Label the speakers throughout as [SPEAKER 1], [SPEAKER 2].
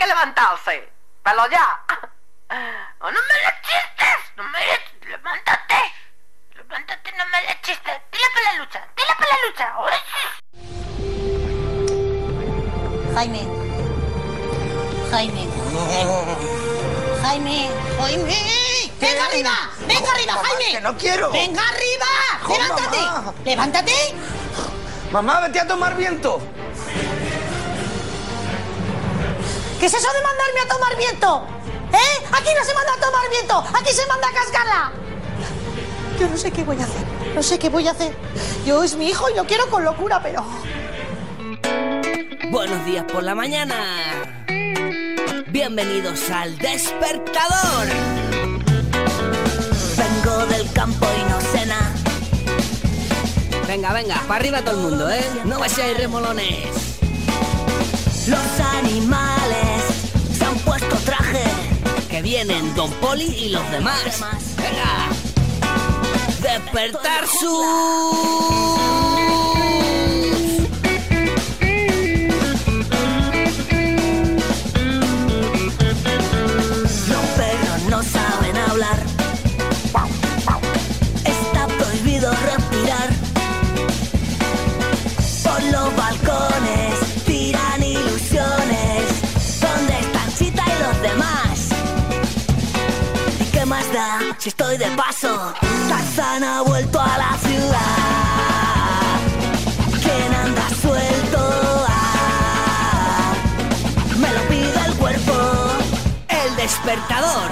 [SPEAKER 1] que levantarse. Pero ya. Oh, no me le chistes. No me le... Levántate. Levántate, no me le chistes. Dile para la lucha. Dile para la lucha.
[SPEAKER 2] Jaime. Jaime. Jaime. Jaime. Venga arriba. Venga arriba,
[SPEAKER 3] mamá,
[SPEAKER 2] Jaime.
[SPEAKER 3] que no quiero.
[SPEAKER 2] Venga arriba. Levántate.
[SPEAKER 3] mamá.
[SPEAKER 2] Levántate.
[SPEAKER 3] Mamá, vete a tomar viento.
[SPEAKER 2] ¿Qué es eso de mandarme a tomar viento? ¿Eh? Aquí no se manda a tomar viento. Aquí se manda a cascarla. Yo no sé qué voy a hacer. No sé qué voy a hacer. Yo es mi hijo y lo quiero con locura, pero...
[SPEAKER 4] Buenos días por la mañana. Bienvenidos al despertador. Vengo del campo y no cena. Venga, venga, para arriba todo el mundo, ¿eh? No vayáis remolones. Los animales vienen Don Poli y los demás. Venga. Despertar su. Si estoy de paso? Tarzán ha vuelto a la ciudad. ¿Quién anda suelto? Ah, me lo pide el cuerpo. El despertador.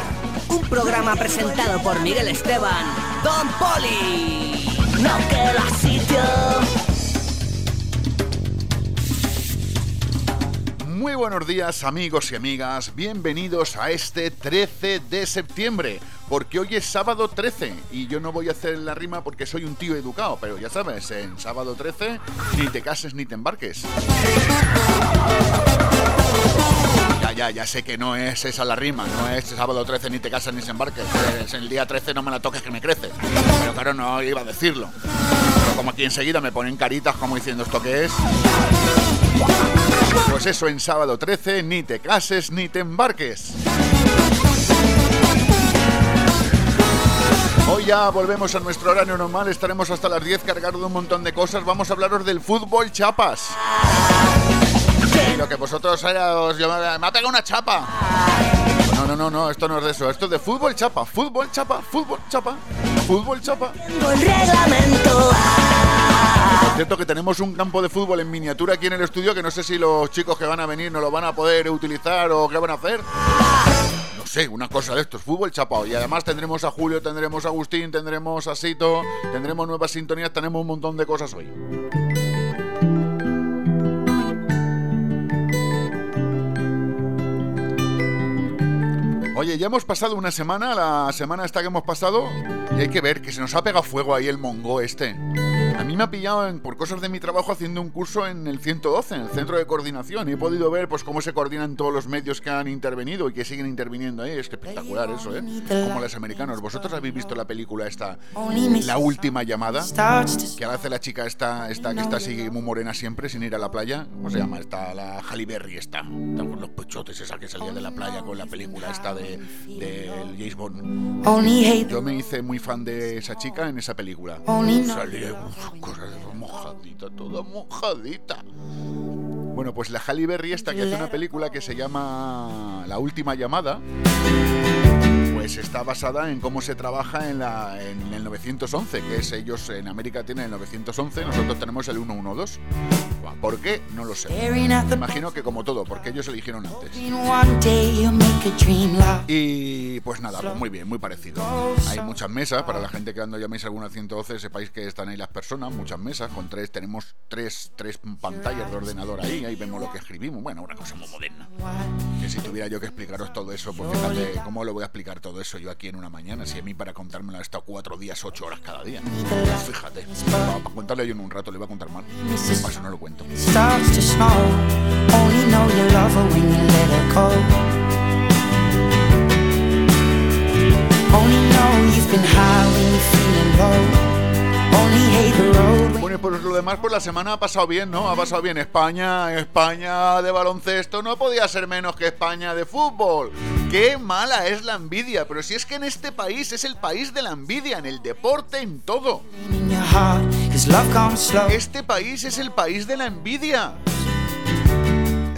[SPEAKER 4] Un programa presentado por Miguel Esteban. Don Poli. No queda sitio.
[SPEAKER 5] Muy buenos días amigos y amigas, bienvenidos a este 13 de septiembre, porque hoy es sábado 13 y yo no voy a hacer la rima porque soy un tío educado, pero ya sabes, en sábado 13 ni te cases ni te embarques. Ya, ya, ya sé que no es esa la rima, no es sábado 13 ni te casas ni te embarques, es el día 13 no me la toques que me crece, pero claro, no iba a decirlo. Pero como aquí enseguida me ponen caritas como diciendo esto que es... Pues eso en sábado 13, ni te cases ni te embarques. Hoy ya volvemos a nuestro horario normal, estaremos hasta las 10 cargados de un montón de cosas. Vamos a hablaros del fútbol chapas. Y lo que vosotros os llamáis, me ha pegado una chapa. No, no, no, no, esto no es de eso, esto es de fútbol chapa, fútbol chapa, fútbol chapa, fútbol chapa. Cierto que tenemos un campo de fútbol en miniatura aquí en el estudio que no sé si los chicos que van a venir no lo van a poder utilizar o qué van a hacer. No sé, una cosa de estos, fútbol chapao. Y además tendremos a Julio, tendremos a Agustín, tendremos a Sito, tendremos nuevas sintonías, tenemos un montón de cosas hoy. Oye, ya hemos pasado una semana, la semana esta que hemos pasado, y hay que ver que se nos ha pegado fuego ahí el mongo este. A mí me ha pillado en- por cosas de mi trabajo haciendo un curso en el 112, en el centro de coordinación, y he podido ver pues cómo se coordinan todos los medios que han intervenido y que siguen interviniendo ahí. Es que espectacular eso, ¿eh? Como los americanos. ¿Vosotros habéis visto la película esta, La Última Llamada? Que ahora hace la chica esta, esta que está así muy morena siempre, sin ir a la playa. ¿Cómo se llama? Está la Halle Berry esta. Está con los pechotes, esa que salía de la playa con la película esta de, de James Bond. Yo me hice muy fan de esa chica en esa película. Salía cosas mojadita, toda mojadita. Bueno, pues la Halle Berry esta que hace una película que se llama La Última Llamada, pues está basada en cómo se trabaja en, la, en el 911, que es ellos en América tienen el 911, nosotros tenemos el 112. Buah, ¿Por qué? No lo sé. Imagino que como todo, porque ellos eligieron antes. Y pues nada, pues muy bien, muy parecido. Hay muchas mesas, para la gente que cuando llaméis alguna 112 sepáis que están ahí las personas, muchas mesas, con tres, tenemos tres, tres pantallas de ordenador ahí, ahí vemos lo que escribimos, bueno, una cosa muy moderna. Que si tuviera yo que explicaros todo eso, pues fíjate cómo lo voy a explicar todo eso yo aquí en una mañana, si a mí para contármelo ha estado cuatro días, ocho horas cada día. Fíjate, para, para contarle yo en un rato le voy a contar mal, para eso no lo cuento. Bueno, por lo demás, pues la semana ha pasado bien, ¿no? Ha pasado bien España, España de baloncesto, no podía ser menos que España de fútbol. Qué mala es la envidia, pero si es que en este país es el país de la envidia, en el deporte, en todo. Este país es el país de la envidia.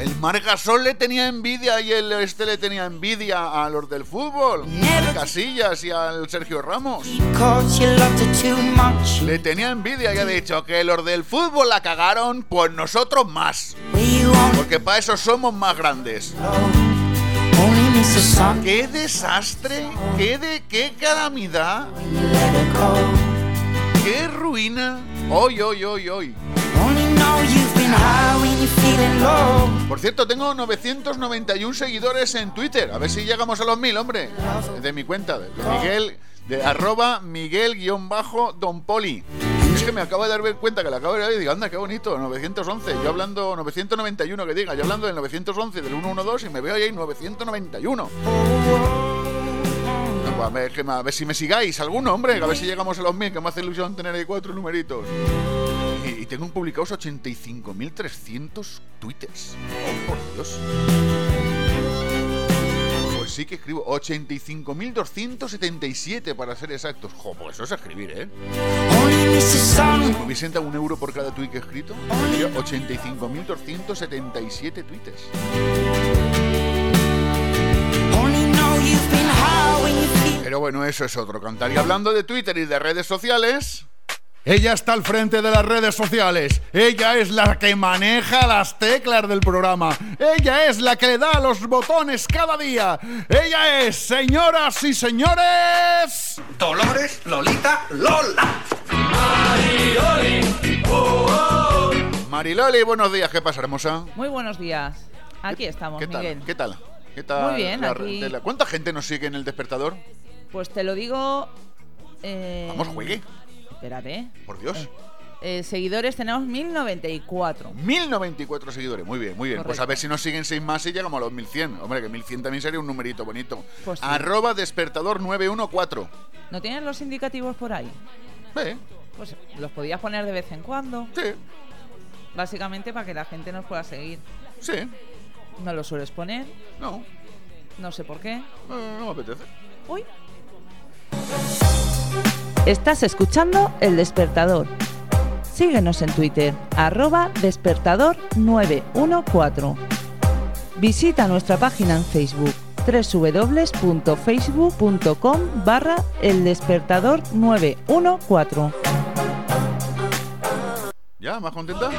[SPEAKER 5] El Margasol le tenía envidia y el este le tenía envidia a los del fútbol, a Casillas y al Sergio Ramos. Le tenía envidia y ha dicho que los del fútbol la cagaron, pues nosotros más. Porque para eso somos más grandes. ¡Qué desastre! ¡Qué de qué calamidad! ¡Qué ruina! ¡Hoy, hoy, hoy, hoy! Por cierto, tengo 991 seguidores en Twitter. A ver si llegamos a los mil, hombre. De mi cuenta, de Miguel, de arroba Miguel-Don. Es que me acabo de dar cuenta que la acabo de ver y digo, anda, qué bonito, 911. Yo hablando, 991 que diga, yo hablando del 911, del 112 y me veo ahí 991. No, pues a, ver, a ver si me sigáis alguno, hombre, a ver si llegamos a los mil, que me hace ilusión tener ahí cuatro numeritos. Tengo publicados 85.300 tweets. Oh, por Dios. Pues sí que escribo 85.277 para ser exactos. Jo, pues eso es escribir, ¿eh? Me hubiesen dado un euro por cada tweet que he escrito, tendría 85.277 tweets. Pero bueno, eso es otro cantar. Y hablando de Twitter y de redes sociales. Ella está al frente de las redes sociales. Ella es la que maneja las teclas del programa. Ella es la que le da los botones cada día. Ella es, señoras y señores.
[SPEAKER 3] Dolores, Lolita, Lola.
[SPEAKER 5] Mariloli, buenos días. ¿Qué pasa, hermosa?
[SPEAKER 6] Muy buenos días. Aquí estamos,
[SPEAKER 5] ¿Qué tal?
[SPEAKER 6] Miguel.
[SPEAKER 5] ¿Qué tal? ¿Qué tal?
[SPEAKER 6] Muy bien,
[SPEAKER 5] la
[SPEAKER 6] aquí-
[SPEAKER 5] tela? ¿Cuánta gente nos sigue en el despertador?
[SPEAKER 6] Pues te lo digo. eh,
[SPEAKER 5] Vamos, juegue.
[SPEAKER 6] Espérate.
[SPEAKER 5] Por Dios.
[SPEAKER 6] Eh, seguidores tenemos 1094.
[SPEAKER 5] 1094 seguidores, muy bien, muy bien. Pues a ver si nos siguen 6 más y llegamos a los 1100. Hombre, que 1100 también sería un numerito bonito.
[SPEAKER 6] Pues sí.
[SPEAKER 5] Arroba despertador 914.
[SPEAKER 6] ¿No tienes los indicativos por ahí?
[SPEAKER 5] Sí,
[SPEAKER 6] Pues los podías poner de vez en cuando.
[SPEAKER 5] sí,
[SPEAKER 6] Básicamente para que la gente nos pueda seguir.
[SPEAKER 5] sí.
[SPEAKER 6] No lo sueles poner.
[SPEAKER 5] No,
[SPEAKER 6] No sé por qué.
[SPEAKER 5] no, no me apetece.
[SPEAKER 6] Uy. Estás escuchando El Despertador. Síguenos en Twitter, arroba despertador 914. Visita nuestra página en Facebook www.facebook.com barra El Despertador 914.
[SPEAKER 5] ¿Ya? ¿Más contenta?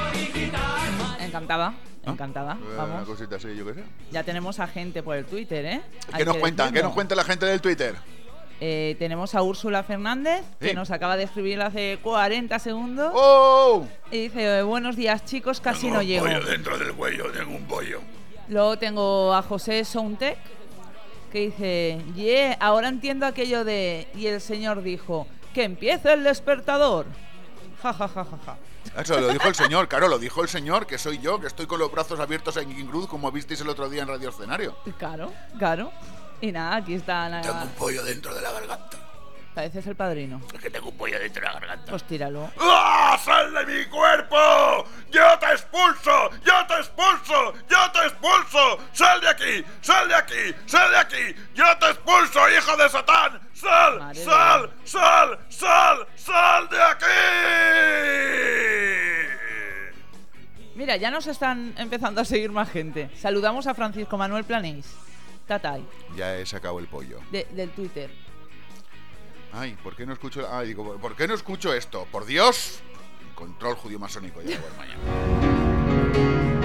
[SPEAKER 6] Encantada, encantada.
[SPEAKER 5] Eh, Una
[SPEAKER 6] Vamos.
[SPEAKER 5] cosita así, yo qué sé.
[SPEAKER 6] Ya tenemos a gente por el Twitter, ¿eh? Hay
[SPEAKER 5] ¿Qué nos
[SPEAKER 6] que
[SPEAKER 5] cuentan? ¿Qué nos cuenta la gente del Twitter?
[SPEAKER 6] Eh, tenemos a Úrsula Fernández, que
[SPEAKER 5] Sí.
[SPEAKER 6] nos acaba de escribir hace 40 segundos.
[SPEAKER 5] ¡Oh!
[SPEAKER 6] Y dice, "Eh, buenos días chicos, casi no llego.
[SPEAKER 5] dentro del cuello, tengo un pollo.
[SPEAKER 6] Luego tengo a José Soundtech, que dice, yeah, ahora entiendo aquello de... Y el señor dijo, que empiece el despertador. Ja, ja, ja, ja, ja.
[SPEAKER 5] Eso lo dijo el señor, claro, lo dijo el señor, que soy yo, que estoy con los brazos abiertos en King Cruz, como visteis el otro día en Radio Escenario.
[SPEAKER 6] Claro, claro. Y nada, aquí está...
[SPEAKER 5] Tengo un pollo dentro de la garganta.
[SPEAKER 6] Pareces el padrino.
[SPEAKER 5] Es que tengo un pollo dentro de la garganta.
[SPEAKER 6] Pues tíralo.
[SPEAKER 5] ¡Ah! ¡Sal de mi cuerpo! ¡Yo te expulso! ¡Yo te expulso! ¡Yo te expulso! ¡Sal de aquí! ¡Sal de aquí! ¡Sal de aquí! ¡Yo te expulso, hijo de Satán! ¡Sal!
[SPEAKER 6] Madre
[SPEAKER 5] ¡Sal! ¡Sal! ¡Sal! ¡Sal de aquí!
[SPEAKER 6] Mira, ya nos están empezando a seguir más gente. Saludamos a Francisco Manuel Planís. Tatay,
[SPEAKER 5] Ya he sacado el pollo.
[SPEAKER 6] de- del Twitter.
[SPEAKER 5] Ay, ¿por qué no escucho? Ay, digo, ¿por qué no escucho esto? ¡Por Dios! Control judío masónico, ya voy mañana.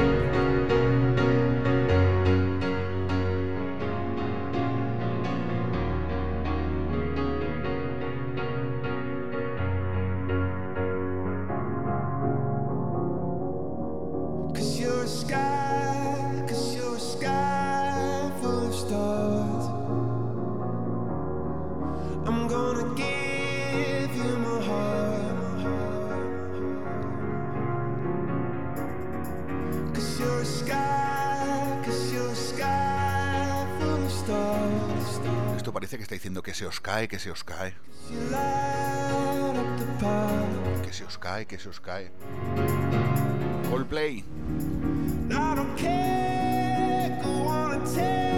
[SPEAKER 5] Diciendo que se os cae, que se os cae. Que se os cae, que se os cae. Coldplay.
[SPEAKER 7] I don't care, go on and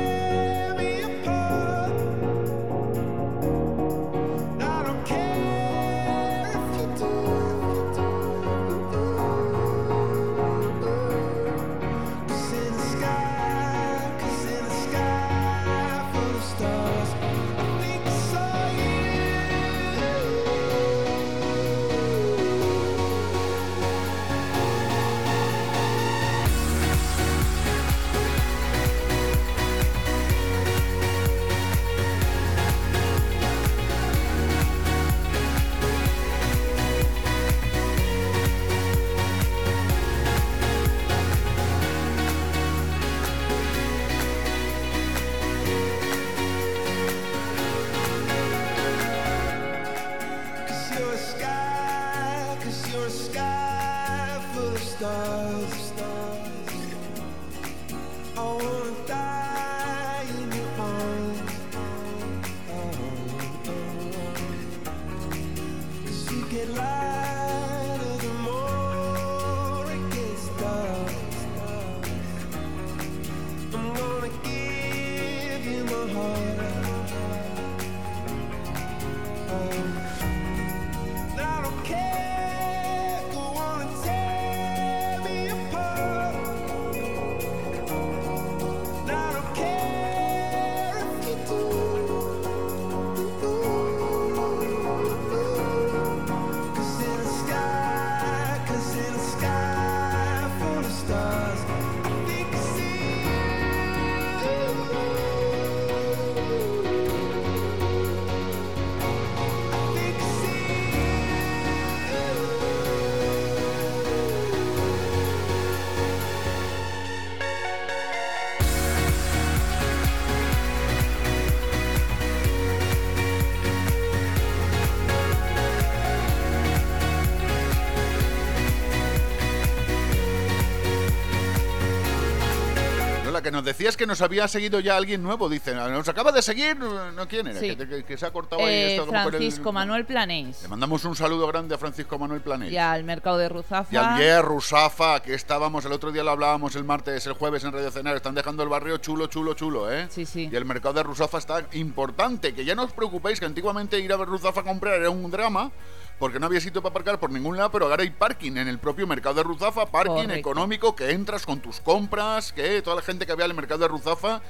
[SPEAKER 5] que nos decías que nos había seguido ya alguien nuevo. Dicen, nos acaba de seguir. ¿No quién era?
[SPEAKER 6] Sí.
[SPEAKER 5] Que, que- que se ha cortado ahí
[SPEAKER 6] Eh,
[SPEAKER 5] esto por el-
[SPEAKER 6] Francisco Manuel Planés.
[SPEAKER 5] Le mandamos un saludo grande a Francisco Manuel Planel.
[SPEAKER 6] Y al mercado de Ruzafa.
[SPEAKER 5] Y al Ye Rusafa, que estábamos, el otro día lo hablábamos el martes, el jueves en Radio Cenar, están dejando el barrio chulo, chulo, chulo, ¿eh?
[SPEAKER 6] Sí, sí.
[SPEAKER 5] Y el mercado de Rusafa está importante, que ya no os preocupéis, que antiguamente ir a ver Ruzafa a comprar era un drama, porque no había sitio para aparcar por ningún lado, pero ahora hay parking en el propio mercado de Ruzafa, parking
[SPEAKER 6] Correcto.
[SPEAKER 5] económico, que entras con tus compras, que toda la gente que vea el mercado de Ruzafa,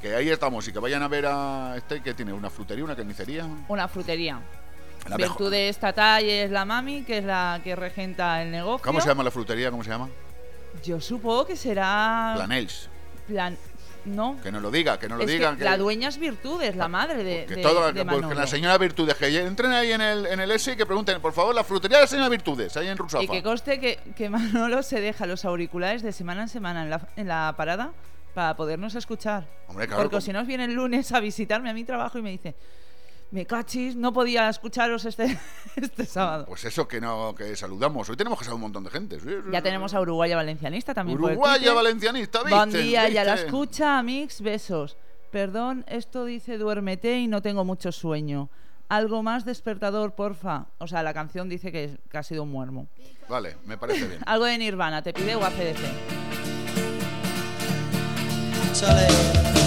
[SPEAKER 5] que ahí estamos, y que vayan a ver a este, que tiene una frutería, una carnicería.
[SPEAKER 6] Una frutería.
[SPEAKER 5] La.
[SPEAKER 6] Virtud de esta talla es la mami, que es la que regenta el negocio.
[SPEAKER 5] ¿Cómo se llama la frutería? ¿Cómo se llama?
[SPEAKER 6] Yo supongo que será.
[SPEAKER 5] Planels.
[SPEAKER 6] Plan- No.
[SPEAKER 5] Que nos lo diga, que nos lo
[SPEAKER 6] Es
[SPEAKER 5] digan. que-
[SPEAKER 6] La dueña es Virtudes, la madre de,
[SPEAKER 5] Que
[SPEAKER 6] de-
[SPEAKER 5] todo,
[SPEAKER 6] de
[SPEAKER 5] pues, que la señora Virtudes, que entren ahí en el, en el S y que pregunten, por favor, la frutería de la señora Virtudes, ahí en Rusafa.
[SPEAKER 6] Y que conste que, que Manolo se deja los auriculares de semana en semana en la, en la parada para podernos escuchar.
[SPEAKER 5] Hombre, claro,
[SPEAKER 6] Porque si no viene el lunes a visitarme a mi trabajo y me dice, me cachis, no podía escucharos este, este sábado.
[SPEAKER 5] Pues eso que no que saludamos. Hoy tenemos que saludar un montón de gente. sí, sí,
[SPEAKER 6] Ya
[SPEAKER 5] sí.
[SPEAKER 6] tenemos a Uruguaya Valencianista también.
[SPEAKER 5] Uruguaya valencianista, ¿viste?
[SPEAKER 6] Buen día, ya la escucha, Mix, besos. Perdón, esto dice duérmete y no tengo mucho sueño. Algo más despertador, porfa. O sea, la canción dice que, que ha sido un muermo.
[SPEAKER 5] Vale, me parece bien.
[SPEAKER 6] Algo de Nirvana, te pide o ACDC.
[SPEAKER 8] Chale.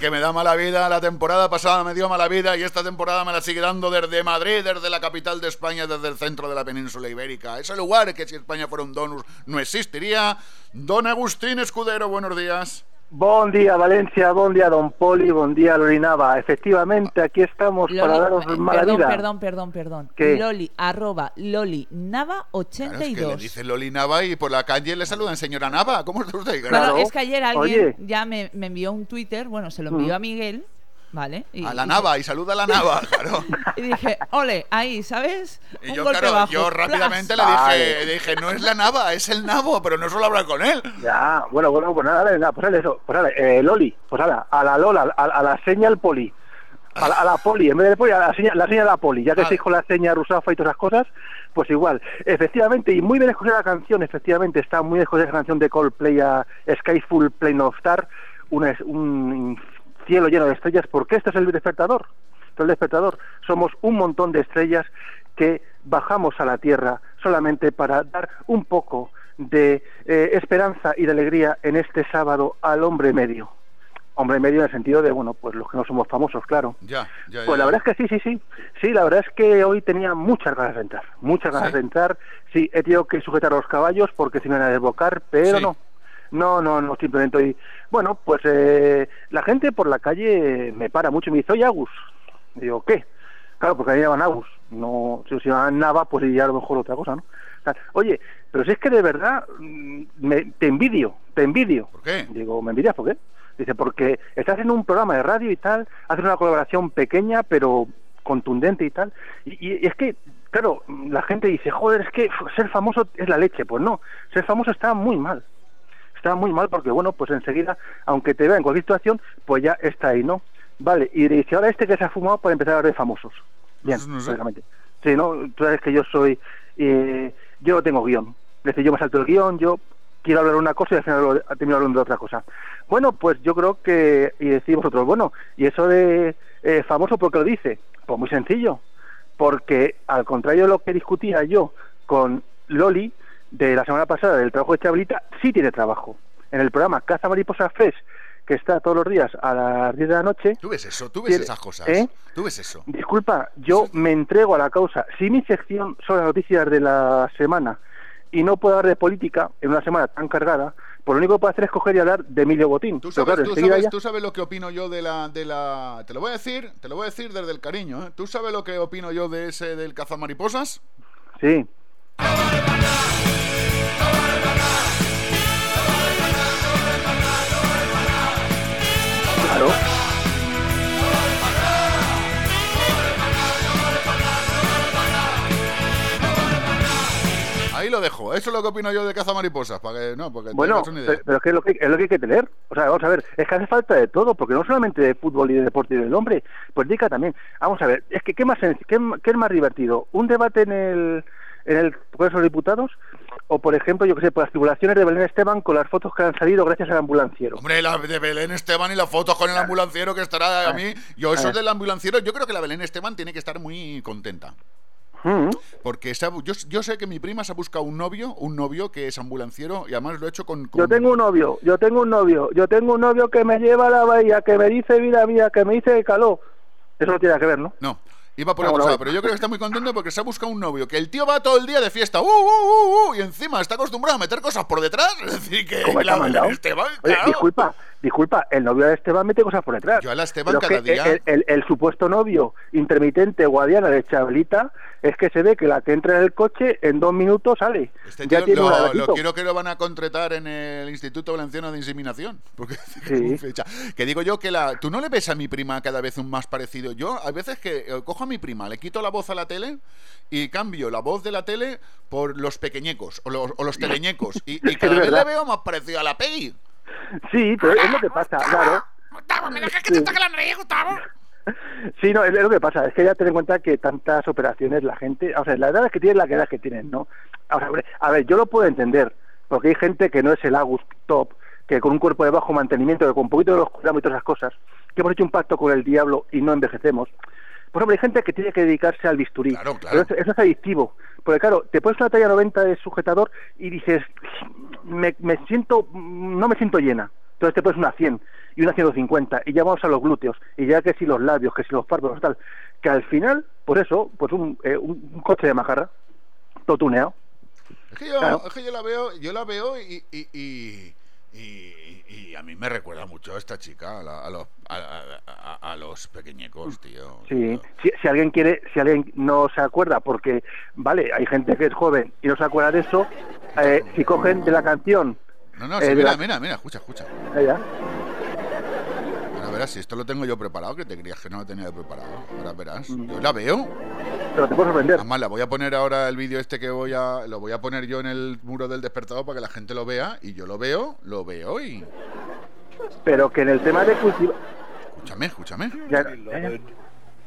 [SPEAKER 5] Que me da mala vida, la temporada pasada me dio mala vida y esta temporada me la sigue dando desde Madrid, desde la capital de España, desde el centro de la península ibérica. Ese lugar que si España fuera un donus no existiría. Don Agustín Escudero, buenos días.
[SPEAKER 9] Bon día Valencia, bon día Don Poli, bon día Lorinava. Efectivamente, aquí estamos para daros
[SPEAKER 6] eh,
[SPEAKER 9] mala
[SPEAKER 6] perdón,
[SPEAKER 9] vida.
[SPEAKER 6] perdón, perdón, perdón.
[SPEAKER 9] ¿Qué?
[SPEAKER 6] Loli, arroba, Loli, Nava
[SPEAKER 5] Claro, es que le
[SPEAKER 6] 82.
[SPEAKER 5] dice Loli Nava y por la calle le saludan señora Nava. ¿Cómo está usted?
[SPEAKER 6] Claro,
[SPEAKER 9] Claro.
[SPEAKER 6] es que ayer alguien
[SPEAKER 9] Oye.
[SPEAKER 6] ya me, me envió un Twitter, bueno, se lo envió
[SPEAKER 9] Mm.
[SPEAKER 6] a Miguel, ¿vale? Y-
[SPEAKER 5] A la
[SPEAKER 6] y-
[SPEAKER 5] Nava y saluda a la Nava, claro.
[SPEAKER 6] Y dije, ole, ahí, ¿sabes?
[SPEAKER 5] Y yo,
[SPEAKER 6] golpe
[SPEAKER 5] claro,
[SPEAKER 6] bajo.
[SPEAKER 5] yo rápidamente le
[SPEAKER 6] ¡Plas!
[SPEAKER 5] dije,
[SPEAKER 9] Vale.
[SPEAKER 5] le dije, no es la Nava, es el Nabo, pero no suelo hablar con él.
[SPEAKER 9] Ya, bueno, bueno, pues nada, venga, pues dale eso, pues dale, eh, Loli, pues ala, a la Lola, a, a la señal Poli. A la, a la poli, en vez de poli, a la seña, la seña de la poli, ya que
[SPEAKER 5] Ah.
[SPEAKER 9] estáis con la seña rusafa y todas esas cosas, pues igual. Efectivamente, y muy bien escogida la canción, efectivamente, está muy bien escogida la canción de Coldplay a Skyful Plane of Star, una un cielo lleno de estrellas, porque esto es el despertador. Esto es el despertador. Somos un montón de estrellas que bajamos a la Tierra solamente para dar un poco de eh, esperanza y de alegría en este sábado al hombre medio. Hombre medio en el sentido de, bueno, pues los que no somos famosos, claro.
[SPEAKER 5] Ya, ya, ya.
[SPEAKER 9] Pues la verdad es que sí, sí, sí. Sí, la verdad es que hoy tenía muchas ganas de entrar. Muchas ganas
[SPEAKER 5] ¿Sí?
[SPEAKER 9] de entrar. Sí, he tenido que sujetar a los caballos porque si no era a desbocar, pero
[SPEAKER 5] Sí.
[SPEAKER 9] no. No, no, no, simplemente hoy. Bueno, pues eh, la gente por la calle me para mucho y me dice, oye, Agus. Digo, ¿qué? Claro, porque ahí llaman Agus. No, si se llaman Nava, pues ya a lo mejor otra cosa, ¿no? O sea, Oye, pero si es que de verdad mm, me, te envidio, te envidio.
[SPEAKER 5] ¿Por qué?
[SPEAKER 9] Digo, ¿me envidias por qué? Dice, porque estás en un programa de radio y tal, haces una colaboración pequeña pero contundente y tal. Y, y- es que, claro, la gente dice, joder, es que ser famoso es la leche. Pues no, ser famoso está muy mal. Está muy mal porque, bueno, pues enseguida, aunque te vea en cualquier situación, pues ya está ahí, ¿no? Vale, y dice, ahora este que se ha fumado para empezar a hablar de famosos. Bien,
[SPEAKER 5] no sé.
[SPEAKER 9] lógicamente. Sí, ¿no? Tú sabes que yo soy... eh, yo no tengo guion. Es decir, yo me salto el guion, yo quiero hablar una cosa y al final lo- termino hablando de otra cosa. Bueno, pues yo creo que... Y decís vosotros, bueno, ¿y eso de eh, famoso por qué lo dice? Pues muy sencillo. Porque al contrario de lo que discutía yo con Loli de la semana pasada del trabajo de Chabelita, sí tiene trabajo. En el programa Caza Mariposa Fest, que está todos los días a las 10 de la noche,
[SPEAKER 5] ¿Tú ves eso? ¿Tú ves
[SPEAKER 9] Tiene-
[SPEAKER 5] esas cosas?
[SPEAKER 9] ¿Eh?
[SPEAKER 5] ¿Tú ves eso?
[SPEAKER 9] Disculpa, yo me entrego a la causa. Si mi sección son las noticias de la semana y no puedo hablar de política en una semana tan cargada, pues lo único que puedo hacer es coger y hablar de Emilio Botín.
[SPEAKER 5] ¿Tú
[SPEAKER 9] Pero
[SPEAKER 5] sabes,
[SPEAKER 9] claro,
[SPEAKER 5] tú,
[SPEAKER 9] enseguida
[SPEAKER 5] sabes,
[SPEAKER 9] ya-
[SPEAKER 5] tú sabes lo que opino yo de la, de la... Te lo voy a decir, te lo voy a decir desde el cariño, ¿eh? ¿Tú sabes lo que opino yo de ese del cazamariposas?
[SPEAKER 9] Sí.
[SPEAKER 5] Lo dejo. Eso es lo que opino yo de cazamariposas, para que no, porque
[SPEAKER 9] Bueno,
[SPEAKER 5] una idea.
[SPEAKER 9] pero, es que es lo que es lo que hay que tener. O sea, vamos a ver, es que hace falta de todo, porque no solamente de fútbol y de deporte y del hombre, política también. Vamos a ver, es que qué más qué, qué es más divertido, un debate en el en el Congreso de Diputados o por ejemplo, yo que sé, por las tribulaciones de Belén Esteban con las fotos que han salido gracias al ambulanciero.
[SPEAKER 5] Hombre, la de Belén Esteban y las fotos con el ambulanciero que estará a mí. Yo, eso
[SPEAKER 9] Ah.
[SPEAKER 5] del ambulanciero, yo creo que la Belén Esteban tiene que estar muy contenta.
[SPEAKER 9] Mm.
[SPEAKER 5] Porque yo, yo sé que mi prima se ha buscado un novio, un novio que es ambulanciero y además lo ha hecho con. con-
[SPEAKER 9] Yo tengo un novio, yo tengo un novio, yo tengo un novio que me lleva a la bahía, que me dice vida mía, que me dice calor. Eso no tiene que ver, ¿no?
[SPEAKER 5] No, iba por lado,
[SPEAKER 9] vale.
[SPEAKER 5] pero yo creo que está muy contento porque se ha buscado un novio que el tío va todo el día de fiesta, uh, uh, uh, uh, y encima está acostumbrado a meter cosas por detrás. Es decir, que
[SPEAKER 9] ¿Cómo está
[SPEAKER 5] la
[SPEAKER 9] mandado?
[SPEAKER 5] Esteban,
[SPEAKER 9] Oye,
[SPEAKER 5] claro.
[SPEAKER 9] disculpa, disculpa, el novio de Esteban mete cosas por detrás.
[SPEAKER 5] Yo a la Esteban
[SPEAKER 9] Pero
[SPEAKER 5] cada día-
[SPEAKER 9] El, el- el supuesto novio intermitente guadiana de Chabelita es que se ve que la que entra en el coche en dos minutos sale.
[SPEAKER 5] Este
[SPEAKER 9] ya tiene
[SPEAKER 5] lo, quiero que lo van a contratar en el Instituto Valenciano de Inseminación. Porque
[SPEAKER 9] Sí.
[SPEAKER 5] fecha. Que digo yo que la. ¿Tú no le ves a mi prima cada vez un más parecido? Yo, a veces que eh, cojo a mi prima, le quito la voz a la tele y cambio la voz de la tele por los pequeñecos o los, o los teleñecos. Y, y cada vez le veo más parecido a la Peggy.
[SPEAKER 9] Sí, pero es lo que pasa, claro.
[SPEAKER 1] Gustavo, ¿me dejas que te toque la nariz, Gustavo?
[SPEAKER 9] Sí, no, es lo que pasa, es que ya ten en cuenta que tantas operaciones la gente, o sea, la edad que tienen, la edad que tienen, ¿no? O sea, hombre, a ver, yo lo puedo entender, porque hay gente que no es el Agus top, que con un cuerpo de bajo mantenimiento, que con un poquito de los cuidamos y todas esas cosas, que hemos hecho un pacto con el diablo y no envejecemos. Pues hombre, hay gente que tiene que dedicarse al bisturí.
[SPEAKER 5] Claro, claro.
[SPEAKER 9] Pero eso, eso es adictivo. Porque claro, te pones una talla 90 de sujetador y dices, me, me siento, no me siento llena. Entonces te pones una 100 y una 150 y ya vamos a los glúteos y ya que si los labios, que si los párpados, tal. Que al final, pues eso, pues un, eh, un, un coche de majarra, todo tuneado.
[SPEAKER 5] Es que yo,
[SPEAKER 9] Claro.
[SPEAKER 5] es que yo la veo, yo la veo y, y, y, y- y a mí me recuerda mucho a esta chica, a, la- a los, a, a- a- a los pequeñecos, tío.
[SPEAKER 9] Sí, si, si alguien quiere, si alguien no se acuerda, porque, vale, hay gente que es joven y no se acuerda de eso, eh, si cogen de la canción,
[SPEAKER 5] No, no,
[SPEAKER 9] Eh,
[SPEAKER 5] sí, mira,
[SPEAKER 9] la-
[SPEAKER 5] mira, mira, escucha, escucha. Ahora verás, si esto lo tengo yo preparado, que te creías que no lo tenía preparado. Ahora verás.
[SPEAKER 9] Mm.
[SPEAKER 5] Yo la veo.
[SPEAKER 9] pero te puedo sorprender.
[SPEAKER 5] Además, la voy a poner ahora el vídeo este que voy a. Lo voy a poner yo en el muro del despertador para que la gente lo vea. Y yo lo veo, lo veo y.
[SPEAKER 9] Pero que en el tema de cultivar...
[SPEAKER 5] Escúchame, escúchame.
[SPEAKER 9] Ya, ya.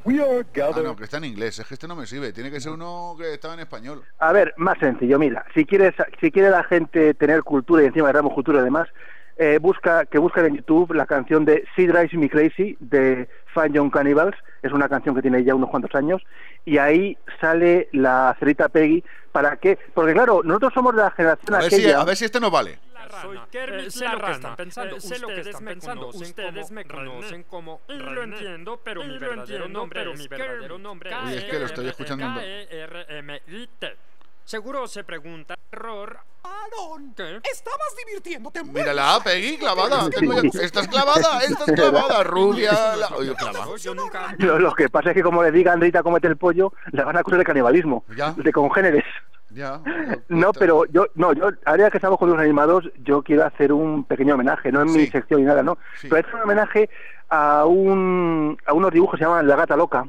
[SPEAKER 5] Ah, no, que está en inglés. Es que este no me sirve. Tiene que ser uno que estaba en español.
[SPEAKER 9] A ver, más sencillo, mira, si quieres, si quiere la gente tener cultura y encima damos cultura y demás, eh, busca, que busquen en YouTube la canción de She Drives Me Crazy de Fine Young Cannibals, es una canción que tiene ya unos cuantos años, y ahí sale la cerita Peggy, ¿para qué? Porque claro, nosotros somos de la generación
[SPEAKER 5] A ver, si, a ver si este no vale.
[SPEAKER 10] Soy Kermit
[SPEAKER 11] sé
[SPEAKER 10] la
[SPEAKER 11] lo que
[SPEAKER 10] rana.
[SPEAKER 11] están pensando.
[SPEAKER 10] Eh, sé lo que están
[SPEAKER 11] me
[SPEAKER 10] pensando. Ustedes me conocen como
[SPEAKER 11] Y lo entiendo, pero mi verdadero nombre
[SPEAKER 10] pero
[SPEAKER 11] es
[SPEAKER 10] mi
[SPEAKER 11] Kermit.
[SPEAKER 10] verdadero nombre
[SPEAKER 5] es que lo estoy escuchando en do-
[SPEAKER 10] K-E-R-M-I-T. Seguro se pregunta, error.
[SPEAKER 11] Aaron,
[SPEAKER 10] ¿Qué?
[SPEAKER 11] estabas divirtiéndote mucho.
[SPEAKER 5] Mírala, Peggy, clavada. Tengo ya- Estás clavada, estás clavada, rubia. La... Oye, clavada.
[SPEAKER 10] Yo nunca...
[SPEAKER 9] Lo, lo que pasa es que como le diga Andrita comete el pollo, le van a acusar de canibalismo,
[SPEAKER 5] Ya.
[SPEAKER 9] de congéneres.
[SPEAKER 5] Ya.
[SPEAKER 9] No, pero yo, no, yo, ahora que estamos con los animados, yo quiero hacer un pequeño homenaje, no en mi sección ni nada, ¿no?
[SPEAKER 5] Sí.
[SPEAKER 9] Pero es un homenaje a un, a unos dibujos que se llaman La Gata Loca.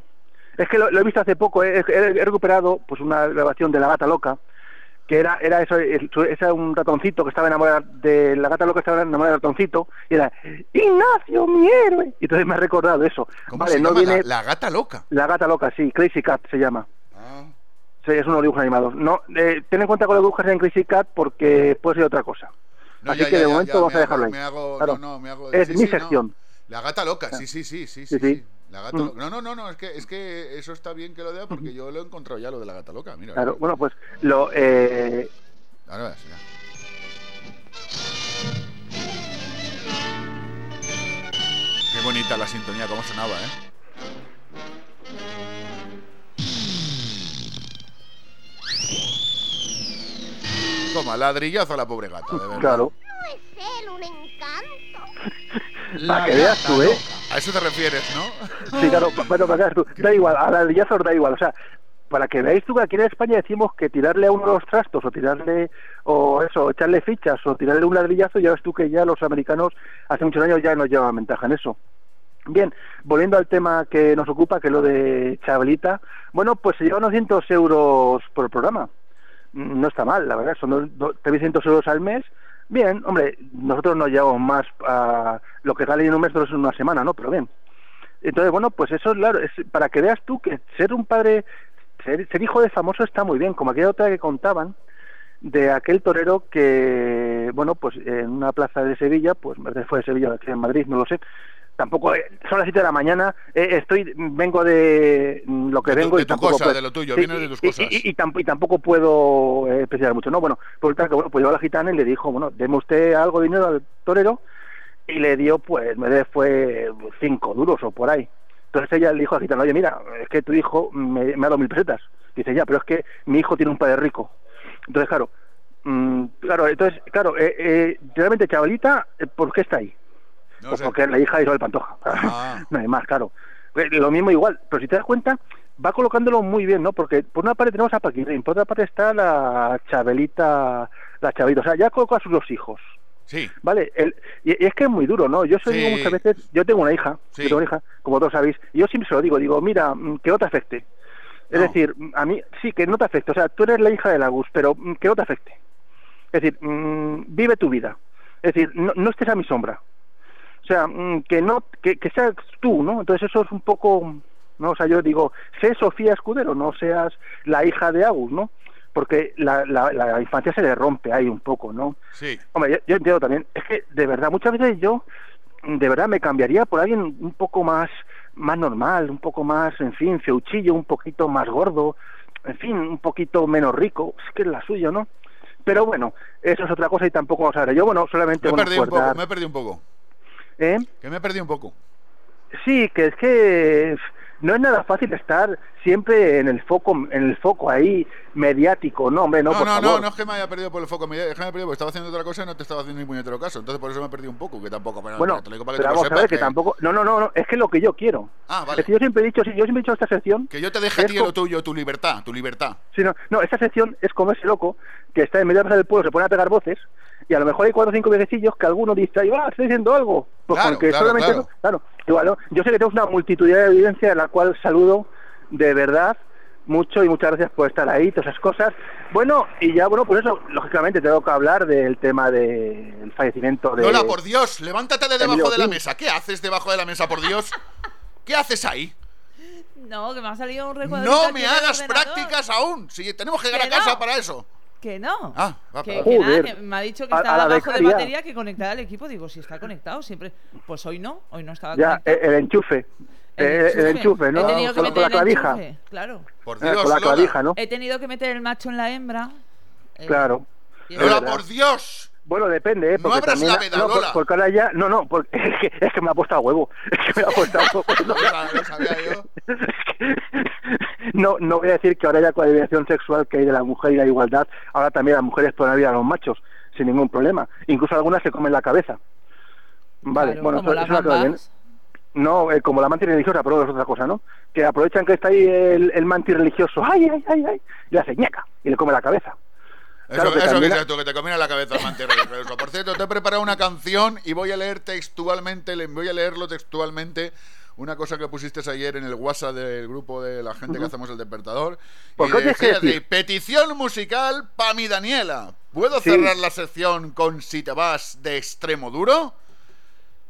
[SPEAKER 9] Es que lo, lo he visto hace poco, he, he- he recuperado pues una grabación de La Gata Loca, que era, era eso, era un ratoncito que estaba enamorado de la gata loca estaba enamorada del ratoncito y era Ignacio mi héroe y entonces me ha recordado eso
[SPEAKER 5] ¿Cómo
[SPEAKER 9] vale
[SPEAKER 5] se
[SPEAKER 9] no
[SPEAKER 5] llama?
[SPEAKER 9] viene
[SPEAKER 5] La, la gata loca.
[SPEAKER 9] la gata loca sí Crazy Cat se llama
[SPEAKER 5] Ah.
[SPEAKER 9] Sí, es unos dibujos animados. No, eh, ten en cuenta con los dibujos en Crazy Cat porque puede ser otra cosa.
[SPEAKER 5] No,
[SPEAKER 9] Así
[SPEAKER 5] ya,
[SPEAKER 9] que
[SPEAKER 5] ya,
[SPEAKER 9] de
[SPEAKER 5] ya,
[SPEAKER 9] momento vamos a dejarlo
[SPEAKER 5] hago-
[SPEAKER 9] ahí.
[SPEAKER 5] Me hago,
[SPEAKER 9] Claro.
[SPEAKER 5] no, no, me hago,
[SPEAKER 9] Es
[SPEAKER 5] sí,
[SPEAKER 9] mi
[SPEAKER 5] sí,
[SPEAKER 9] sección.
[SPEAKER 5] La gata loca, sí, sí, sí, sí, sí. La gata
[SPEAKER 9] Mm.
[SPEAKER 5] No, no, no, no, es que, es que eso está bien que lo diga porque yo lo he encontrado ya, lo de la gata loca. Mira.
[SPEAKER 9] Claro, bueno, pues lo... Eh,
[SPEAKER 5] Ahora verás, ya. Qué bonita la sintonía, cómo sonaba, ¿eh? Toma, ladrillazo a la pobre gata, de verdad.
[SPEAKER 9] claro,
[SPEAKER 12] ¿No es él un encanto?
[SPEAKER 9] para que veas tú, ¿eh?
[SPEAKER 5] A eso te refieres, ¿no?
[SPEAKER 9] Sí, claro, bueno, para tú. Da igual, a la da igual. O sea, para que veáis tú que aquí en España decimos que tirarle a uno los trastos o tirarle, o eso, echarle fichas o tirarle un ladrillazo, ya ves tú que ya los americanos hace muchos años ya nos llevan ventaja en eso. Bien, volviendo al tema que nos ocupa, que es lo de Chabelita, bueno, pues se llevan 200 euros por programa. No está mal, la verdad, son dos- dos- 300 euros al mes. Bien, hombre, nosotros nos llevamos más a lo que sale en un mes, es una semana, ¿no? Pero bien. Entonces, bueno, pues eso, claro, es para que veas tú que ser un padre, ser, ser hijo de famoso está muy bien, como aquella otra que contaban, de aquel torero que, bueno, pues en una plaza de Sevilla, pues fue de Sevilla, en Madrid, no lo sé, tampoco, eh, son las 7 de la mañana, eh, estoy, vengo de mm, lo que
[SPEAKER 5] De tu-
[SPEAKER 9] vengo
[SPEAKER 5] de
[SPEAKER 9] y
[SPEAKER 5] tu
[SPEAKER 9] tampoco
[SPEAKER 5] cosa,
[SPEAKER 9] puedo-
[SPEAKER 5] de lo tuyo,
[SPEAKER 9] Sí,
[SPEAKER 5] vienes de tus
[SPEAKER 9] y-
[SPEAKER 5] cosas.
[SPEAKER 9] Y, y, tamp- y tampoco puedo eh, especificar mucho, ¿no? Bueno, por que bueno, pues llegó la gitana y le dijo, bueno, deme usted algo de dinero al torero, y le dio, pues, me de- fue cinco duros o por ahí. Entonces ella le dijo a la gitana, oye, mira, es que tu hijo me, me ha dado mil pesetas. Dice, ya, pero es que mi hijo tiene un padre rico. Entonces, claro, mm, claro, entonces, claro, eh, eh, realmente, chavalita, eh, ¿por qué está ahí?
[SPEAKER 5] No
[SPEAKER 9] Pues
[SPEAKER 5] sé.
[SPEAKER 9] porque es la hija de Isabel Pantoja.
[SPEAKER 5] Ah.
[SPEAKER 9] no hay más, claro. Eh, Lo mismo igual, pero si te das cuenta, va colocándolo muy bien, ¿no? Porque por una parte tenemos a Paquirrín, por otra parte está la Chabelita, la Chabelita, o sea, ya coloca a sus dos hijos.
[SPEAKER 5] Sí.
[SPEAKER 9] Vale, el- y, y es que es muy duro, ¿no? Yo se lo digo
[SPEAKER 5] Sí.
[SPEAKER 9] muchas veces, yo tengo una hija,
[SPEAKER 5] Sí.
[SPEAKER 9] yo tengo una hija, como todos sabéis, y yo siempre se lo digo, digo, mira, mm, que no te afecte. Es
[SPEAKER 5] No.
[SPEAKER 9] decir, a mí sí, que no te afecte, o sea, tú eres la hija de Lagus, pero mm, que no te afecte. Es decir, mm, vive tu vida. Es decir, no, no estés a mi sombra. O sea, mm, que no que, que seas tú, ¿no? Entonces eso es un poco, ¿no? O sea, yo digo, sé Sofía Escudero, no seas la hija de Agus, ¿no? Porque la, la, la infancia se le rompe ahí un poco, ¿no?
[SPEAKER 5] Sí.
[SPEAKER 9] Hombre, yo, yo entiendo también. Es que, de verdad, muchas veces yo, de verdad, me cambiaría por alguien un poco más, más normal, un poco más, en fin, feuchillo, un poquito más gordo, en fin, un poquito menos rico. Es que es la suya, ¿no? Pero bueno, eso es otra cosa y tampoco vamos a ver. Yo, bueno, solamente
[SPEAKER 5] Me perdido un poco, me he perdido un poco.
[SPEAKER 9] ¿Eh?
[SPEAKER 5] Que me he perdido un poco.
[SPEAKER 9] Sí, que es que no es nada fácil estar siempre en el foco, en el foco ahí mediático, no, hombre, no,
[SPEAKER 5] No,
[SPEAKER 9] por
[SPEAKER 5] no, no,
[SPEAKER 9] favor.
[SPEAKER 5] no es que me haya perdido por el foco, me- es que me perdido porque estaba haciendo otra cosa y no te estaba haciendo ni puñetero caso. Entonces por eso me he perdido un poco, que tampoco, pero,
[SPEAKER 9] Bueno,
[SPEAKER 5] te lo digo para que
[SPEAKER 9] pero
[SPEAKER 5] tú lo
[SPEAKER 9] vamos a
[SPEAKER 5] sepas.
[SPEAKER 9] ver que tampoco, no, no, no, no, es que es lo que yo quiero.
[SPEAKER 5] Ah, vale.
[SPEAKER 9] Es que yo siempre he dicho, sí, yo siempre he dicho esta sección.
[SPEAKER 5] Que yo te deje a ti lo tuyo, tu libertad, tu libertad.
[SPEAKER 9] Sí, no, no, esta sección es como ese loco que está en medio de la plaza del pueblo, se pone a pegar voces y a lo mejor hay cuatro o cinco viejecillos que alguno dice, ahí va, estoy diciendo algo. Pues
[SPEAKER 5] Claro,
[SPEAKER 9] con que
[SPEAKER 5] claro,
[SPEAKER 9] solamente,
[SPEAKER 5] claro.
[SPEAKER 9] claro, igual, ¿no? Yo sé que tenemos una multitud de evidencia, la cual saludo de verdad mucho y muchas gracias por estar ahí, todas esas cosas. Bueno, y ya, bueno, pues eso, lógicamente tengo que hablar del tema del fallecimiento de...
[SPEAKER 5] Lola, por Dios, levántate de debajo de la mesa. ¿Qué haces debajo de la mesa, por Dios? ¿Qué haces ahí?
[SPEAKER 6] No, que me ha salido un recuadro.
[SPEAKER 5] No me hagas prácticas aún. Si tenemos que llegar a casa
[SPEAKER 6] no.
[SPEAKER 5] para eso.
[SPEAKER 6] Que no.
[SPEAKER 5] Ah, va,
[SPEAKER 6] que, que nada, que me ha dicho que estaba abajo de batería, que conectaba el equipo. Digo, si está conectado siempre. Pues hoy no, hoy no estaba
[SPEAKER 9] Ya,
[SPEAKER 6] conectado.
[SPEAKER 9] eh, el enchufe. Eh, El enchufe, ¿no?
[SPEAKER 6] He tenido que
[SPEAKER 9] Con, con
[SPEAKER 6] meter
[SPEAKER 9] la
[SPEAKER 6] el
[SPEAKER 9] clavija.
[SPEAKER 6] enchufe, claro.
[SPEAKER 5] Por
[SPEAKER 9] Eh,
[SPEAKER 5] Dios,
[SPEAKER 9] con la clavija, ¿no?
[SPEAKER 6] He tenido que meter el macho en la hembra. eh,
[SPEAKER 9] Claro.
[SPEAKER 5] Lola, por Dios.
[SPEAKER 9] Bueno, depende, ¿eh?
[SPEAKER 5] No
[SPEAKER 9] Porque
[SPEAKER 5] abras
[SPEAKER 9] también,
[SPEAKER 5] la veda,
[SPEAKER 9] no,
[SPEAKER 5] Lola.
[SPEAKER 9] Porque ahora ya... No, no, porque es que, es que me ha puesto a huevo. Es que me ha puesto a huevo.
[SPEAKER 5] Lo sabía yo.
[SPEAKER 9] No, no voy a decir que ahora ya con la liberación sexual que hay de la mujer y la igualdad, ahora también las mujeres pueden abrir a los machos sin ningún problema. Incluso algunas se comen la cabeza. Vale,
[SPEAKER 6] claro,
[SPEAKER 9] bueno, eso, eso no bien. No, eh, como la mantis religiosa, pero es otra cosa, ¿no? Que aprovechan que está ahí el, el mantis religioso, ¡ay, ay, ay, ay! Y le hace ñaca y le come la cabeza.
[SPEAKER 5] Eso,
[SPEAKER 9] que
[SPEAKER 5] eso que tú, que te combina la cabeza el mantis religioso. Por cierto, te he preparado una canción y voy a leer textualmente, voy a leerlo textualmente. Una cosa que pusiste ayer en el WhatsApp del grupo de la gente que hacemos el despertador.
[SPEAKER 9] Pues,
[SPEAKER 5] y
[SPEAKER 9] ¿qué que
[SPEAKER 5] petición musical pa' mi Daniela. ¿Puedo
[SPEAKER 9] Sí.
[SPEAKER 5] cerrar la sección con Si te vas de extremo duro?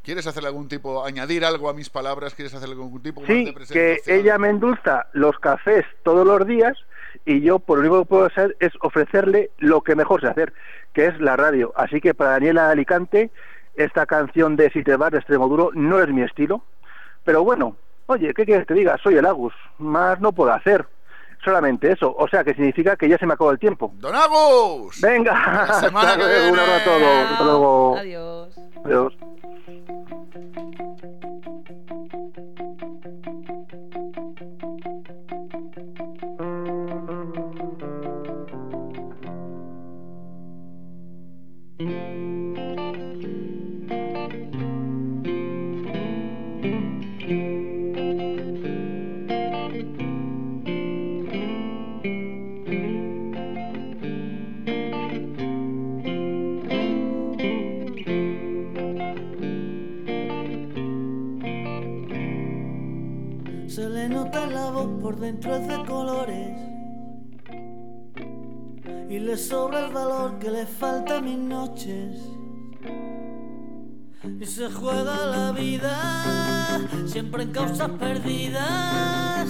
[SPEAKER 5] ¿Quieres hacerle algún tipo, añadir algo a mis palabras? ¿Quieres hacerle algún tipo
[SPEAKER 9] Sí,
[SPEAKER 5] de
[SPEAKER 9] que
[SPEAKER 5] presentación?
[SPEAKER 9] ella me endulza los cafés todos los días y yo por lo único que puedo hacer es ofrecerle lo que mejor sé hacer, que es la radio. Así que para Daniela Alicante, esta canción de Si te vas de extremo duro no es mi estilo, pero bueno, oye, ¿qué quieres que te diga? Soy el Agus, más no puedo hacer. Solamente eso, o sea que significa que ya se me acabó el tiempo.
[SPEAKER 5] ¡Don Agus!
[SPEAKER 9] Venga,
[SPEAKER 5] La semana
[SPEAKER 9] hasta
[SPEAKER 5] que
[SPEAKER 9] luego, un abrazo a todos, hasta luego.
[SPEAKER 6] Adiós.
[SPEAKER 9] Adiós.
[SPEAKER 8] Se le nota la voz por dentro de colores y le sobra el valor que le falta a mis noches. Y se juega la vida siempre en causas perdidas.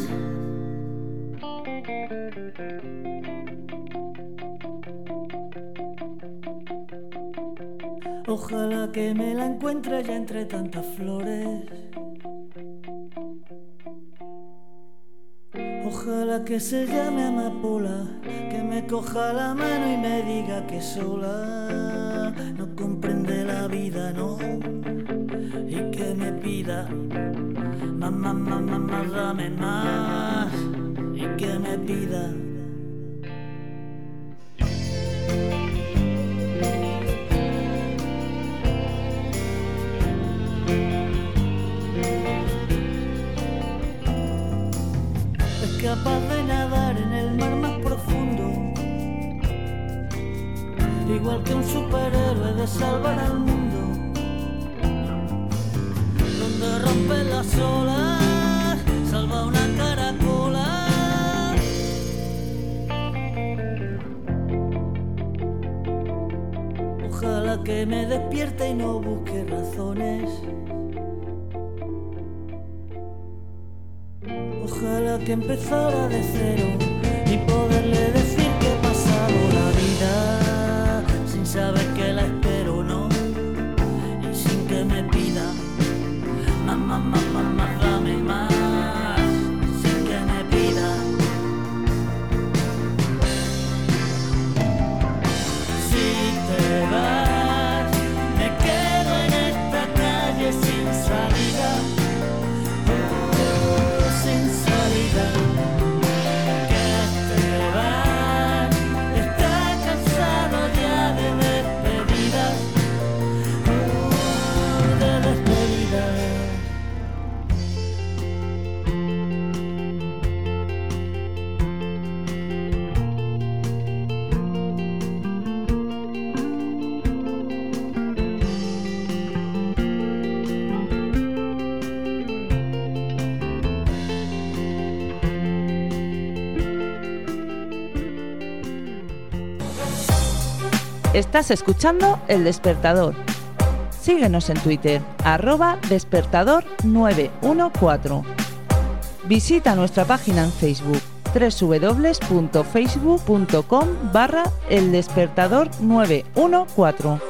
[SPEAKER 8] Ojalá que me la encuentre ya entre tantas flores. Ojalá que se llame amapola, que me coja la mano y me diga que sola no comprende la vida, no, y que me pida más, más, más, dame más, y que me pida. Capaz de nadar en el mar más profundo, igual que un superhéroe de salvar al mundo, donde rompe las olas, salva una caracola. Ojalá que me despierte y no busque razones. Ojalá que empezara de cero y poderle decir que he pasado la vida sin saber que la espero, ¿no? Y sin que me pida más, más,
[SPEAKER 6] Estás escuchando El Despertador. Síguenos en Twitter, arroba despertador 914. Visita nuestra página en Facebook www.facebook.com barra el despertador 914.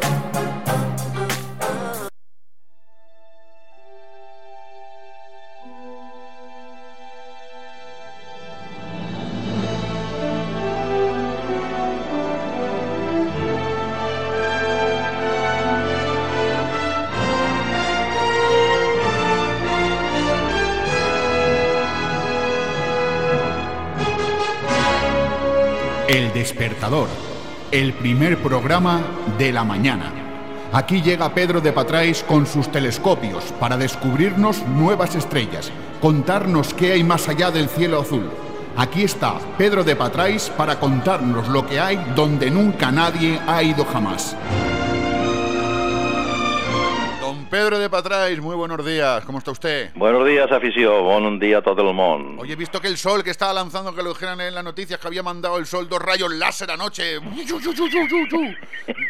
[SPEAKER 13] Despertador, el primer programa de la mañana. Aquí llega Pedro de Patrais con sus telescopios para descubrirnos nuevas estrellas, contarnos qué hay más allá del cielo azul. Aquí está Pedro de Patrais para contarnos lo que hay donde nunca nadie ha ido jamás.
[SPEAKER 5] Pedro de Patrais, muy buenos días. ¿Cómo está usted?
[SPEAKER 14] Buenos días, afición. Buen día a todo el mundo.
[SPEAKER 5] Oye, he visto que el sol que estaba lanzando, que lo dijeran en las noticias, que había mandado el sol dos rayos láser anoche.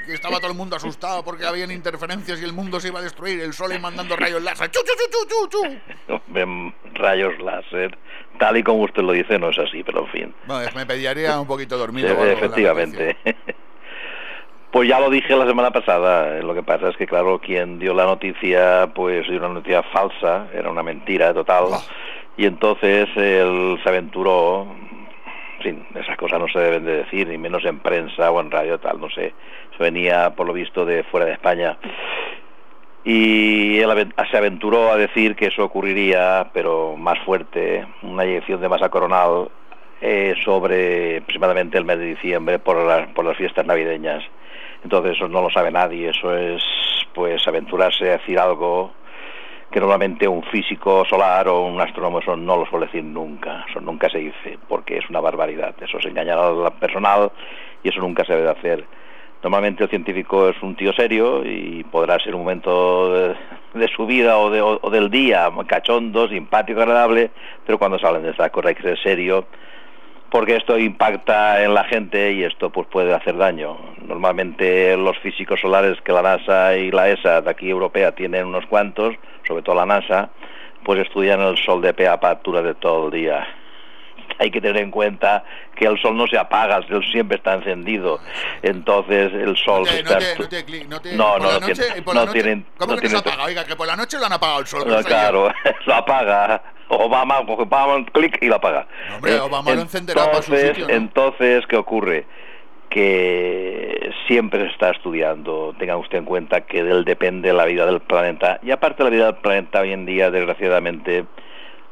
[SPEAKER 5] Estaba todo el mundo asustado porque habían interferencias y el mundo se iba a destruir. El sol ahí mandando rayos láser.
[SPEAKER 14] Rayos láser. Tal y como usted lo dice, no es así, pero en fin.
[SPEAKER 5] Bueno, me pediría un poquito dormido.
[SPEAKER 14] Sí, efectivamente. Pues ya lo dije la semana pasada. Lo que pasa es que, claro, quien dio la noticia, pues dio una noticia falsa, era una mentira total. Y entonces él se aventuró. En fin, esas cosas no se deben de decir, ni menos en prensa o en radio, tal, no sé. Se venía, por lo visto, de fuera de España. Y él se aventuró a decir que eso ocurriría, pero más fuerte, una inyección de masa coronal eh, sobre aproximadamente el mes de diciembre por, las- por las fiestas navideñas. Entonces eso no lo sabe nadie, eso es pues aventurarse a decir algo que normalmente un físico solar o un astrónomo eso no lo suele decir nunca, eso nunca se dice, porque es una barbaridad, eso es engañar al personal y eso nunca se debe de hacer. Normalmente el científico es un tío serio y podrá ser un momento de, su vida o, de- o del día cachondo, simpático, agradable, pero cuando salen de estas cosas hay que ser serio porque esto impacta en la gente y esto pues puede hacer daño. Normalmente los físicos solares que la NASA y la ESA de aquí europea tienen unos cuantos, sobre todo la NASA, pues estudian el sol de pe a pa durante todo el día. Hay que tener en cuenta que el sol no se apaga, el sol siempre está encendido. Entonces el sol
[SPEAKER 5] No
[SPEAKER 14] está...
[SPEAKER 5] no no
[SPEAKER 14] No, tienen-
[SPEAKER 5] ¿Cómo
[SPEAKER 14] no
[SPEAKER 5] que no se apaga? Oiga, que por la noche lo han apagado el sol.
[SPEAKER 14] No, claro, lo apaga. Obama Obama, clic y lo apaga.
[SPEAKER 5] Hombre,
[SPEAKER 14] Eh,
[SPEAKER 5] Obama lo encenderá para su
[SPEAKER 14] entonces-
[SPEAKER 5] sitio, ¿no?
[SPEAKER 14] Entonces, ¿qué ocurre? Que siempre se está estudiando. Tenga usted en cuenta que de él depende la vida del planeta. Y aparte la vida del planeta hoy en día, desgraciadamente,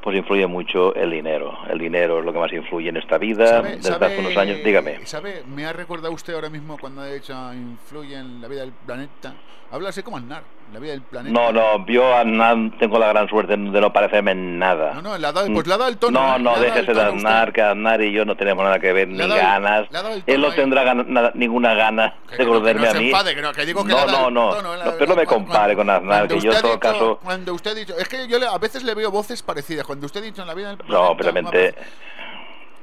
[SPEAKER 14] pues influye mucho el dinero. El dinero es lo que más influye en esta vida.
[SPEAKER 5] ¿Sabe-
[SPEAKER 14] Desde
[SPEAKER 5] sabe-
[SPEAKER 14] hace unos años, dígame.
[SPEAKER 5] ¿Sabe? Me ha recordado usted ahora mismo cuando ha dicho influye en la vida del planeta. Habla así como Aznar, la vida del planeta.
[SPEAKER 14] No, no, yo a Aznar tengo la gran suerte de no parecerme en nada.
[SPEAKER 5] No, no, le ha dado- pues le ha dado el tono,
[SPEAKER 14] No, no, déjese de. Aznar, que Aznar y yo no tenemos nada que ver, ni
[SPEAKER 5] dado
[SPEAKER 14] ganas. Él no tendrá gana- nada- ninguna gana de
[SPEAKER 5] que no-
[SPEAKER 14] conocerme
[SPEAKER 5] no
[SPEAKER 14] a mí.
[SPEAKER 5] enfade, que no, que digo que
[SPEAKER 14] no, no, no,
[SPEAKER 5] tono,
[SPEAKER 14] no, pero no me
[SPEAKER 5] cuando-
[SPEAKER 14] compare con Aznar, que yo en todo
[SPEAKER 5] dicho-
[SPEAKER 14] caso...
[SPEAKER 5] Cuando usted ha dicho, es que yo le- a veces le veo voces parecidas. Cuando usted ha dicho en la vida del
[SPEAKER 14] No,
[SPEAKER 5] planeta,
[SPEAKER 14] realmente...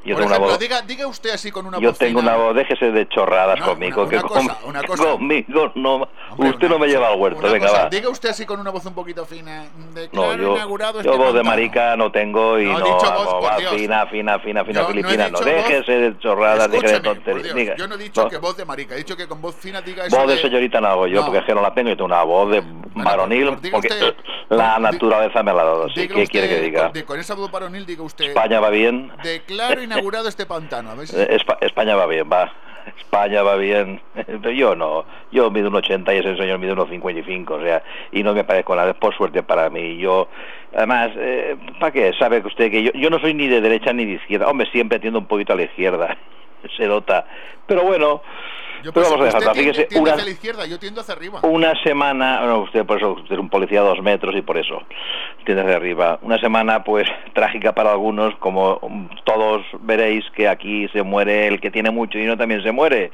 [SPEAKER 14] Yo
[SPEAKER 5] Por
[SPEAKER 14] tengo
[SPEAKER 5] ejemplo,
[SPEAKER 14] una voz...
[SPEAKER 5] diga, diga usted así con una
[SPEAKER 14] Yo
[SPEAKER 5] voz
[SPEAKER 14] tengo
[SPEAKER 5] fina.
[SPEAKER 14] una voz, déjese de chorradas
[SPEAKER 5] No,
[SPEAKER 14] conmigo,
[SPEAKER 5] una-
[SPEAKER 14] que
[SPEAKER 5] cosa,
[SPEAKER 14] con-
[SPEAKER 5] una cosa.
[SPEAKER 14] conmigo no... usted no me lleva al huerto, venga,
[SPEAKER 5] cosa,
[SPEAKER 14] va.
[SPEAKER 5] Diga usted así con una voz un poquito fina.
[SPEAKER 14] No,
[SPEAKER 5] Declaro
[SPEAKER 14] yo,
[SPEAKER 5] inaugurado
[SPEAKER 14] yo
[SPEAKER 5] este
[SPEAKER 14] voz de marica no tengo y
[SPEAKER 5] No,
[SPEAKER 14] no,
[SPEAKER 5] dicho voz,
[SPEAKER 14] no,
[SPEAKER 5] por
[SPEAKER 14] va
[SPEAKER 5] Dios.
[SPEAKER 14] fina, fina, fina, fina,
[SPEAKER 5] Yo no
[SPEAKER 14] filipina. No,
[SPEAKER 5] voz-
[SPEAKER 14] déjese de chorradas, de tonterías.
[SPEAKER 5] Yo no he dicho
[SPEAKER 14] No,
[SPEAKER 5] que voz de marica, he dicho que con voz fina diga eso
[SPEAKER 14] Voz de
[SPEAKER 5] de-
[SPEAKER 14] señorita no hago yo,
[SPEAKER 5] No.
[SPEAKER 14] porque es que no la tengo, yo tengo una voz de varonil,
[SPEAKER 5] pues diga
[SPEAKER 14] porque
[SPEAKER 5] usted-
[SPEAKER 14] la naturaleza me la ha dado así. ¿Qué
[SPEAKER 5] usted,
[SPEAKER 14] quiere que diga?
[SPEAKER 5] Con, de- con esa voz varonil diga usted...
[SPEAKER 14] España va bien,
[SPEAKER 5] Declaro inaugurado este pantano. A ver si...
[SPEAKER 14] Eh, Espa- España va bien, va. España va bien. Pero yo no. Yo mido un 80 y ese señor mide unos 55, o sea, y no me parezco nada. Por suerte para mí. Yo, además, eh, ¿para qué? Sabe usted que yo, yo no soy ni de derecha ni de izquierda. Hombre, siempre tiendo un poquito a la izquierda. Se nota. Pero bueno,
[SPEAKER 5] Yo, pues,
[SPEAKER 14] vamos a
[SPEAKER 5] usted tiende,
[SPEAKER 14] Fíjese,
[SPEAKER 5] tiende
[SPEAKER 14] una,
[SPEAKER 5] hacia la izquierda, yo tiendo hacia arriba.
[SPEAKER 14] una semana, bueno, usted por eso usted es un policía de dos metros y por eso tiene hacia arriba. Una semana pues trágica para algunos, como todos veréis que aquí se muere el que tiene mucho dinero también se muere.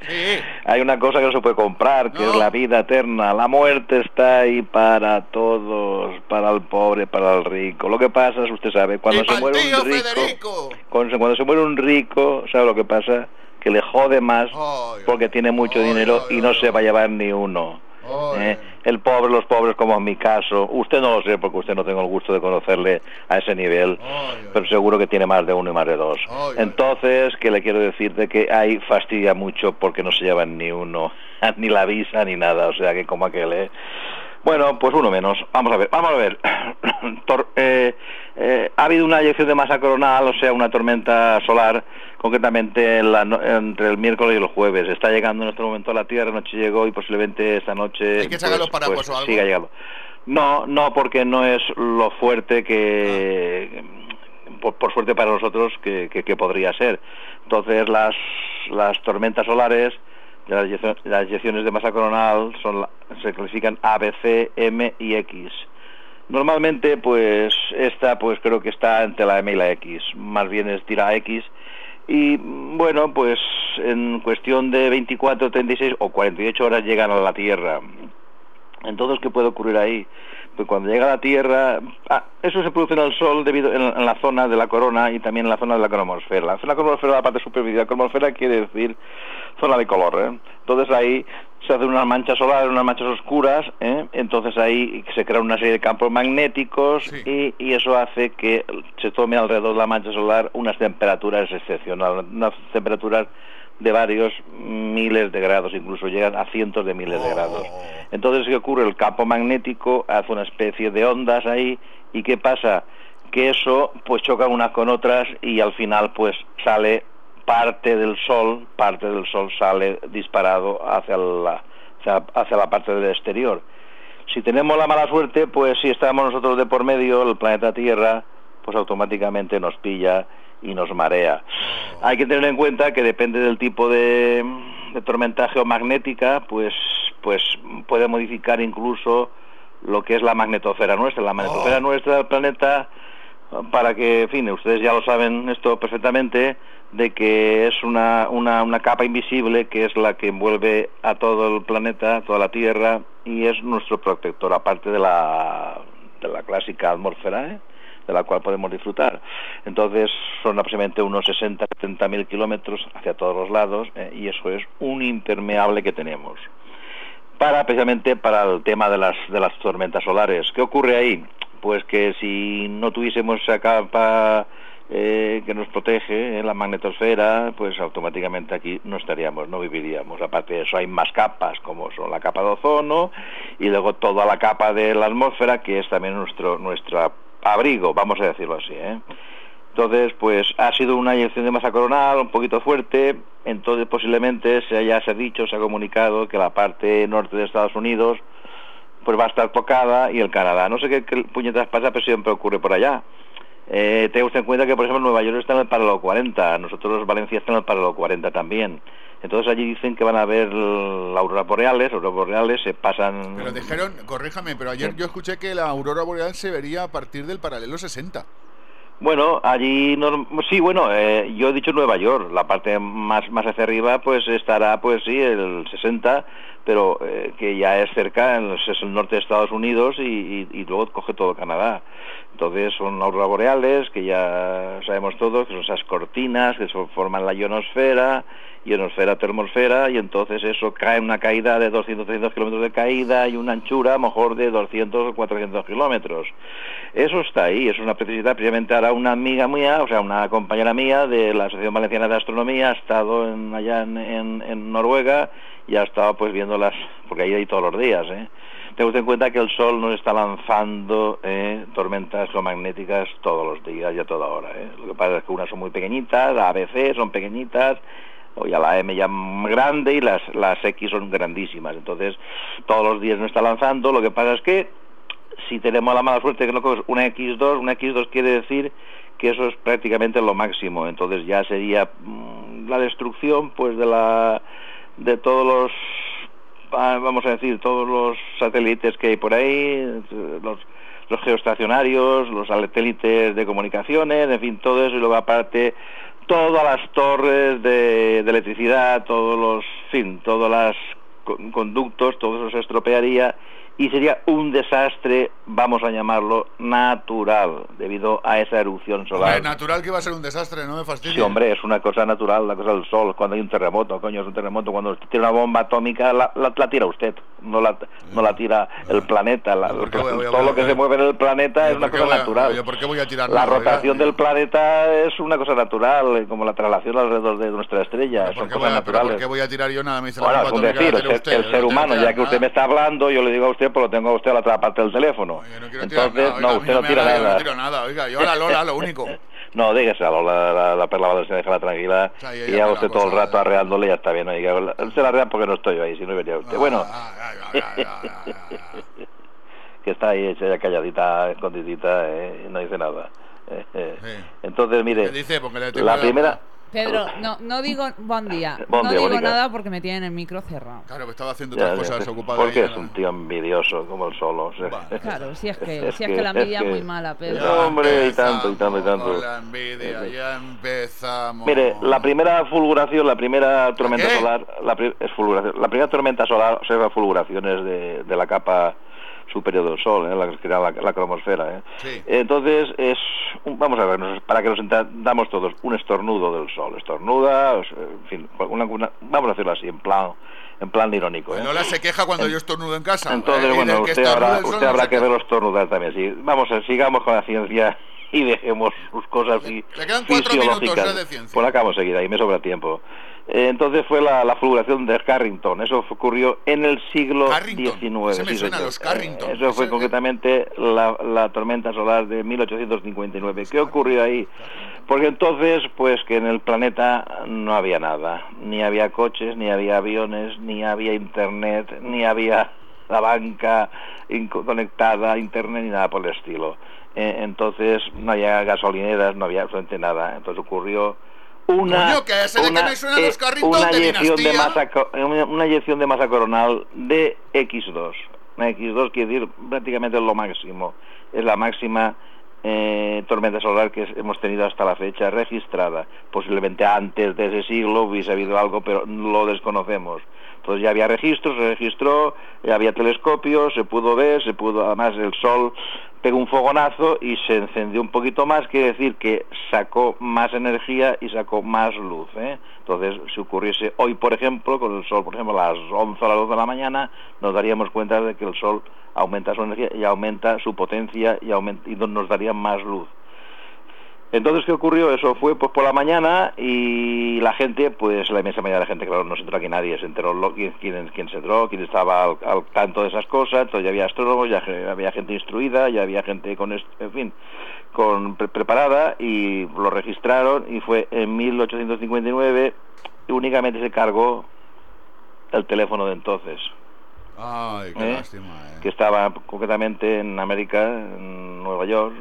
[SPEAKER 14] Hay una cosa que no se puede comprar, que es la vida eterna. La muerte está ahí para todos, para el pobre, para el rico. Lo que pasa es, usted sabe, cuando
[SPEAKER 5] Y
[SPEAKER 14] se muere un rico, cuando se, cuando se muere un rico, ¿sabe lo que pasa? Que le jode más porque tiene mucho dinero y no se va a llevar ni uno. ¿eh? El pobre, los pobres, como en mi caso. Usted no lo sé porque usted no tengo el gusto de conocerle a ese nivel, pero seguro que tiene más de uno y más de dos. Entonces, que le quiero decir de que ahí fastidia mucho porque no se llevan ni uno, ni la visa ni nada, o sea que como aquel, ¿eh? Bueno, pues uno menos. Vamos a ver, vamos a ver. Tor- eh, eh, ha habido una eyección de masa coronal, o sea, una tormenta solar, concretamente en la no- entre el miércoles y el jueves. Está llegando en este momento a la Tierra, anoche llegó y posiblemente esta noche
[SPEAKER 5] ¿Hay que sacar los paraguas
[SPEAKER 14] pues,
[SPEAKER 5] o algo?
[SPEAKER 14] siga llegando. No, no, porque no es lo fuerte que, por, por suerte para nosotros, que, que- que podría ser. Entonces, las, las tormentas solares, de las, eyeccio- las eyecciones de masa coronal, son la- se clasifican A, B, C, M y X. Normalmente, pues, esta, pues creo que está entre la M y la X. Más bien es tira X. Y bueno, pues en cuestión de 24, 36 o 48 horas llegan a la Tierra. Entonces, ¿qué puede ocurrir ahí? Pues cuando llega a la Tierra, ah, eso se produce en el Sol debido en, en la zona de la corona y también en la zona de la cromosfera. La zona cromosfera la parte superior, la cromosfera quiere decir zona de color. ¿eh? Entonces ahí se hacen unas manchas solares, unas manchas oscuras, ¿eh? entonces ahí se crea una serie de campos magnéticos y, y eso hace que se tome alrededor de la mancha solar unas temperaturas excepcionales, unas temperaturas de varios miles de grados, incluso llegan a cientos de miles de grados. Entonces, ¿qué ocurre? El campo magnético hace una especie de ondas ahí y ¿qué pasa? Que eso pues choca unas con otras y al final pues sale parte del sol, parte del sol sale disparado hacia la, hacia, la parte del exterior. Si tenemos la mala suerte, pues si estamos nosotros de por medio, el planeta Tierra, pues automáticamente nos pilla y nos marea. Hay que tener en cuenta que depende del tipo de, de tormenta geomagnética, pues, pues puede modificar incluso lo que es la magnetosfera nuestra. La magnetosfera nuestra del planeta, para que, en fin, ustedes ya lo saben esto perfectamente, de que es una, una, una capa invisible que es la que envuelve a todo el planeta, toda la Tierra, y es nuestro protector, aparte de la, de la clásica atmósfera, ¿eh? de la cual podemos disfrutar. Entonces son aproximadamente unos 60, 70 mil kilómetros hacia todos los lados ¿eh? y eso es un impermeable que tenemos. Para precisamente para el tema de las de las tormentas solares. ¿Qué ocurre ahí? Pues que si no tuviésemos esa capa eh, que nos protege en la magnetosfera, pues automáticamente aquí no estaríamos, no viviríamos. Aparte de eso hay más capas, como son la capa de ozono y luego toda la capa de la atmósfera, que es también nuestro nuestra abrigo, vamos a decirlo así. ¿eh? Entonces, pues ha sido una eyección de masa coronal un poquito fuerte, entonces posiblemente se haya se ha dicho, se ha comunicado que la parte norte de Estados Unidos pues va a estar tocada y el Canadá. No sé qué, qué puñetas pasa, pero siempre ocurre por allá. Eh, tenga usted en cuenta que, por ejemplo, Nueva York está en el paralelo 40, nosotros Valencia está en el paralelo 40 también. Entonces allí dicen que van a ver la aurora boreales, auroras boreales se pasan...
[SPEAKER 5] Pero dijeron, corríjame, pero ayer yo escuché que la aurora boreal se vería a partir del paralelo 60.
[SPEAKER 14] Bueno, allí sí, bueno, eh, yo he dicho Nueva York, la parte más más hacia arriba pues estará pues sí el 60, pero eh, que ya es cerca, en- es el norte de Estados Unidos y- y luego coge todo Canadá. Entonces son auroras boreales que ya sabemos todos que son esas cortinas que forman la ionosfera, ionosfera, termosfera y entonces eso cae una caída de 200 300 kilómetros de caída y una anchura a lo mejor de 200 o 400 kilómetros. Eso está ahí, es una precisidad. Precisamente ahora una amiga mía, o sea, una compañera mía de la Asociación Valenciana de Astronomía ha estado en, allá en, en- en Noruega y ha estado pues viendo las, porque ahí hay todos los días, ¿eh? Usted en cuenta que el Sol nos está lanzando eh, tormentas geomagnéticas todos los días y a toda hora. ¿eh? Lo que pasa es que unas son muy pequeñitas, la ABC son pequeñitas, o ya la M ya grande y las, las X son grandísimas. Entonces, todos los días nos está lanzando. Lo que pasa es que si tenemos la mala suerte que no coges una X2, una X2 quiere decir que eso es prácticamente lo máximo. Entonces ya sería mm, la destrucción pues de la de todos los vamos a decir todos los satélites que hay por ahí, los los geoestacionarios, los satélites de comunicaciones, en fin, todo eso y luego aparte todas las torres de, de electricidad, todos los, en fin, todos los con- conductos, todo eso se estropearía y sería un desastre, vamos a llamarlo, natural, debido a esa erupción solar.
[SPEAKER 5] Hombre, natural que iba a ser un desastre, no me fastidies.
[SPEAKER 14] Sí, hombre, es una cosa natural, la cosa del sol, cuando hay un terremoto, coño, es un terremoto, cuando usted tiene una bomba atómica, la, la- la tira usted, no la, no la tira el planeta, la-
[SPEAKER 5] qué voy- voy
[SPEAKER 14] todo lo que
[SPEAKER 5] voy
[SPEAKER 14] se mueve en el planeta es una
[SPEAKER 5] ¿Por qué
[SPEAKER 14] cosa
[SPEAKER 5] voy
[SPEAKER 14] natural.
[SPEAKER 5] yo, ¿Por qué voy a tirar
[SPEAKER 14] La
[SPEAKER 5] nada, oiga?
[SPEAKER 14] rotación del planeta es una cosa natural, eh, como la traslación alrededor de nuestra estrella, son
[SPEAKER 5] ¿Por qué,
[SPEAKER 14] cosas
[SPEAKER 5] voy a,
[SPEAKER 14] naturales.
[SPEAKER 5] ¿Por qué voy a tirar yo nada? Me dice la
[SPEAKER 14] Bueno,
[SPEAKER 5] bomba atómica,
[SPEAKER 14] decir,
[SPEAKER 5] la
[SPEAKER 14] el
[SPEAKER 5] tira
[SPEAKER 14] ser,
[SPEAKER 5] usted,
[SPEAKER 14] el
[SPEAKER 5] yo
[SPEAKER 14] ser humano, ya que usted me está hablando, yo le digo a usted, pues lo tengo a usted a la otra parte del teléfono.
[SPEAKER 5] quiero tirar
[SPEAKER 14] Entonces,
[SPEAKER 5] nada, oiga,
[SPEAKER 14] no,
[SPEAKER 5] a
[SPEAKER 14] usted no tira
[SPEAKER 5] haga, yo
[SPEAKER 14] nada.
[SPEAKER 5] No tiro nada, oiga, yo la Lola, lo único.
[SPEAKER 14] No, déjese a Lola, la, la perla valenciana, déjala tranquila.
[SPEAKER 5] sea,
[SPEAKER 14] y ya usted todo el rato arreándole y ya está bien. Oiga, se la arrea porque no estoy yo ahí, si no venía usted. Bueno, que está ahí hecha ya calladita, escondidita, eh, y no dice nada. Eh. Entonces, mire,
[SPEAKER 5] ¿Qué dice?
[SPEAKER 14] La- primera...
[SPEAKER 6] Pedro, no, no digo buen día.
[SPEAKER 14] Buen
[SPEAKER 6] no
[SPEAKER 14] día,
[SPEAKER 6] digo nada porque me tienen el micro cerrado.
[SPEAKER 5] Claro, que estaba haciendo
[SPEAKER 14] Ya,
[SPEAKER 5] otras
[SPEAKER 14] ya,
[SPEAKER 5] cosas
[SPEAKER 14] sí,
[SPEAKER 5] ocupado
[SPEAKER 14] porque es
[SPEAKER 5] ¿no?
[SPEAKER 14] un tío envidioso como el solo. o sea.
[SPEAKER 6] Claro, si es que, si es que la envidia es muy mala, Pedro.
[SPEAKER 14] No, hombre, y tanto, y tanto, y tanto.
[SPEAKER 5] La envidia, ya empezamos.
[SPEAKER 14] Mire, la primera fulguración, la primera tormenta
[SPEAKER 5] qué?
[SPEAKER 14] solar, la, pri- es fulguración. la primera tormenta solar observa fulguraciones de, de la capa superior del Sol, ¿eh? la que crea la, la cromosfera. ¿eh?
[SPEAKER 5] Sí.
[SPEAKER 14] Entonces, es, un- vamos a ver, para que nos entendamos todos, un estornudo del Sol. Estornuda, en fin, una- una- vamos a hacerlo así, en plan, en plan irónico. ¿eh?
[SPEAKER 5] Lola se queja cuando yo estornudo en casa.
[SPEAKER 14] Entonces,
[SPEAKER 5] ¿eh?
[SPEAKER 14] Bueno, usted habrá, usted
[SPEAKER 5] no
[SPEAKER 14] habrá
[SPEAKER 5] se
[SPEAKER 14] que verlo estornudar también. Sí, vamos, a- sigamos con la ciencia y dejemos sus cosas y
[SPEAKER 5] Le quedan cuatro minutos
[SPEAKER 14] fisiológicas.
[SPEAKER 5] ya de ciencia.
[SPEAKER 14] Pues acabo enseguida, y me sobra tiempo. Eh, entonces fue la, la fulguración de Carrington. Eso ocurrió en el siglo
[SPEAKER 5] Carrington,
[SPEAKER 14] XIX.
[SPEAKER 5] ese me
[SPEAKER 14] sí,
[SPEAKER 5] suena,
[SPEAKER 14] señor.
[SPEAKER 5] los Carrington.
[SPEAKER 14] Eso fue concretamente la, la tormenta solar de 1859. ¿Qué ocurrió ahí? Porque entonces, pues que en el planeta no había nada. Ni había coches, ni había aviones, ni había internet, ni había la banca conectada a internet, ni nada por el estilo. Eh, entonces no había gasolineras, no había absolutamente nada. Entonces ocurrió una,
[SPEAKER 5] Coño, que ese de que
[SPEAKER 14] una,
[SPEAKER 5] me suenan los
[SPEAKER 14] eh,
[SPEAKER 5] Carrington
[SPEAKER 14] una
[SPEAKER 5] de
[SPEAKER 14] eyección de masa eh, una, una eyección de masa coronal de X2. Una X2 quiere decir prácticamente lo máximo. Es la máxima eh, tormenta solar que hemos tenido hasta la fecha registrada. Posiblemente antes de ese siglo hubiese habido algo, pero lo desconocemos. Entonces ya había registros, se registró, ya había telescopios, se pudo ver, se pudo, además el sol pegó un fogonazo y se encendió un poquito más, quiere decir que sacó más energía y sacó más luz. ¿eh? Entonces, si ocurriese hoy, por ejemplo, con el sol, por ejemplo, a las 11 o las 12 de la mañana, nos daríamos cuenta de que el sol aumenta su energía y aumenta su potencia y, aumenta, y nos daría más luz. Entonces, ¿qué ocurrió? Eso fue pues por la mañana y la gente, pues la inmensa mayoría de la gente, claro, no se enteró aquí nadie, se enteró lo- quién, quién, quién se enteró, quién estaba al, al tanto de esas cosas, entonces ya había astrónomos, ya había gente instruida, ya había gente con, en fin, con pre- preparada y lo registraron y fue en 1859 y únicamente se cargó el teléfono de entonces
[SPEAKER 5] Ay, qué
[SPEAKER 14] ¿eh?
[SPEAKER 5] lástima, eh.
[SPEAKER 14] que estaba concretamente en América, en Nueva York,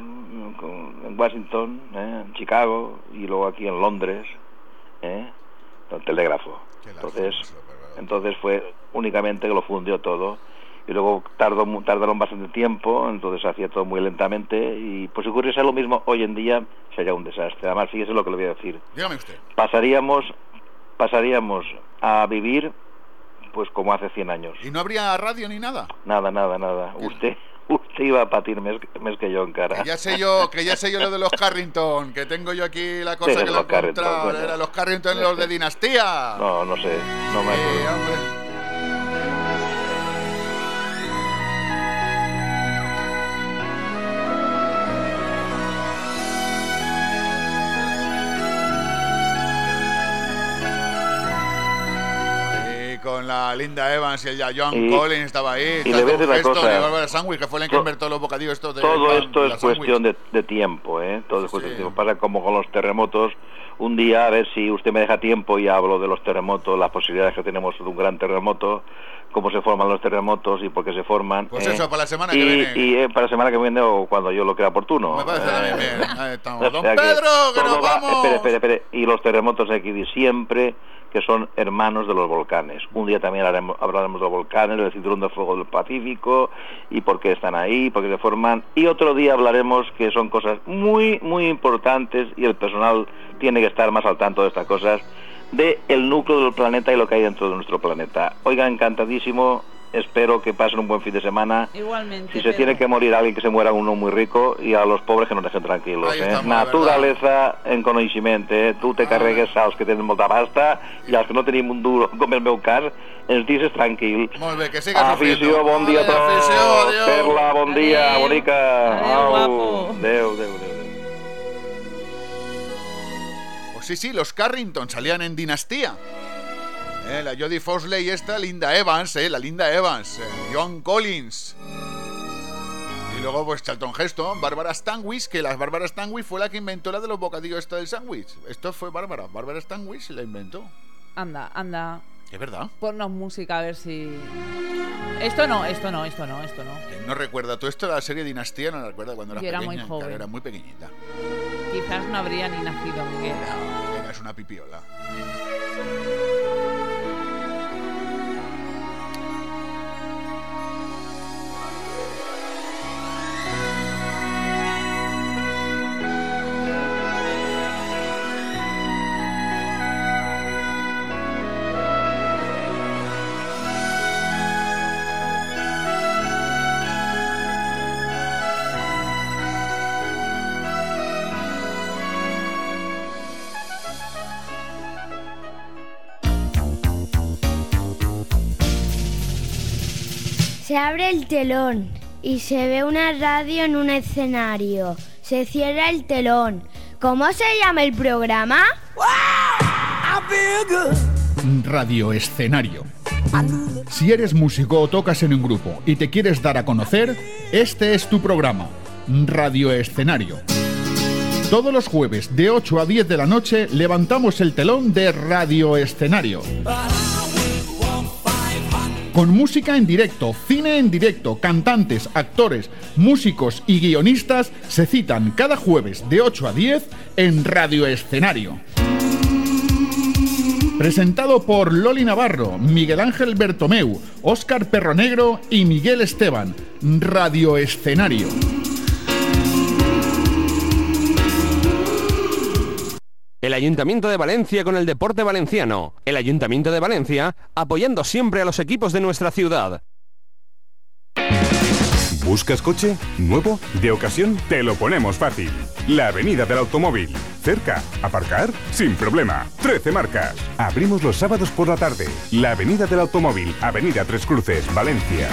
[SPEAKER 14] en Washington, ¿eh? en Chicago y luego aquí en Londres, ¿eh? el telégrafo. Entonces, entonces fue únicamente que lo fundió todo y luego tardó tardaron bastante tiempo, entonces hacía todo muy lentamente y pues si ocurriese lo mismo hoy en día sería un desastre. Además, fíjese lo que le voy a decir.
[SPEAKER 5] Dígame usted.
[SPEAKER 14] Pasaríamos pasaríamos a vivir pues como hace 100 años.
[SPEAKER 5] ¿Y no habría radio ni nada?
[SPEAKER 14] Nada, nada, nada. Usted, usted iba a patir mes, mes que yo en cara.
[SPEAKER 5] Que ya sé yo, que ya sé yo lo de los Carrington, que tengo yo aquí la cosa
[SPEAKER 14] Sí,
[SPEAKER 5] que lo he encontrado. Era los Carrington los de dinastía.
[SPEAKER 14] No, no sé, no me
[SPEAKER 5] Sí,
[SPEAKER 14] acuerdo.
[SPEAKER 5] hombre. La Linda Evans y el ya John
[SPEAKER 14] Y-
[SPEAKER 5] Collins estaba ahí.
[SPEAKER 14] y le voy a decir una cosa.
[SPEAKER 5] y Barbara Sandwich, que fue el que inventó los bocadillos estos de
[SPEAKER 14] Todo esto
[SPEAKER 5] la
[SPEAKER 14] es cuestión de, de tiempo, ¿eh? Todo es cuestión de tiempo. Pasa como con los terremotos. Un día, a ver si usted me deja tiempo y hablo de los terremotos, las posibilidades que tenemos de un gran terremoto, cómo se forman los terremotos y por qué se forman.
[SPEAKER 5] Pues
[SPEAKER 14] ¿eh?
[SPEAKER 5] eso, para la semana
[SPEAKER 14] y,
[SPEAKER 5] que viene.
[SPEAKER 14] Y eh, para la semana que viene o cuando yo lo crea oportuno.
[SPEAKER 5] Me parece
[SPEAKER 14] Eh,
[SPEAKER 5] también bien. Ahí estamos. Don Pedro, que nos
[SPEAKER 14] va-
[SPEAKER 5] vamos.
[SPEAKER 14] Espere, espere, espere. Y los terremotos hay que siempre que son hermanos de los volcanes. Un día también haremos- hablaremos de los volcanes, del cinturón de fuego del Pacífico y por qué están ahí, por qué se forman. Y otro día hablaremos que son cosas muy, muy importantes y el personal tiene que estar más al tanto de estas cosas, de el núcleo del planeta y lo que hay dentro de nuestro planeta. Oiga, encantadísimo espero que pasen un buen fin de semana.
[SPEAKER 6] Igualmente.
[SPEAKER 14] Si se
[SPEAKER 6] Pedro.
[SPEAKER 14] tiene que morir alguien, que se muera uno muy rico y a los pobres que nos dejen tranquilos. Eh?
[SPEAKER 5] estamos,
[SPEAKER 14] Naturaleza en coneixement. Eh? Tu te carregues als que tenen molta pasta i als que no tenim un duro, com el meu cas, ens dices tranquil.
[SPEAKER 5] Molt bé, que sigues
[SPEAKER 14] Afició, bon dia a tots.
[SPEAKER 5] adéu.
[SPEAKER 14] Perla, bon dia,
[SPEAKER 6] Adéu.
[SPEAKER 14] bonica.
[SPEAKER 6] Adéu,
[SPEAKER 14] Au.
[SPEAKER 6] guapo.
[SPEAKER 14] Adéu, adéu, adéu.
[SPEAKER 5] Sí, sí, los Carrington salían en Dinastía. Eh, la Jodie Foster y esta, Linda Evans, eh, la Linda Evans, eh, John Collins. Y luego, pues Charlton Heston, Bárbara Stanwyck, que la Bárbara Stanwyck fue la que inventó la de los bocadillos esta del sándwich. Esto fue Bárbara, Bárbara Stanwyck la inventó.
[SPEAKER 6] Anda, anda.
[SPEAKER 5] Es verdad.
[SPEAKER 6] Ponnos música a ver si. Esto no, esto no, esto no, esto no.
[SPEAKER 5] ¿Quién no recuerda todo esto de la serie Dinastía? No la recuerda cuando era
[SPEAKER 6] Yo era muy
[SPEAKER 5] pequeña.
[SPEAKER 6] joven.
[SPEAKER 5] Claro, era muy pequeñita.
[SPEAKER 6] Quizás no habría ni nacido Miguel.
[SPEAKER 5] Eras una pipiola.
[SPEAKER 15] Abre el telón y se ve una radio en un escenario. Se cierra el telón. ¿Cómo se llama el programa?
[SPEAKER 13] Radio Escenario. Si eres músico o tocas en un grupo y te quieres dar a conocer, este es tu programa, Radio Escenario. Todos los jueves de 8 a 10 de la noche levantamos el telón de Radio Escenario. Con música en directo, cine en directo, cantantes, actores, músicos y guionistas se citan cada jueves de 8 a 10 en Radio Escenario. Presentado por Loli Navarro, Miguel Ángel Bertomeu, Óscar Perronegro y Miguel Esteban. Radio Escenario.
[SPEAKER 16] El Ayuntamiento de Valencia con el deporte valenciano. El Ayuntamiento de Valencia apoyando siempre a los equipos de nuestra ciudad.
[SPEAKER 17] ¿Buscas coche? ¿Nuevo? ¿De ocasión? Te lo ponemos fácil. La Avenida del Automóvil. Cerca. ¿Aparcar? Sin problema. 13 marcas. Abrimos los sábados por la tarde. La Avenida del Automóvil. Avenida Tres Cruces, Valencia.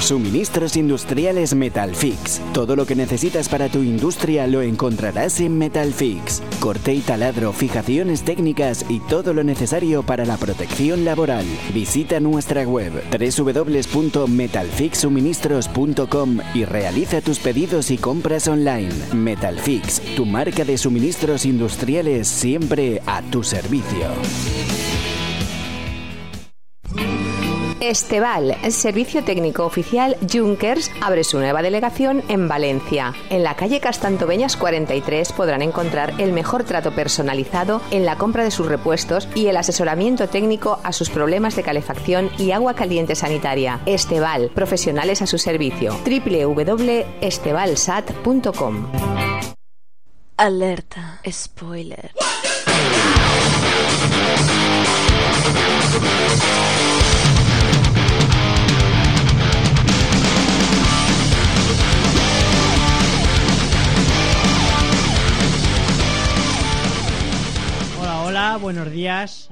[SPEAKER 18] Suministros industriales Metalfix. Todo lo que necesitas para tu industria lo encontrarás en Metalfix. Corte y taladro, fijaciones técnicas y todo lo necesario para la protección laboral. Visita nuestra web www.metalfixsuministros.com y realiza tus pedidos y compras online. Metalfix, tu marca de suministros industriales siempre a tu servicio.
[SPEAKER 19] Esteval, Servicio Técnico Oficial Junkers, abre su nueva delegación en Valencia. En la calle Castantoveñas 43 podrán encontrar el mejor trato personalizado en la compra de sus repuestos y el asesoramiento técnico a sus problemas de calefacción y agua caliente sanitaria. Esteval, profesionales a su servicio. www.estevalsat.com
[SPEAKER 20] Alerta, spoiler.
[SPEAKER 21] Buenos días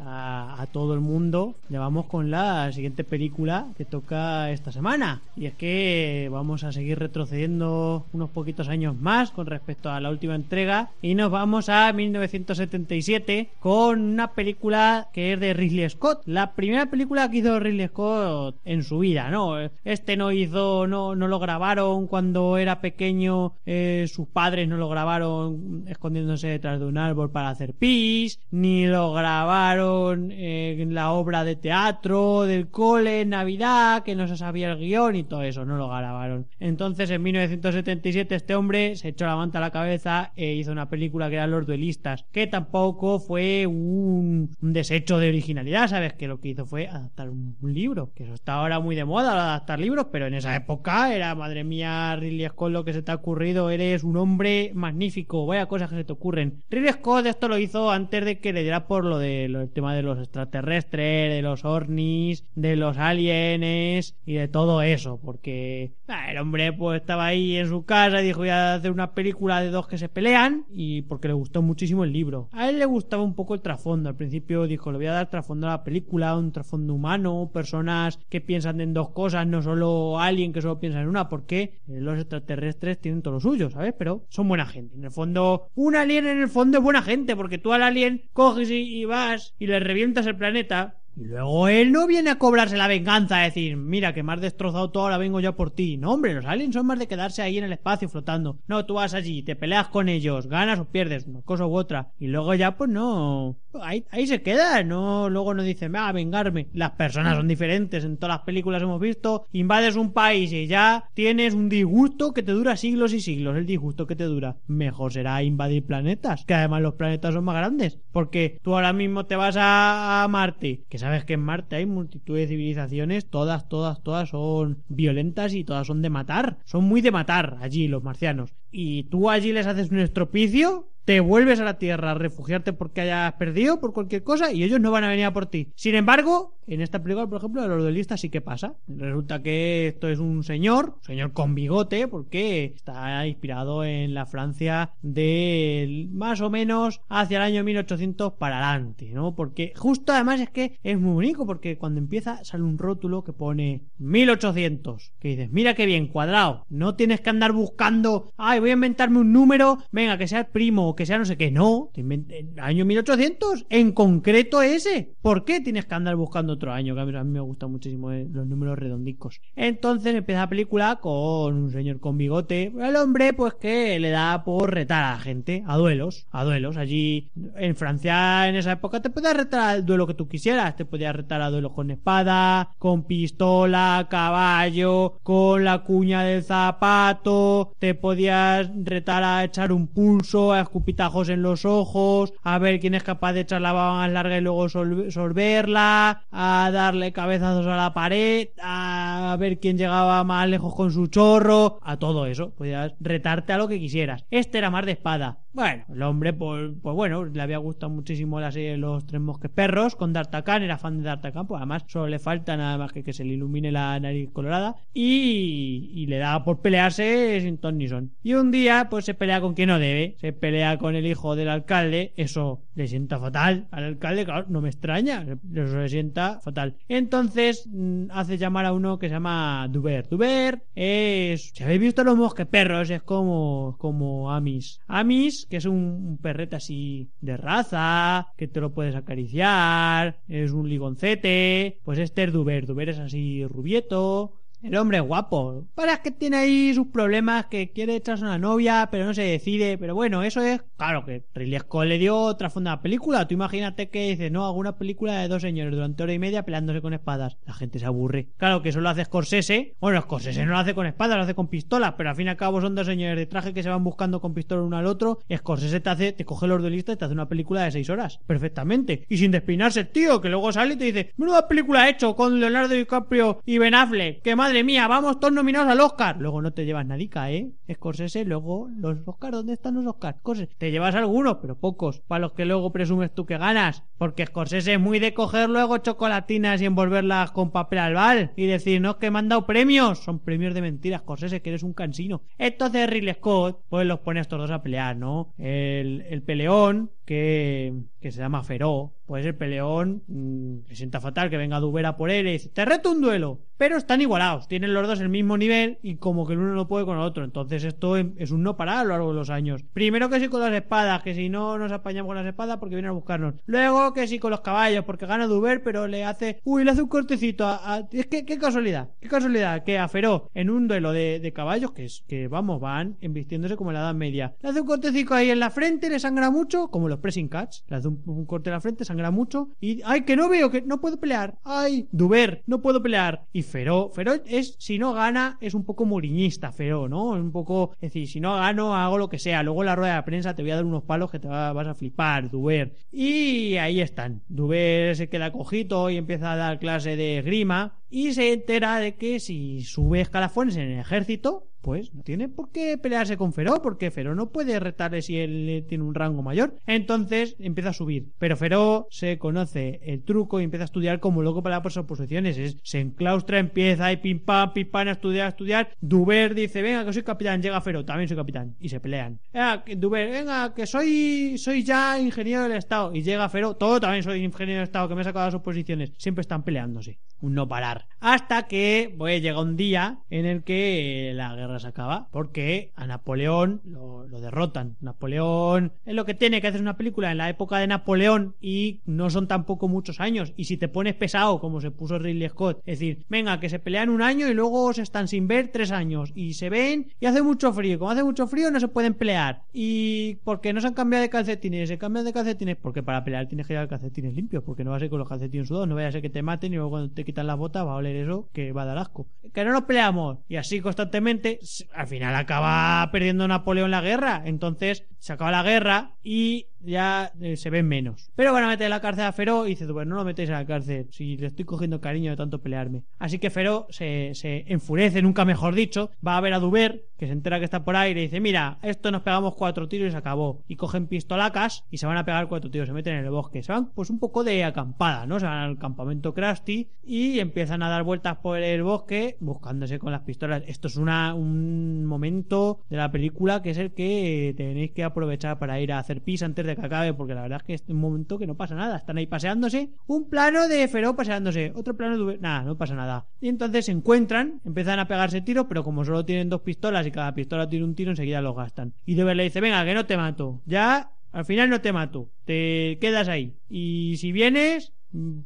[SPEAKER 21] a todo el mundo. Ya vamos con la siguiente película que toca esta semana. Y es que vamos a seguir retrocediendo unos poquitos años más con respecto a la última entrega. Y nos vamos a 1977 con una película que es de Ridley Scott. La primera película que hizo Ridley Scott en su vida, ¿no? Este no hizo, no, no lo grabaron cuando era pequeño. eh, sus padres no lo grabaron escondiéndose detrás de un árbol para hacer pis, ni lo grabaron en la obra de teatro del cole Navidad, que no se sabía el guion y todo eso, no lo grabaron. Entonces en 1977 este hombre se echó la manta a la cabeza e hizo una película que era Los Duelistas, que tampoco fue un, desecho de originalidad, ¿sabes? Que lo que hizo fue adaptar un libro, que eso está ahora muy de moda, de adaptar libros, pero en esa época era, madre mía, Ridley Scott, lo que se te ha ocurrido, eres un hombre magnífico, vaya cosas que se te ocurren. Ridley Scott esto lo hizo antes de que le diera por lo del tema de los de los ovnis, de los aliens y de todo eso, porque ah, el hombre pues estaba ahí en su casa y dijo voy a hacer una película de dos que se pelean y porque le gustó muchísimo el libro. A él le gustaba un poco el trasfondo, al principio dijo le voy a dar trasfondo a la película, un trasfondo humano, personas que piensan en dos cosas, no solo alguien que solo piensa en una, porque los extraterrestres tienen todo lo suyo, ¿sabes? Pero son buena gente. En el fondo, un alien en el fondo es buena gente, porque tú al alien coges y vas y le revientas el planeta. Y luego él no viene a cobrarse la venganza, a decir, mira que me has destrozado todo, ahora vengo yo por ti. No, hombre, los aliens son más de quedarse ahí en el espacio flotando. No, tú vas allí, te peleas con ellos, ganas o pierdes, una cosa u otra. Y luego ya, pues no. Ahí, ahí se queda, no, luego no dice, va a vengarme. Las personas son diferentes, en todas las películas hemos visto, invades un país y ya tienes un disgusto que te dura siglos y siglos. El disgusto que te dura. Mejor será invadir planetas, que además los planetas son más grandes. Porque tú ahora mismo te vas a, a Marte, que sabes que en Marte hay multitud de civilizaciones, todas, todas, todas son violentas y todas son de matar. Son muy de matar allí los marcianos. Y tú allí les haces un estropicio, te vuelves a la Tierra a refugiarte porque hayas perdido por cualquier cosa y ellos no van a venir a por ti. Sin embargo, en esta película, por ejemplo, de los duelistas sí que pasa. Resulta que esto es un señor, señor con bigote, porque está inspirado en la Francia de más o menos hacia el año 1800 para adelante, ¿no? Porque justo además es que es muy bonito porque cuando empieza sale un rótulo que pone 1800, que dices, mira qué bien, cuadrado. No tienes que andar buscando, ay, voy a inventarme un número, venga, que sea el primo, que sea no sé qué. No, el año 1800, en concreto ese. ¿Por qué tienes que andar buscando otro año? Que a mí, me gustan muchísimo eh, los números redondicos. Entonces empieza la película con un señor con bigote. El hombre, pues que le da por retar a la gente, a duelos, a duelos. Allí en Francia, en esa época, te podías retar al duelo que tú quisieras. Te podías retar a duelo con espada, con pistola, caballo, con la cuña del zapato. Te podías retar a echar un pulso, a escupitajos en los ojos, a ver quién es capaz de echar la baba más larga y luego sol- sorberla, a darle cabezazos a la pared, a ver quién llegaba más lejos con su chorro, a todo eso. Podías retarte a lo que quisieras. Este era más de espada. Bueno, el hombre, pues, pues bueno, le había gustado muchísimo la serie de Los Tres Mosques Perros con D'Artagnan, era fan de D'Artagnan, pues además solo le falta nada más que que se le ilumine la nariz colorada y, le da por pelearse sin ton ni son. Y un día, pues se pelea con quien no debe, se pelea con el hijo del alcalde, eso le sienta fatal al alcalde, claro, no me extraña, eso le sienta fatal. Entonces mm, hace llamar a uno que se llama Duber. Duber es, si habéis visto los mosques perros, es como, como Amis. Amis, que es un, perrete así de raza, que te lo puedes acariciar, es un ligoncete, pues este es Duber. Duber es así rubieto, el hombre es guapo. Para que tiene ahí sus problemas, que quiere echarse una novia, pero no se decide. Pero bueno, eso es. Claro que Ridley Scott le dio otra fonda a la película. Tú imagínate que dices, no, hago una película de dos señores durante hora y media peleándose con espadas. La gente se aburre. Claro que eso lo hace Scorsese. Bueno, Scorsese no lo hace con espadas, lo hace con pistolas. Pero al fin y al cabo son dos señores de traje que se van buscando con pistola uno al otro. Scorsese te hace, te coge los duelistas y te hace una película de seis horas. Perfectamente. Y sin despeinarse el tío, que luego sale y te dice, menuda película he hecho con Leonardo DiCaprio y Ben Affleck. Que madre mía, vamos todos nominados al Oscar. Luego no te llevas nadica, ¿eh? Scorsese, luego los Oscars, ¿dónde están los Oscars? Scorsese, te llevas algunos, pero pocos. Para los que luego presumes tú que ganas. Porque Scorsese es muy de coger luego chocolatinas y envolverlas con papel albal. Y decir, no, que me han dado premios. Son premios de mentiras, Scorsese, que eres un cansino. Entonces Ridley Scott, pues los pone a estos dos a pelear, ¿no? El, el peleón, que, que se llama Feró, pues el peleón mm, le sienta fatal que venga Dubera por él y dice, te reto un duelo. Pero están igualados, tienen los dos el mismo nivel y como que el uno no puede con el otro. Entonces esto em- es un no parar a lo largo de los años. Primero que sí con las espadas, que si no nos apañamos con las espadas porque vienen a buscarnos. Luego que sí con los caballos, porque gana Duber, pero le hace, uy, le hace un cortecito a... Es que, qué casualidad, qué casualidad que a en un duelo de, de caballos, que es que vamos, van embistiéndose como en la Edad Media. Le hace un cortecito ahí en la frente, le sangra mucho, como los pressing cats. Le hace un, un corte en la frente, sangra mucho y, ay, que no veo, que no puedo pelear. Ay, Duber, no puedo pelear. Y Feró, Feró es, si no gana, es un poco muriñista, Feró, ¿no? Es un poco, es decir, si no gano, hago lo que sea. Luego la rueda de prensa te voy a dar unos palos que te va- vas a flipar, Duber. Y ahí están. Duber se queda cojito y empieza a dar clase de esgrima. Y se entera de que si sube escalafones en el ejército, pues no tiene por qué pelearse con Feró, porque Feró no puede retarle si él eh, tiene un rango mayor. Entonces empieza a subir. Pero Feró se conoce el truco y empieza a estudiar como loco para las oposiciones. Es, se enclaustra, empieza y pim pam, pim pam, a estudiar, a estudiar. Duber dice, venga, que soy capitán. Llega Feró, también soy capitán. Y se pelean. Que- Duber, venga, que soy, soy ya ingeniero del Estado. Y llega Feró, todo también soy ingeniero del Estado, que me he sacado las oposiciones. Siempre están peleándose. Un no parar. Hasta que, pues, llega un día en el que eh, la guerra se acaba. Porque a Napoleón lo, derrotan. Napoleón es lo que tiene que hacer una película en la época de Napoleón y no son tampoco muchos años. Y si te pones pesado, como se puso Ridley Scott, es decir, venga, que se pelean un año y luego se están sin ver tres años. Y se ven y hace mucho frío. Como hace mucho frío, no se pueden pelear. Y porque no se han cambiado de calcetines. Se cambian de calcetines porque para pelear tienes que llevar calcetines limpios. Porque no va a ser con los calcetines sudados. No vaya a ser que te maten y luego cuando te quitan la bota a oler eso que va a dar. Que no nos peleamos. Y así constantemente, al final acaba perdiendo Napoleón la guerra. Entonces se acaba la guerra y ya eh, se ven menos. Pero van a meter en la cárcel a Feró y dice, bueno, no lo metéis en la cárcel, si le estoy cogiendo cariño de tanto pelearme. Así que Feró se, enfurece, nunca mejor dicho, va a ver a Duber, que se entera que está por ahí le dice, mira, esto nos pegamos cuatro tiros y se acabó. Y cogen pistolacas y se van a pegar cuatro tiros, se meten en el bosque. Se van pues un poco de acampada, ¿no? Se van al campamento Krusty y empiezan a dar vueltas por el bosque buscándose con las pistolas. Esto es una, un momento de la película que es el que eh, tenéis que aprovechar para ir a hacer pis antes de que acabe, porque la verdad es que es un momento que no pasa nada. Están ahí paseándose. Un plano de Feró paseándose, otro plano de... Nada, no pasa nada. Y entonces se encuentran, empiezan a pegarse tiros, pero como solo tienen dos pistolas y cada pistola tiene un tiro, enseguida los gastan. Y Duber le dice, venga, que no te mato. Ya, al final no te mato. Te quedas ahí. Y si vienes,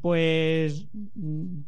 [SPEAKER 21] pues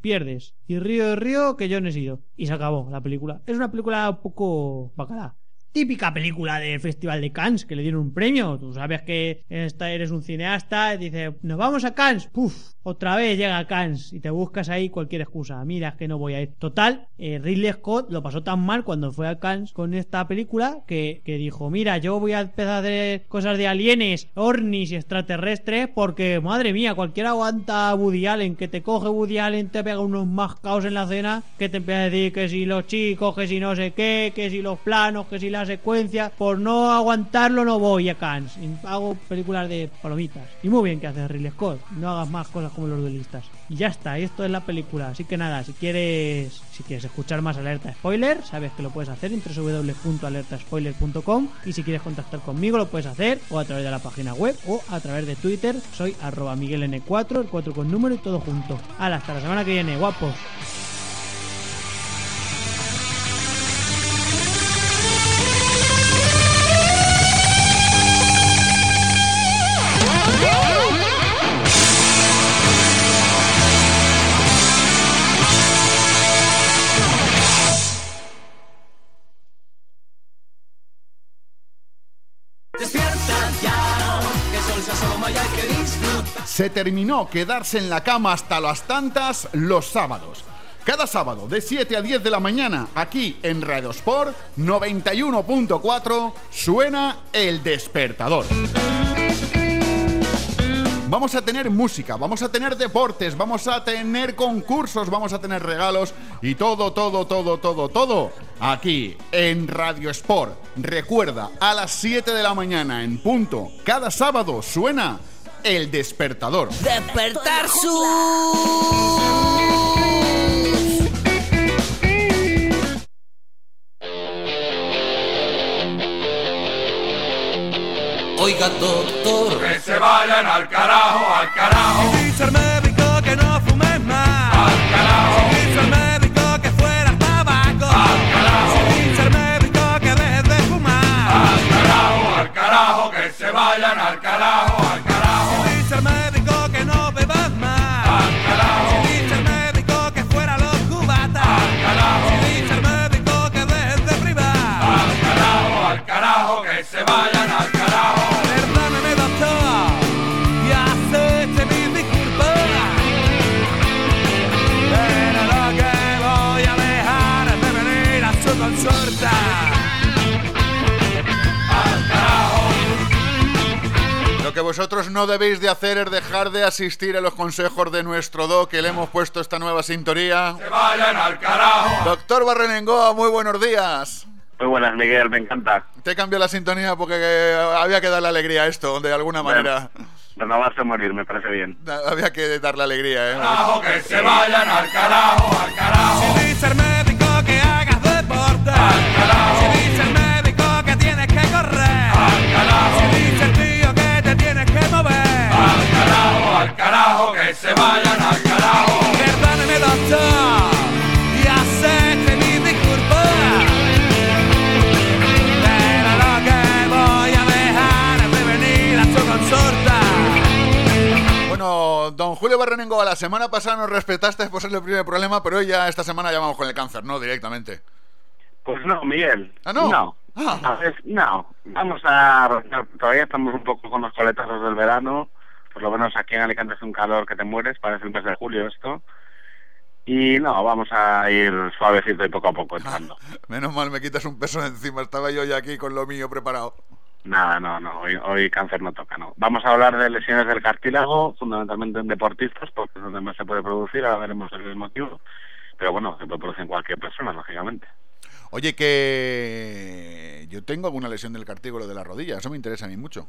[SPEAKER 21] pierdes. Y río río que yo no he sido. Y se acabó la película. Es una película un poco bacala. Típica película del Festival de Cannes que le dieron un premio. Tú sabes que eres un cineasta dices, nos vamos a Cannes. Puf, otra vez llega a Cannes y te buscas ahí cualquier excusa. Mira, es que no voy a ir. Total, eh, Ridley Scott lo pasó tan mal cuando fue a Cannes con esta película que, que dijo, mira, yo voy a empezar a hacer cosas de alienes, ornis y extraterrestres porque, madre mía, cualquiera aguanta a Woody Allen, que te coge Woody Allen, te pega unos más caos en la cena, que te empieza a decir que si los chicos, que si no sé qué, que si los planos, que si secuencia, por no aguantarlo no voy a Cannes. Hago películas de palomitas. Y muy bien que haces Ridley Scott, no hagas más cosas como los duelistas. Y ya está, esto es la película. Así que nada, si quieres si quieres escuchar más alerta spoiler, sabes que lo puedes hacer en www.alertaspoiler.com y si quieres contactar conmigo lo puedes hacer o a través de la página web o a través de Twitter. Soy arroba migueln4, el 4 con número y todo junto. Hasta la semana que viene, guapos.
[SPEAKER 7] Se
[SPEAKER 13] terminó quedarse en la cama hasta las tantas los sábados. Cada sábado de 7 a 10 de la mañana, aquí en Radio Sport 91.4, suena el despertador. Vamos a tener música, vamos a tener deportes, vamos a tener concursos, vamos a tener regalos y todo, todo, todo, todo, todo aquí en Radio Sport. Recuerda, a las 7 de la mañana en punto, cada sábado suena el despertador.
[SPEAKER 7] Despertar su. Oiga, doctor.
[SPEAKER 3] Que se vayan al carajo, al carajo.
[SPEAKER 7] Dice el médico que no fumes más.
[SPEAKER 3] Al carajo.
[SPEAKER 7] Dice el médico que fuera tabaco.
[SPEAKER 3] Al carajo.
[SPEAKER 7] Dice el médico que dejes de fumar.
[SPEAKER 3] Al carajo, al carajo, que se vayan al carajo.
[SPEAKER 5] Vosotros no debéis de hacer es dejar de asistir a los consejos de nuestro doc, que le hemos puesto esta nueva sintonía.
[SPEAKER 3] Que vayan al carajo.
[SPEAKER 5] Doctor Barrenengoa, muy buenos días.
[SPEAKER 20] Muy buenas, Miguel, me encanta.
[SPEAKER 5] Te cambio la sintonía porque eh, había que darle alegría a esto, de alguna manera.
[SPEAKER 20] Renovarse o morir, me parece bien.
[SPEAKER 5] Había que darle alegría, ¿eh?
[SPEAKER 3] Carajo, que se vayan al carajo, al carajo.
[SPEAKER 7] Si dice el médico que hagas deporte. Si dice
[SPEAKER 3] carajo, que se vayan al carajo.
[SPEAKER 7] Perdóneme, doctor. Ya sé que mi disculpa. Pero lo que voy a dejar es de venir a su consulta.
[SPEAKER 5] Bueno, don Julio Barrenengoa, la semana pasada nos respetaste por ser el primer problema, pero hoy ya esta semana ya vamos con el cáncer, ¿no? Directamente.
[SPEAKER 20] Pues no, Miguel.
[SPEAKER 5] ¿Ah, no?
[SPEAKER 20] No. A ver, no. Vamos a... Todavía estamos un poco con los coletazos del verano. Por lo menos aquí en Alicante es un calor que te mueres. Parece el mes de julio esto. Y no, vamos a ir suavecito y poco a poco entrando.
[SPEAKER 5] Menos mal me quitas un peso de encima, estaba yo ya aquí con lo mío preparado.
[SPEAKER 20] Nada, no, no. Hoy, hoy cáncer no toca, no. Vamos a hablar de lesiones del cartílago, fundamentalmente en deportistas, porque es donde más se puede producir. Ahora veremos el motivo. Pero bueno, se puede producir en cualquier persona, lógicamente.
[SPEAKER 5] Oye, que yo tengo alguna lesión del cartílago de la rodilla, eso me interesa a mí mucho.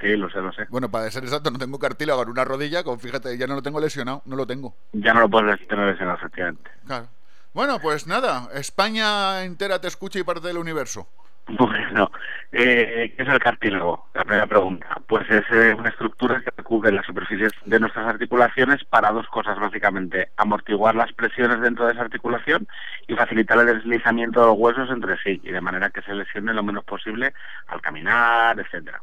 [SPEAKER 20] Sí, lo sé, lo sé.
[SPEAKER 5] Bueno, para ser exacto, no tengo cartílago en una rodilla, como fíjate, ya no lo tengo lesionado, no lo tengo.
[SPEAKER 20] Ya no lo puedes tener lesionado, efectivamente.
[SPEAKER 5] Claro. Bueno, pues nada, España entera te escucha y parte del universo.
[SPEAKER 20] Bueno, eh, ¿qué es el cartílago? La primera pregunta. Pues es eh, una estructura que recubre las superficies de nuestras articulaciones para dos cosas, básicamente. Amortiguar las presiones dentro de esa articulación y facilitar el deslizamiento de los huesos entre sí, y de manera que se lesione lo menos posible al caminar, etcétera.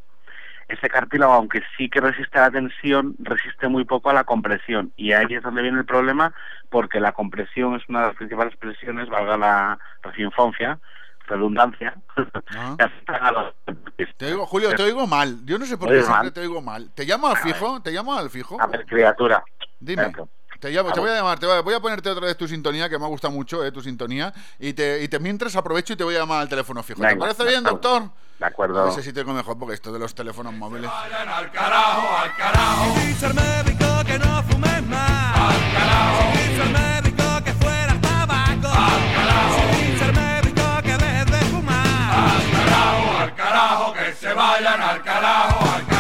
[SPEAKER 20] Este cartílago, aunque sí que resiste a la tensión, resiste muy poco a la compresión. Y ahí es donde viene el problema, porque la compresión es una de las principales presiones, valga la redundancia, redundancia, que afectan a los
[SPEAKER 5] Te oigo, Julio, te oigo mal. Yo no sé por
[SPEAKER 20] ¿Me
[SPEAKER 5] qué siempre
[SPEAKER 20] mal?
[SPEAKER 5] te oigo mal. ¿Te llamo al fijo? ¿Te llamo al fijo?
[SPEAKER 20] A ver, criatura.
[SPEAKER 5] Dime. Te, llamo, te voy a llamar, te voy a, voy a ponerte otra vez tu sintonía, que me ha gustado mucho, eh, tu sintonía, y te, y te mientras aprovecho y te voy a llamar al teléfono fijo. ¿Te
[SPEAKER 20] Venga,
[SPEAKER 5] parece
[SPEAKER 20] de
[SPEAKER 5] bien, doctor?
[SPEAKER 20] De acuerdo.
[SPEAKER 5] A ver si tengo mejor, porque esto de los teléfonos móviles...
[SPEAKER 3] Al carajo, al carajo.
[SPEAKER 7] Si dice el médico que no fumes más. Si dice el médico que fuera tabaco. Si dice el médico que dejes de fumar.
[SPEAKER 3] Al carajo, al carajo, que se vayan al carajo, al carajo.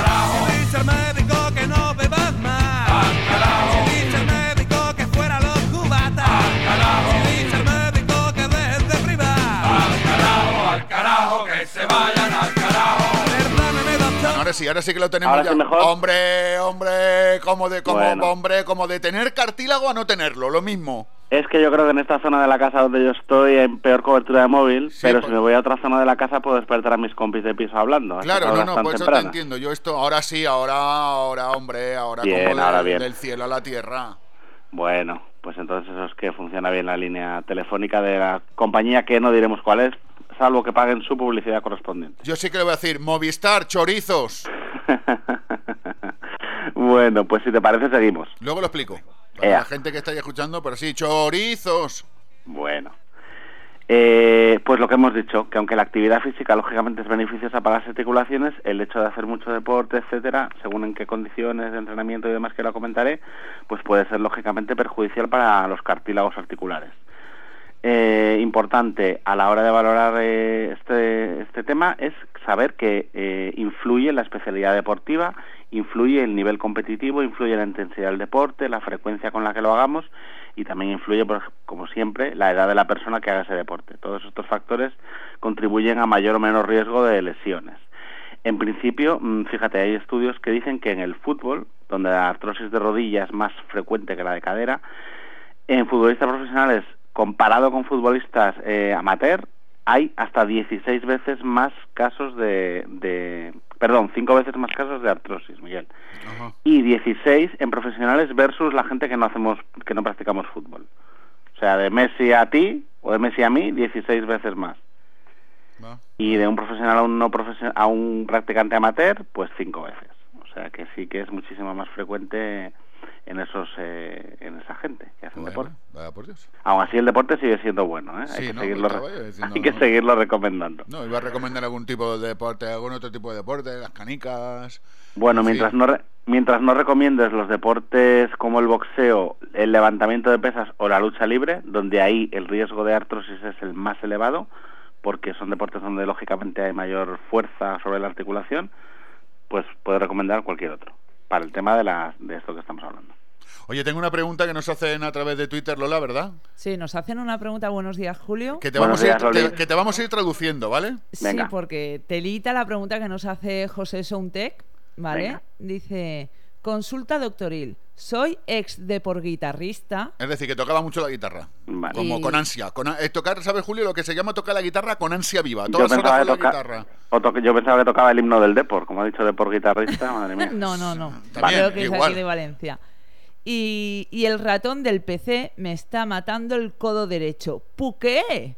[SPEAKER 5] Ahora sí, ahora sí que lo tenemos
[SPEAKER 20] Ahora
[SPEAKER 5] ya.
[SPEAKER 20] sí mejor.
[SPEAKER 5] Hombre, hombre, como de, como,
[SPEAKER 20] Bueno.
[SPEAKER 5] hombre, como de tener cartílago a no tenerlo, lo mismo.
[SPEAKER 20] Es que yo creo que en esta zona de la casa donde yo estoy hay peor cobertura de móvil, pero
[SPEAKER 5] pues-
[SPEAKER 20] si me voy a otra zona de la casa puedo despertar a mis compis de piso hablando.
[SPEAKER 5] Claro, no, no, por eso te
[SPEAKER 20] tempranas.
[SPEAKER 5] entiendo. Yo esto, ahora sí, ahora, ahora, hombre, ahora
[SPEAKER 20] Bien,
[SPEAKER 5] como de-
[SPEAKER 20] ahora bien.
[SPEAKER 5] del cielo a la tierra.
[SPEAKER 20] Bueno, pues entonces eso es que funciona bien la línea telefónica de la compañía que no diremos cuál es, salvo que paguen su publicidad correspondiente.
[SPEAKER 5] Yo sí que le voy a decir, Movistar, chorizos.
[SPEAKER 20] Bueno, pues si te parece seguimos.
[SPEAKER 5] Luego lo explico. Para
[SPEAKER 20] Ea.
[SPEAKER 5] la gente que está ahí escuchando, pero sí, chorizos.
[SPEAKER 20] Bueno. Eh, pues lo que hemos dicho, que aunque la actividad física lógicamente es beneficiosa para las articulaciones, el hecho de hacer mucho deporte, etcétera, según en qué condiciones de entrenamiento y demás que lo comentaré, pues puede ser lógicamente perjudicial para los cartílagos articulares. Eh, importante a la hora de valorar eh, este, este tema es saber que eh, influye la especialidad deportiva, influye el nivel competitivo, influye la intensidad del deporte, la frecuencia con la que lo hagamos y también influye, por como siempre, la edad de la persona que haga ese deporte. Todos estos factores contribuyen a mayor o menor riesgo de lesiones. En principio, mm, fíjate, hay estudios que dicen que en el fútbol, donde la artrosis de rodilla es más frecuente que la de cadera, en futbolistas profesionales, comparado con futbolistas eh, amateur, hay hasta 16 veces más casos de, de- Perdón, 5 veces más casos de artrosis, Miguel. Y 16 en profesionales versus la gente que no hacemos, que no practicamos fútbol. O sea, de Messi a ti o de Messi a mí, 16 veces más. Y de un profesional a un, no profesio- a un practicante amateur, pues 5 veces. O sea que sí que es muchísimo más frecuente en esos eh, en esa gente que hacen
[SPEAKER 5] Bueno,
[SPEAKER 20] deporte.
[SPEAKER 5] vaya por Dios.
[SPEAKER 20] Aún así el deporte sigue siendo bueno, ¿eh?
[SPEAKER 5] Sí,
[SPEAKER 20] hay, que
[SPEAKER 5] ¿no?
[SPEAKER 20] seguirlo,
[SPEAKER 5] diciendo-
[SPEAKER 20] hay que seguirlo recomendando.
[SPEAKER 5] No, iba a recomendar algún tipo de deporte, algún otro tipo de deporte, las canicas.
[SPEAKER 20] Bueno, mientras no re- mientras no recomiendes los deportes como el boxeo, el levantamiento de pesas o la lucha libre, donde ahí el riesgo de artrosis es el más elevado, porque son deportes donde lógicamente hay mayor fuerza sobre la articulación, pues puedes recomendar cualquier otro para el tema de la, de esto que estamos hablando.
[SPEAKER 5] Oye, tengo una pregunta que nos hacen a través de Twitter, Lola, ¿verdad?
[SPEAKER 6] Sí, nos hacen una pregunta. Buenos días, Julio.
[SPEAKER 5] Que te,
[SPEAKER 20] Buenos
[SPEAKER 5] vamos a ir,
[SPEAKER 20] días, Loli.
[SPEAKER 5] te- que te vamos a ir traduciendo, ¿vale?
[SPEAKER 6] Sí, porque telita la pregunta que nos hace José Soundtech, ¿vale?
[SPEAKER 5] Venga.
[SPEAKER 6] Dice, consulta doctoril, soy ex deporguitarrista.
[SPEAKER 5] Es decir, que tocaba mucho la guitarra. Como
[SPEAKER 6] Y-
[SPEAKER 5] con ansia. Con, a- eh, tocar, ¿sabes, Julio? Lo que se llama tocar la guitarra con ansia viva.
[SPEAKER 20] Yo
[SPEAKER 5] Todas
[SPEAKER 20] pensaba,
[SPEAKER 5] horas
[SPEAKER 20] que
[SPEAKER 5] con la
[SPEAKER 20] toca-
[SPEAKER 5] guitarra.
[SPEAKER 20] o to- yo pensaba que tocaba el himno del Depor, como ha dicho Depor guitarrista, madre mía.
[SPEAKER 6] No, no, no.
[SPEAKER 20] También,
[SPEAKER 6] Creo que es
[SPEAKER 20] igual.
[SPEAKER 6] aquí de Valencia. Y, y el ratón del PC me está matando el codo derecho. ¿Pu qué?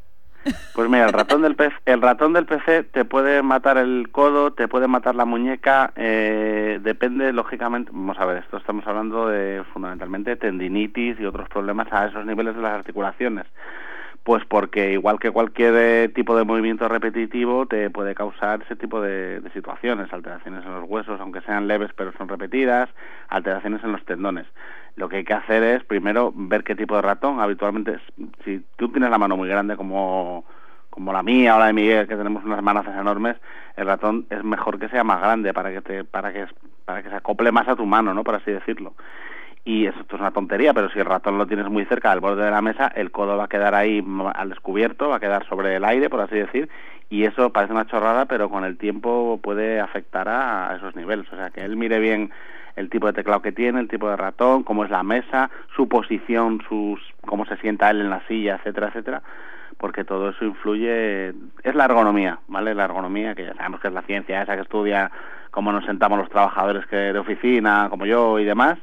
[SPEAKER 20] Pues mira, el ratón del PC, el ratón del PC te puede matar el codo, te puede matar la muñeca, eh, depende lógicamente, vamos a ver, esto estamos hablando de fundamentalmente tendinitis y otros problemas a esos niveles de las articulaciones. Pues porque igual que cualquier eh, tipo de movimiento repetitivo te puede causar ese tipo de, de situaciones, alteraciones en los huesos, aunque sean leves pero son repetidas, alteraciones en los tendones. Lo que hay que hacer es primero ver qué tipo de ratón. Habitualmente, si tú tienes la mano muy grande como, como la mía o la de Miguel, que tenemos unas manazas enormes, el ratón es mejor que sea más grande para que te, para que para que se acople más a tu mano, ¿no? Por así decirlo. Y eso esto es una tontería, pero si el ratón lo tienes muy cerca del borde de la mesa, el codo va a quedar ahí m- al descubierto, va a quedar sobre el aire, por así decir, y eso parece una chorrada, pero con el tiempo puede afectar a, esos niveles. O sea, que él mire bien el tipo de teclado que tiene, el tipo de ratón, cómo es la mesa, su posición, sus cómo se sienta él en la silla, etcétera, etcétera, porque todo eso influye, es la ergonomía, ¿vale? La ergonomía, que ya sabemos que es la ciencia esa que estudia cómo nos sentamos los trabajadores que de oficina, como yo y demás,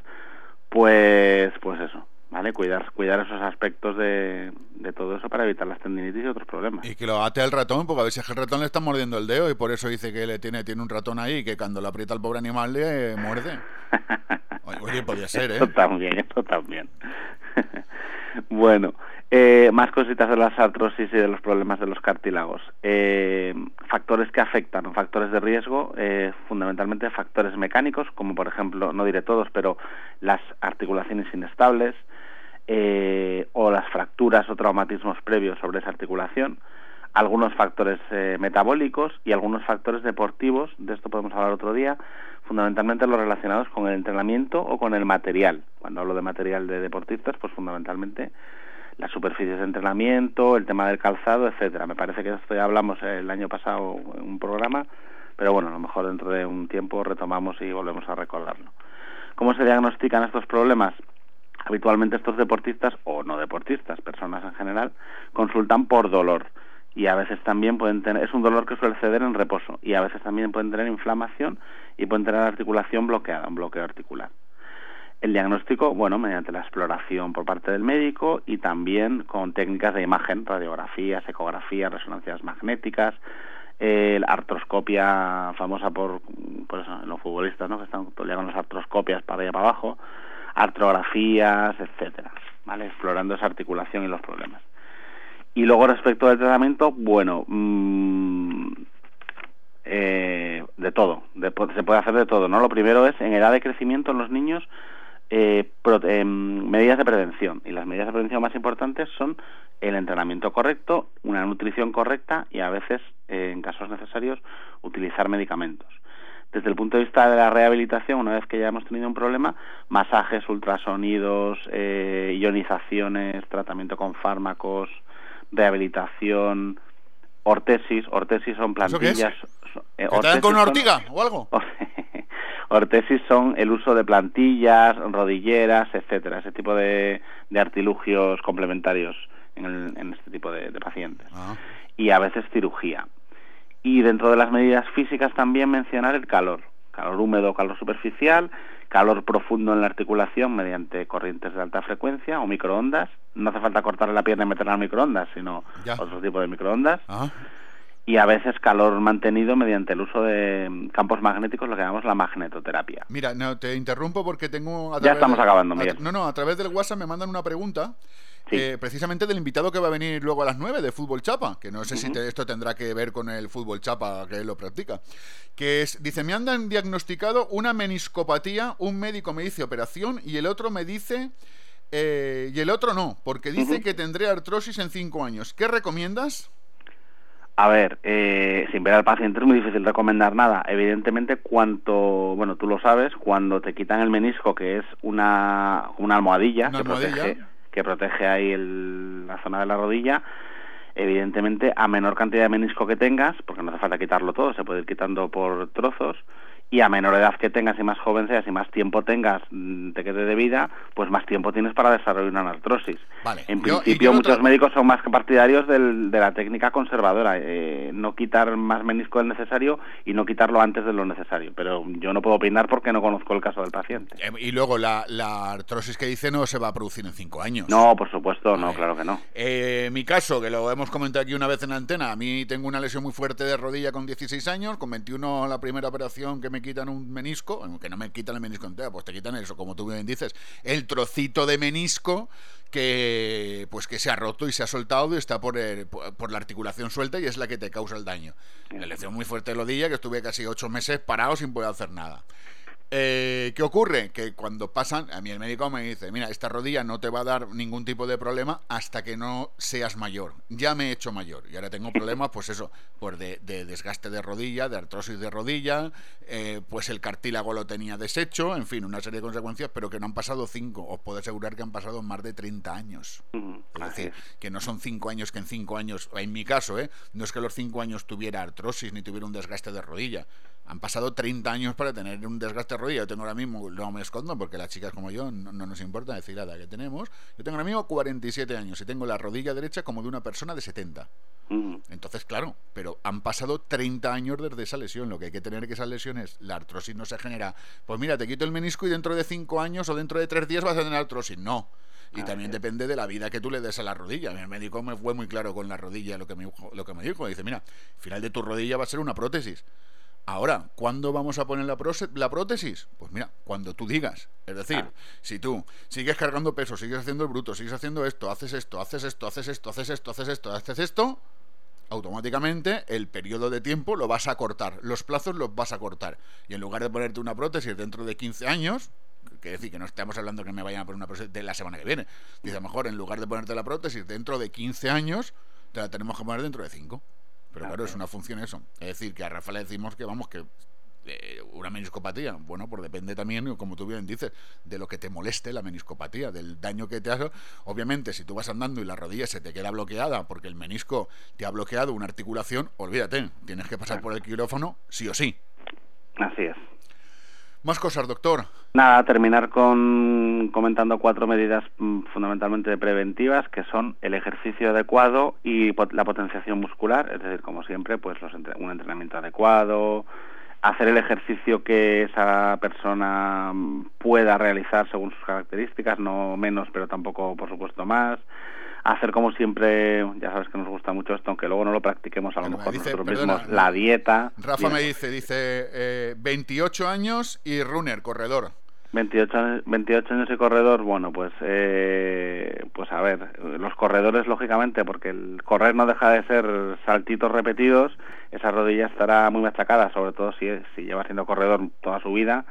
[SPEAKER 20] pues pues eso, ¿vale? Cuidar cuidar esos aspectos de, de todo eso para evitar las tendinitis y otros problemas.
[SPEAKER 5] Y que lo ate al ratón, porque a veces el ratón le está mordiendo el dedo y por eso dice que le tiene, tiene un ratón ahí y que cuando le aprieta el pobre animal le muerde. Oye, podría ser, ¿eh?
[SPEAKER 20] Eso también, eso también. bueno, eh, más cositas de las artrosis y de los problemas de los cartílagos. Eh, factores que afectan o factores de riesgo, eh, fundamentalmente factores mecánicos, como por ejemplo, no diré todos, pero las articulaciones inestables eh, o las fracturas o traumatismos previos sobre esa articulación algunos factores eh, metabólicos y algunos factores deportivos, de esto podemos hablar otro día, fundamentalmente los relacionados con el entrenamiento o con el material. Cuando hablo de material de deportistas, pues fundamentalmente las superficies de entrenamiento, el tema del calzado, etcétera. Me parece que esto ya hablamos el año pasado en un programa, pero bueno, a lo mejor dentro de un tiempo retomamos y volvemos a recordarlo. ¿Cómo se diagnostican estos problemas? Habitualmente estos deportistas o no deportistas, personas en general, consultan por dolor y a veces también pueden tener, es un dolor que suele ceder en reposo y a veces también pueden tener inflamación y pueden tener articulación bloqueada, un bloqueo articular. El diagnóstico, bueno, mediante la exploración por parte del médico y también con técnicas de imagen, radiografías, ecografías, resonancias magnéticas, la artroscopia famosa por, por eso, los futbolistas, ¿no? Que están todo con las artroscopias para allá para abajo, artrografías, etcétera, ¿vale? Explorando esa articulación y los problemas. Y luego respecto del tratamiento, bueno, mmm, eh, de todo, se puede hacer de todo, ¿no? Lo primero es en edad de crecimiento en los niños eh, eh, medidas de prevención y las medidas de prevención más importantes son el entrenamiento correcto, una nutrición correcta y a veces, eh, en casos necesarios, utilizar medicamentos. Desde el punto de vista de la rehabilitación, una vez que ya hemos tenido un problema, masajes, ultrasonidos, eh, ionizaciones, tratamiento con fármacos, rehabilitación, ortesis, ortesis son
[SPEAKER 5] ¿Eso qué es?
[SPEAKER 20] plantillas. eh,
[SPEAKER 5] ¿Que te dan con una
[SPEAKER 20] son-
[SPEAKER 5] ortiga o algo?
[SPEAKER 20] Ortesis son el uso de plantillas, rodilleras, etcétera, ese tipo de, de artilugios complementarios en, el- en este tipo de, de pacientes. Y a veces cirugía. Y dentro de las medidas físicas también mencionar el calor. Calor húmedo, calor superficial, calor profundo en la articulación mediante corrientes de alta frecuencia o microondas. No hace falta cortarle la pierna y meterla al microondas, sino
[SPEAKER 5] Ya.
[SPEAKER 20] otro tipo de microondas. y a veces calor mantenido mediante el uso de campos magnéticos, lo que llamamos la magnetoterapia.
[SPEAKER 5] Mira, no, te interrumpo porque tengo... a
[SPEAKER 20] Ya estamos
[SPEAKER 5] de-
[SPEAKER 20] acabando,
[SPEAKER 5] a-
[SPEAKER 20] Miguel.
[SPEAKER 5] no, no, a través del WhatsApp me mandan una pregunta eh, precisamente del invitado que va a venir luego a las 9 de Fútbol Chapa, que no sé si te- esto tendrá que ver con el Fútbol Chapa que él lo practica. Que es, dice, me han diagnosticado una meniscopatía, un médico me dice operación y el otro me dice... eh, y el otro no, porque dice que tendré artrosis en 5 años. ¿Qué recomiendas?
[SPEAKER 20] A ver, eh, sin ver al paciente es muy difícil recomendar nada. Evidentemente, cuanto, bueno, tú lo sabes, cuando te quitan el menisco, que es una, una almohadilla,
[SPEAKER 5] Una
[SPEAKER 20] que,
[SPEAKER 5] almohadilla.
[SPEAKER 20] Protege, que protege ahí el- la zona de la rodilla, evidentemente, a menor cantidad de menisco que tengas, porque no hace falta quitarlo todo, se puede ir quitando por trozos, y a menor edad que tengas y más joven seas y más tiempo tengas, mm, te quede de vida, pues más tiempo tienes para desarrollar una artrosis.
[SPEAKER 5] Vale.
[SPEAKER 20] En
[SPEAKER 5] Yo-
[SPEAKER 20] principio, muchos médicos son más que partidarios del- de la técnica conservadora, eh, no quitar más menisco del necesario y no quitarlo antes de lo necesario. Pero yo no puedo opinar porque no conozco el caso del paciente.
[SPEAKER 5] Eh, y luego la, la artrosis que dice no se va a producir en 5 años.
[SPEAKER 20] No, por supuesto, no, claro que no.
[SPEAKER 5] Eh, mi caso, que lo hemos comentado aquí una vez en la antena, a mí tengo una lesión muy fuerte de rodilla con 16 años, con 21 la primera operación que me quitan un menisco, que no me quitan el menisco entero, pues te quitan eso, como tú bien dices, el trocito de menisco que pues que se ha roto y se ha soltado y está por, el- por, la articulación suelta y es la que te causa el daño. La lesión muy fuerte de rodilla que estuve casi 8 meses parado sin poder hacer nada. Eh, ¿Qué ocurre? Que cuando pasan, a mí el médico me dice, mira, esta rodilla no te va a dar ningún tipo de problema hasta que no seas mayor. Ya me he hecho mayor y ahora tengo problemas, pues eso, pues de, de desgaste de rodilla, de artrosis de rodilla, eh, pues el cartílago lo tenía deshecho, en fin, una serie de consecuencias, pero que no han pasado cinco. Os puedo asegurar que han pasado más de 30 años. Es decir, que no son cinco años que en cinco años, en mi caso, ¿eh? no es que los cinco años tuviera artrosis ni tuviera un desgaste de rodilla. Han pasado 30 años para tener un desgaste de rodilla. Yo tengo ahora mismo, no me escondo porque las chicas como yo no, no nos importa decir la edad que tenemos. Yo tengo ahora mismo 47 años y tengo la rodilla derecha como de una persona de 70. Entonces, claro, pero han pasado 30 años desde esa lesión. Lo que hay que tener que esas lesiones, la artrosis no se genera. Pues mira, te quito el menisco y dentro de 5 años o dentro de 3 días vas a tener artrosis. No. Y también depende de la vida que tú le des a la rodilla. Mi médico me fue muy claro con la rodilla lo que me, dijo- lo que me dijo. Dice, mira, al final de tu rodilla va a ser una prótesis. Ahora, ¿cuándo vamos a poner la, la prótesis? Pues mira, cuando tú digas. Es decir, si tú sigues cargando peso, sigues haciendo el bruto, sigues haciendo esto, haces esto, haces esto, haces esto, haces esto, haces esto, haces esto, automáticamente el periodo de tiempo lo vas a cortar, los plazos los vas a cortar. Y en lugar de ponerte una prótesis dentro de 15 años, que decir que no estamos hablando que me vayan a poner una prótesis de la semana que viene, dice a lo mejor en lugar de ponerte la prótesis dentro de 15 años, te la tenemos que poner dentro de 5. Pero claro, es una función eso. Es decir, que a Rafa le decimos que vamos, que eh, una meniscopatía, bueno, pues depende también, como tú bien dices, de lo que te moleste la meniscopatía, del daño que te hace. Obviamente, si tú vas andando y la rodilla se te queda bloqueada porque el menisco te ha bloqueado una articulación, olvídate, tienes que pasar por el quirófano sí o sí.
[SPEAKER 20] Así es.
[SPEAKER 5] Más cosas, doctor.
[SPEAKER 20] Nada, terminar con comentando cuatro medidas mm, fundamentalmente preventivas que son el ejercicio adecuado y la potenciación muscular, es decir, como siempre, pues los entre- un entrenamiento adecuado, hacer el ejercicio que esa persona mm, pueda realizar según sus características, no menos, pero tampoco, por supuesto, más. Hacer como siempre, ya sabes que nos gusta mucho esto, aunque luego no lo practiquemos a lo mejor
[SPEAKER 5] dice-
[SPEAKER 20] nosotros
[SPEAKER 5] perdona,
[SPEAKER 20] mismos, la dieta.
[SPEAKER 5] Rafa me dice, dice, eh, 28 años y runner, corredor.
[SPEAKER 20] 28, años- 28 años y corredor, bueno, pues eh, pues a ver, los corredores lógicamente, porque el correr no deja de ser saltitos repetidos, esa rodilla estará muy machacada, sobre todo si, si lleva siendo corredor toda su vida,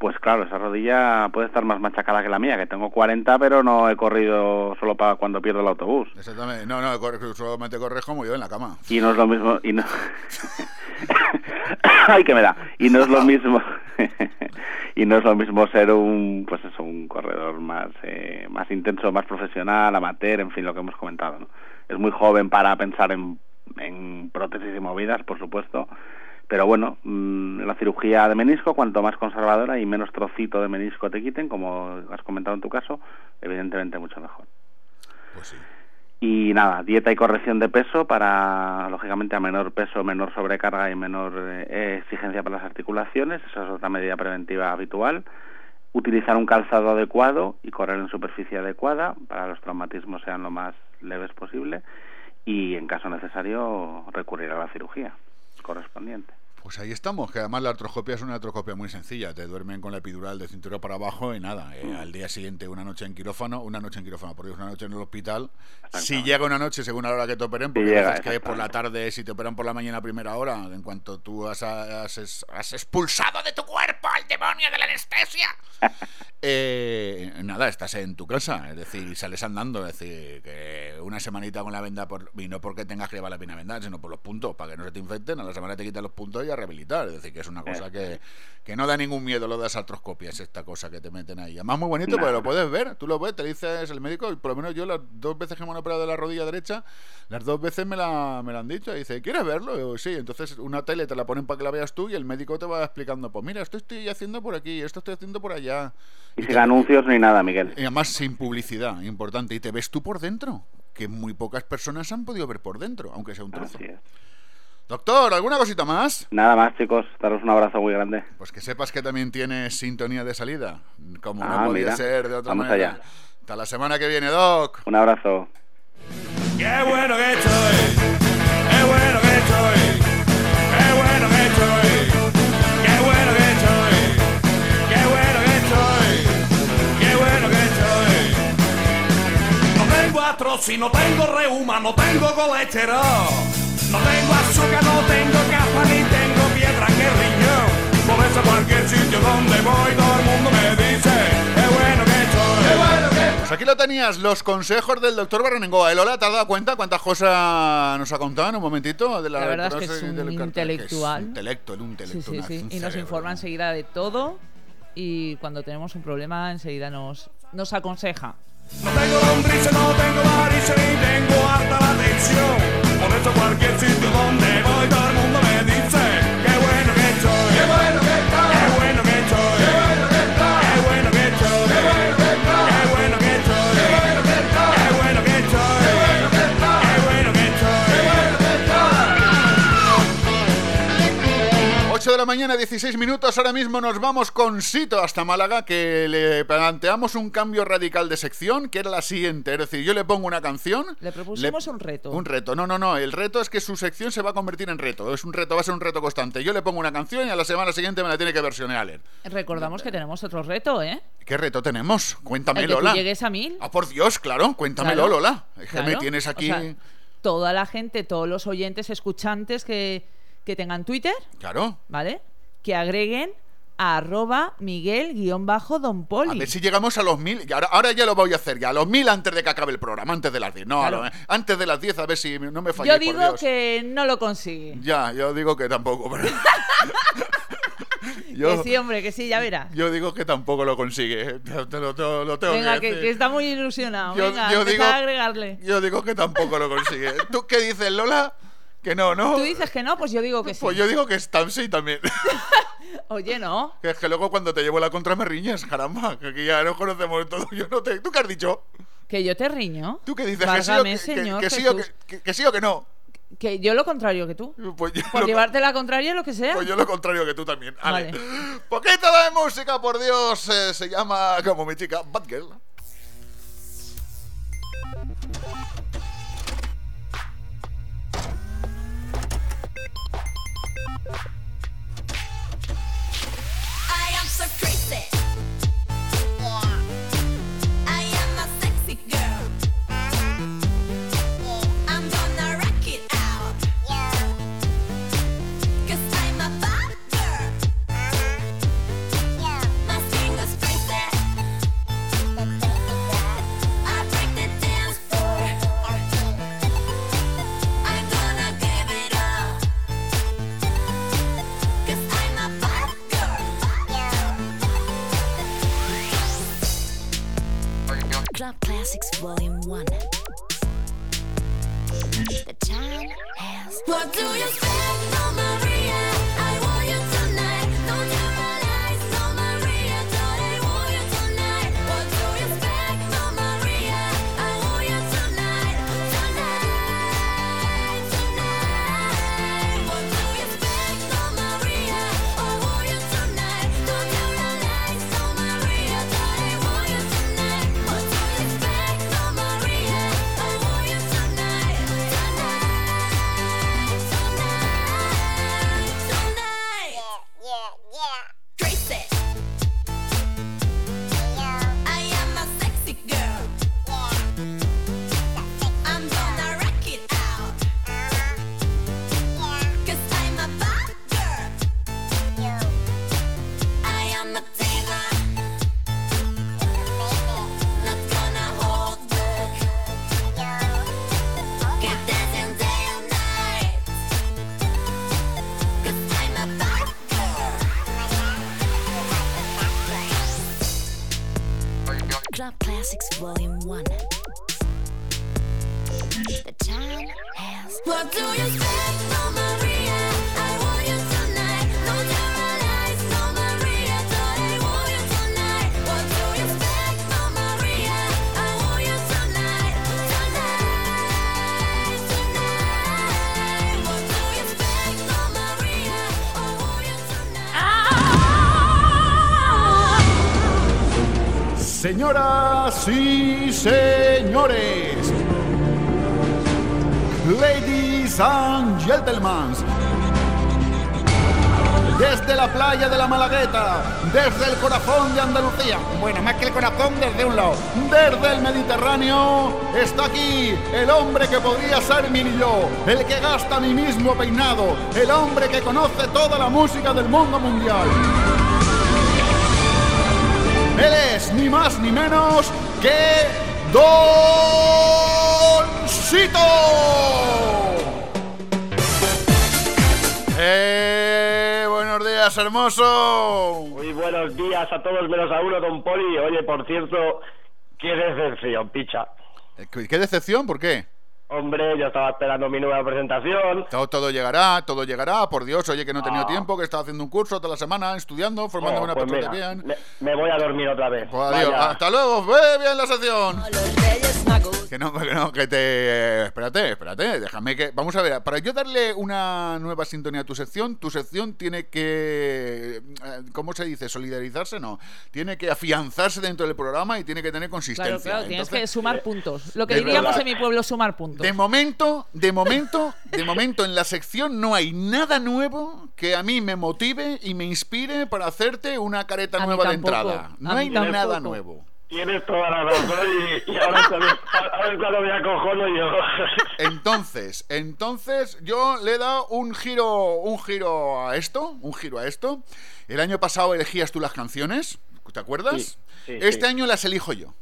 [SPEAKER 20] pues claro, esa rodilla puede estar más machacada que la mía, que tengo 40, pero no he corrido solo para cuando pierdo el autobús.
[SPEAKER 5] Exactamente. No, no, solamente corres como yo en la cama.
[SPEAKER 20] Y no es lo mismo, y no... Ay, que me da. Y no es lo mismo, y no es lo mismo ser un, pues eso, un corredor más, eh, más intenso, más profesional, amateur, en fin, lo que hemos comentado, ¿no? Es muy joven para pensar en, en prótesis y movidas, por supuesto, pero bueno, mm, la cirugía de menisco, cuanto más conservadora y menos trocito de menisco te quiten, como has comentado en tu caso, evidentemente mucho mejor.
[SPEAKER 5] Pues sí.
[SPEAKER 20] Y nada, dieta y corrección de peso para, lógicamente, a menor peso, menor sobrecarga y menor eh, exigencia para las articulaciones. Esa es otra medida preventiva habitual. Utilizar un calzado adecuado y correr en superficie adecuada para que los traumatismos sean lo más leves posible. y en caso necesario recurrir a la cirugía correspondiente.
[SPEAKER 5] Pues ahí estamos, que además la artroscopia es una artroscopia muy sencilla. Te duermen con la epidural de cintura para abajo y nada. eh, al día siguiente una noche en quirófano, una noche en quirófano, por Dios, una noche en el hospital. Si llega una noche según la hora que te operen, porque
[SPEAKER 20] llega,
[SPEAKER 5] que por la tarde, si te operan por la mañana a primera hora, en cuanto tú has, has- has expulsado de tu cuerpo al demonio de la anestesia, eh, nada, estás en tu casa, es decir, y sales andando, es decir, que una semanita con la venda, por, y no porque tengas que llevar la pina vendada, sino por los puntos, para que no se te infecten, a la semana te quitan los puntos y a rehabilitar, es decir, que es una cosa que, que no da ningún miedo lo de las artroscopias, esta cosa que te meten ahí. Además, muy bonito, porque lo puedes ver, tú lo ves, te dices el médico, y por lo menos yo las dos veces que me han operado de la rodilla derecha, las dos veces me la, me la han dicho, y dice, ¿quieres verlo? Y digo, sí, entonces una tele te la ponen para que la veas tú y el médico te va explicando, pues mira, esto estoy haciendo por aquí, esto estoy haciendo por allá.
[SPEAKER 20] Y sin anuncios ni nada, Miguel.
[SPEAKER 5] Y además sin publicidad, importante. Y te ves tú por dentro, que muy pocas personas han podido ver por dentro, aunque sea un trozo. Doctor, ¿alguna cosita más?
[SPEAKER 20] Nada más, chicos, daros un abrazo muy grande.
[SPEAKER 5] Pues que sepas que también tienes sintonía de salida, como
[SPEAKER 20] Ah,
[SPEAKER 5] no podía
[SPEAKER 20] mira.
[SPEAKER 5] ser de otra
[SPEAKER 20] Vamos
[SPEAKER 5] manera.
[SPEAKER 20] allá.
[SPEAKER 5] Hasta la semana que viene, Doc.
[SPEAKER 20] Un abrazo.
[SPEAKER 3] Qué bueno que estoy, qué bueno que estoy, qué bueno que estoy, qué bueno que estoy, qué bueno que estoy, qué bueno que estoy. No tengo artrosis, no tengo reuma, no tengo colesterol, no tengo azúcar, no tengo capa, ni tengo piedra en el riñón. Por eso cualquier sitio donde voy todo el mundo me dice, qué bueno que estoy, qué bueno que
[SPEAKER 5] Pues aquí lo tenías, los consejos del doctor Barrenengoa. ¿Eh, Lola, ¿te has dado cuenta cuántas cosas nos ha contado en un momentito? De
[SPEAKER 6] La verdad es que es un intelectual.
[SPEAKER 5] Es intelecto, el
[SPEAKER 6] Sí,
[SPEAKER 5] intelecto.
[SPEAKER 6] sí, sí.
[SPEAKER 5] un
[SPEAKER 6] Y nos informa enseguida de todo. Y cuando tenemos un problema, enseguida nos, nos aconseja.
[SPEAKER 3] No tengo lombrices, no tengo varices, ni tengo harta la tensión. Por eso cualquier donde voy el mundo me dice Qué bueno que estoy, qué bueno que estoy,
[SPEAKER 5] la mañana, 16 minutos. Ahora mismo nos vamos con Sito hasta Málaga, que le planteamos un cambio radical de sección, que era la siguiente. Es decir, yo le pongo una canción.
[SPEAKER 6] Le propusimos un reto.
[SPEAKER 5] Un reto. No, no, no. El reto es que su sección se va a convertir en reto. Es un reto, va a ser un reto constante. Yo le pongo una canción y a la semana siguiente me la tiene que versionear.
[SPEAKER 6] Recordamos que tenemos otro reto, ¿eh?
[SPEAKER 5] ¿Qué reto tenemos? Cuéntame, Lola.
[SPEAKER 6] llegues a mil.
[SPEAKER 5] Ah, por Dios, claro. Cuéntamelo,
[SPEAKER 6] Claro,
[SPEAKER 5] Lola. Es que me tienes
[SPEAKER 6] O
[SPEAKER 5] aquí.
[SPEAKER 6] sea, toda la gente, todos los oyentes, escuchantes que, que tengan Twitter,
[SPEAKER 5] Claro.
[SPEAKER 6] ¿vale? Que agreguen a arroba Miguel-Don
[SPEAKER 5] A
[SPEAKER 6] Poli.
[SPEAKER 5] ver si llegamos a los mil. Ahora, ahora ya lo voy a hacer, ya. A los mil antes de que acabe el programa, antes de las 10. No, a lo- antes de las 10, a ver si no me falla.
[SPEAKER 6] Yo
[SPEAKER 5] por
[SPEAKER 6] digo
[SPEAKER 5] Dios.
[SPEAKER 6] que no lo consigue.
[SPEAKER 5] Ya, yo digo que tampoco. pero- yo,
[SPEAKER 6] Que sí, hombre, que sí, ya verás.
[SPEAKER 5] yo digo que tampoco lo consigue. Te lo, te lo tengo
[SPEAKER 6] Venga,
[SPEAKER 5] que
[SPEAKER 6] que,
[SPEAKER 5] decir.
[SPEAKER 6] que está muy ilusionado.
[SPEAKER 5] Yo-
[SPEAKER 6] Venga,
[SPEAKER 5] yo digo-
[SPEAKER 6] a agregarle.
[SPEAKER 5] Yo digo que tampoco lo consigue. ¿Tú qué dices, Lola? Que no, ¿no?
[SPEAKER 6] Tú dices que no, pues yo digo que sí.
[SPEAKER 5] Pues yo digo que está sí también.
[SPEAKER 6] Oye, no.
[SPEAKER 5] que es que luego cuando te llevo la contra me riñas, caramba. Que aquí ya nos conocemos todo. Yo no te... ¿Tú qué has dicho?
[SPEAKER 6] Que yo te riño.
[SPEAKER 5] ¿Tú qué dices? ¿Que sí, o
[SPEAKER 6] Válgame,
[SPEAKER 5] que, que-
[SPEAKER 6] señor
[SPEAKER 5] que sí o que, que- sí o que no?
[SPEAKER 6] Que yo lo contrario que tú.
[SPEAKER 5] Pues yo,
[SPEAKER 6] Por
[SPEAKER 5] lo,
[SPEAKER 6] llevarte la contraria, lo que sea.
[SPEAKER 5] pues yo lo contrario que tú también. Ale.
[SPEAKER 6] Vale.
[SPEAKER 5] Poquito de música, por Dios. eh, se llama, como mi chica, Bad Girl.
[SPEAKER 4] So crazy.
[SPEAKER 22] Classics Volume 1. The time has.
[SPEAKER 4] What do you no Maria?
[SPEAKER 13] Desde la playa de la Malagueta, desde el corazón de Andalucía, bueno, más que el corazón, desde un lado, desde el Mediterráneo, está aquí el hombre que podría ser mi yo, el que gasta mi mismo peinado, el hombre que conoce toda la música del mundo mundial. Él es ni más ni menos que Doncito.
[SPEAKER 5] Días, hermoso!
[SPEAKER 23] Muy buenos días a todos menos a uno, don Poli. Oye, por cierto, qué decepción, picha.
[SPEAKER 5] Eh, ¿Qué qué decepción? ¿Por qué?
[SPEAKER 23] Hombre, yo estaba esperando mi nueva presentación.
[SPEAKER 5] Todo, todo llegará, todo llegará. Por Dios, oye, que no he tenido
[SPEAKER 23] Ah.
[SPEAKER 5] tiempo, que estaba haciendo un curso toda la semana, estudiando, formándome una
[SPEAKER 23] pues
[SPEAKER 5] persona
[SPEAKER 23] mira,
[SPEAKER 5] bien.
[SPEAKER 23] me, me voy a dormir otra vez.
[SPEAKER 5] Pues adiós,
[SPEAKER 23] Vaya.
[SPEAKER 5] hasta luego, ve bien la sección. Que no, que no, que te. Espérate, espérate, déjame que. Vamos a ver, para yo darle una nueva sintonía a tu sección, tu sección tiene que. eh, ¿Cómo se dice? ¿Solidarizarse? No. Tiene que afianzarse dentro del programa y tiene que tener consistencia.
[SPEAKER 6] Claro, claro, tienes que sumar puntos. Lo que diríamos
[SPEAKER 5] verdad.
[SPEAKER 6] en mi pueblo, sumar puntos.
[SPEAKER 5] De momento, de momento, de momento en la sección no hay nada nuevo que a mí me motive y me inspire para hacerte una careta
[SPEAKER 23] A
[SPEAKER 5] nueva de entrada. No hay nada nuevo.
[SPEAKER 23] Tienes toda la razón y, y ahora, ahora me acojono yo.
[SPEAKER 5] Entonces, entonces yo le he dado un giro, un giro a esto, un giro a esto. El año pasado elegías tú las canciones, ¿te acuerdas?
[SPEAKER 23] Sí, sí,
[SPEAKER 5] este
[SPEAKER 23] sí.
[SPEAKER 5] año las elijo yo.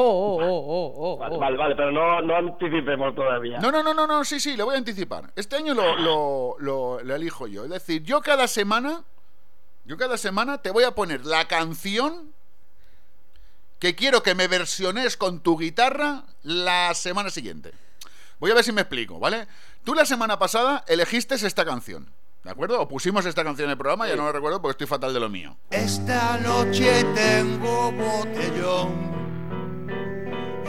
[SPEAKER 6] Oh, oh, oh, oh, oh,
[SPEAKER 23] Vale,
[SPEAKER 6] oh.
[SPEAKER 23] vale, vale, pero no, no anticipemos todavía.
[SPEAKER 5] No, no, no, no, no, sí, sí, le voy a anticipar. Este año lo, lo, lo- lo elijo yo. Es decir, yo cada semana, yo cada semana te voy a poner la canción que quiero que me versiones con tu guitarra la semana siguiente. Voy a ver si me explico, ¿vale? Tú la semana pasada elegiste esta canción, ¿de acuerdo? O pusimos esta canción en el programa, ya no lo recuerdo porque estoy fatal de lo mío.
[SPEAKER 3] Esta noche tengo botellón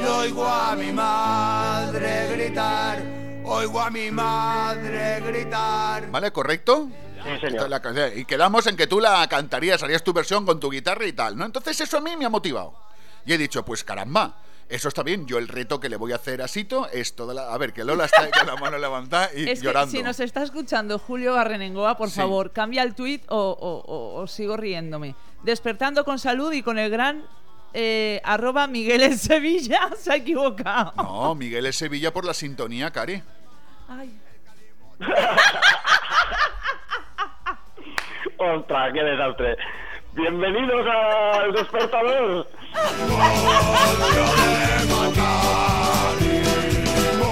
[SPEAKER 3] y oigo a mi madre gritar, oigo a mi madre gritar.
[SPEAKER 5] ¿Vale? ¿Correcto?
[SPEAKER 23] Sí,
[SPEAKER 5] Esta
[SPEAKER 23] señor.
[SPEAKER 5] es la canción. y quedamos en que tú la cantarías, harías tu versión con tu guitarra y tal, ¿no? Entonces eso a mí me ha motivado. Y he dicho, pues caramba, eso está bien. Yo el reto que le voy a hacer a Sito es toda la... A ver, que Lola está ahí con la mano levantada y
[SPEAKER 6] Es que
[SPEAKER 5] llorando.
[SPEAKER 6] si nos está escuchando Julio Barrenengoa, por
[SPEAKER 5] Sí.
[SPEAKER 6] favor, cambia el tuit o, o- o- o sigo riéndome. Despertando con salud y con el gran eh, arroba Miguel en Sevilla. Se ha equivocado.
[SPEAKER 5] No, Miguel es Sevilla por la sintonía, Cari.
[SPEAKER 6] Ay.
[SPEAKER 23] Ostras, qué desastre. Bienvenidos al despertador.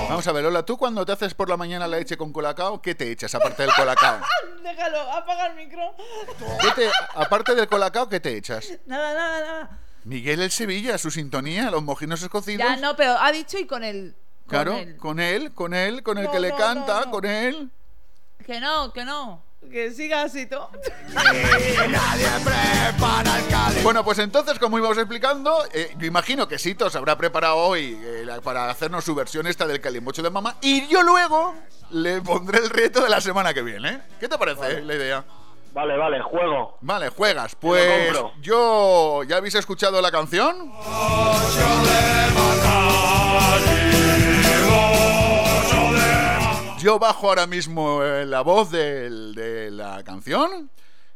[SPEAKER 5] Vamos a ver, Lola, tú cuando te haces por la mañana la leche con colacao, ¿qué te echas aparte del colacao?
[SPEAKER 6] Déjalo, apaga el micro.
[SPEAKER 5] ¿Qué te- aparte del colacao, ¿qué te echas?
[SPEAKER 6] Nada, nada, nada.
[SPEAKER 5] Miguel el Sevilla, su sintonía, los mojinos escocidos.
[SPEAKER 6] Ya no, pero ha dicho y con el. con
[SPEAKER 5] Claro, con él, con él, con el
[SPEAKER 6] No,
[SPEAKER 5] que le canta,
[SPEAKER 6] no, no.
[SPEAKER 5] con él.
[SPEAKER 6] Que no, que no. Que siga así todo.
[SPEAKER 5] Bueno, pues entonces, como íbamos explicando, eh, yo imagino que Sito se habrá preparado hoy eh, la- para hacernos su versión esta del calimocho de mamá y yo luego le pondré el reto de la semana que viene. ¿eh? ¿Qué te parece la idea?
[SPEAKER 23] Vale, vale, juego.
[SPEAKER 5] Vale, juegas. Pues yo... ¿Ya habéis escuchado la canción? Yo bajo ahora mismo eh, la voz del- de la canción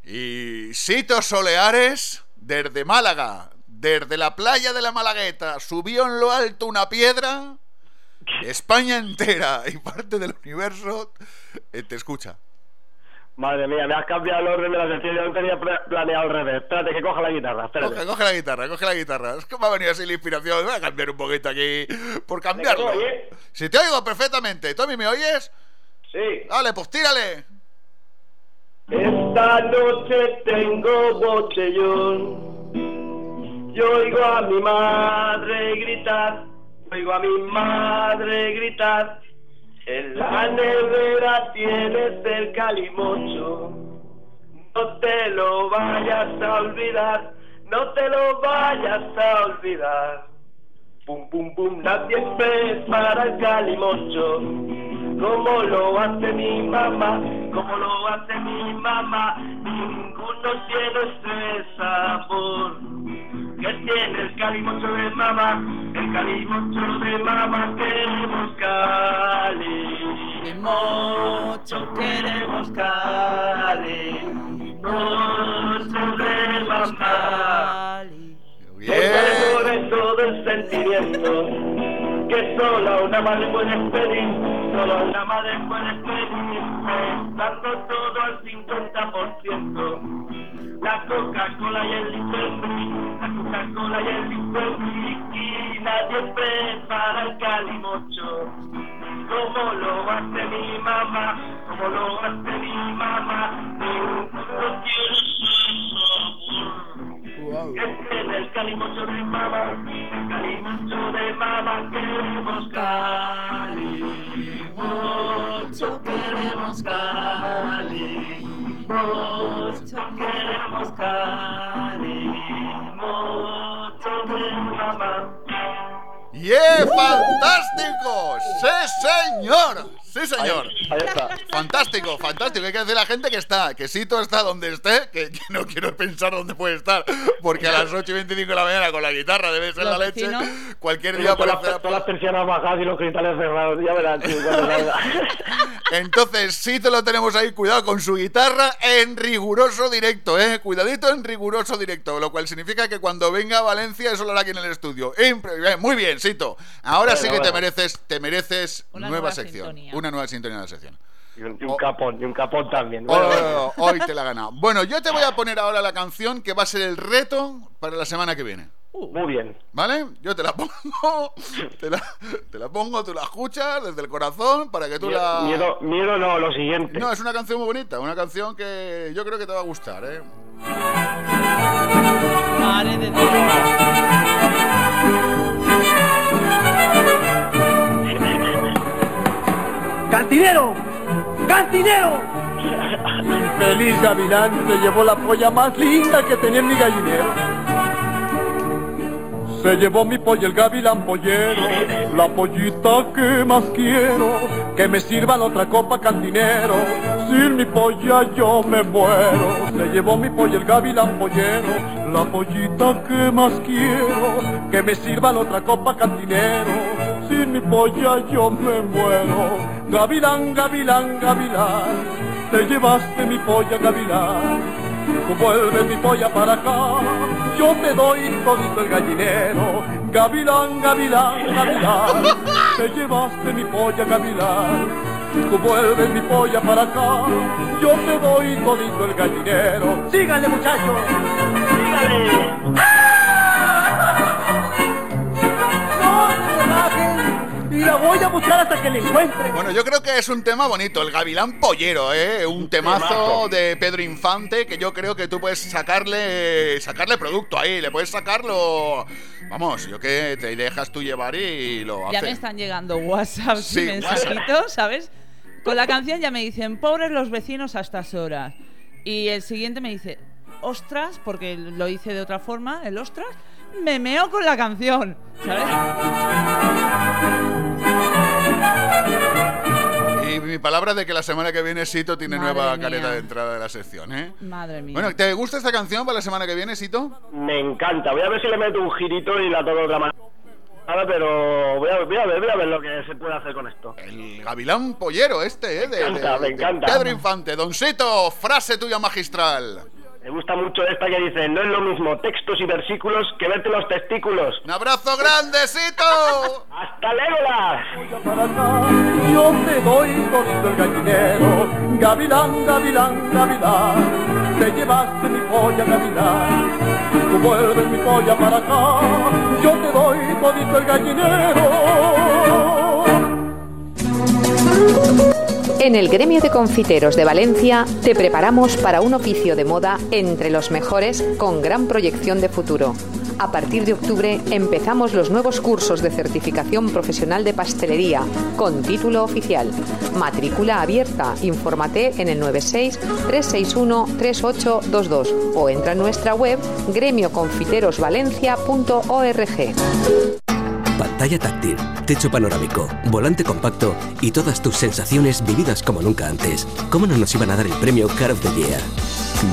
[SPEAKER 5] y Sito Soleares, desde Málaga, desde la playa de la Malagueta, subió en lo alto una piedra, España entera y parte del universo eh, te escucha.
[SPEAKER 23] Madre mía, me has cambiado el orden de la sección. Yo no tenía pla- planeado al revés. Espérate, que coja la guitarra. Espérate.
[SPEAKER 5] Coge, coge la guitarra, coge la guitarra. Es que me ha venido así la inspiración. Voy a cambiar un poquito aquí por cambiarlo.
[SPEAKER 23] ¿Me?
[SPEAKER 5] Si te oigo perfectamente. ¿Tommy me oyes?
[SPEAKER 23] Sí.
[SPEAKER 5] Dale, pues tírale.
[SPEAKER 23] Esta noche tengo botellón Yo oigo a mi madre gritar, oigo a mi madre gritar. En la nevera tienes el calimocho. No te lo vayas a olvidar, no te lo vayas a olvidar. Pum, pum, pum, nadie prepara el calimocho. Como lo hace mi mamá, como lo hace mi mamá. Ninguno tiene ese sabor que tiene el calimocho de mamá. El calimocho de mamá queremos calimocho, queremos calimocho de mamá. Sobre todo el sentimiento que solo una madre puede pedir, solo una madre puede pedir, dando todo al 50%. La Coca-Cola y el Listerine, la Coca-Cola y el Listerine, y nadie prepara el calimocho. Como lo hace mi mamá, como lo hace mi mamá, ninguno tiene su sabor. Tiene el calimocho de mamá, el calimocho de mamá, queremos calimocho, queremos calimocho,
[SPEAKER 5] ¡Yeah! ¡Fantástico! ¡Sí, señor! ¡Sí, señor!
[SPEAKER 23] Ahí está.
[SPEAKER 5] Fantástico, fantástico. Hay que decir a la gente que está, que Sito está donde esté, que, que no quiero pensar dónde puede estar, porque a las 8 y 25 de la mañana con la guitarra debe ser
[SPEAKER 23] Los
[SPEAKER 5] la leche.
[SPEAKER 23] vecinos.
[SPEAKER 5] Cualquier día
[SPEAKER 23] todas, las, todas las persianas bajadas y los cristales cerrados, ya verás, tío.
[SPEAKER 5] Entonces, Sito lo tenemos ahí, cuidado con su guitarra en riguroso directo, ¿eh? Cuidadito en riguroso directo, lo cual significa que cuando venga a Valencia eso lo hará aquí en el estudio. Impre- Muy bien, Sito. Ahora
[SPEAKER 23] Bueno,
[SPEAKER 5] sí que te
[SPEAKER 23] bueno.
[SPEAKER 5] mereces, te mereces
[SPEAKER 23] Una
[SPEAKER 5] nueva,
[SPEAKER 23] nueva
[SPEAKER 5] sección.
[SPEAKER 23] sintonía.
[SPEAKER 5] Una nueva sintonía de la sección.
[SPEAKER 23] Y un, y un capón, y un capón también.
[SPEAKER 5] Oh,
[SPEAKER 23] Bueno,
[SPEAKER 5] oh, oh, hoy te la he ganado. Bueno, yo te voy a poner ahora la canción que va a ser el reto para la semana que viene.
[SPEAKER 23] Muy bien.
[SPEAKER 5] ¿Vale? Yo te la pongo, te la, te la pongo, tú la escuchas desde el corazón para que tú
[SPEAKER 23] Miedo,
[SPEAKER 5] la...
[SPEAKER 23] miedo, miedo no, lo siguiente.
[SPEAKER 5] No, es una canción muy bonita, una canción que yo creo que te va a gustar, ¿eh?
[SPEAKER 24] ¡Cantinero! ¡Cantinero! Infeliz gavilán llevó la polla más linda que tenía en mi gallinero. Se llevó mi polla el gavilán pollero, la pollita que más quiero, que me sirva la otra copa cantinero, sin mi polla yo me muero. Se llevó mi polla el gavilán pollero, la pollita que más quiero, que me sirva la otra copa cantinero, sin mi polla yo me muero. Gavilán, gavilán, gavilán, te llevaste mi polla gavilán. Tú vuelves mi polla para acá, yo te doy todito el gallinero. Gavilán, gavilán, gavilán, te llevaste mi polla gavilán. Tú vuelves mi polla para acá, yo te doy todito el gallinero. Síganle muchachos, síganle. Y la voy a buscar hasta que la encuentre.
[SPEAKER 5] Bueno, yo creo que es un tema bonito, el Gavilán Pollero, ¿eh? Un temazo
[SPEAKER 23] temazo.
[SPEAKER 5] de Pedro Infante que yo creo que tú puedes sacarle sacarle producto ahí, le puedes sacarlo... Vamos, yo que te dejas tú llevar y lo
[SPEAKER 6] Ya
[SPEAKER 5] haces.
[SPEAKER 6] me están llegando WhatsApp
[SPEAKER 5] Sí,
[SPEAKER 6] y mensajitos, ¿sabes? Con la canción ya me dicen, pobres los vecinos a estas horas. Y el siguiente me dice, ostras, porque lo hice de otra forma, el ostras, me meo con la canción, ¿sabes?
[SPEAKER 5] Y mi palabra de que la semana que viene Sito tiene
[SPEAKER 6] Madre
[SPEAKER 5] nueva
[SPEAKER 6] mía.
[SPEAKER 5] careta de entrada de la sección, ¿eh?
[SPEAKER 6] Madre mía.
[SPEAKER 5] Bueno, ¿te gusta esta canción para la semana que viene, Sito?
[SPEAKER 23] Me encanta. Voy a ver si le meto un girito y la toco de otra manera. Pero voy a, voy a ver, voy a ver lo que se puede hacer con esto.
[SPEAKER 5] El Gavilán Pollero este, ¿eh? De,
[SPEAKER 23] encanta,
[SPEAKER 5] de-
[SPEAKER 23] me
[SPEAKER 5] de
[SPEAKER 23] encanta.
[SPEAKER 5] Pedro Infante. Don Sito, frase tuya magistral.
[SPEAKER 23] Me gusta mucho esta que dice, no es lo mismo textos y versículos que verte los testículos.
[SPEAKER 5] ¡Un abrazo grande, Sito!
[SPEAKER 23] ¡Hasta Legolas!
[SPEAKER 24] para acá, yo te doy todito el gallinero. Gavilán, gavilán, gavilán, te llevaste mi polla, gavilán. Tú vuelves mi polla para acá, yo te doy todito el gallinero.
[SPEAKER 19] En el gremio de confiteros de Valencia te preparamos para un oficio de moda entre los mejores con gran proyección de futuro. A partir de octubre empezamos los nuevos cursos de certificación profesional de pastelería con título oficial. Matrícula abierta. Infórmate en el 96 361 3822 o entra en nuestra web gremioconfiterosvalencia.org.
[SPEAKER 25] Pantalla táctil, techo panorámico, volante compacto y todas tus sensaciones vividas como nunca antes. ¿Cómo no nos iban a dar el premio Car of the Year?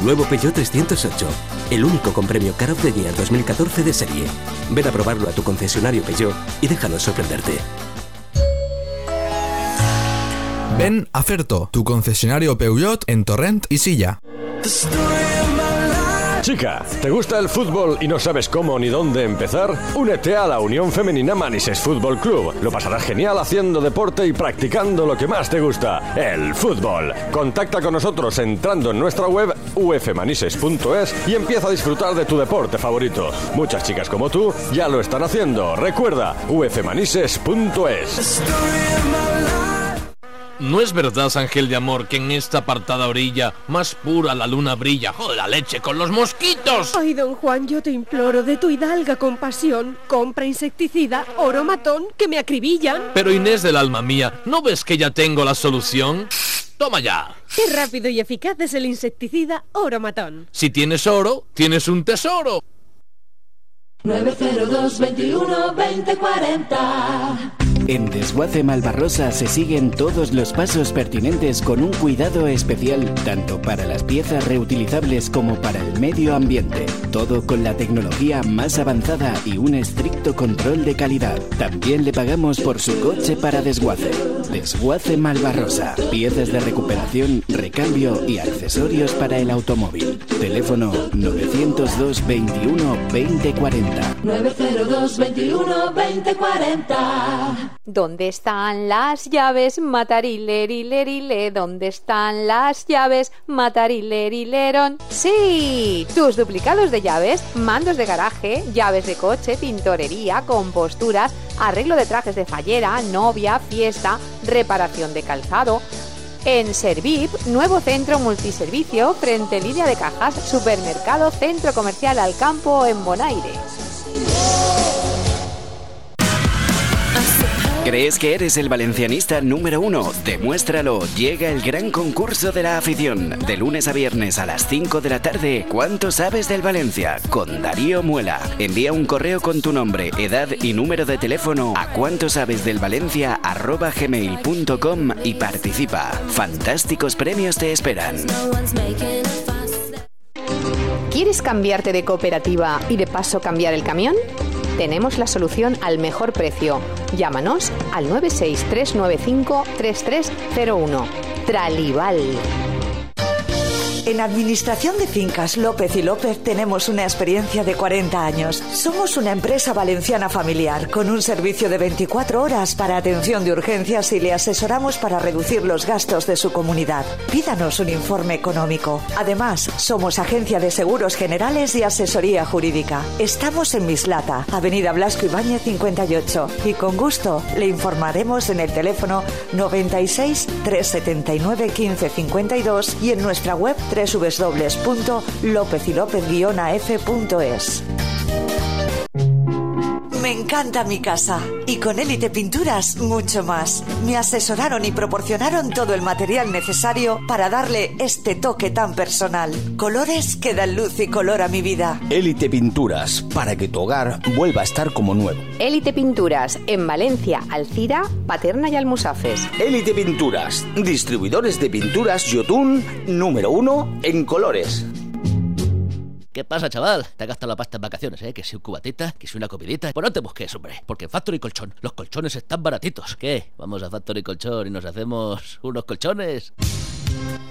[SPEAKER 25] Nuevo Peugeot 308, el único con premio Car of the Year 2014 de serie. Ven a probarlo a tu concesionario Peugeot y déjanos sorprenderte.
[SPEAKER 26] Ven a Ferto, tu concesionario Peugeot en Torrent y Silla.
[SPEAKER 27] Chica, ¿te gusta el fútbol y no sabes cómo ni dónde empezar? Únete a la Unión Femenina Manises Fútbol Club. Lo pasarás genial haciendo deporte y practicando lo que más te gusta, el fútbol. Contacta con nosotros entrando en nuestra web ufmanises.es y empieza a disfrutar de tu deporte favorito. Muchas chicas como tú ya lo están haciendo. Recuerda, ufmanises.es.
[SPEAKER 28] ¿No es verdad, Ángel de Amor, que en esta apartada orilla más pura la luna brilla? ¡Joder, la leche con los mosquitos!
[SPEAKER 29] Ay, don Juan, yo te imploro de tu hidalga compasión. Compra insecticida, oro matón, que me acribillan.
[SPEAKER 28] Pero Inés del alma mía, ¿no ves que ya tengo la solución? ¡Toma ya!
[SPEAKER 29] Qué rápido y eficaz es el insecticida oro matón.
[SPEAKER 28] Si tienes oro, tienes un tesoro.
[SPEAKER 30] 902 21 2040
[SPEAKER 18] En Desguace Malvarrosa se siguen todos los pasos pertinentes con un cuidado especial tanto para las piezas reutilizables como para el medio ambiente. Todo con la tecnología más avanzada y un estricto control de calidad. También le pagamos por su coche para desguace. Desguace Malvarrosa. Piezas de recuperación, recambio y accesorios para el automóvil. Teléfono 902 21 2040.
[SPEAKER 30] 902 21 2040
[SPEAKER 19] ¿Dónde están las llaves? Matarilerile, ¿dónde están las llaves? Matarileron. Sí, tus duplicados de llaves, mandos de garaje, llaves de coche, tintorería, composturas, arreglo de trajes de fallera, novia, fiesta, reparación de calzado. En Servip, nuevo centro multiservicio, frente línea de cajas, supermercado, centro comercial al campo en Bonaire.
[SPEAKER 18] ¿Crees que eres el valencianista número uno? Demuéstralo. Llega el gran concurso de la afición. De lunes a viernes a las 5 de la tarde. ¿Cuánto sabes del Valencia? Con Darío Muela. Envía un correo con tu nombre, edad y número de teléfono a cuánto sabes del Valencia gmail.com y participa. Fantásticos premios te esperan.
[SPEAKER 19] ¿Quieres cambiarte de cooperativa y de paso cambiar el camión? Tenemos la solución al mejor precio. Llámanos al 963953301. Tralival.
[SPEAKER 31] En Administración de Fincas López y López tenemos una experiencia de 40 años. Somos una empresa valenciana familiar con un servicio de 24 horas para atención de urgencias y le asesoramos para reducir los gastos de su comunidad. Pídanos un informe económico. Además, somos agencia de seguros generales y asesoría jurídica. Estamos en Mislata, Avenida Blasco Ibáñez 58 y con gusto le informaremos en el teléfono 96 379 1552 y en nuestra web www.lopezylopez-af.es. Me encanta mi casa y con Élite Pinturas mucho más. Me asesoraron y proporcionaron todo el material necesario para darle este toque tan personal. Colores que dan luz y color a mi vida.
[SPEAKER 32] Élite Pinturas, para que tu hogar vuelva a estar como nuevo.
[SPEAKER 19] Élite Pinturas, en Valencia, Alcira, Paterna y Almusafes.
[SPEAKER 32] Élite Pinturas, distribuidores de pinturas Yotun número uno en colores.
[SPEAKER 33] ¿Qué pasa, chaval? Te has gastado la pasta en vacaciones, ¿eh? Que si un cubatita, que si una comidita. Pues no te busques, hombre. Porque en Factory Colchón, los colchones están baratitos. ¿Qué? Vamos a Factory Colchón y nos hacemos unos colchones.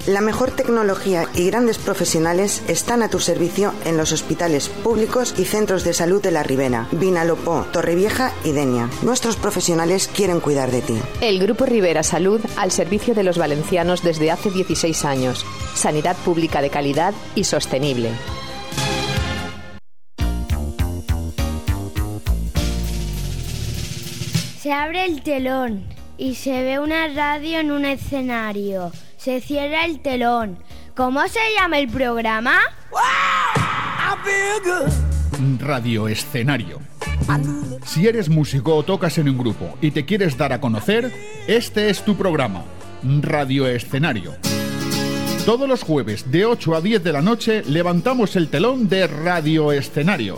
[SPEAKER 34] La mejor tecnología y grandes profesionales están a tu servicio en los hospitales públicos y centros de salud de la Ribera, Vinalopó, Torrevieja y Denia. Nuestros profesionales quieren cuidar de ti.
[SPEAKER 19] El Grupo Rivera Salud al servicio de los valencianos desde hace 16 años. Sanidad pública de calidad y sostenible.
[SPEAKER 15] Se abre el telón y se ve una radio en un escenario. Se cierra el telón. ¿Cómo se llama el programa?
[SPEAKER 13] Radio Escenario. Si eres músico o tocas en un grupo y te quieres dar a conocer, este es tu programa, Radio Escenario. Todos los jueves de 8 a 10 de la noche levantamos el telón de Radio Escenario.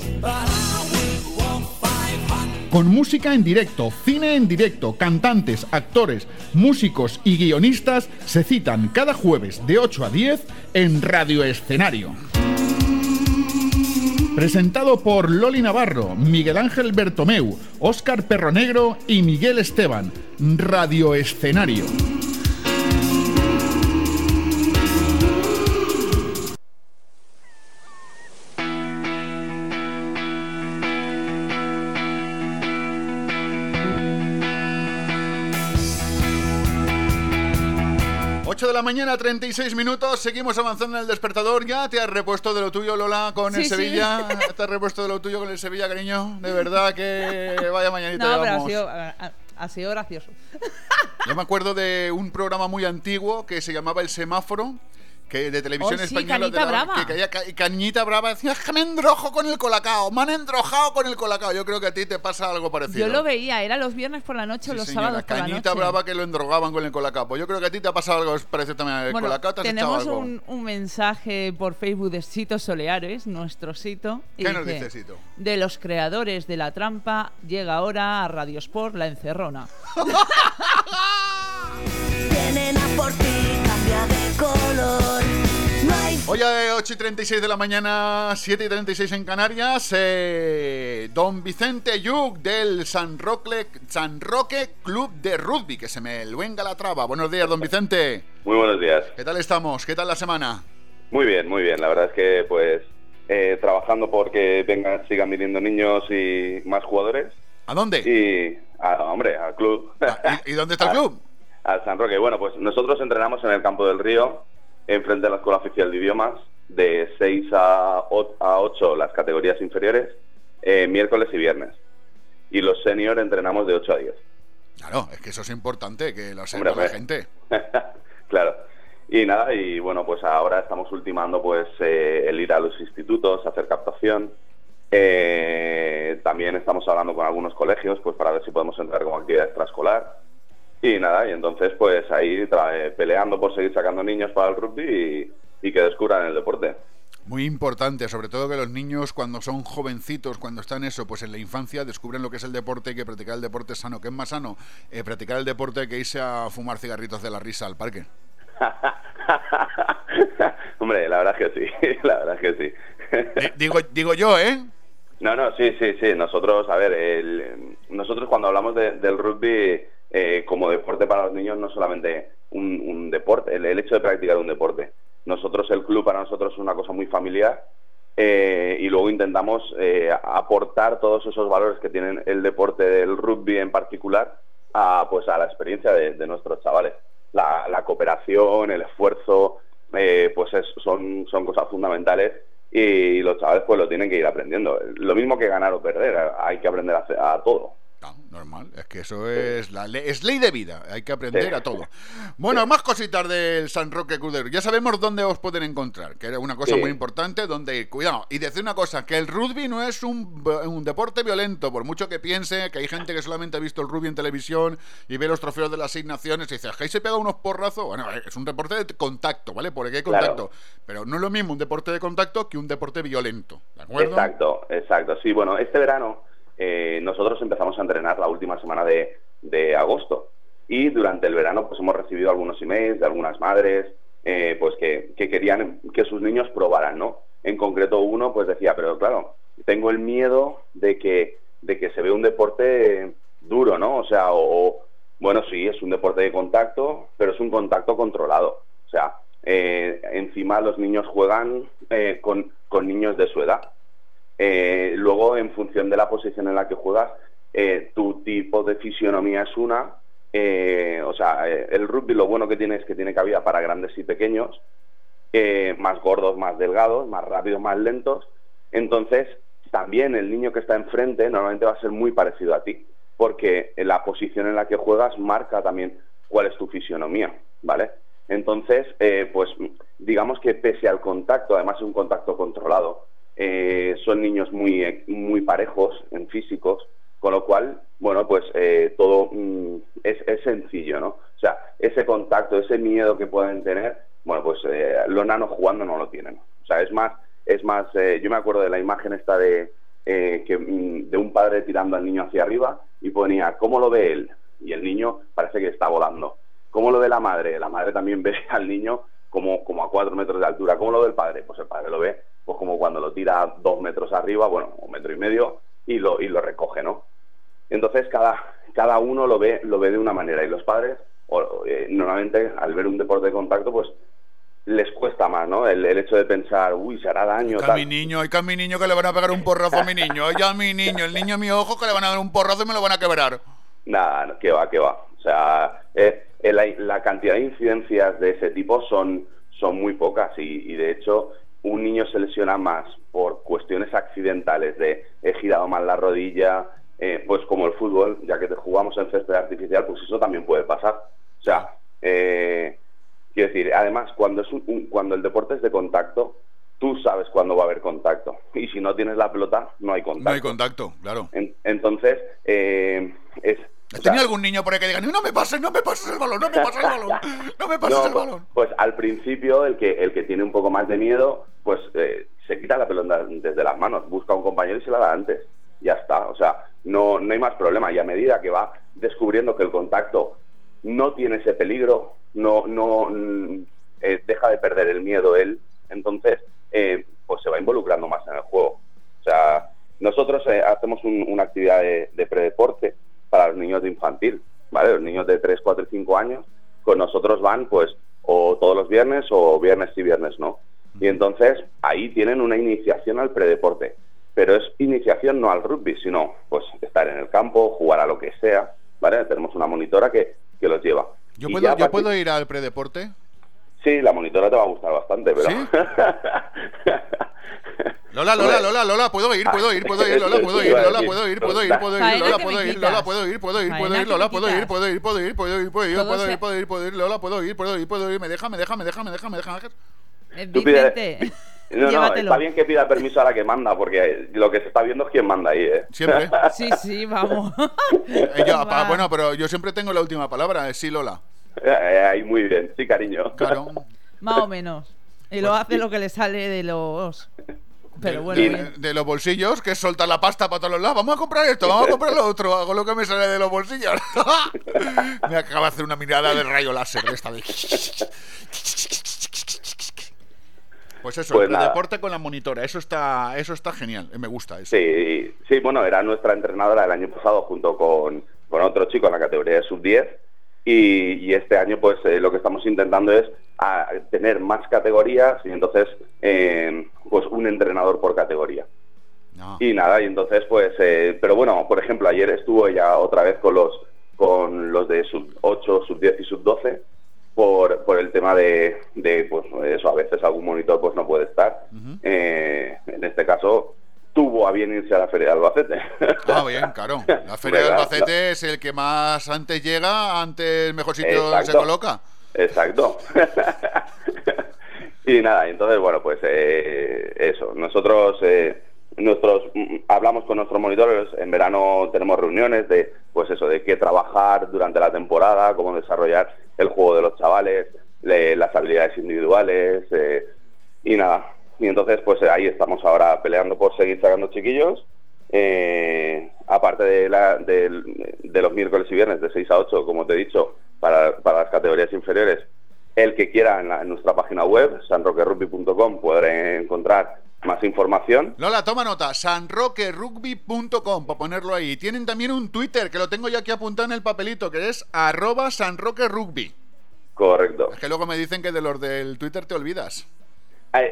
[SPEAKER 13] Con música en directo, cine en directo, cantantes, actores, músicos y guionistas se citan cada jueves de 8 a 10 en Radio Escenario. Presentado por Loli Navarro, Miguel Ángel Bertomeu, Óscar Perronegro y Miguel Esteban. Radio Escenario.
[SPEAKER 5] La mañana, 36 minutos. Seguimos avanzando en el despertador. ¿Ya te has repuesto de lo tuyo, Lola, con el
[SPEAKER 6] Sí, sí.
[SPEAKER 5] Sevilla? ¿Te has repuesto de lo tuyo con el Sevilla, cariño? De verdad que vaya mañanita
[SPEAKER 6] No, pero ha sido, ha sido gracioso.
[SPEAKER 5] Yo me acuerdo de un programa muy antiguo que se llamaba El Semáforo, que de televisión
[SPEAKER 6] Oh, sí,
[SPEAKER 5] española. de
[SPEAKER 6] Cañita
[SPEAKER 5] la-
[SPEAKER 6] Brava.
[SPEAKER 5] Que caía ca- Cañita Brava decía, "Es que me endrojo con el colacao, me han endrojado con el colacao. Yo creo que a ti te pasa algo parecido.
[SPEAKER 6] Yo lo veía, era los viernes por la noche o los
[SPEAKER 5] señora,
[SPEAKER 6] sábados por la
[SPEAKER 5] Cañita. Brava que lo endrogaban con el colacao. Pues yo creo que a ti te ha pasado algo parecido también al
[SPEAKER 6] Bueno,
[SPEAKER 5] colacao. ¿te has
[SPEAKER 6] tenemos
[SPEAKER 5] algo?
[SPEAKER 6] un, un mensaje por Facebook de Sito Soleares, nuestro Sito. y
[SPEAKER 5] ¿Qué nos dice Sito?
[SPEAKER 6] De los creadores de la trampa, llega ahora a Radio Sport La Encerrona.
[SPEAKER 4] Vienen a por ti, de color. No hay
[SPEAKER 5] Hoy a 8 y 36 de la mañana, 7 y 36 en Canarias, eh, don Vicente Yuk del San Roque, San Roque Club de Rugby, que se me luenga la traba. Buenos días, don Vicente.
[SPEAKER 35] Muy buenos días.
[SPEAKER 5] ¿Qué tal estamos? ¿Qué tal la semana?
[SPEAKER 35] Muy bien, muy bien. La verdad es que, pues, eh, trabajando porque vengan, sigan viniendo niños y más jugadores.
[SPEAKER 5] ¿A dónde?
[SPEAKER 35] Y, a- hombre, al club.
[SPEAKER 5] ¿Y, dónde está el club?
[SPEAKER 35] Al San Roque. Bueno, pues nosotros entrenamos en el campo del río, enfrente de la Escuela Oficial de Idiomas, de 6 a o- a 8 las categorías inferiores, eh, miércoles y viernes. Y los senior entrenamos de 8 a 10.
[SPEAKER 5] Claro, es que eso es importante, que lo sepa la gente.
[SPEAKER 35] claro. Y nada, y bueno, pues ahora estamos ultimando pues eh, el ir a los institutos, hacer captación. Eh, también estamos hablando con algunos colegios pues para ver si podemos entrar como actividad extraescolar. Y nada, y entonces pues ahí tra- eh, peleando por seguir sacando niños para el rugby y, y que descubran el deporte.
[SPEAKER 5] Muy importante, sobre todo que los niños cuando son jovencitos, cuando están eso, pues en la infancia descubren lo que es el deporte que practicar el deporte es sano. ¿Qué es más sano? Eh, practicar el deporte que irse a fumar cigarritos de la risa al parque.
[SPEAKER 35] Hombre, la verdad es que sí, la verdad es que sí.
[SPEAKER 5] digo, digo yo, ¿eh?
[SPEAKER 35] No, no, sí, sí, sí. Nosotros, a ver, el- nosotros cuando hablamos de- del rugby eh, como deporte para los niños, no solamente un, un deporte, el, hecho de practicar un deporte. Nosotros, el club para nosotros es una cosa muy familiar eh, y luego intentamos eh, aportar todos esos valores que tienen el deporte del rugby en particular a, pues, a la experiencia de, de nuestros chavales. La, la cooperación, el esfuerzo, eh, pues es- son, son cosas fundamentales y los chavales pues lo tienen que ir aprendiendo. Lo mismo que ganar o perder, hay que aprender a, a todo.
[SPEAKER 5] Normal, es que eso es la ley, es ley de vida, hay que aprender a todo. Bueno, más cositas del San Roque Crudero. Ya sabemos dónde os pueden encontrar, que era una cosa
[SPEAKER 35] Sí.
[SPEAKER 5] muy importante, donde ir. Cuidado, y decir una cosa, que el rugby no es un, un deporte violento, por mucho que piense que hay gente que solamente ha visto el rugby en televisión y ve los trofeos de las seis naciones y dice, ahí se pega unos porrazos. Bueno, es un deporte de contacto, ¿vale? Porque hay
[SPEAKER 35] Claro.
[SPEAKER 5] contacto. Pero no es lo mismo un deporte de contacto que un deporte violento, ¿de acuerdo?
[SPEAKER 35] Exacto, exacto. Sí, bueno, este verano eh, nosotros empezamos a entrenar la última semana de, de agosto y durante el verano pues hemos recibido algunos emails de algunas madres eh, pues que, que querían que sus niños probaran, ¿no? En concreto uno pues decía, pero claro, tengo el miedo de que, de que se vea un deporte duro, ¿no? O sea, o, o- bueno, sí, es un deporte de contacto, pero es un contacto controlado. O sea, eh, encima los niños juegan eh, con, con niños de su edad. Eh, luego, en función de la posición en la que juegas, eh, tu tipo de fisionomía es una. eh, o sea, eh, el rugby lo bueno que tiene es que tiene cabida para grandes y pequeños, eh, más gordos, más delgados, más rápidos, más lentos. Entonces, también el niño que está enfrente normalmente va a ser muy parecido a ti, porque la posición en la que juegas marca también cuál es tu fisionomía, ¿vale? Entonces, pues digamos que pese al contacto, además es un contacto controlado, eh, son niños muy, muy parejos en físicos, con lo cual, bueno, pues eh, todo mm, es, es sencillo, ¿no? O sea, ese contacto, ese miedo que pueden tener, bueno, pues eh, los nanos jugando no lo tienen. O sea, es más, es más, eh, yo me acuerdo de la imagen esta de, eh, que, mm, de un padre tirando al niño hacia arriba y ponía, ¿cómo lo ve él? Y el niño parece que está volando. ¿Cómo lo ve la madre? La madre también ve al niño como, como a cuatro metros de altura. ¿Cómo lo ve el padre? Pues el padre lo ve pues como cuando lo tira dos metros arriba, bueno, un metro y medio, y lo, y lo recoge, ¿no? Entonces cada, cada uno lo ve, lo ve de una manera y los padres o, eh, normalmente al ver un deporte de contacto pues les cuesta más, ¿no? El, el hecho de pensar, uy, se hará daño.
[SPEAKER 5] Que a mi niño, hay que a mi niño que le van a pegar un porrazo a mi niño. Ay, a mi niño, el niño a mi ojo que le van a dar un porrazo y me lo van a quebrar.
[SPEAKER 35] Nada, que va, que va. O sea, eh, eh, la, la cantidad de incidencias de ese tipo son, son muy pocas y, y, de hecho un niño se lesiona más por cuestiones accidentales de he girado mal la rodilla, eh, pues como el fútbol, ya que te jugamos en césped artificial, pues eso también puede pasar. O sea, eh, quiero decir, además, cuando, es un, un- cuando el deporte es de contacto, tú sabes cuándo va a haber contacto. Y si no tienes la pelota, no hay contacto.
[SPEAKER 5] No hay contacto, claro.
[SPEAKER 35] En- entonces, eh, es...
[SPEAKER 5] ¿Has tenido algún niño por ahí que diga, no me pases, no me pases el balón, no me pases el balón, no me pases
[SPEAKER 35] No,
[SPEAKER 5] el
[SPEAKER 35] pues,
[SPEAKER 5] balón?
[SPEAKER 35] pues al principio el que el que tiene un poco más de miedo, pues eh, se quita la pelota desde las manos, busca a un compañero y se la da antes. Ya está, o sea, no, no hay más problema. Y a medida que va descubriendo que el contacto no tiene ese peligro, no, no mm, eh, deja de perder el miedo él, entonces eh, pues se va involucrando más en el juego. O sea, nosotros eh, hacemos un- una actividad de, de predeporte para los niños de infantil, ¿vale? Los niños de 3, 4 y 5 años con nosotros van pues o todos los viernes o viernes y viernes no. Y entonces ahí tienen una iniciación al predeporte, pero es iniciación no al rugby, sino pues estar en el campo, jugar a lo que sea, ¿vale? Tenemos una monitora que, que los lleva.
[SPEAKER 5] ¿Yo puedo,
[SPEAKER 35] ya a
[SPEAKER 5] ¿Yo
[SPEAKER 35] partir-
[SPEAKER 5] puedo ir al predeporte?
[SPEAKER 35] Sí, la monitora te va a gustar bastante, pero...
[SPEAKER 5] Lola, Lola, Lola, Lola, puedo ir, puedo ir, puedo ir, Lola, puedo ir, Lola, puedo ir, puedo ir, puedo ir, Lola, puedo ir. Lola, puedo ir, puedo ir, puedo ir, Lola, puedo ir, puedo ir, puedo ir, puedo ir, puedo ir, puedo ir, puedo ir, puedo ir, Lola, puedo ir, puedo ir, puedo ir, me deja, me deja, me deja, me deja, me deja.
[SPEAKER 6] Eh, Vicente,
[SPEAKER 35] No, no, está bien que pida permiso a la que manda, porque lo que se está viendo es quién manda ahí, ¿eh?
[SPEAKER 5] Siempre.
[SPEAKER 6] Sí, sí, vamos.
[SPEAKER 5] Eh, yo, pa-
[SPEAKER 6] Va.
[SPEAKER 5] bueno, pero yo siempre tengo la última palabra, eh, sí, Lola.
[SPEAKER 35] Eh, Ahí muy bien, sí, cariño.
[SPEAKER 5] Claro.
[SPEAKER 6] Más o menos. Y lo hace lo que le sale de los... Pero bueno,
[SPEAKER 5] de, los bolsillos, que es soltar la pasta para todos los lados. Vamos a comprar esto, vamos a comprar lo otro. Hago lo que me sale de los bolsillos. me acaba de hacer una mirada de rayo láser de esta vez. Pues eso,
[SPEAKER 35] Pues
[SPEAKER 5] el
[SPEAKER 35] nada.
[SPEAKER 5] deporte con la monitora, eso está, eso está genial, me gusta eso.
[SPEAKER 35] Sí, sí, bueno, era nuestra entrenadora el año pasado junto con, con otro chico en la categoría de sub-10 y, y este año pues eh, lo que estamos intentando es a, tener más categorías y entonces eh, pues un entrenador por categoría. Y nada, y entonces pues, eh, pero bueno, por ejemplo, ayer estuvo ella otra vez con los con los de sub 8, sub 10 y sub 12 por, por el tema de, de, pues eso, a veces algún monitor pues no puede estar. Eh, en este caso tuvo a bien irse a la Feria de Albacete.
[SPEAKER 5] Ah, bien, claro. La Feria de Albacete es el que más antes llega, antes el mejor sitio se
[SPEAKER 35] Exacto.
[SPEAKER 5] coloca.
[SPEAKER 35] Exacto. y nada, entonces, bueno, pues eh, eso. Nosotros, eh, nuestros, mm, hablamos con nuestros monitores. En verano tenemos reuniones de, pues eso, de qué trabajar durante la temporada, cómo desarrollar el juego de los chavales, le- las habilidades individuales eh, y nada. Y entonces, pues ahí estamos ahora peleando por seguir sacando chiquillos. Eh, aparte de, la- del- de los miércoles y viernes de 6 a 8, como te he dicho, para, para las categorías inferiores, el que quiera en, la- en nuestra página web, sanroquerugby.com, podrá encontrar más información.
[SPEAKER 5] Lola, toma nota, sanroquerugby.com, para ponerlo ahí. Tienen también un Twitter, que lo tengo yo aquí apuntado en el papelito, que es arroba sanroquerugby.
[SPEAKER 35] Correcto.
[SPEAKER 5] Es que luego me dicen que de los del Twitter te olvidas.
[SPEAKER 35] Ay,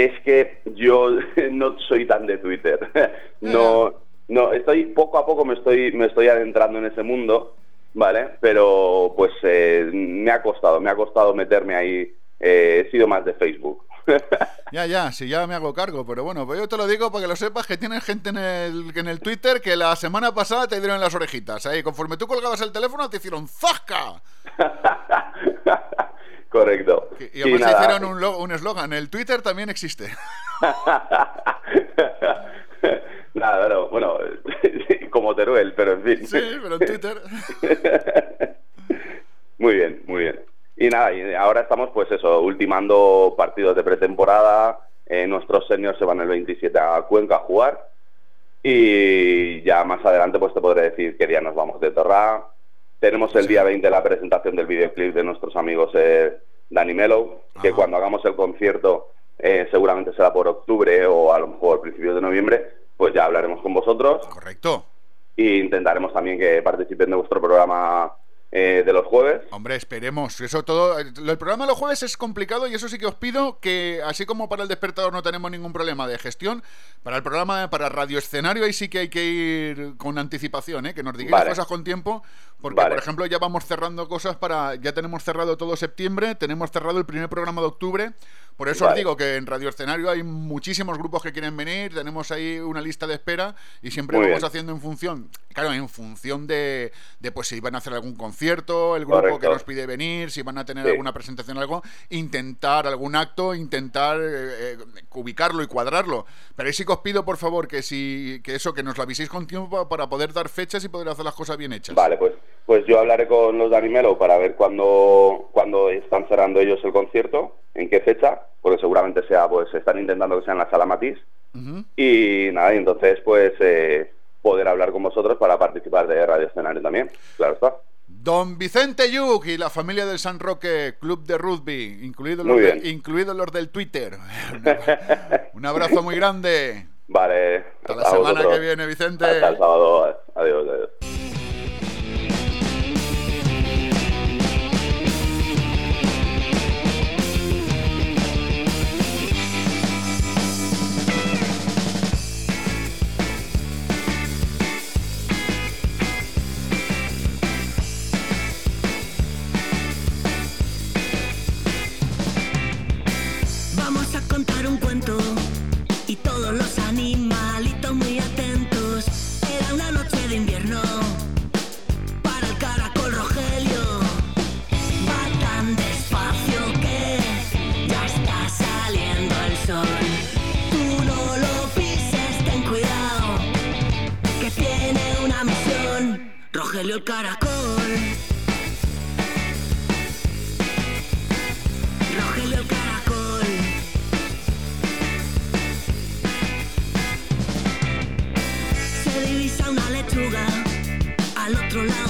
[SPEAKER 35] Es que yo no soy tan de Twitter. No, no, estoy poco a poco me estoy me estoy adentrando en ese mundo, ¿vale? Pero pues eh, me ha costado, me ha costado meterme ahí. Eh, he sido más de Facebook.
[SPEAKER 5] Ya, ya, si ya me hago cargo, pero bueno, pues yo te lo digo para que lo sepas que tienes gente en el, en el Twitter que la semana pasada te dieron las orejitas. Ahí, conforme tú colgabas el teléfono, te hicieron ¡zasca!
[SPEAKER 35] Correcto.
[SPEAKER 5] Y
[SPEAKER 35] Sí,
[SPEAKER 5] además hicieron un lo- un eslogan. el Twitter también existe.
[SPEAKER 35] Nada, pero bueno, como Teruel, pero en fin.
[SPEAKER 5] Sí, pero en Twitter.
[SPEAKER 35] Muy bien, muy bien. Y nada, y ahora estamos pues eso, ultimando partidos de pretemporada. Eh, nuestros seniors se van el 27 a Cuenca a jugar. Y ya más adelante pues te podré decir qué día nos vamos de Torra. Tenemos el día 20 la presentación del videoclip de nuestros amigos eh, Dani Melo, que cuando hagamos el concierto eh, seguramente será por octubre o a lo mejor principios de noviembre, pues ya hablaremos con vosotros.
[SPEAKER 5] Correcto.
[SPEAKER 35] E intentaremos también que participen de vuestro programa eh, de los jueves.
[SPEAKER 5] Hombre, esperemos. Eso todo. El programa de los jueves es complicado y eso sí que os pido que, así como para el despertador no tenemos ningún problema de gestión, para el programa, para radio escenario, ahí sí que hay que ir con anticipación, ¿eh? que nos digáis
[SPEAKER 35] Vale.
[SPEAKER 5] cosas con tiempo, porque
[SPEAKER 35] Vale.
[SPEAKER 5] por ejemplo ya vamos cerrando cosas para. Ya tenemos cerrado todo septiembre, tenemos cerrado el primer programa de octubre. Por eso os digo que en Radio Escenario hay muchísimos grupos que quieren venir, tenemos ahí una lista de espera y siempre
[SPEAKER 35] Muy
[SPEAKER 5] vamos
[SPEAKER 35] bien.
[SPEAKER 5] haciendo en función, claro, en función de, de pues si van a hacer algún concierto, el grupo
[SPEAKER 35] Correcto.
[SPEAKER 5] que nos pide venir, si van a tener
[SPEAKER 35] Sí.
[SPEAKER 5] alguna presentación o algo, intentar algún acto, intentar eh, eh, ubicarlo y cuadrarlo. Pero ahí sí que os pido, por favor, que si que eso, que nos lo aviséis con tiempo para poder dar fechas y poder hacer las cosas bien hechas.
[SPEAKER 35] Vale, pues, pues yo hablaré con los de Animelo para ver cuándo, cuándo están cerrando ellos el concierto, en qué fecha, porque seguramente sea, pues están intentando que sea en la sala Matiz. Y nada, y entonces pues eh, poder hablar con vosotros para participar de Radio Escenario también, claro está.
[SPEAKER 5] Don Vicente Yuk y la familia del San Roque Club de Rugby, incluidos los, de- los del Twitter. Un abrazo muy grande.
[SPEAKER 35] Vale.
[SPEAKER 5] Hasta la semana
[SPEAKER 35] vosotros.
[SPEAKER 5] que viene, Vicente.
[SPEAKER 35] Hasta el sábado. Adiós, adiós.
[SPEAKER 4] Rogelio el caracol. Rogelio el caracol. Se divisa una lechuga al otro lado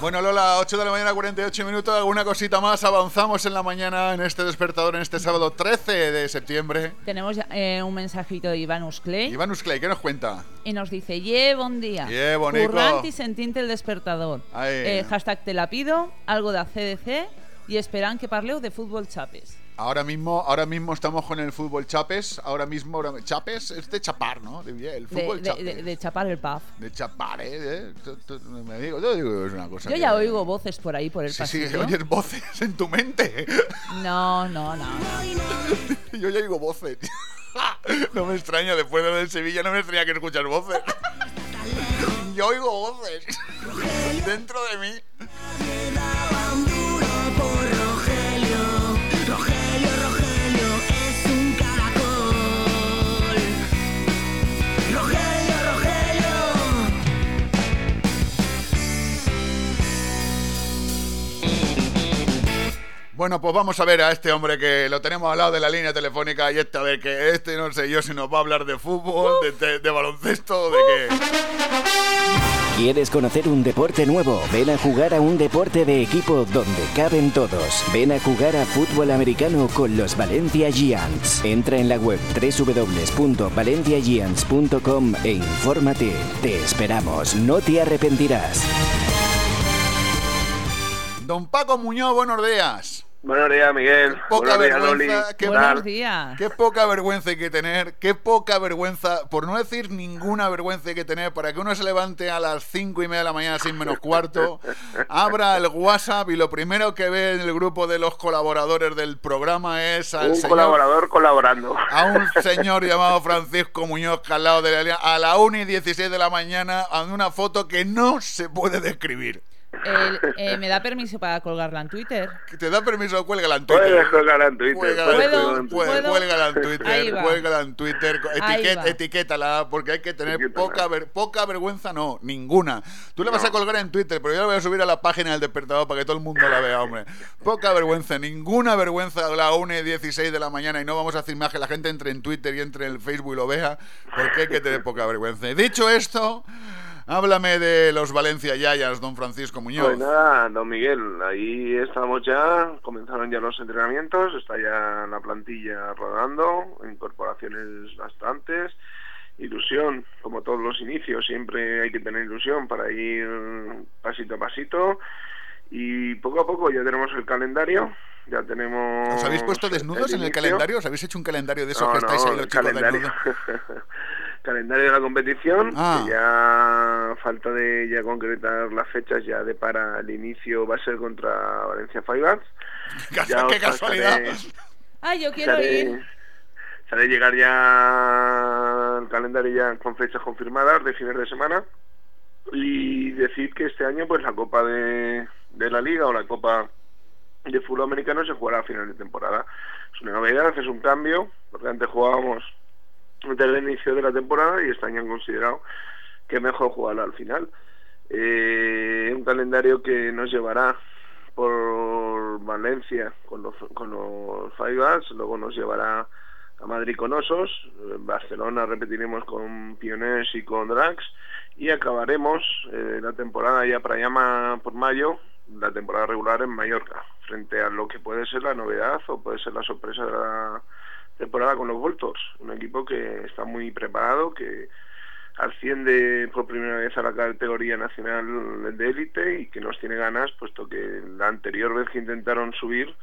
[SPEAKER 5] Bueno, Lola, 8 de la mañana, 48 minutos. ¿Alguna cosita más? Avanzamos en la mañana en este despertador, en este sábado 13 de septiembre.
[SPEAKER 6] Tenemos eh, un mensajito de Iván Usclay
[SPEAKER 5] Iván Usclay, ¿qué nos cuenta?
[SPEAKER 6] y nos dice, ¡Ye, bon día!
[SPEAKER 5] Ye, bonico.
[SPEAKER 6] Currant y sentinte el despertador. Eh, hashtag te la pido, algo de CDC y esperan que parleu de fútbol chapes.
[SPEAKER 5] Ahora mismo, ahora mismo estamos con el fútbol Chapes. Ahora mismo, ahora- Chapes es de chapar, ¿no? De- El fútbol
[SPEAKER 6] de-
[SPEAKER 5] Chapes.
[SPEAKER 6] de- de chapar el pub.
[SPEAKER 5] De chapar, ¿eh? Tú- tú- me digo, yo digo es una cosa
[SPEAKER 6] Yo
[SPEAKER 5] que-
[SPEAKER 6] ya oigo voces por ahí, por el
[SPEAKER 5] Sí, sí,
[SPEAKER 6] pasillo.
[SPEAKER 5] oyes voces en tu mente.
[SPEAKER 6] No, no, no.
[SPEAKER 5] Yo ya oigo voces. No me extraña, después de lo del Sevilla no me extraña que escuchas voces. Yo oigo voces dentro de mí. Bueno, pues vamos a ver a este hombre que lo tenemos al lado de la línea telefónica y este, a ver, que este no sé yo si nos va a hablar de fútbol, de, de- de baloncesto, de qué.
[SPEAKER 18] ¿Quieres conocer un deporte nuevo? Ven a jugar a un deporte de equipo donde caben todos. Ven a jugar a fútbol americano con los Valencia Giants. Entra en la web www.valenciagiants.com e infórmate. Te esperamos, no te arrepentirás.
[SPEAKER 5] Don Paco Muñoz, buenos días.
[SPEAKER 36] Buenos días, Miguel.
[SPEAKER 5] Poca
[SPEAKER 36] Buenos días,
[SPEAKER 5] vergüenza,
[SPEAKER 36] Loli.
[SPEAKER 5] qué,
[SPEAKER 6] Buenos días.
[SPEAKER 5] qué poca vergüenza hay que tener, qué poca vergüenza, por no decir ninguna vergüenza hay que tener para que uno se levante a las cinco y media de la mañana, sin menos cuarto, abra el WhatsApp y lo primero que ve en el grupo de los colaboradores del programa es al
[SPEAKER 36] Un
[SPEAKER 5] señor,
[SPEAKER 36] colaborador colaborando.
[SPEAKER 5] a un señor llamado Francisco Muñoz que al lado de la a la 1 y 16 de la mañana, a una foto que no se puede describir.
[SPEAKER 6] El- eh, ¿Me da permiso para colgarla en Twitter?
[SPEAKER 5] ¿Te da permiso? Cuélgala en Twitter.
[SPEAKER 36] Puedes colgarla en Twitter.
[SPEAKER 5] Cuélgala,
[SPEAKER 6] ¿Puedo? ¿Puedo?
[SPEAKER 5] Cuélgala en
[SPEAKER 6] Ahí
[SPEAKER 5] Twitter,
[SPEAKER 6] va.
[SPEAKER 5] cuélgala en Twitter, etiquet- etiquétala, porque hay que tener
[SPEAKER 36] Etiquétala.
[SPEAKER 5] poca, ver- poca vergüenza, no, ninguna. Tú le vas a colgar en Twitter, pero yo la voy a subir a la página del despertador para que todo el mundo la vea, hombre. Poca vergüenza, ninguna vergüenza a la 1 y 16 de la mañana y no vamos a hacer más que la gente entre en Twitter y entre en el Facebook y lo vea, porque hay que tener poca vergüenza. Y dicho esto, háblame de los Valencia Yayas, don Francisco Muñoz.
[SPEAKER 36] Pues nada, don Miguel, ahí estamos ya, comenzaron ya los entrenamientos, está ya la plantilla rodando, incorporaciones bastantes, ilusión, como todos los inicios, siempre hay que tener ilusión para ir pasito a pasito y poco a poco ya tenemos el calendario, ya tenemos...
[SPEAKER 5] ¿Os habéis puesto desnudos en el calendario? ¿Os habéis hecho un calendario de esos
[SPEAKER 36] No,
[SPEAKER 5] que estáis
[SPEAKER 36] no,
[SPEAKER 5] ahí los
[SPEAKER 36] el
[SPEAKER 5] chicos desnudos?
[SPEAKER 36] calendario de la competición,
[SPEAKER 5] Ah.
[SPEAKER 36] que ya falta de ya concretar las fechas ya de para el inicio va a ser contra Valencia Fibers.
[SPEAKER 5] Casa- qué casualidad.
[SPEAKER 6] Ay, yo quiero ir.
[SPEAKER 36] Se haré llegar ya el calendario ya con fechas confirmadas de fines de semana y decir que este año pues la Copa de, de la Liga o la Copa de Fútbol Americano se jugará a final de temporada. Es una novedad, es un cambio, porque antes jugábamos desde el inicio de la temporada y este año han considerado que mejor jugarlo al final. Eh, un calendario que nos llevará por Valencia con los, con los Fibers, luego nos llevará a Madrid con Osos, Barcelona repetiremos con Pioners y con Drax y acabaremos eh, la temporada ya para llama por mayo, la temporada regular en Mallorca, frente a lo que puede ser la novedad o puede ser la sorpresa de la temporada con los Voltors, un equipo que está muy preparado, que asciende por primera vez a la categoría nacional de élite y que nos tiene ganas, puesto que la anterior vez que intentaron subir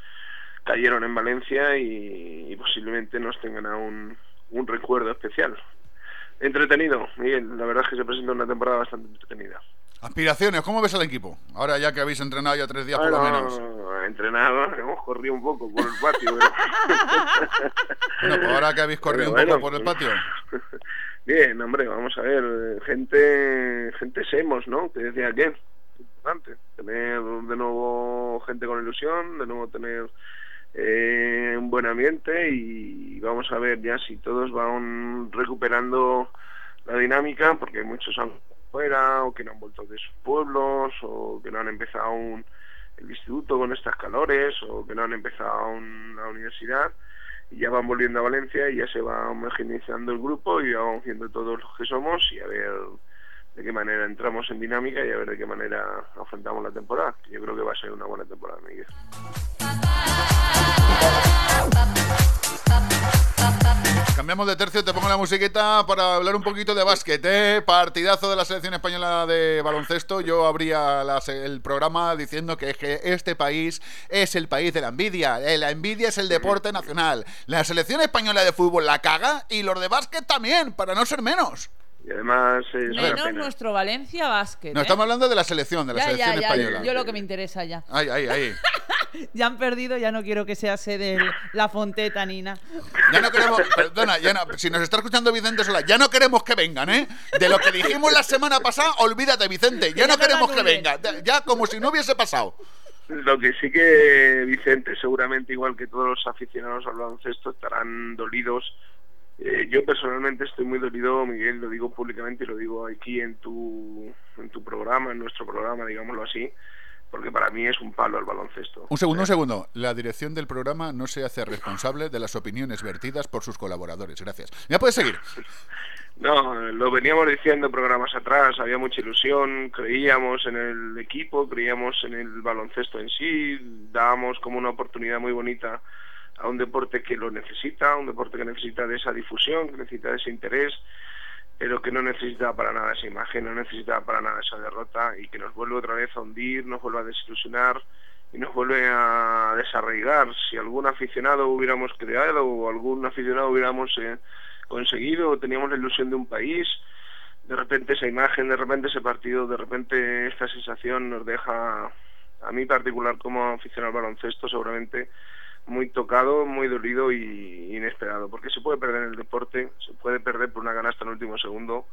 [SPEAKER 36] cayeron en Valencia y, posiblemente nos tengan aún un recuerdo especial. Entretenido, Miguel, la verdad es que se presenta una temporada bastante entretenida.
[SPEAKER 5] Aspiraciones, ¿cómo ves al equipo? Ahora ya que habéis entrenado ya tres días por lo menos.
[SPEAKER 36] entrenado, hemos corrido un poco por el patio. pero-
[SPEAKER 5] Bueno, pues ahora que habéis corrido un poco
[SPEAKER 36] bueno,
[SPEAKER 5] por el patio.
[SPEAKER 36] Bien, hombre, vamos a ver, gente, gente semos, ¿no? Que decía que importante, tener de nuevo gente con ilusión, de nuevo tener eh, un buen ambiente y vamos a ver ya si todos van recuperando la dinámica, porque muchos han fuera o que no han vuelto de sus pueblos o que no han empezado aún el instituto con estas calores o que no han empezado aún la universidad y ya van volviendo a Valencia y ya se va homogeneizando el grupo y vamos viendo todos los que somos y a ver de qué manera entramos en dinámica y a ver de qué manera afrontamos la temporada. Yo creo que va a ser una buena temporada, Miguel.
[SPEAKER 5] Cambiamos de tercio, te pongo la musiquita para hablar un poquito de básquet. ¿eh? Partidazo de la selección española de baloncesto. Yo abría el programa diciendo que, es que este país es el país de la envidia. Eh, La envidia es el deporte nacional. La selección española de fútbol la caga y los de básquet también, para no ser menos.
[SPEAKER 36] Y además es
[SPEAKER 6] Menos
[SPEAKER 36] pena.
[SPEAKER 6] nuestro Valencia Basket.
[SPEAKER 5] No,
[SPEAKER 6] ¿eh?
[SPEAKER 5] estamos hablando de la selección, de la
[SPEAKER 6] ya,
[SPEAKER 5] selección
[SPEAKER 6] ya, ya,
[SPEAKER 5] española.
[SPEAKER 6] Yo lo que me interesa ya.
[SPEAKER 5] Ay, ay, ay.
[SPEAKER 6] Ya han perdido, ya no quiero que sea sede la Fonteta, Nina.
[SPEAKER 5] Ya no queremos, perdona, ya no- si nos está escuchando Vicente Sola, ya no queremos que vengan, ¿eh? De lo que dijimos la semana pasada, olvídate, Vicente, ya no
[SPEAKER 36] ya no
[SPEAKER 5] queremos que venga, ya- ya como si no hubiese pasado.
[SPEAKER 36] Lo que sí que Vicente, seguramente igual que todos los aficionados al baloncesto, estarán dolidos. Eh, yo personalmente estoy muy dolido, Miguel, lo digo públicamente y lo digo aquí en tu, en tu programa, en nuestro programa, digámoslo así, porque para mí es un palo el baloncesto.
[SPEAKER 5] Un segundo, un segundo. La dirección del programa no se hace responsable de las opiniones vertidas por sus colaboradores. Gracias. Ya puedes seguir.
[SPEAKER 36] No, lo veníamos diciendo programas atrás, había mucha ilusión, creíamos en el equipo, creíamos en el baloncesto en sí, dábamos como una oportunidad muy bonita a un deporte que lo necesita, un deporte que necesita de esa difusión, que necesita de ese interés, pero que no necesita para nada esa imagen, no necesita para nada esa derrota y que nos vuelve otra vez a hundir, nos vuelve a desilusionar y nos vuelve a desarraigar. Si algún aficionado hubiéramos creado o algún aficionado hubiéramos eh, conseguido, teníamos la ilusión de un país, de repente esa imagen, de repente ese partido, de repente esta sensación nos deja, a mí particular como aficionado al baloncesto, seguramente muy tocado, muy dolido y inesperado, porque se puede perder en el deporte, se puede perder por una ganasta en el último segundo,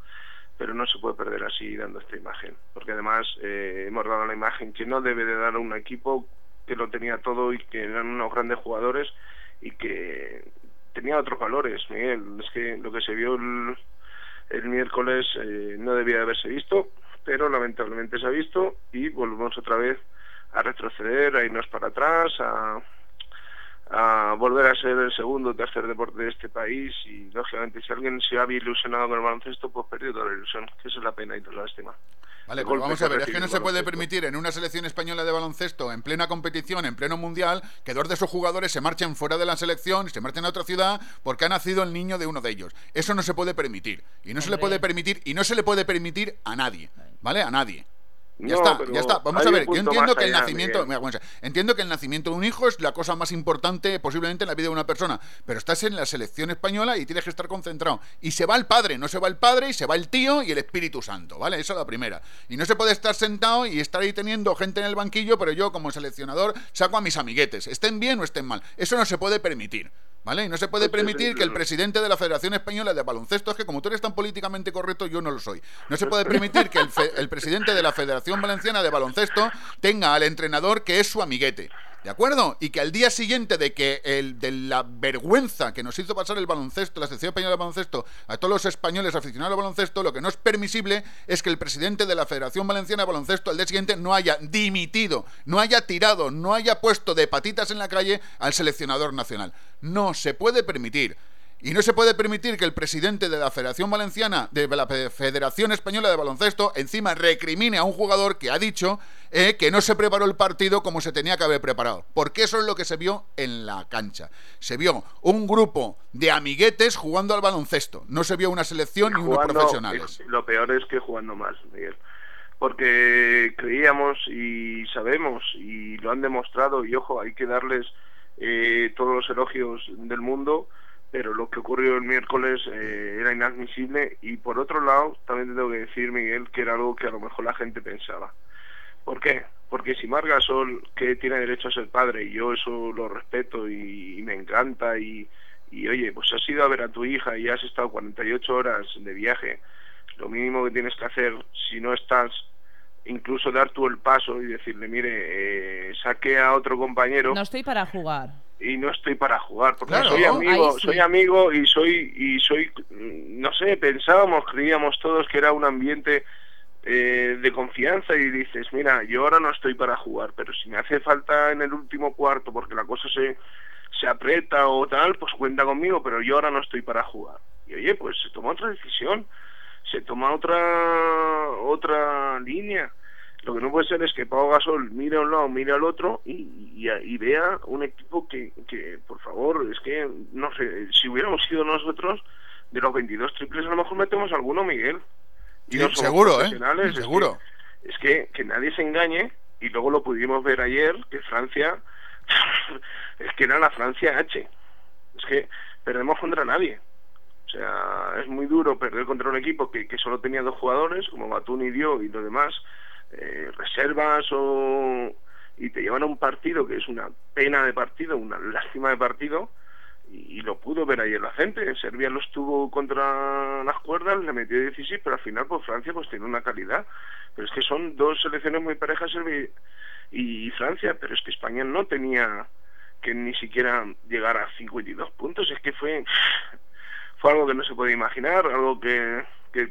[SPEAKER 36] pero no se puede perder así dando esta imagen, porque además eh, hemos dado la imagen que no debe de dar un equipo que lo tenía todo y que eran unos grandes jugadores y que tenía otros valores, es que lo que se vio el, el miércoles eh, no debía de haberse visto, pero lamentablemente se ha visto y volvemos otra vez a retroceder, a irnos para atrás, a, a volver a ser el segundo o tercer deporte de este país y lógicamente si alguien se había ilusionado con el baloncesto pues perdió toda la ilusión que eso es la pena y toda la lástima
[SPEAKER 5] Vale, pues
[SPEAKER 36] golpe
[SPEAKER 5] vamos a ver, es que no se puede permitir en una selección española de baloncesto, en plena competición, en pleno mundial, que dos de sus jugadores se marchen fuera de la selección, se marchen a otra ciudad porque ha nacido el niño de uno de ellos. Eso no se puede permitir. Y no se le puede permitir, y no se le puede permitir a nadie. ¿Vale? A nadie. Ya
[SPEAKER 36] No,
[SPEAKER 5] está, ya está. Vamos a ver, yo entiendo que el nacimiento, mira, entiendo que el nacimiento de un hijo es la cosa más importante posiblemente en la vida de una persona, pero estás en la selección española y tienes que estar concentrado. Y se va el padre, no se va el padre, y se va el tío y el Espíritu Santo, ¿vale? Esa es la primera. Y no se puede estar sentado y estar ahí teniendo gente en el banquillo, pero yo como seleccionador saco a mis amiguetes, estén bien o estén mal. Eso no se puede permitir. ¿Vale? Y no se puede permitir que el presidente de la Federación Española de Baloncesto, es que como tú eres tan políticamente correcto, yo no lo soy. No se puede permitir que el, fe- el presidente de la Federación Valenciana de Baloncesto tenga al entrenador que es su amiguete. ¿De acuerdo? Y que al día siguiente de que el, de la vergüenza que nos hizo pasar el baloncesto, la selección española de baloncesto, a todos los españoles aficionados al baloncesto, lo que no es permisible es que el presidente de la Federación Valenciana de Baloncesto al día siguiente no haya dimitido, no haya tirado, no haya puesto de patitas en la calle al seleccionador nacional. No se puede permitir. Y no se puede permitir que el presidente de la Federación Valenciana, de la Fe- Federación Española de Baloncesto, encima recrimine a un jugador que ha dicho eh, que no se preparó el partido como se tenía que haber preparado. Porque eso es lo que se vio en la cancha. Se vio un grupo de amiguetes jugando al baloncesto. No se vio una selección ni unos profesionales.
[SPEAKER 36] eh, Lo peor es que jugando mal, Miguel. Porque creíamos y sabemos y lo han demostrado y ojo, hay que darles eh, todos los elogios del mundo, pero lo que ocurrió el miércoles eh, era inadmisible y por otro lado también te tengo que decir, Miguel, que era algo que a lo mejor la gente pensaba. ¿Por qué? Porque si Marc Gasol, que tiene derecho a ser padre, y yo eso lo respeto y, me encanta, y, y oye, pues has ido a ver a tu hija y has estado 48 horas de viaje, lo mínimo que tienes que hacer, si no estás, incluso dar tú el paso y decirle, mire, eh, saque a otro compañero
[SPEAKER 6] No estoy para jugar.
[SPEAKER 36] Y no estoy para jugar porque
[SPEAKER 6] Claro,
[SPEAKER 36] soy amigo
[SPEAKER 6] sí.
[SPEAKER 36] soy amigo y soy y soy no sé pensábamos creíamos todos que era un ambiente eh, de confianza y dices mira yo ahora no estoy para jugar pero si me hace falta en el último cuarto porque la cosa se se aprieta o tal pues cuenta conmigo pero yo ahora no estoy para jugar y oye pues se toma otra decisión se toma otra otra línea lo que no puede ser es que Pau Gasol mire a un lado, mire al otro y, y, y vea un equipo que, que, por favor, es que, no sé, si hubiéramos sido nosotros, de los 22 triples a lo mejor metemos alguno, Miguel. Y
[SPEAKER 5] Sí,
[SPEAKER 36] no
[SPEAKER 5] seguro, ¿eh?
[SPEAKER 36] es que-
[SPEAKER 5] Seguro.
[SPEAKER 36] Es que, que nadie se engañe, y luego lo pudimos ver ayer, que Francia, es que era la Francia H. Es que perdemos contra nadie. O sea, es muy duro perder contra un equipo que, que solo tenía dos jugadores, como Batún y Dio y los demás, eh, reservas o y te llevan a un partido que es una pena de partido, una lástima de partido, y, lo pudo ver ayer la gente. Serbia lo estuvo contra las cuerdas, le metió 16, pero al final pues Francia pues tiene una calidad. Pero es que son dos selecciones muy parejas Serbia y, Francia, pero es que España no tenía que ni siquiera llegar a 52 puntos, es que fue fue algo que no se puede imaginar, algo que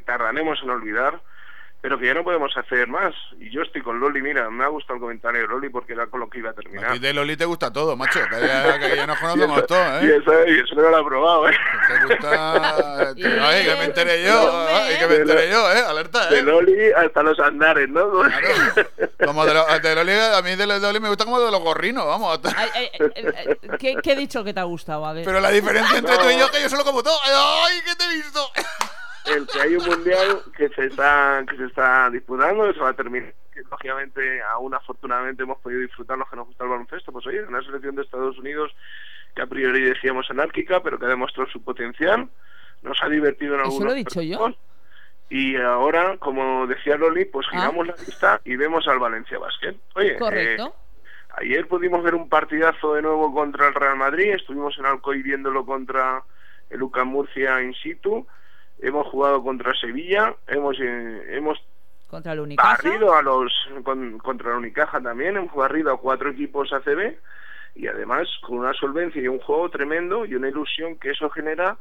[SPEAKER 36] tardaremos en olvidar, pero que ya no podemos hacer más. Y yo estoy con Loli, mira, me ha gustado el comentario de Loli porque era con lo que iba a terminar.
[SPEAKER 5] A ti de Loli te gusta todo, macho. Que ya, que ya nos conocemos
[SPEAKER 36] eso-
[SPEAKER 5] todos,
[SPEAKER 36] Y
[SPEAKER 5] ¿eh?
[SPEAKER 36] eso, y eso no lo he probado, ¿eh?
[SPEAKER 5] Te gusta... Ay, que me enteré yo. Ay, que me enteré yo, ¿eh? Alerta,
[SPEAKER 36] De
[SPEAKER 5] ¿eh?
[SPEAKER 36] Loli hasta los andares, ¿no?
[SPEAKER 5] Como de, lo- de Loli, a mí de Loli me gusta como de los gorrinos, vamos.
[SPEAKER 6] Ay, ay, ay, ay, ¿qué, qué he dicho que te ha gustado? A ver.
[SPEAKER 5] Pero la diferencia entre tú y yo es que yo solo como todo. ¡Ay, que te he visto!
[SPEAKER 36] El que hay un mundial que se está que se está disputando, se va a terminar que lógicamente aún afortunadamente hemos podido disfrutar los que nos gusta el baloncesto. Pues oye, una selección de Estados Unidos que a priori decíamos anárquica, pero que ha demostrado su potencial, nos ha divertido en
[SPEAKER 6] Eso
[SPEAKER 36] algunos
[SPEAKER 6] lo he dicho yo.
[SPEAKER 36] Y ahora, como decía Loli, pues
[SPEAKER 6] Ah.
[SPEAKER 36] giramos la vista y vemos al Valencia Basket. Oye,
[SPEAKER 6] Correcto.
[SPEAKER 36] eh, ayer pudimos ver un partidazo de nuevo contra el Real Madrid, estuvimos en Alcoy viéndolo contra el UCAM Murcia in situ, hemos jugado contra Sevilla, hemos eh, hemos
[SPEAKER 6] Contra el Unicaja.
[SPEAKER 36] barrido a los con- contra el Unicaja también, hemos barrido a cuatro equipos ACB y además con una solvencia y un juego tremendo y una ilusión que eso genera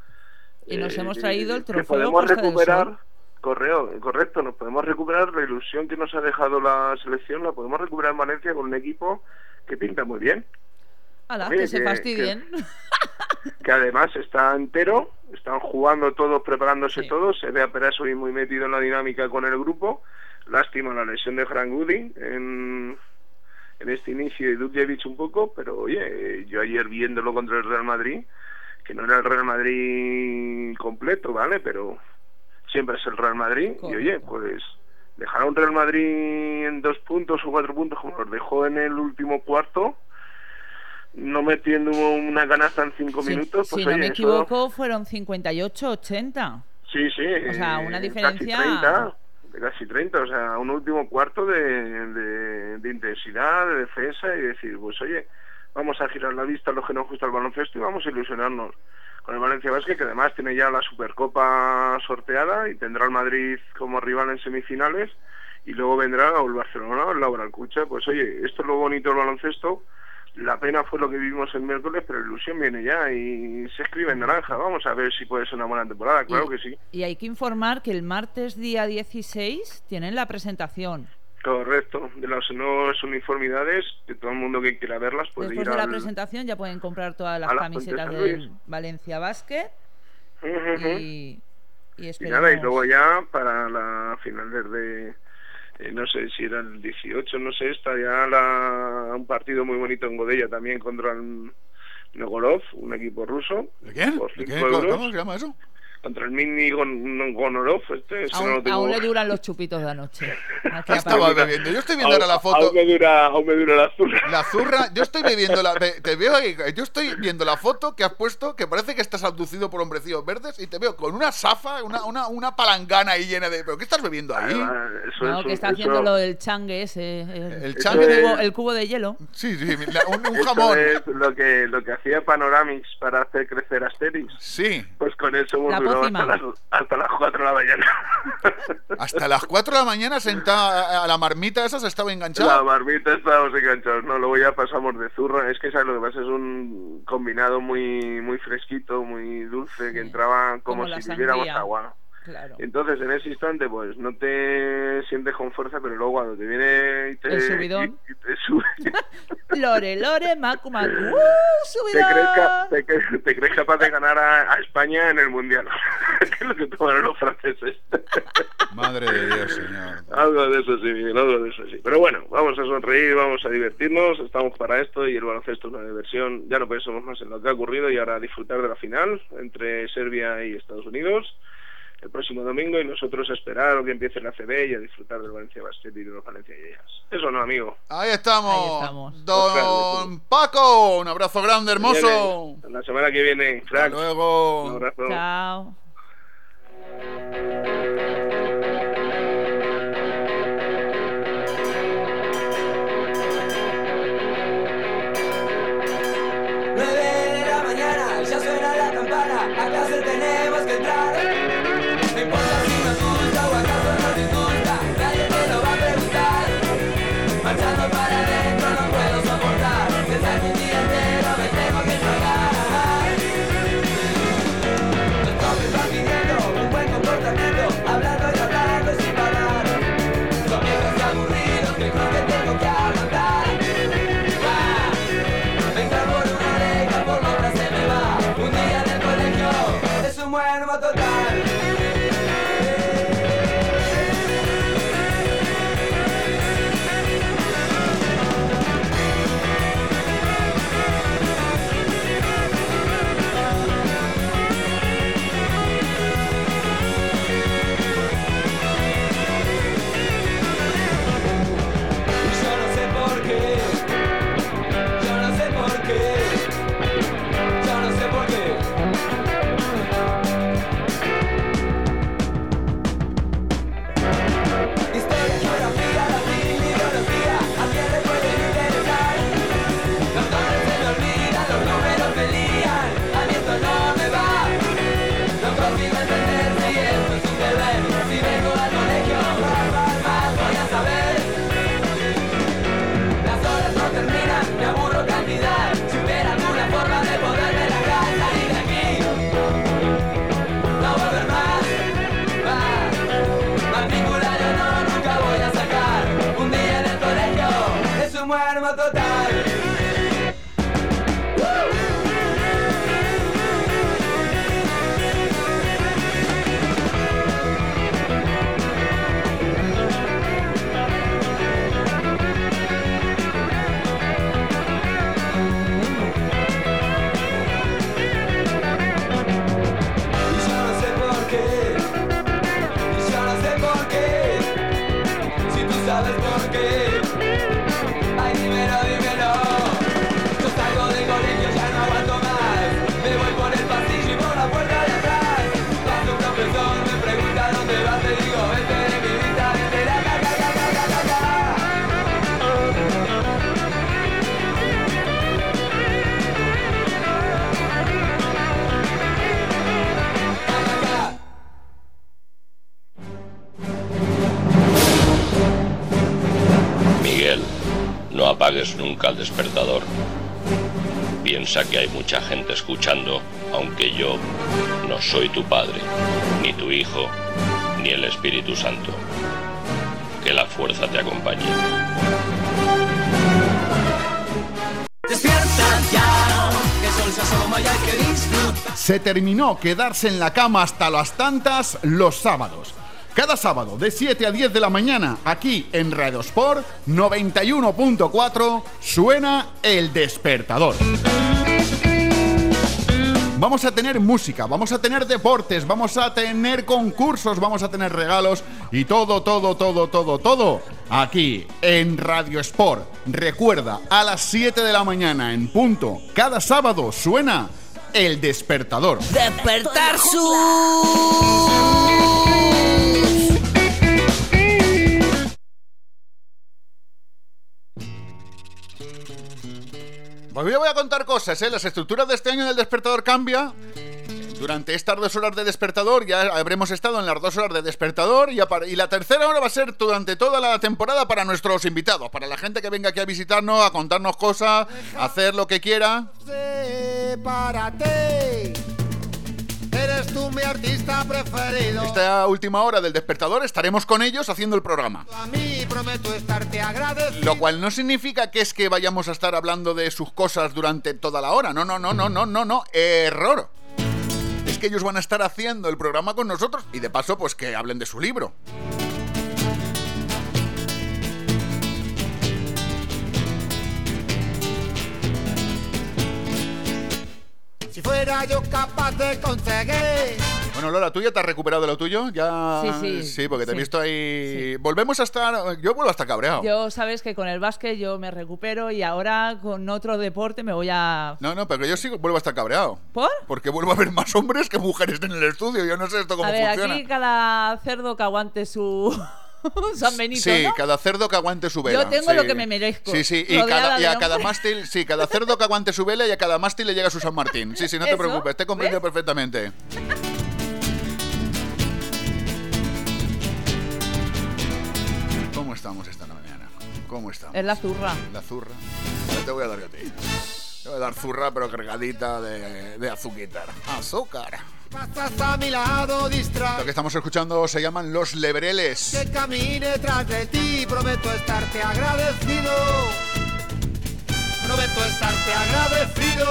[SPEAKER 6] Y nos
[SPEAKER 36] eh,
[SPEAKER 6] hemos traído el
[SPEAKER 36] que
[SPEAKER 6] trofeo
[SPEAKER 36] podemos
[SPEAKER 6] Costa
[SPEAKER 36] recuperar correo correcto nos podemos recuperar la ilusión que nos ha dejado la selección la podemos recuperar en Valencia con un equipo que pinta muy bien
[SPEAKER 6] Ala, que se fastidien.
[SPEAKER 36] que además está entero, están jugando todos, preparándose todos, se ve a Peraso y muy metido en la dinámica con el grupo, lástima la lesión de Frank Goody en, en este inicio y Dudjevic un poco, pero oye, yo ayer viéndolo contra el Real Madrid, que no era el Real Madrid completo, ¿vale? Pero siempre es el Real Madrid. Y oye, pues dejar a un Real Madrid en dos puntos o cuatro puntos como los dejó en el último cuarto, no metiendo una canasta en cinco minutos, pues
[SPEAKER 6] si no me
[SPEAKER 36] eso-
[SPEAKER 6] equivoco, fueron 58-80.
[SPEAKER 36] Sí, sí.
[SPEAKER 6] O sea, una
[SPEAKER 36] eh,
[SPEAKER 6] diferencia-
[SPEAKER 36] Casi 30, de casi 30, o sea, un último cuarto de, de, de intensidad, de defensa y decir, pues oye, vamos a girar la vista a los que nos gusta el baloncesto y vamos a ilusionarnos con el Valencia Basket, que además tiene ya la Supercopa sorteada y tendrá al Madrid como rival en semifinales y luego vendrá el Barcelona, el Laura Alcucha. Pues oye, esto es lo bonito del baloncesto. La pena fue lo que vivimos el miércoles, pero la ilusión viene ya y se escribe en naranja. Vamos a ver si puede ser una buena temporada, claro que sí.
[SPEAKER 6] Y hay que informar que el martes día 16 tienen la presentación.
[SPEAKER 36] Correcto, de las nuevas uniformidades, que todo el mundo que quiera verlas puede
[SPEAKER 6] Después
[SPEAKER 36] ir
[SPEAKER 6] de la
[SPEAKER 36] al-
[SPEAKER 6] presentación ya pueden comprar todas las camisetas del. Valencia Basket. Y, y
[SPEAKER 36] Y nada, y luego ya para la final de, eh, no sé si era el 18, no sé, está ya la, un partido muy bonito en Godella también contra el Nogorov, un equipo ruso.
[SPEAKER 5] ¿De quién?
[SPEAKER 36] Por
[SPEAKER 5] ¿De. ¿Cómo se llama eso?
[SPEAKER 36] Contra el Mini Gon- Gonorov, este, ese no
[SPEAKER 6] Aún,
[SPEAKER 36] lo tengo-
[SPEAKER 6] aún le duran los chupitos de anoche. Aquí
[SPEAKER 5] ¿Qué estaba bebiendo? Yo estoy viendo ahora la foto.
[SPEAKER 36] Aún me dura, aún me dura la zurra.
[SPEAKER 5] La zurra, yo estoy viendo la. Te, te veo ahí, yo estoy viendo la foto que has puesto, que parece que estás abducido por hombrecillos verdes, y te veo con una safa, una, una, una palangana ahí llena de. ¿Pero qué estás bebiendo ahí?
[SPEAKER 6] No, que está haciendo lo del changue ese. El,
[SPEAKER 5] El changue
[SPEAKER 6] el cubo,
[SPEAKER 5] de-
[SPEAKER 6] el cubo de hielo.
[SPEAKER 5] Sí, sí, la- un, jamón.
[SPEAKER 36] es lo que, lo que hacía Panoramix para hacer crecer Asterix.
[SPEAKER 5] Sí.
[SPEAKER 36] Pues con eso hemos
[SPEAKER 5] La
[SPEAKER 36] hasta las, hasta las 4 de la mañana.
[SPEAKER 5] Hasta las 4 de la mañana sentada a la marmita esa se estaba
[SPEAKER 36] La
[SPEAKER 5] enganchado.
[SPEAKER 36] barbita estábamos enganchados. No, luego ya pasamos de zurra. Es que sabes lo que pasa es un combinado muy muy fresquito, muy dulce, que entraba como,
[SPEAKER 6] Como la
[SPEAKER 36] si viviéramos agua.
[SPEAKER 6] Claro.
[SPEAKER 36] Entonces, en ese instante, pues no te sientes con fuerza, pero luego cuando te viene y te,
[SPEAKER 6] El subidón.
[SPEAKER 36] y- y te sube,
[SPEAKER 6] Lore, Lore, Macu, Macu. ¡Uh,
[SPEAKER 36] te,
[SPEAKER 6] subidón!
[SPEAKER 36] crees, ca- te, cre- te crees capaz de ganar a, a España en el Mundial. que es lo que tomaron los franceses.
[SPEAKER 5] Madre de Dios, señor.
[SPEAKER 36] Algo de eso sí, Miguel, algo de eso sí. Pero bueno, vamos a sonreír, vamos a divertirnos, estamos para esto y el baloncesto es una diversión. Ya no pensamos más en lo que ha ocurrido y ahora disfrutar de la final entre Serbia y Estados Unidos el próximo domingo y nosotros a esperar a que empiece la CB y a disfrutar del Valencia Basket y de los Valencia Jazz. Eso no, amigo.
[SPEAKER 5] Ahí estamos.
[SPEAKER 6] Ahí estamos.
[SPEAKER 5] Don Paco, un abrazo grande, hermoso.
[SPEAKER 36] La semana que viene, crack.
[SPEAKER 5] Hasta luego.
[SPEAKER 36] Un abrazo.
[SPEAKER 6] Chao.
[SPEAKER 37] Nunca al despertador. Piensa que hay mucha gente escuchando, aunque yo no soy tu padre, ni tu hijo, ni el Espíritu Santo. Que la fuerza te acompañe.
[SPEAKER 38] Despierta ya, que el sol se asoma y hay que disfrutar.
[SPEAKER 13] Se terminó quedarse en la cama hasta las tantas los sábados. Cada sábado de 7 a 10 de la mañana, aquí en Radio Sport 91.4, suena el despertador. Vamos a tener música, vamos a tener deportes, vamos a tener concursos, vamos a tener regalos y todo, todo, todo, todo, todo aquí en Radio Sport. Recuerda, a las 7 de la mañana en punto, cada sábado suena el despertador.
[SPEAKER 4] Despertar su...
[SPEAKER 5] Pues yo voy a contar cosas, ¿eh? Las estructuras de este año del despertador cambia. Durante estas dos horas de despertador ya habremos estado en las dos horas de despertador y, la tercera hora va a ser durante toda la temporada para nuestros invitados, para la gente que venga aquí a visitarnos, a contarnos cosas, a hacer lo que quiera.
[SPEAKER 39] para ti. Eres tú mi artista preferido.
[SPEAKER 5] Esta última hora del despertador estaremos con ellos haciendo el programa.
[SPEAKER 39] A mí prometo estarte agradecido.
[SPEAKER 5] Lo cual no significa que es que vayamos a estar hablando de sus cosas durante toda la hora. No, no, no, no, no, no, no. Error. Es que ellos van a estar haciendo el programa con nosotros y de paso, pues que hablen de su libro.
[SPEAKER 39] Si fuera yo capaz de conseguir.
[SPEAKER 5] Bueno, Lola, ¿tú ya te has recuperado de lo tuyo? Ya...
[SPEAKER 6] Sí, sí.
[SPEAKER 5] porque te he
[SPEAKER 6] Sí.
[SPEAKER 5] visto ahí... Volvemos a estar... Yo vuelvo a estar cabreado.
[SPEAKER 6] Yo sabes que con el básquet yo me recupero y ahora con otro deporte me voy a...
[SPEAKER 5] No, no, pero yo sí vuelvo a estar cabreado.
[SPEAKER 6] ¿Por?
[SPEAKER 5] Porque vuelvo a ver más hombres que mujeres en el estudio. Yo no sé esto cómo
[SPEAKER 6] A ver,
[SPEAKER 5] funciona.
[SPEAKER 6] aquí cada cerdo que aguante su San Benito,
[SPEAKER 5] Sí,
[SPEAKER 6] ¿no?
[SPEAKER 5] cada cerdo que aguante su vela.
[SPEAKER 6] Yo tengo
[SPEAKER 5] sí.
[SPEAKER 6] lo que me merezco,
[SPEAKER 5] Sí, sí, y, cada, y a cada mástil, sí, cada cerdo que aguante su vela y a cada mástil le llega su San Martín. Sí, sí, no te
[SPEAKER 6] ¿Eso?
[SPEAKER 5] preocupes, te comprendo
[SPEAKER 6] ¿Ves?
[SPEAKER 5] perfectamente. ¿Cómo estamos esta mañana? ¿Cómo estamos?
[SPEAKER 6] Es la zurra.
[SPEAKER 5] La zurra. Te voy a dar yo a ti. Te voy a dar zurra, pero cargadita de, de azúcar. Azúcar.
[SPEAKER 39] Pasas a mi lado distraído.
[SPEAKER 5] Lo que estamos escuchando se llaman Los Lebreles.
[SPEAKER 39] Que camine tras de ti. Prometo estarte agradecido. Prometo estarte agradecido.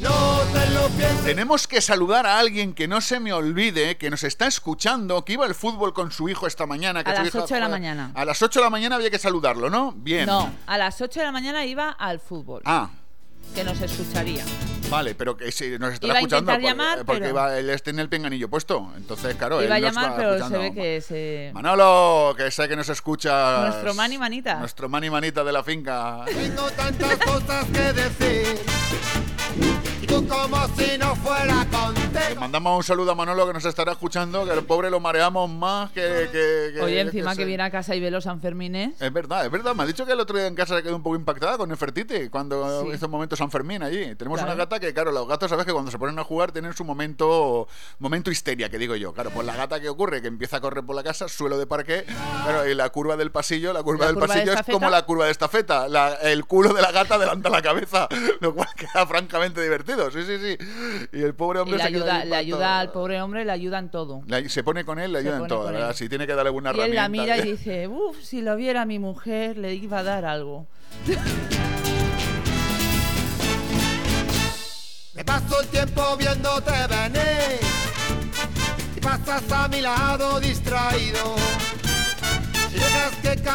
[SPEAKER 39] No te lo pienses.
[SPEAKER 5] Tenemos que saludar a alguien que no se me olvide, que nos está escuchando, que iba al fútbol con su hijo esta mañana. Que
[SPEAKER 6] A las
[SPEAKER 5] hija
[SPEAKER 6] 8 de la mañana.
[SPEAKER 5] A las 8 de la mañana había que saludarlo, ¿no? Bien.
[SPEAKER 6] No, a las 8 de la mañana iba al fútbol,
[SPEAKER 5] Ah,
[SPEAKER 6] que nos escucharía.
[SPEAKER 5] vale, pero que sí, nos estará
[SPEAKER 6] Iba a
[SPEAKER 5] escuchando
[SPEAKER 6] llamar,
[SPEAKER 5] porque
[SPEAKER 6] pero-
[SPEAKER 5] iba, él tiene el pinganillo puesto. Entonces, claro,
[SPEAKER 6] iba a
[SPEAKER 5] él nos
[SPEAKER 6] llamar,
[SPEAKER 5] va
[SPEAKER 6] pero se
[SPEAKER 5] escuchando.
[SPEAKER 6] ve que se...
[SPEAKER 5] Manolo, que sé que nos escucha.
[SPEAKER 6] Nuestro mani manita.
[SPEAKER 5] Nuestro mani manita de la finca.
[SPEAKER 39] Tengo tantas cosas que decir. Tú como si no fuera contigo.
[SPEAKER 5] Mandamos un saludo a Manolo que nos estará escuchando, que el pobre lo mareamos más que... que- que-
[SPEAKER 6] Oye, encima
[SPEAKER 5] que
[SPEAKER 6] que viene a casa y ve los Sanfermines.
[SPEAKER 5] Es verdad, es verdad. Me ha dicho que el otro día en casa se quedó un poco impactada con Nefertiti cuando
[SPEAKER 6] Sí.
[SPEAKER 5] hizo un momento San Fermín allí. Tenemos
[SPEAKER 6] Claro.
[SPEAKER 5] una gata que, claro, los gatos, sabes que cuando se ponen a jugar tienen su momento momento histeria, que digo yo. Claro, pues la gata que ocurre, que empieza a correr por la casa, suelo de parque, claro, y la curva del pasillo, la curva
[SPEAKER 6] ¿La
[SPEAKER 5] del
[SPEAKER 6] curva de
[SPEAKER 5] pasillo es
[SPEAKER 6] estafeta?
[SPEAKER 5] como la curva de estafeta. La- el culo de la gata adelanta la cabeza, lo cual queda francamente divertido. Sí, sí, sí. Y el pobre
[SPEAKER 6] Y
[SPEAKER 5] hombre
[SPEAKER 6] le
[SPEAKER 5] se
[SPEAKER 6] ayuda, le ayuda al pobre hombre, le ayuda en todo.
[SPEAKER 5] Le- se pone con él, le ayuda en todo. Si tiene que darle alguna
[SPEAKER 6] Y él
[SPEAKER 5] herramienta.
[SPEAKER 6] la mira y dice, uff, si lo viera mi mujer, le iba a dar algo.
[SPEAKER 39] Me paso el tiempo viéndote venir. Y pasas a mi lado distraído.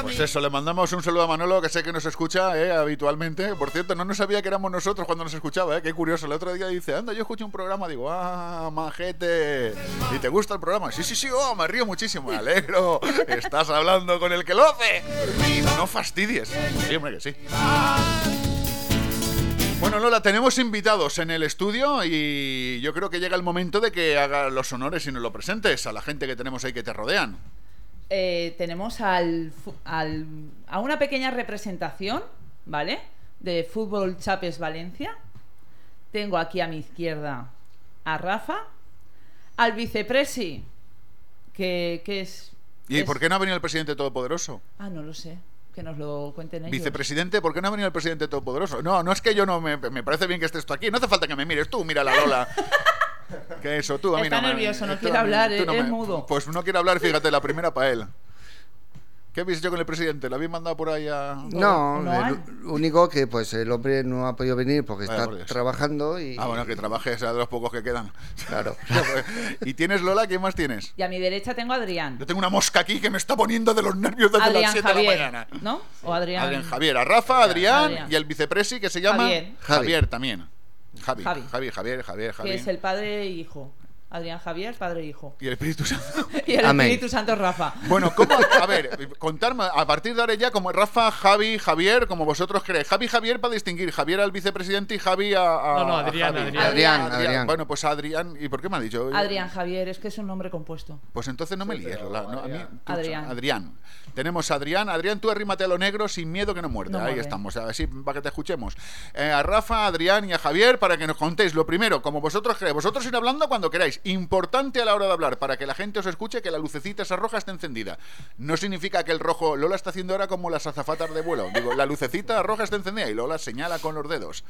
[SPEAKER 5] Pues eso, le mandamos un saludo a Manolo, que sé que nos escucha eh, habitualmente. Por cierto, no nos sabía que éramos nosotros cuando nos escuchaba, eh. qué curioso. El otro día dice, anda, yo escuché un programa, digo, ah, majete. ¿Y te gusta el programa? Sí, sí, sí, oh, me río muchísimo, me alegro. Estás hablando con el que lo hace. No fastidies. Sí, hombre, que sí. Bueno, Lola, tenemos invitados en el estudio y yo creo que llega el momento de que haga los honores y nos lo presentes a la gente que tenemos ahí que te rodean.
[SPEAKER 6] Eh, tenemos al, a una pequeña representación, ¿vale? De Fútbol Chapes Valencia. Tengo aquí a mi izquierda a Rafa, al vicepresi, que, que es...
[SPEAKER 5] ¿Y
[SPEAKER 6] es-
[SPEAKER 5] por qué no ha venido el presidente todopoderoso?
[SPEAKER 6] Ah, no lo sé. que nos lo cuenten ellos.
[SPEAKER 5] Vicepresidente, ¿por qué no ha venido el presidente todopoderoso? No, no es que yo no me, me parece bien que estés tú aquí. No hace falta que me mires tú, mira la Lola. que eso, tú a mí
[SPEAKER 6] Está
[SPEAKER 5] no me-
[SPEAKER 6] nervioso, no quiere hablar,
[SPEAKER 5] tú
[SPEAKER 6] es
[SPEAKER 5] me-
[SPEAKER 6] mudo.
[SPEAKER 5] Pues no quiere hablar, fíjate, la primera para él. ¿Qué habéis hecho con el presidente? ¿Lo habéis mandado por ahí a.?
[SPEAKER 40] No,
[SPEAKER 5] ¿No hay?
[SPEAKER 40] el único que pues el hombre no ha podido venir porque
[SPEAKER 5] Vaya
[SPEAKER 40] está
[SPEAKER 5] por
[SPEAKER 40] trabajando y...
[SPEAKER 5] Ah, bueno, que trabaje, sea de los pocos que quedan.
[SPEAKER 40] Claro.
[SPEAKER 5] ¿Y tienes Lola? ¿Quién más tienes?
[SPEAKER 6] Y a mi derecha tengo a Adrián.
[SPEAKER 5] Yo tengo una mosca aquí que me está poniendo de los nervios desde
[SPEAKER 6] Adrián
[SPEAKER 5] las 7
[SPEAKER 6] Javier,
[SPEAKER 5] de la mañana.
[SPEAKER 6] ¿no? O Adrián.
[SPEAKER 5] Adrián Javier, a Rafa, Adrián,
[SPEAKER 6] Adrián.
[SPEAKER 5] y el vicepresi que se llama
[SPEAKER 6] Javier.
[SPEAKER 5] Javier también. Javi,
[SPEAKER 6] Javi.
[SPEAKER 5] Javi, Javier, Javier,
[SPEAKER 6] Que es el padre e hijo. Adrián Javier, padre e hijo.
[SPEAKER 5] Y el Espíritu Santo.
[SPEAKER 6] Y el
[SPEAKER 5] Amén.
[SPEAKER 6] Espíritu Santo Rafa.
[SPEAKER 5] Bueno, ¿cómo? A ver, contarme, a partir de ahora ya, como Rafa, Javi, Javier, como vosotros creéis. Javi, Javier para distinguir. Javier al vicepresidente y Javi a. a-
[SPEAKER 41] No, no,
[SPEAKER 5] a
[SPEAKER 41] Adrián,
[SPEAKER 5] Javi.
[SPEAKER 41] Adrián.
[SPEAKER 40] Adrián, Adrián.
[SPEAKER 5] Bueno, pues Adrián. ¿Y por qué me ha dicho?
[SPEAKER 6] Adrián Javier, es que es un nombre compuesto.
[SPEAKER 5] Pues entonces no me líes, Lola. no, a mí- tú-
[SPEAKER 6] Adrián.
[SPEAKER 5] Adrián. Tenemos a Adrián. Adrián, tú arrímate a lo negro sin miedo que no muerde.
[SPEAKER 6] No
[SPEAKER 5] Ahí estamos, así para que te escuchemos. Eh, a Rafa, a Adrián y a Javier para que nos contéis. Lo primero, como vosotros creéis, vosotros ir hablando cuando queráis. Importante a la hora de hablar, para que la gente os escuche que la lucecita esa roja esté encendida. No significa que el rojo, Lola está haciendo ahora como las azafatas de vuelo. Digo, la lucecita roja está encendida y Lola señala con los dedos.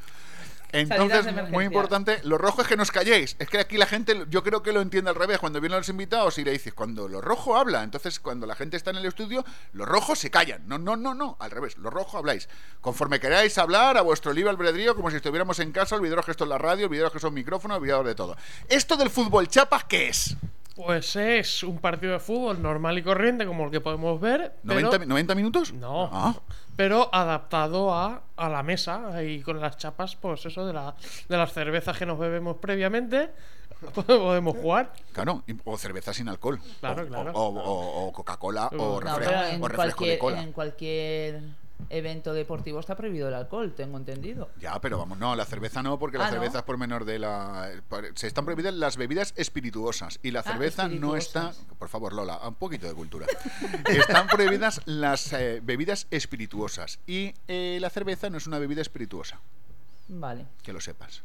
[SPEAKER 5] Entonces, muy importante, lo rojo es que nos calléis. Es que aquí la gente, yo creo que lo entiende al revés. Cuando vienen los invitados y le dices, cuando lo rojo habla, entonces cuando la gente está en el estudio, los rojos se callan. No, no, no, no, al revés, lo rojo habláis. Conforme queráis hablar, a vuestro libre albedrío, como si estuviéramos en casa, olvidaros que esto es la radio, olvidaros que son micrófonos, olvidaros de todo. Esto del fútbol chapas, ¿qué es?
[SPEAKER 41] Pues es un partido de fútbol normal y corriente, como el que podemos ver. pero-
[SPEAKER 5] ¿90, mi- 90 minutos?
[SPEAKER 41] No.
[SPEAKER 5] Ah.
[SPEAKER 41] Pero adaptado a, a la mesa y con las chapas, pues eso, de, la, de las cervezas que nos bebemos previamente, podemos jugar.
[SPEAKER 5] Claro, o cerveza sin alcohol.
[SPEAKER 41] Claro,
[SPEAKER 5] o,
[SPEAKER 41] claro.
[SPEAKER 5] o- o- o Coca-Cola o,
[SPEAKER 6] No,
[SPEAKER 5] refresco,
[SPEAKER 6] pero en
[SPEAKER 5] o refresco de cola.
[SPEAKER 6] en cualquier evento deportivo está prohibido el alcohol, tengo entendido.
[SPEAKER 5] Ya, pero vamos, no, la cerveza no, porque la
[SPEAKER 6] Ah, ¿no?
[SPEAKER 5] cerveza es por menor de la. Se están prohibidas las bebidas espirituosas y la
[SPEAKER 6] Ah,
[SPEAKER 5] cerveza no está. Por favor, Lola, un poquito de cultura. están prohibidas las eh, bebidas espirituosas y eh, la cerveza no es una bebida espirituosa,
[SPEAKER 6] Vale,
[SPEAKER 5] que lo sepas.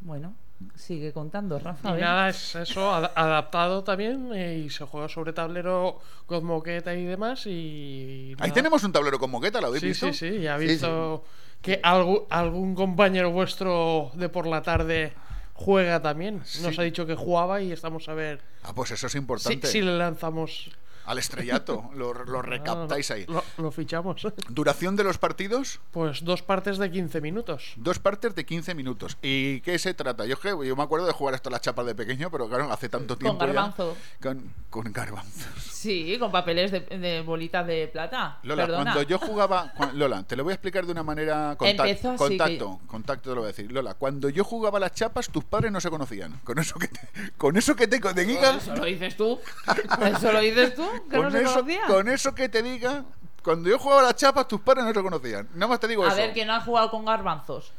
[SPEAKER 6] bueno, sigue contando, Rafa.
[SPEAKER 41] Y nada, es eso, ad- adaptado también eh, y se juega sobre tablero con moqueta y demás. Y
[SPEAKER 5] Ahí tenemos un tablero con moqueta, ¿lo habéis
[SPEAKER 41] Sí,
[SPEAKER 5] visto?
[SPEAKER 41] sí, sí, ya he
[SPEAKER 5] Sí,
[SPEAKER 41] visto que algún, algún compañero vuestro de por la tarde juega también. Nos
[SPEAKER 5] Sí.
[SPEAKER 41] ha dicho que jugaba y estamos a ver
[SPEAKER 5] Ah, pues eso es
[SPEAKER 41] si,
[SPEAKER 5] importante.
[SPEAKER 41] si le lanzamos.
[SPEAKER 5] Al estrellato, lo, lo recaptáis ahí.
[SPEAKER 41] Lo, lo fichamos.
[SPEAKER 5] ¿Duración de los partidos?
[SPEAKER 41] Pues dos partes de 15 minutos.
[SPEAKER 5] Dos partes de 15 minutos. ¿Y qué se trata? Yo, es que- yo me acuerdo de jugar esto a las chapas de pequeño, pero claro, hace tanto tiempo. ya.
[SPEAKER 6] garbanzo.
[SPEAKER 5] Con, con garbanzo.
[SPEAKER 6] Sí, con papeles de, de bolitas de plata.
[SPEAKER 5] Lola,
[SPEAKER 6] Perdona.
[SPEAKER 5] cuando yo jugaba. Lola, te lo voy a explicar de una manera. contac-
[SPEAKER 6] Empezó así
[SPEAKER 5] contacto, contacto te lo voy a decir. Lola, cuando yo jugaba a las chapas, tus padres no se conocían. Con eso que te, con eso que te diga.
[SPEAKER 6] Eso lo dices tú. Eso lo dices tú, que no
[SPEAKER 5] Con eso,
[SPEAKER 6] conocían.
[SPEAKER 5] con eso que te diga. Cuando yo jugaba a las chapas, tus padres no se conocían. Nada más te digo
[SPEAKER 6] A
[SPEAKER 5] eso.
[SPEAKER 6] ver, ¿quién no ha jugado con garbanzos?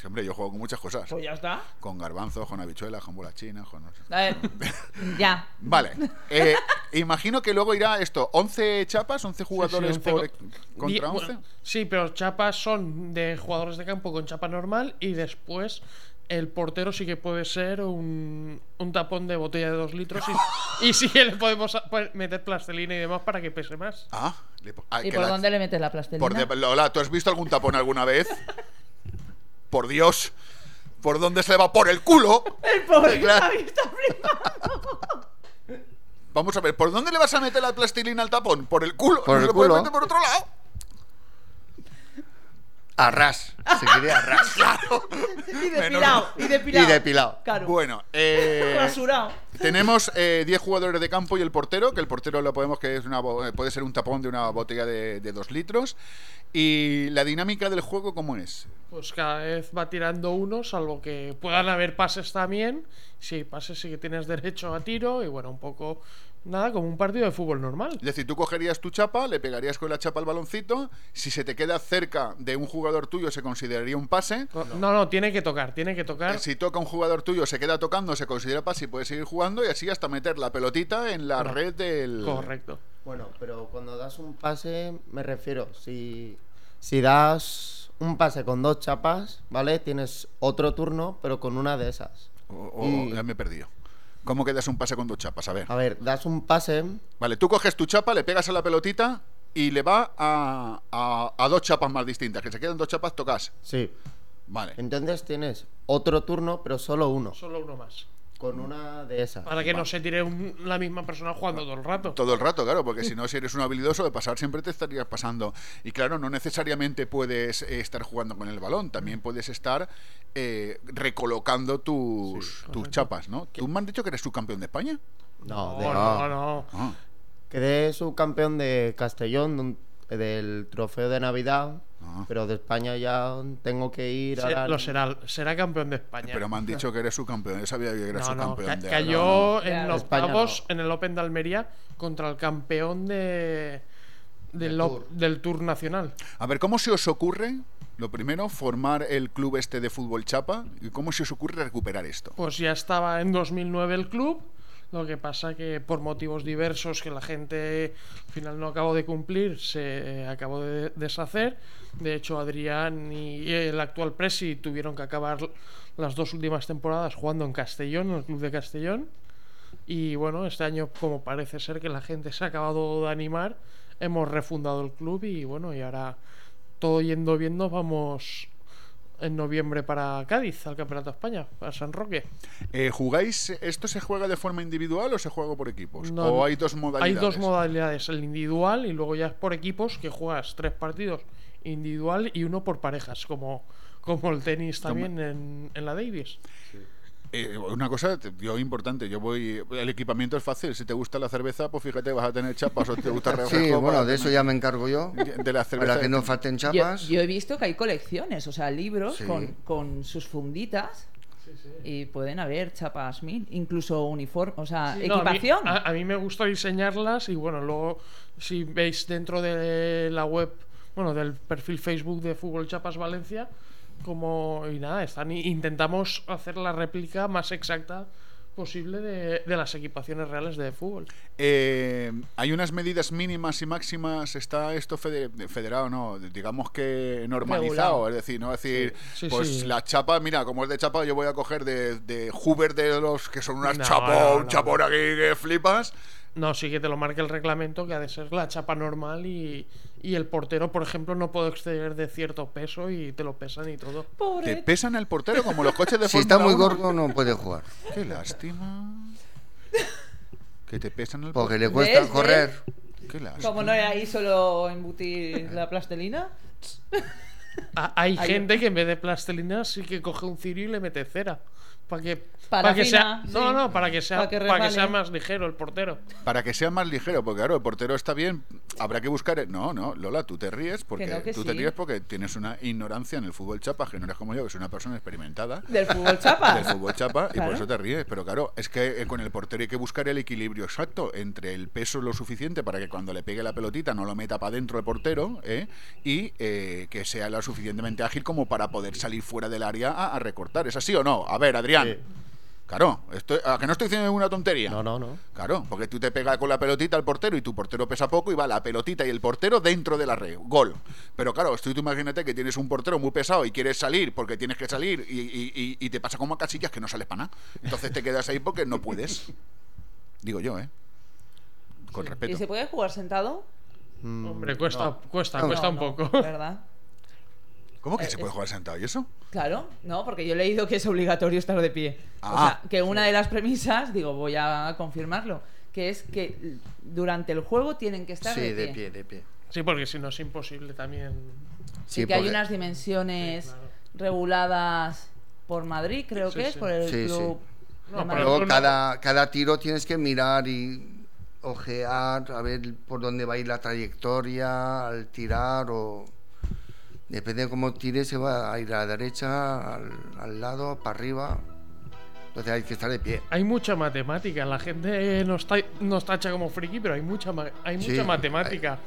[SPEAKER 5] Sí, hombre, yo juego con muchas cosas.
[SPEAKER 6] Pues ya está.
[SPEAKER 5] Con garbanzos, con habichuelas, con bolas chinas, con.
[SPEAKER 6] A ver, ya.
[SPEAKER 5] Vale. Eh, imagino que luego irá esto: 11 chapas, 11 jugadores
[SPEAKER 41] Sí, sí,
[SPEAKER 5] por-
[SPEAKER 41] once co-
[SPEAKER 5] contra
[SPEAKER 41] Die-
[SPEAKER 5] 11.
[SPEAKER 41] bueno, sí, pero chapas son de jugadores de campo con chapa normal y después el portero sí que puede ser un, un tapón de botella de dos litros y, y sí que le podemos pues, meter plastelina y demás para que pese más.
[SPEAKER 5] Ah, le po- ah,
[SPEAKER 6] ¿Y
[SPEAKER 5] que
[SPEAKER 6] por
[SPEAKER 5] la-
[SPEAKER 6] dónde le metes la plastelina?
[SPEAKER 5] por de- Lola, ¿tú has visto algún tapón alguna vez? Por Dios. ¿Por dónde se le va? ¡Por el culo!
[SPEAKER 6] El pobre
[SPEAKER 5] Claro.
[SPEAKER 6] Está flipando.
[SPEAKER 5] Vamos a ver, ¿por dónde le vas a meter la plastilina al tapón? ¿Por el culo?
[SPEAKER 40] Por
[SPEAKER 5] ¿No
[SPEAKER 40] el
[SPEAKER 5] se puede
[SPEAKER 40] culo.
[SPEAKER 5] meter por otro lado?
[SPEAKER 40] A ras. Se quería a ras.
[SPEAKER 5] Claro.
[SPEAKER 6] Y depilado, y depilado.
[SPEAKER 40] Y depilado.
[SPEAKER 6] Claro.
[SPEAKER 5] Bueno, eh,
[SPEAKER 6] Rasurado.
[SPEAKER 5] tenemos eh, 10 jugadores de campo y el portero, que el portero lo podemos que es una bo- eh, puede ser un tapón de una botella de, de 2 litros. Y la dinámica del juego, ¿cómo es?
[SPEAKER 41] Pues cada vez va tirando uno, salvo que puedan haber pases también. Si hay pases sí que tienes derecho a tiro y bueno, un poco nada, como un partido de fútbol normal.
[SPEAKER 5] Es decir, tú cogerías tu chapa, le pegarías con la chapa al baloncito, si se te queda cerca de un jugador tuyo se consideraría un pase.
[SPEAKER 41] No, no, tiene que tocar, tiene que tocar.
[SPEAKER 5] Si toca un jugador tuyo, se queda tocando, se considera pase y puedes seguir jugando y así hasta meter la pelotita en la
[SPEAKER 40] Correcto.
[SPEAKER 5] red del...
[SPEAKER 41] Correcto.
[SPEAKER 40] Bueno, pero cuando das un pase, me refiero, si, si das un pase con dos chapas, ¿vale? Tienes otro turno, pero con una de esas.
[SPEAKER 5] O- o-
[SPEAKER 40] Y-
[SPEAKER 5] ya me he perdido. ¿Cómo quedas un pase con dos chapas? A ver.
[SPEAKER 40] A ver, das un pase,
[SPEAKER 5] Vale, tú coges tu chapa, le pegas a la pelotita y le va a, a- a dos chapas más distintas, que se quedan dos chapas tocas.
[SPEAKER 40] Sí.
[SPEAKER 5] Vale.
[SPEAKER 40] Entonces tienes otro turno, pero solo uno.
[SPEAKER 41] Solo uno más.
[SPEAKER 40] Con una de esas.
[SPEAKER 41] Para que no se tire un- la misma persona jugando todo el rato.
[SPEAKER 5] Todo el rato, claro, porque si no, si eres un habilidoso de pasar, siempre te estarías pasando. Y claro, no necesariamente puedes eh, estar jugando con el balón, también puedes estar eh, recolocando tus, tus chapas, ¿no? ¿Tú me han dicho que eres subcampeón de España?
[SPEAKER 40] No,
[SPEAKER 41] No,
[SPEAKER 40] de-
[SPEAKER 41] no, no.
[SPEAKER 5] Ah.
[SPEAKER 40] Quedé subcampeón de Castellón de un- del trofeo de Navidad,
[SPEAKER 5] Ah.
[SPEAKER 40] pero de España ya tengo que ir
[SPEAKER 41] Se-
[SPEAKER 40] ahora.
[SPEAKER 41] lo será, será campeón de España.
[SPEAKER 5] Pero me han dicho que eres subcampeón. Yo sabía que eres
[SPEAKER 41] No, no,
[SPEAKER 5] subcampeón
[SPEAKER 41] ca-
[SPEAKER 5] de
[SPEAKER 41] cayó
[SPEAKER 5] no, no.
[SPEAKER 41] en
[SPEAKER 40] España
[SPEAKER 41] octavos en el Open de Almería contra el campeón de del, op- del Tour Nacional.
[SPEAKER 5] A ver, ¿cómo se os ocurre, lo primero, formar el club este de fútbol chapa? ¿Y cómo se os ocurre recuperar esto?
[SPEAKER 41] Pues ya estaba en 2009 el club. Lo que pasa que por motivos diversos que la gente al final no acabó de cumplir, se acabó de deshacer. De hecho, Adrián y el actual Presi tuvieron que acabar las dos últimas temporadas jugando en Castellón, en el club de Castellón. Y bueno, este año, como parece ser que la gente se ha acabado de animar, hemos refundado el club y bueno, y ahora todo yendo bien, nos vamos en noviembre para Cádiz, al Campeonato de España, a San Roque.
[SPEAKER 5] Eh, ¿Jugáis, esto se juega de forma individual o se juega por equipos?
[SPEAKER 41] No,
[SPEAKER 5] ¿O hay dos modalidades?
[SPEAKER 41] Hay dos modalidades, el individual y luego ya es por equipos que juegas tres partidos individual y uno por parejas, como, como el tenis también en, en la Davis.
[SPEAKER 5] Eh, una cosa, yo importante, yo voy, el equipamiento es fácil, si te gusta la cerveza, pues fíjate, vas a tener chapas o te gusta el refresco.
[SPEAKER 42] Sí, bueno, de eso
[SPEAKER 5] tener-
[SPEAKER 42] ya me encargo yo.
[SPEAKER 5] De la cerveza.
[SPEAKER 42] Para que no falten chapas.
[SPEAKER 6] yo he visto que hay colecciones, o sea, libros
[SPEAKER 42] Sí.
[SPEAKER 6] con, con sus funditas. Y pueden haber chapas mil, incluso uniforme, o sea,
[SPEAKER 41] Sí, no, a mí-
[SPEAKER 6] equipación.
[SPEAKER 41] a, a mí me gusta diseñarlas y bueno, luego si veis dentro de la web, bueno, del perfil Facebook de Fútbol Chapas Valencia, como y nada, están intentamos hacer la réplica más exacta posible de, de las equipaciones reales de fútbol.
[SPEAKER 5] Eh, hay unas medidas mínimas y máximas, está esto fede- federado, no, digamos que normalizado,
[SPEAKER 41] Regulado.
[SPEAKER 5] es decir, no decir,
[SPEAKER 41] Sí, sí,
[SPEAKER 5] pues
[SPEAKER 41] sí.
[SPEAKER 5] la chapa, mira, como es de chapa, yo voy a coger de, de Hoover de los que son unas
[SPEAKER 41] No,
[SPEAKER 5] chapón,
[SPEAKER 41] no, no.
[SPEAKER 5] chapón aquí que flipas.
[SPEAKER 41] No, sí que te lo marca el reglamento que ha de ser la chapa normal y, y el portero, por ejemplo, no puede exceder de cierto peso y te lo pesan y todo.
[SPEAKER 5] Te pesan el portero como los coches de
[SPEAKER 42] Si está muy
[SPEAKER 5] Fórmula 1.
[SPEAKER 42] gordo no puede jugar.
[SPEAKER 5] Qué lástima. Que te pesan el
[SPEAKER 42] Porque le cuesta
[SPEAKER 6] ¿Ves?
[SPEAKER 42] correr.
[SPEAKER 5] Qué lástima.
[SPEAKER 6] Como no era ahí solo embutir la plastelina.
[SPEAKER 41] Ah, Hay
[SPEAKER 6] Hay-
[SPEAKER 41] gente que en vez de plastilina sí que coge un cirio y le mete cera. Para que, para que sea. No, no, para que sea,
[SPEAKER 6] que
[SPEAKER 41] para que sea más ligero el portero.
[SPEAKER 5] Para que sea más ligero, porque claro, el portero está bien, habrá que buscar... No, no, Lola, tú te ríes porque
[SPEAKER 6] Que no, que
[SPEAKER 5] tú te ríes porque tienes una ignorancia en el fútbol chapa, que no eres como yo, que soy una persona experimentada.
[SPEAKER 6] Del fútbol chapa.
[SPEAKER 5] Del fútbol chapa, y
[SPEAKER 6] Claro.
[SPEAKER 5] por eso te ríes. Pero claro, es que eh, con el portero hay que buscar el equilibrio exacto entre el peso lo suficiente para que cuando le pegue la pelotita no lo meta para dentro el portero, ¿eh? y eh, que sea lo suficientemente ágil como para poder salir fuera del área a, a recortar. ¿Es así o no? A ver, Adrián. Claro, estoy, ¿a que no estoy diciendo ninguna tontería?
[SPEAKER 40] No, no, no.
[SPEAKER 5] Claro, porque tú te pegas con la pelotita al portero y tu portero pesa poco y va la pelotita y el portero dentro de la red. Gol. Pero claro, tú, tú imagínate que tienes un portero muy pesado y quieres salir porque tienes que salir y, y- y- y te pasa como a casillas que no sales para nada. Entonces te quedas ahí porque no puedes. Digo yo, ¿eh? Con
[SPEAKER 6] ¿Y
[SPEAKER 5] respeto.
[SPEAKER 6] se puede jugar sentado?
[SPEAKER 41] Hombre, cuesta,
[SPEAKER 5] no.
[SPEAKER 41] cuesta,
[SPEAKER 5] No,
[SPEAKER 41] cuesta un
[SPEAKER 6] no,
[SPEAKER 41] poco.
[SPEAKER 6] ¿Verdad?
[SPEAKER 5] ¿Cómo que
[SPEAKER 6] Eh,
[SPEAKER 5] se puede jugar sentado y eso?
[SPEAKER 6] Claro, no, porque yo he leído que es obligatorio estar de pie. o
[SPEAKER 5] Ah.
[SPEAKER 6] sea, que una de las premisas, digo, voy a confirmarlo, que es que durante el juego tienen que estar
[SPEAKER 42] Sí,
[SPEAKER 6] de pie.
[SPEAKER 42] de pie, de pie.
[SPEAKER 41] Sí, porque si no es imposible también.
[SPEAKER 6] y que hay unas dimensiones reguladas por Madrid, creo
[SPEAKER 42] Sí,
[SPEAKER 6] que es,
[SPEAKER 42] sí.
[SPEAKER 6] por el
[SPEAKER 42] Sí, sí.
[SPEAKER 6] club.
[SPEAKER 41] No.
[SPEAKER 42] Luego cada, cada tiro tienes que mirar y ojear, a ver por dónde va a ir la trayectoria al tirar o... Depende de cómo tires, se va a ir a la derecha, al, al lado, para arriba. Entonces hay que estar de pie.
[SPEAKER 41] Hay mucha matemática. La gente nos, ta- nos tacha como friki, pero hay mucha, hay
[SPEAKER 42] Sí,
[SPEAKER 41] mucha matemática.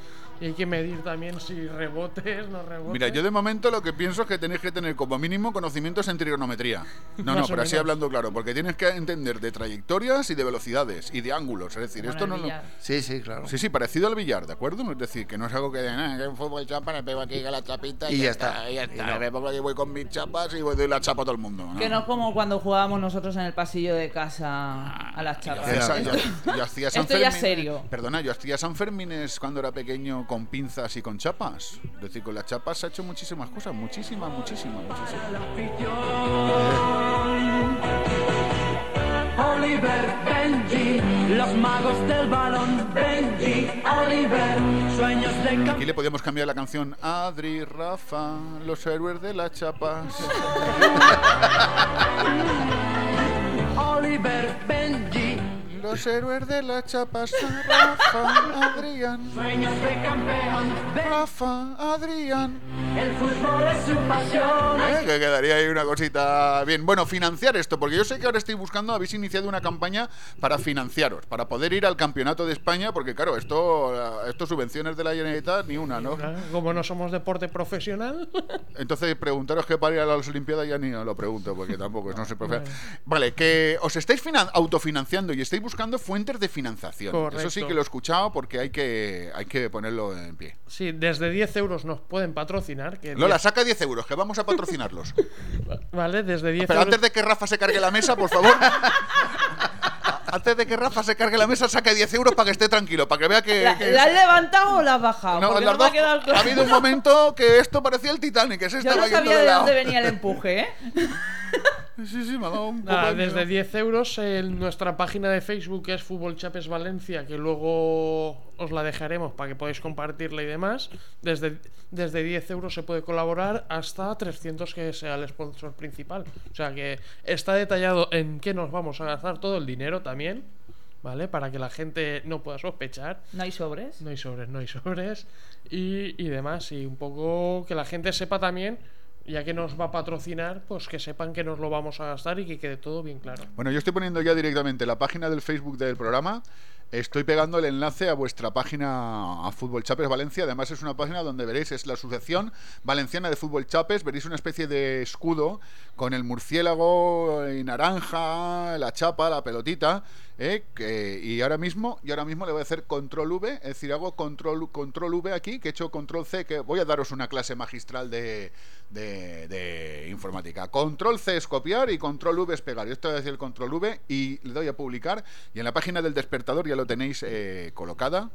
[SPEAKER 41] Y hay que medir también si rebotes, no rebotes.
[SPEAKER 5] Mira, yo de momento lo que pienso es que tenéis que tener como mínimo conocimientos en trigonometría. No, no, pero así hablando claro, porque tienes que entender de trayectorias y de velocidades y de ángulos. Es decir,
[SPEAKER 6] Como
[SPEAKER 5] esto no lo-.
[SPEAKER 42] Sí, sí, claro.
[SPEAKER 5] Sí, sí, parecido al billar, ¿de acuerdo? Es decir, que no es algo que, "Ah, que en fútbol chapa le pego aquí a la chapita y,
[SPEAKER 42] Y
[SPEAKER 5] ya
[SPEAKER 42] ya
[SPEAKER 5] está.
[SPEAKER 42] está.
[SPEAKER 5] y ya
[SPEAKER 42] Y
[SPEAKER 5] está.
[SPEAKER 42] no.
[SPEAKER 5] Me pongo aquí, voy con mis chapas y voy doy la chapa a todo el mundo. ¿no?
[SPEAKER 6] Que no es como cuando jugábamos nosotros en el pasillo de casa a las
[SPEAKER 5] Yo
[SPEAKER 6] chapas.
[SPEAKER 5] yo- hacía San
[SPEAKER 6] Esto ya es
[SPEAKER 5] Fermín-
[SPEAKER 6] serio.
[SPEAKER 5] Perdona, yo hacía San Fermines cuando era pequeño con pinzas y con chapas. Es decir, con las chapas se ha hecho muchísimas cosas, muchísimas, muchísimas,
[SPEAKER 30] Oliver, Benji, los magos del balón. Benji, Oliver, sueños de.
[SPEAKER 5] Aquí le podíamos cambiar la canción Adri, Rafa, los héroes de las chapas.
[SPEAKER 30] Oliver, Benji,
[SPEAKER 5] Los héroes de las chapas, Rafa, Adrián.
[SPEAKER 30] sueños de campeón.
[SPEAKER 5] Rafa, Adrián.
[SPEAKER 30] El fútbol es su pasión.
[SPEAKER 5] Eh, Que quedaría ahí una cosita bien. Bueno, financiar esto, porque yo sé que ahora estoy buscando, habéis iniciado una campaña para financiaros, para poder ir al campeonato de España, porque claro, esto, esto subvenciones de la Generalitat ni una, ¿no?
[SPEAKER 41] Como no somos deporte profesional.
[SPEAKER 5] Entonces preguntaros que para ir a las Olimpiadas ya ni lo pregunto, porque tampoco no sé profe. Vale, que os estáis finan- autofinanciando y estáis buscando fuentes de financiación. Eso sí
[SPEAKER 41] Correcto.
[SPEAKER 5] que lo he escuchado porque hay que, hay que ponerlo en pie.
[SPEAKER 41] Sí, desde 10 euros nos pueden patrocinar. Que
[SPEAKER 5] Lola,
[SPEAKER 41] 10
[SPEAKER 5] saca 10 euros, que vamos a patrocinarlos.
[SPEAKER 41] Vale, desde 10
[SPEAKER 5] Pero
[SPEAKER 41] euros.
[SPEAKER 5] antes de que Rafa se cargue la mesa, por favor. antes de que Rafa se cargue la mesa, saque 10 euros para que esté tranquilo, para que vea que.
[SPEAKER 6] ¿La,
[SPEAKER 5] que-
[SPEAKER 6] la has levantado o la has bajado?
[SPEAKER 5] No, las
[SPEAKER 6] no me ha
[SPEAKER 5] dos-
[SPEAKER 6] quedado claro.
[SPEAKER 5] ha habido un momento que esto parecía el Titanic, que se
[SPEAKER 6] Yo
[SPEAKER 5] estaba
[SPEAKER 6] no
[SPEAKER 5] yendo
[SPEAKER 6] sabía
[SPEAKER 5] de
[SPEAKER 6] de
[SPEAKER 5] lado.
[SPEAKER 6] dónde venía el empuje, ¿eh?
[SPEAKER 5] Sí, sí, me ha dado un poco
[SPEAKER 41] Nada,
[SPEAKER 5] de
[SPEAKER 41] desde
[SPEAKER 5] miedo.
[SPEAKER 41] 10 euros en nuestra página de Facebook que es Fútbol Chapes Valencia, que luego os la dejaremos para que podáis compartirla y demás. Desde, desde 10 euros se puede colaborar hasta 300 que sea el sponsor principal. O sea que está detallado en qué nos vamos a gastar todo el dinero también, ¿vale? Para que la gente no pueda sospechar.
[SPEAKER 6] No hay sobres.
[SPEAKER 41] No hay sobres, no hay sobres. Y, y demás. Y un poco que la gente sepa también, ya que nos va a patrocinar, pues que sepan que nos lo vamos a gastar y que quede todo bien claro.
[SPEAKER 5] Bueno, yo estoy poniendo ya directamente la página del Facebook del programa. Estoy pegando el enlace a vuestra página a Fútbol Chapes Valencia. Además es una página donde veréis, es la Asociación Valenciana de Fútbol Chapes. Veréis una especie de escudo con el murciélago y naranja, la chapa, la pelotita. ¿Eh? Y ahora mismo, y ahora mismo le voy a hacer control V, es decir, hago control, control V aquí, que he hecho control C, que voy a daros una clase magistral de, de- informática. Control C es copiar y control V es pegar. Yo estoy voy a decir el control V y le doy a publicar. Y en la página del despertador ya lo tenéis eh, colocada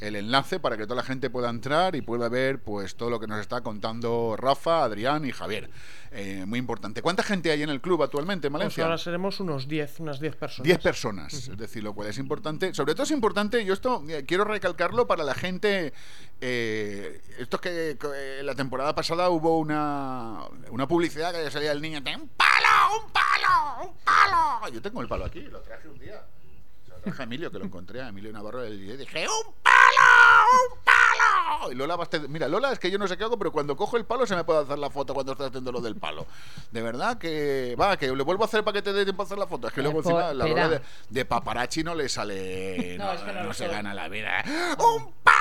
[SPEAKER 5] el enlace para que toda la gente pueda entrar y pueda ver pues todo lo que nos está contando Rafa, Adrián y Javier. Eh, muy importante. ¿Cuánta gente hay en el club actualmente en
[SPEAKER 41] Pues
[SPEAKER 5] Valencia?
[SPEAKER 41] ahora seremos unos 10, unas 10 personas.
[SPEAKER 5] 10 personas, es decir, lo cual es importante. Sobre todo es importante, yo esto eh, quiero recalcarlo para la gente. eh, esto es que que, eh, la temporada pasada hubo una, una publicidad que salía el niño: ¡Un palo! ¡Un palo! ¡Un palo! Yo tengo el palo aquí, lo traje un día. Lo traje a Emilio, que lo encontré a Emilio Navarro y le dije: ¡Un palo! ¡Un palo! Y Lola Bastet- Mira, Lola es que yo no sé qué hago, pero cuando cojo el palo se me puede hacer la foto cuando estoy haciendo lo del palo. De verdad que. Va, que le vuelvo a hacer para que te dé tiempo a hacer la foto. Es que
[SPEAKER 6] Eh,
[SPEAKER 5] luego encima la. Lola de, de paparazzi no le sale.
[SPEAKER 6] No,
[SPEAKER 5] No,
[SPEAKER 6] es que no
[SPEAKER 5] no
[SPEAKER 6] lo
[SPEAKER 5] se gana la vida. ¡Un palo!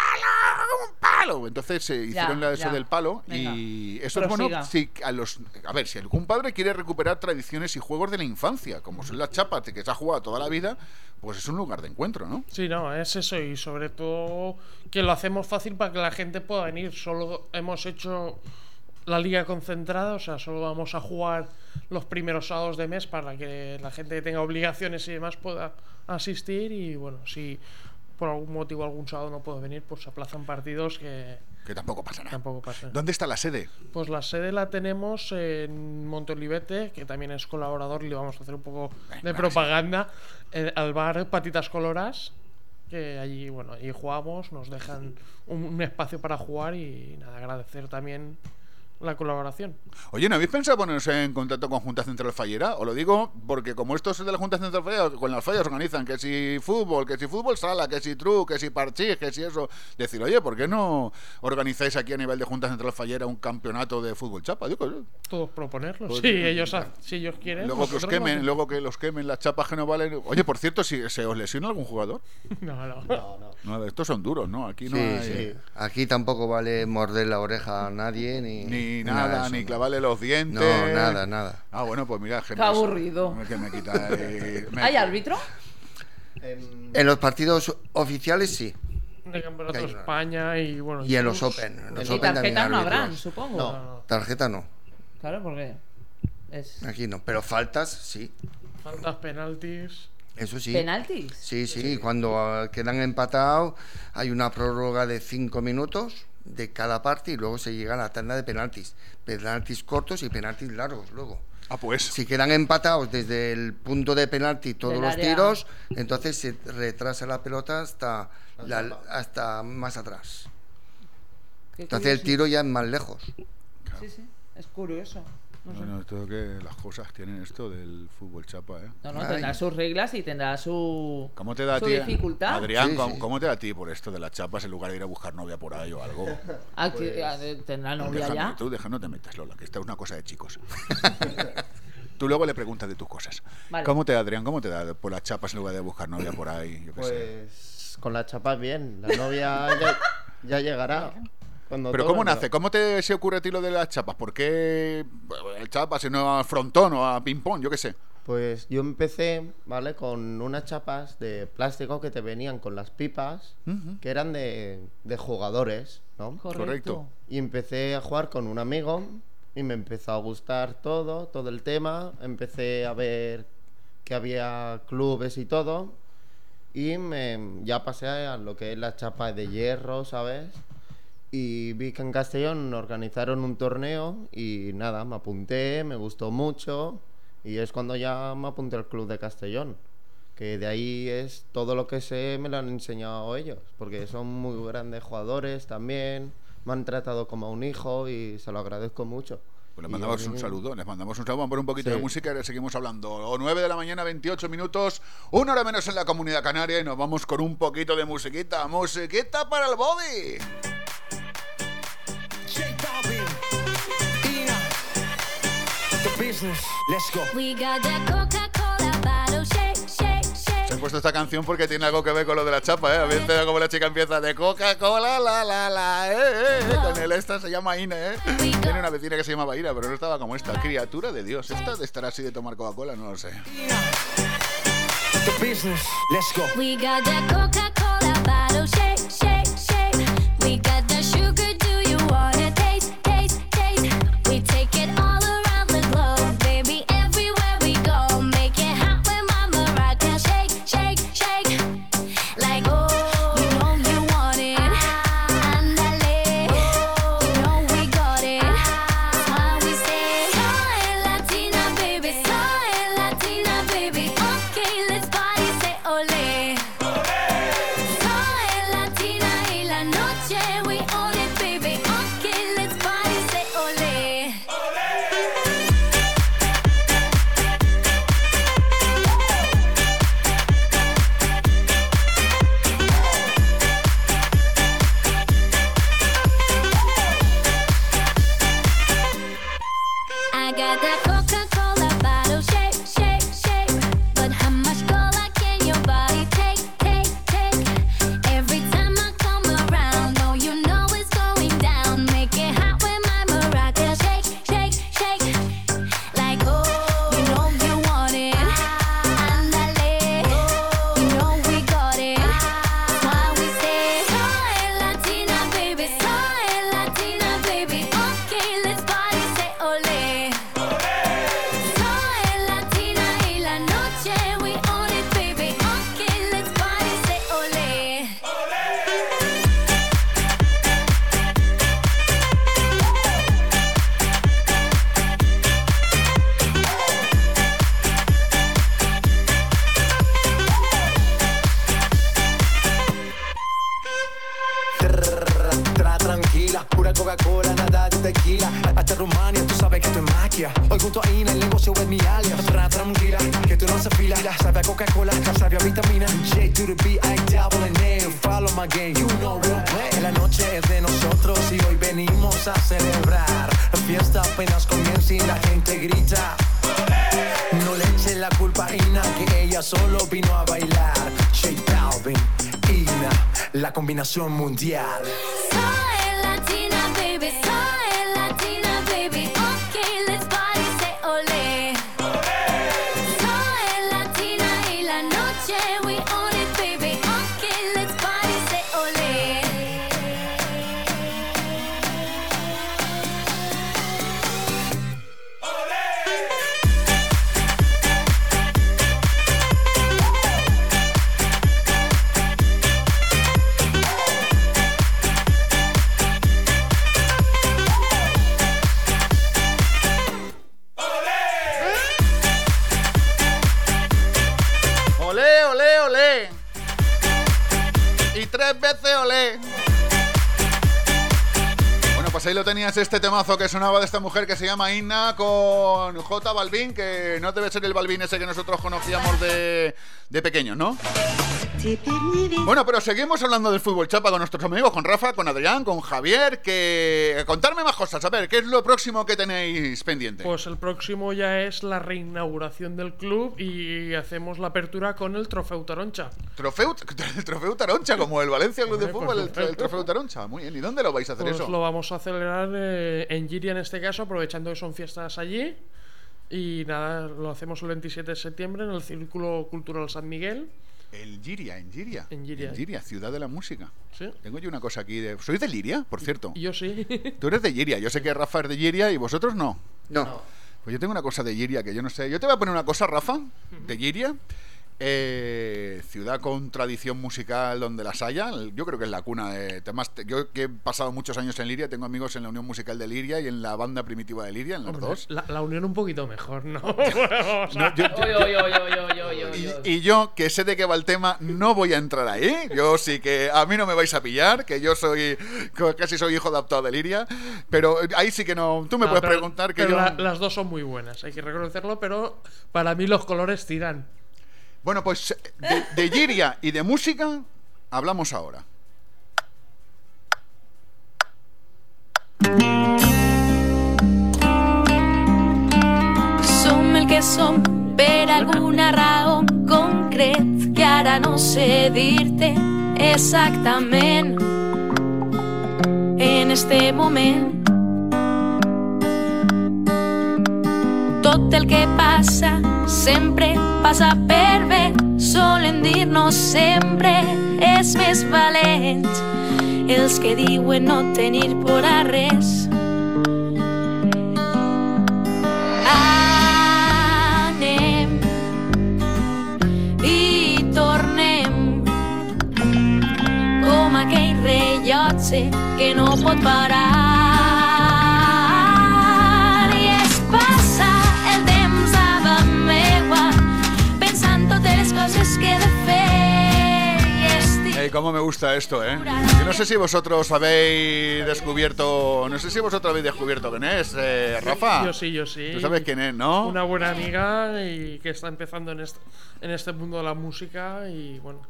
[SPEAKER 5] ¡Un palo! Entonces se hicieron la- eso
[SPEAKER 6] ya.
[SPEAKER 5] del palo
[SPEAKER 6] Venga,
[SPEAKER 5] y eso es bueno.
[SPEAKER 6] prosiga.
[SPEAKER 5] Si a, los, a ver, si algún padre quiere recuperar tradiciones y juegos de la infancia, como son las chapas que se ha jugado toda la vida, pues es un lugar de encuentro, ¿no?
[SPEAKER 41] Sí, no, es eso y sobre todo que lo hacemos fácil para que la gente pueda venir. Solo hemos hecho la liga concentrada, o sea, solo vamos a jugar los primeros sábados de mes para que la gente que tenga obligaciones y demás pueda asistir y bueno, si por algún motivo algún sábado no puede venir, pues se aplazan partidos que
[SPEAKER 5] Que tampoco pasa nada.
[SPEAKER 41] tampoco pasa.
[SPEAKER 5] ¿Dónde está la sede?
[SPEAKER 41] Pues la sede la tenemos en Montolivete, que también es colaborador y le vamos a hacer un poco de propaganda, eh, al bar Patitas Coloras, que allí, bueno, allí jugamos, nos dejan un, un espacio para jugar y nada, agradecer también la colaboración.
[SPEAKER 5] Oye, ¿no habéis pensado poneros en contacto con Junta Central Fallera? Os lo digo porque como esto es de la Junta Central Fallera, con las fallas organizan que si fútbol, que si fútbol sala, que si tru, que si parchís, que si eso. Decir, oye, ¿por qué no organizáis aquí a nivel de Junta Central Fallera un campeonato de fútbol chapa? Digo, eh,
[SPEAKER 41] Todos proponerlo,
[SPEAKER 5] Pues,
[SPEAKER 41] si
[SPEAKER 5] eh,
[SPEAKER 41] ellos, ha- si ellos quieren.
[SPEAKER 5] luego que os quemen, luego que los quemen las chapas que no valen. Oye, por cierto, si se os lesiona algún jugador.
[SPEAKER 41] No, no.
[SPEAKER 5] No, estos son duros, ¿no? Aquí no
[SPEAKER 42] Sí,
[SPEAKER 5] hay
[SPEAKER 42] sí. Aquí tampoco vale morder la oreja a nadie, ni,
[SPEAKER 5] ni
[SPEAKER 42] nada de
[SPEAKER 5] nada,
[SPEAKER 42] eso,
[SPEAKER 5] ni
[SPEAKER 42] no.
[SPEAKER 5] clavarle los dientes.
[SPEAKER 42] No, nada, nada.
[SPEAKER 5] Ah, bueno, pues mira,
[SPEAKER 6] Qué aburrido.
[SPEAKER 5] Que me quita. me-
[SPEAKER 6] ¿Hay árbitro?
[SPEAKER 42] En los partidos oficiales sí.
[SPEAKER 41] De Campeonato de España y bueno.
[SPEAKER 42] Y en los Open. En los
[SPEAKER 6] Y
[SPEAKER 42] Open también
[SPEAKER 6] tarjetas no habrán, supongo.
[SPEAKER 42] No, tarjeta no.
[SPEAKER 6] Claro, porque es...
[SPEAKER 42] Aquí no. Pero faltas sí.
[SPEAKER 41] Faltas, penaltis.
[SPEAKER 42] Eso sí.
[SPEAKER 6] ¿Penaltis?
[SPEAKER 42] Sí, sí, cuando ah, quedan empatados hay una prórroga de cinco minutos de cada parte y luego se llega a la tanda de penaltis. Penaltis cortos y penaltis largos luego.
[SPEAKER 5] Ah, pues.
[SPEAKER 42] Si quedan empatados desde el punto de penalti todos
[SPEAKER 6] Del
[SPEAKER 42] los
[SPEAKER 6] área.
[SPEAKER 42] tiros, entonces se retrasa la pelota hasta, la- hasta más atrás. Entonces el tiro ya es más lejos.
[SPEAKER 6] Sí, sí, es curioso. No.
[SPEAKER 5] Bueno, esto que las cosas tienen esto del fútbol chapa, ¿eh?
[SPEAKER 6] no, no, tendrá sus reglas y tendrá su,
[SPEAKER 5] ¿Cómo te da a ti?
[SPEAKER 6] dificultad.
[SPEAKER 5] Adrián,
[SPEAKER 42] Sí,
[SPEAKER 5] ¿cómo,
[SPEAKER 42] sí.
[SPEAKER 5] cómo te da a ti por esto de las chapas en lugar de ir a buscar novia por ahí o algo?
[SPEAKER 6] Ah, de- ¿Tendrá novia
[SPEAKER 5] Déjame,
[SPEAKER 6] ya?
[SPEAKER 5] Tú deja, no te metas, Lola, que esta es una cosa de chicos. tú luego le preguntas de tus cosas.
[SPEAKER 6] Vale.
[SPEAKER 5] ¿Cómo te da, Adrián? ¿Cómo te da por las chapas en lugar de buscar novia por ahí? Yo qué sé.
[SPEAKER 40] Pues con la chapa bien, la novia ya, ya llegará. Cuando
[SPEAKER 5] Pero ¿cómo nace? ¿Cómo te se ocurre a ti lo de las chapas? ¿Por qué el chapas y no a frontón o a ping-pong? Yo qué sé.
[SPEAKER 40] Pues yo empecé, ¿vale? Con unas chapas de plástico que te venían con las pipas, que eran de, de jugadores, ¿no?
[SPEAKER 6] Correcto.
[SPEAKER 5] Correcto.
[SPEAKER 40] Y empecé a jugar con un amigo y me empezó a gustar todo, todo el tema. Empecé a ver que había clubes y todo. Y me, ya pasé a lo que es la chapa de hierro, ¿sabes? Y vi que en Castellón organizaron un torneo y nada, me apunté, me gustó mucho. Y es cuando ya me apunté al club de Castellón. Que de ahí es todo lo que sé, me lo han enseñado ellos. Porque son muy grandes jugadores también. Me han tratado como a un hijo y se lo agradezco mucho.
[SPEAKER 5] Pues les mandamos un saludo, les mandamos un saludo, vamos a poner un poquito
[SPEAKER 40] Sí.
[SPEAKER 5] de música y ahora seguimos hablando. O 9 de la mañana, 28 minutos, una hora menos en la comunidad canaria y nos vamos con un poquito de musiquita. Musiquita para el body.
[SPEAKER 7] Business. Let's go.
[SPEAKER 43] We got that Coca-Cola bottle shake, shake, shake.
[SPEAKER 5] Se he puesto esta canción porque tiene algo que ver con lo de la chapa, ¿eh? A veces como la chica empieza de Coca-Cola, la, la, la, eh, eh, eh, Con el esta se llama Ina, ¿eh? Tiene una vecina que se llamaba Ira, pero no estaba como esta. Criatura de Dios. ¿Esta de estar así de tomar Coca-Cola? No lo sé.
[SPEAKER 7] The business. Let's go.
[SPEAKER 43] We got that Coca-Cola bottle shake, shake, shake. We got the sugar, do you wanna taste, taste, taste? We take
[SPEAKER 5] Yeah. Tenías este temazo que sonaba de esta mujer que se llama Inna con J Balvin, que no debe ser el Balvin ese que nosotros conocíamos de, de pequeños, ¿no? Bueno, pero seguimos hablando del fútbol chapa con nuestros amigos, con Rafa, con Adrián, con Javier, que contarme más cosas, a ver, ¿qué es lo próximo que tenéis pendiente?
[SPEAKER 41] Pues el próximo ya es la reinauguración del club y hacemos la apertura con el Trofeo Taroncha.
[SPEAKER 5] Trofeo, el trofeo Taroncha, como el Valencia Club de Fútbol, el, el trofeo Taroncha. Muy bien, ¿y dónde lo vais a hacer
[SPEAKER 41] Pues
[SPEAKER 5] eso?
[SPEAKER 41] lo vamos a celebrar eh, en Giria en este caso, aprovechando que son fiestas allí. Y nada, lo hacemos el 27 de septiembre en el Círculo Cultural San Miguel.
[SPEAKER 5] El Giria, en Giria.
[SPEAKER 41] En Giria.
[SPEAKER 5] Giria, ciudad de la música.
[SPEAKER 41] Sí.
[SPEAKER 5] Tengo yo una cosa aquí de... ¿Sois de Liria, por cierto?
[SPEAKER 41] Yo sí.
[SPEAKER 5] Tú eres de Giria, yo sé que Rafa es de Giria y vosotros no.
[SPEAKER 42] No.
[SPEAKER 5] Pues yo tengo una cosa de Giria que yo no sé. Yo te voy a poner una cosa, Rafa, de Giria. Eh, ciudad con tradición musical donde las haya. Yo creo que es la cuna de temas. Yo que he pasado muchos años en Liria, tengo amigos en la Unión Musical de Liria y en la banda primitiva de Liria, en las
[SPEAKER 41] Hombre,
[SPEAKER 5] dos.
[SPEAKER 41] La, la unión un poquito mejor, ¿no?
[SPEAKER 5] Y, y yo, que sé de qué va el tema, no voy a entrar ahí. Yo sí que a mí no me vais a pillar, que yo soy casi soy hijo adaptado de Liria. Pero ahí sí que no. Tú me
[SPEAKER 41] No,
[SPEAKER 5] puedes
[SPEAKER 41] pero-
[SPEAKER 5] preguntar que
[SPEAKER 41] pero
[SPEAKER 5] yo.
[SPEAKER 41] la- las dos son muy buenas, hay que reconocerlo, pero para mí los colores tiran.
[SPEAKER 5] Bueno, pues de, de Giria y de música hablamos ahora.
[SPEAKER 43] Som el que som per alguna raó concret que ara no sé dir-te exactament en este moment. Tot el que passa sempre passa per bé, solen dir-nos sempre és més valents els que diuen no tenir por a res. Anem i tornem com aquell rellotge que no pot parar. I estic
[SPEAKER 5] Ey, cómo me gusta esto, ¿eh? Yo no sé si vosotros habéis descubierto, no sé si vosotros habéis descubierto quién es, eh, Rafa.
[SPEAKER 41] Yo sí, yo sí.
[SPEAKER 5] Tú sabes quién es, ¿no?
[SPEAKER 41] Una buena amiga y que está empezando en este, en este mundo de la música y bueno,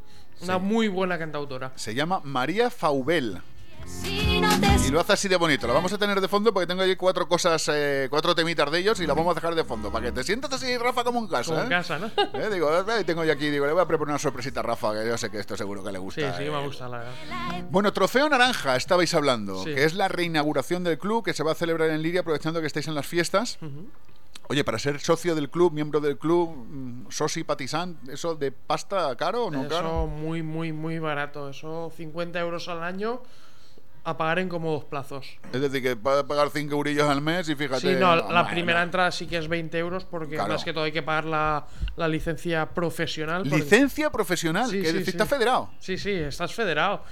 [SPEAKER 41] una
[SPEAKER 5] Sí.
[SPEAKER 41] muy buena cantautora.
[SPEAKER 5] Se llama María Faubel. Y lo hace así de bonito. Lo vamos a tener de fondo porque tengo ahí cuatro cosas, eh, cuatro temitas de ellos y las vamos a dejar de fondo. Para que te sientas así, Rafa, como en casa.
[SPEAKER 41] Como en
[SPEAKER 5] ¿eh?
[SPEAKER 41] casa, ¿no?
[SPEAKER 5] Eh, Digo, eh, tengo yo aquí, digo, le voy a preparar una sorpresita a Rafa, que yo sé que esto seguro que le
[SPEAKER 41] Sí,
[SPEAKER 5] gusta.
[SPEAKER 41] sí,
[SPEAKER 5] eh.
[SPEAKER 41] me gusta la
[SPEAKER 5] Bueno, Trofeo Naranja estabais hablando,
[SPEAKER 41] Sí.
[SPEAKER 5] que es la reinauguración del club que se va a celebrar en Liria aprovechando que estáis en las fiestas. Oye, para ser socio del club, miembro del club, mm, soci patisán, ¿eso de pasta caro o no
[SPEAKER 41] Eso
[SPEAKER 5] caro?
[SPEAKER 41] muy, muy, muy barato. Eso 50 euros al año a pagar en como dos plazos.
[SPEAKER 5] Es decir, que va a pagar 5 eurillos al mes y fíjate.
[SPEAKER 41] Sí, no, la
[SPEAKER 5] bueno,
[SPEAKER 41] primera entrada sí que es 20 euros porque
[SPEAKER 5] Claro.
[SPEAKER 41] más que todo hay que pagar la, la licencia profesional. porque-
[SPEAKER 5] Licencia profesional,
[SPEAKER 41] Sí,
[SPEAKER 5] que
[SPEAKER 41] sí,
[SPEAKER 5] decir,
[SPEAKER 41] sí.
[SPEAKER 5] está federado.
[SPEAKER 41] Sí, sí, estás federado.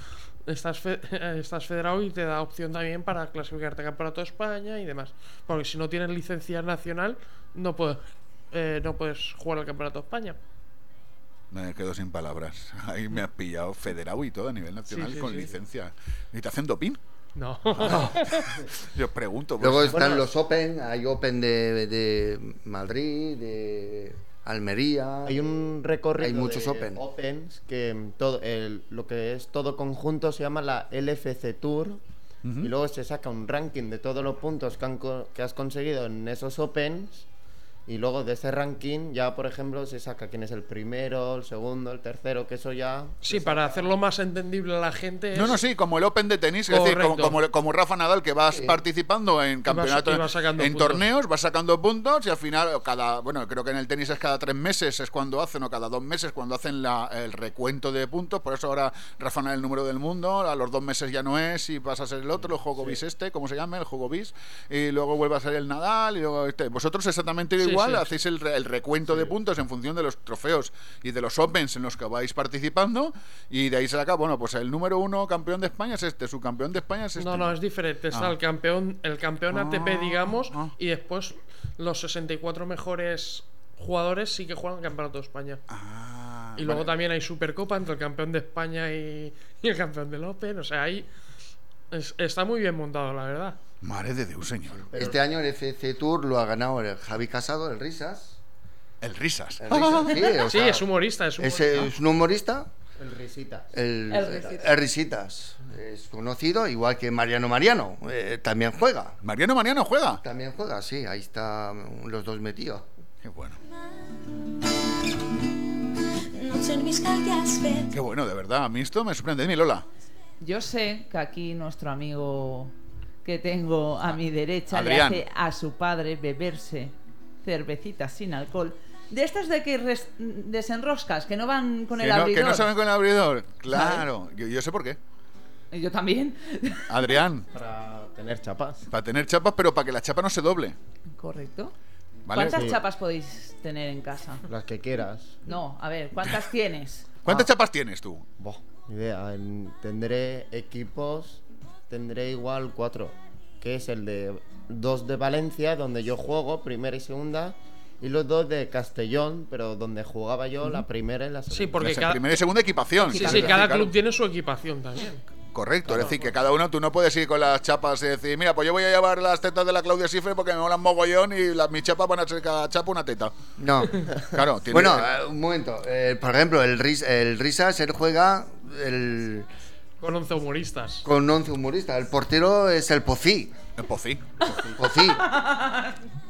[SPEAKER 41] Estás, fe- estás federado y te da opción también para clasificarte a Campeonato de España y demás. Porque si no tienes licencia nacional, no puedes, eh, no puedes jugar al Campeonato de España.
[SPEAKER 5] Me quedo sin palabras. Ahí me has pillado federado y todo a nivel nacional
[SPEAKER 41] Sí, sí,
[SPEAKER 5] con
[SPEAKER 41] sí.
[SPEAKER 5] licencia. ¿Y te hacen doping?
[SPEAKER 41] No.
[SPEAKER 5] Yo os pregunto.
[SPEAKER 42] Luego
[SPEAKER 5] pues.
[SPEAKER 42] están los Open, hay Open de, de Madrid, de Almería.
[SPEAKER 40] Hay un recorrido
[SPEAKER 42] Hay muchos
[SPEAKER 40] de
[SPEAKER 42] Open.
[SPEAKER 40] Opens que mm, todo el- lo que es todo conjunto se llama la LFC Tour y luego se saca un ranking de todos los puntos que, han que has conseguido en esos Opens y luego de ese ranking ya por ejemplo se saca quién es el primero, el segundo, el tercero, que eso ya
[SPEAKER 41] Sí, para hacerlo más entendible a la gente.
[SPEAKER 5] No,
[SPEAKER 41] es-
[SPEAKER 5] no, sí, como el Open de tenis, es decir, como, como, como Rafa Nadal, que vas
[SPEAKER 41] Sí.
[SPEAKER 5] participando en campeonatos,
[SPEAKER 41] vas
[SPEAKER 5] en
[SPEAKER 41] puntos.
[SPEAKER 5] torneos, vas sacando puntos y al final, cada, bueno, creo que en el tenis es cada tres meses, es cuando hacen, o cada dos meses, cuando hacen la- el recuento de puntos, por eso ahora Rafa Nadal es el número del mundo, a los dos meses ya no es y pasa a ser el otro, el juego bis este, ¿cómo se llama? El juego bis, y luego vuelve a ser el Nadal, y luego este. Vosotros exactamente
[SPEAKER 41] Sí,
[SPEAKER 5] igual, hacéis el, el recuento de puntos en función de los trofeos y de los Opens en los que vais participando, y de ahí se saca, bueno, pues el número uno campeón de España es este, su campeón de España es este.
[SPEAKER 41] No, no, es diferente. Está
[SPEAKER 5] Ah.
[SPEAKER 41] el campeón, el campeón ATP,
[SPEAKER 5] Ah,
[SPEAKER 41] digamos, y después los 64 mejores jugadores sí que juegan el Campeonato de España.
[SPEAKER 5] Ah,
[SPEAKER 41] y luego
[SPEAKER 5] vale.
[SPEAKER 41] también hay Supercopa entre el campeón de España y, y el campeón del Open. O sea, ahí es- está muy bien montado, la verdad.
[SPEAKER 5] Madre de Dios, señor.
[SPEAKER 42] Este año el FC Tour lo ha ganado el Javi Casado, el Risas.
[SPEAKER 5] El Risas.
[SPEAKER 42] El Risas, sí, o
[SPEAKER 41] Sí, es humorista,
[SPEAKER 42] es
[SPEAKER 41] humorista.
[SPEAKER 42] es un humorista.
[SPEAKER 40] El Risitas.
[SPEAKER 42] El,
[SPEAKER 40] El Risitas.
[SPEAKER 42] el Risitas. Es conocido, igual que Mariano Mariano. eh, también juega.
[SPEAKER 5] ¿Mariano Mariano juega?
[SPEAKER 42] También juega, sí. Ahí están los dos metidos.
[SPEAKER 5] Qué bueno.
[SPEAKER 43] Qué
[SPEAKER 5] Qué bueno, de verdad. A mí esto me sorprende. Dime, Lola.
[SPEAKER 6] Yo sé que aquí nuestro amigo que tengo a mi derecha
[SPEAKER 5] Adrián.
[SPEAKER 6] le hace a su padre beberse cervecitas sin alcohol. De estas de que res- desenroscas, que no van con
[SPEAKER 5] Que
[SPEAKER 6] el
[SPEAKER 5] no, que
[SPEAKER 6] abridor.
[SPEAKER 5] no saben con el abridor. Claro. Yo, yo sé por qué.
[SPEAKER 6] Y Yo también.
[SPEAKER 5] Adrián.
[SPEAKER 40] Para tener chapas.
[SPEAKER 5] Para tener chapas, pero para que la chapa no se doble.
[SPEAKER 6] Correcto.
[SPEAKER 5] ¿Vale?
[SPEAKER 6] ¿Cuántas
[SPEAKER 40] Sí.
[SPEAKER 6] chapas podéis tener en casa?
[SPEAKER 40] Las que quieras.
[SPEAKER 6] No, a ver, ¿cuántas tienes?
[SPEAKER 5] ¿Cuántas
[SPEAKER 40] Ah.
[SPEAKER 5] chapas tienes tú?
[SPEAKER 40] Boh, ni idea. En- tendré equipos, tendré igual cuatro. Que es el de dos de Valencia, donde yo juego, primera y segunda. Y los dos de Castellón, pero donde jugaba yo la primera y la segunda.
[SPEAKER 41] Sí, porque cada,
[SPEAKER 5] primera y segunda equipación.
[SPEAKER 41] sí,
[SPEAKER 5] Sí,
[SPEAKER 41] cada
[SPEAKER 5] claro.
[SPEAKER 41] club tiene su equipación también.
[SPEAKER 5] Correcto, es decir, que cada uno tú no puedes ir con las chapas y decir, mira, pues yo voy a llevar las tetas de la Claudia Schiffer porque me molan mogollón y las, mis chapas van a ser cada chapa una teta.
[SPEAKER 42] No.
[SPEAKER 5] Claro, tiene
[SPEAKER 42] Bueno,
[SPEAKER 5] que-
[SPEAKER 42] eh, un momento. Eh, por ejemplo, el, Ris- el Risas, él juega el,
[SPEAKER 41] Con 11 humoristas.
[SPEAKER 42] con 11 humoristas. El portero es el Pocí.
[SPEAKER 5] El Pocí.
[SPEAKER 42] Pocí.